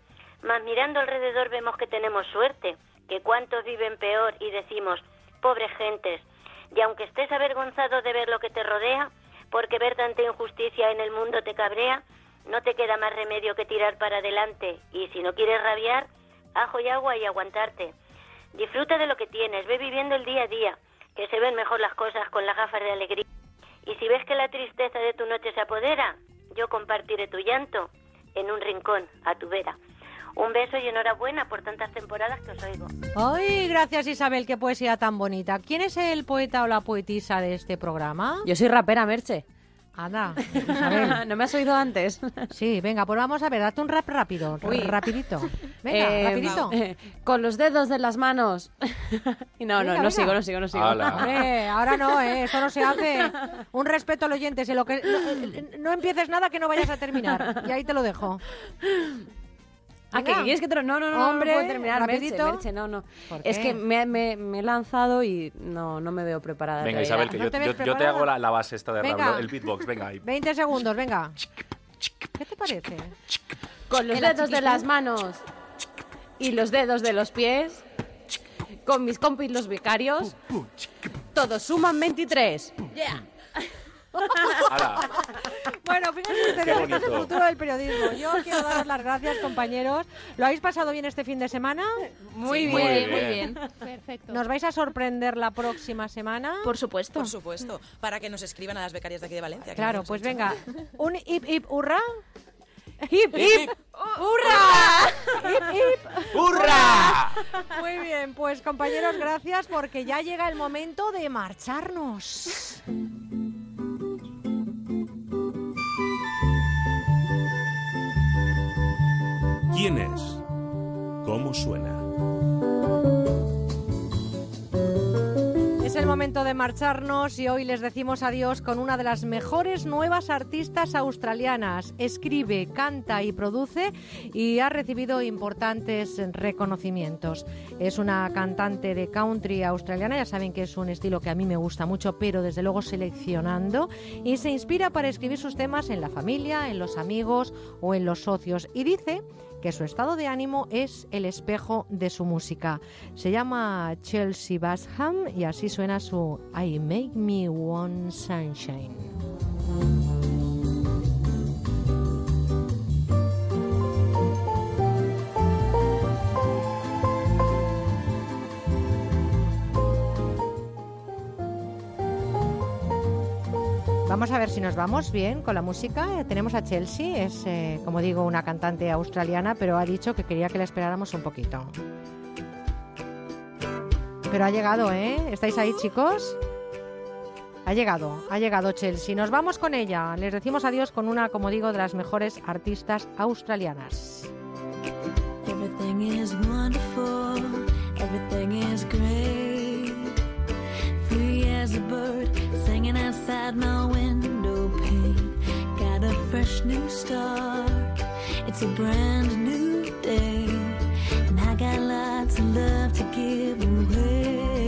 Mas mirando alrededor vemos que tenemos suerte, que cuántos viven peor y decimos, pobres gentes. Y aunque estés avergonzado de ver lo que te rodea, porque ver tanta injusticia en el mundo te cabrea, no te queda más remedio que tirar para adelante. Y si no quieres rabiar, ajo y agua y aguantarte. Disfruta de lo que tienes, ve viviendo el día a día, que se ven mejor las cosas con las gafas de alegría. Y si ves que la tristeza de tu noche se apodera, yo compartiré tu llanto en un rincón a tu vera. Un beso y enhorabuena por tantas temporadas que os oigo. Ay, gracias Isabel, qué poesía tan bonita. ¿Quién es el poeta o la poetisa de este programa? Yo soy rapera, Merche. Anda, Isabel. ¿No me has oído antes? Sí, venga, pues vamos a ver, date un rap rápido, Uy. rapidito. Venga, Eh, rapidito. eh, con los dedos de las manos. Y no, Venga, no, no venga. sigo, no sigo, no sigo. Hombre, ahora no, ¿eh? Esto no se hace. Un respeto al oyente. Si lo que, no, eh, no empieces nada que no vayas a terminar. Y ahí te lo dejo. ¿A que quieres que te lo... No, no, no, Hombre, no puedo terminar, Merche. Merche, no, no. ¿Por Es que me, me- me he lanzado y no, no me veo preparada. en Venga. Isabel, que ¿No yo, te yo- yo te hago la, la base esta de Venga. el beatbox, venga. ahí. 20 segundos, venga. ¿Qué te parece? Con los dedos de las manos y los dedos de los pies, con mis compis los vicarios, todos suman 23. Yeah. Bueno, fíjense ustedes, Qué esto es el futuro del periodismo. Yo quiero daros las gracias, compañeros. ¿Lo habéis pasado bien este fin de semana? Muy Sí, muy bien, bien. muy bien. Perfecto. ¿Nos vais a sorprender la próxima semana? Por supuesto. Por supuesto, para que nos escriban a las becarias de aquí de Valencia. Claro, pues venga. Un hip hip hurra. ¡Hip, hip! ¡Hurra! Hip hip ¡Hurra! Muy bien, pues compañeros, gracias porque ya llega el momento de marcharnos. ¿Quién es? ¿Cómo suena? Es el momento de marcharnos y hoy les decimos adiós con una de las mejores nuevas artistas australianas. Escribe, canta y produce y ha recibido importantes reconocimientos. Es una cantante de country australiana, ya saben que es un estilo que a mí me gusta mucho, pero desde luego seleccionando y se inspira para escribir sus temas en la familia, en los amigos o en los socios. Y dice que su estado de ánimo es el espejo de su música. Se llama Chelsea Basham y así suena su I Make Me One Sunshine. Vamos a ver si nos vamos bien con la música. Eh, Tenemos a Chelsea, es, eh, como digo, una cantante australiana, pero ha dicho que quería que la esperáramos un poquito. Pero ha llegado, ¿eh? ¿Estáis ahí, chicos? Ha llegado, ha llegado Chelsea. Nos vamos con ella. Les decimos adiós con una, como digo, de las mejores artistas australianas. Everything is wonderful, everything is great. As a bird, singing outside my window pane. Got a fresh new start, it's a brand new day. And I got lots of love to give away.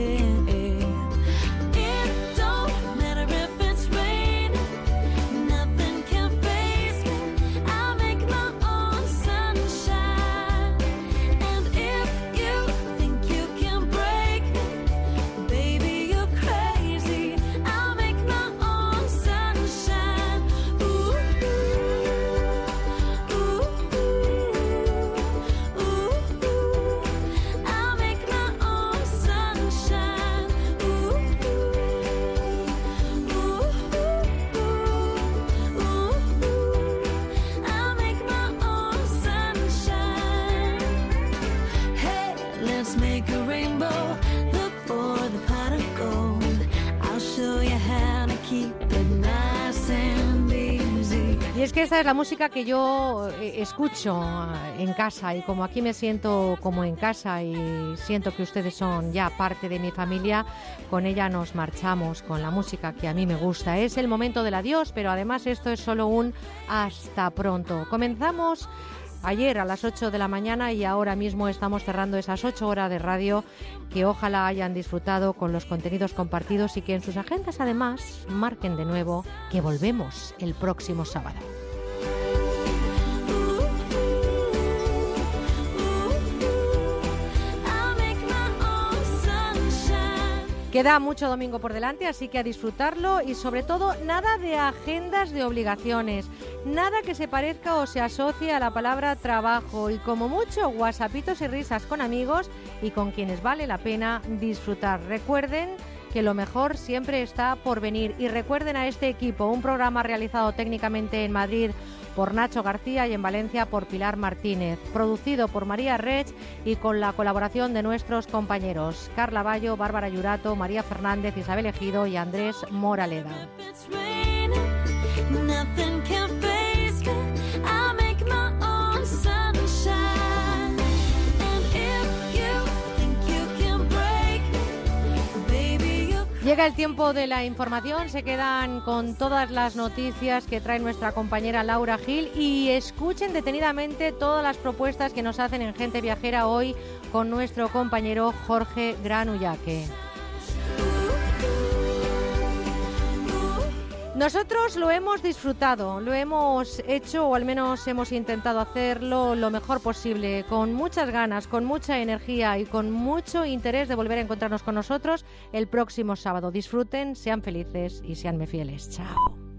Que esta es la música que yo eh, escucho en casa y como aquí me siento como en casa y siento que ustedes son ya parte de mi familia, con ella nos marchamos con la música que a mí me gusta. Es el momento del adiós, pero además esto es solo un hasta pronto. Comenzamos ayer a las 8 de la mañana y ahora mismo estamos cerrando esas 8 horas de radio que ojalá hayan disfrutado con los contenidos compartidos y que en sus agendas además marquen de nuevo que volvemos el próximo sábado. Queda mucho domingo por delante, así que a disfrutarlo y sobre todo nada de agendas de obligaciones, nada que se parezca o se asocie a la palabra trabajo y como mucho whatsappitos y risas con amigos y con quienes vale la pena disfrutar. Recuerden que lo mejor siempre está por venir y recuerden a este equipo, un programa realizado técnicamente en Madrid por Nacho García y en Valencia por Pilar Martínez, producido por María Rech y con la colaboración de nuestros compañeros Carla Bayo, Bárbara Yurato, María Fernández, Isabel Ejido y Andrés Moraleda. Llega el tiempo de la información, se quedan con todas las noticias que trae nuestra compañera Laura Gil y escuchen detenidamente todas las propuestas que nos hacen en Gente Viajera hoy con nuestro compañero Jorge Granullaque. Nosotros lo hemos disfrutado, lo hemos hecho o al menos hemos intentado hacerlo lo mejor posible, con muchas ganas, con mucha energía y con mucho interés de volver a encontrarnos con nosotros el próximo sábado. Disfruten, sean felices y seanme fieles. Chao.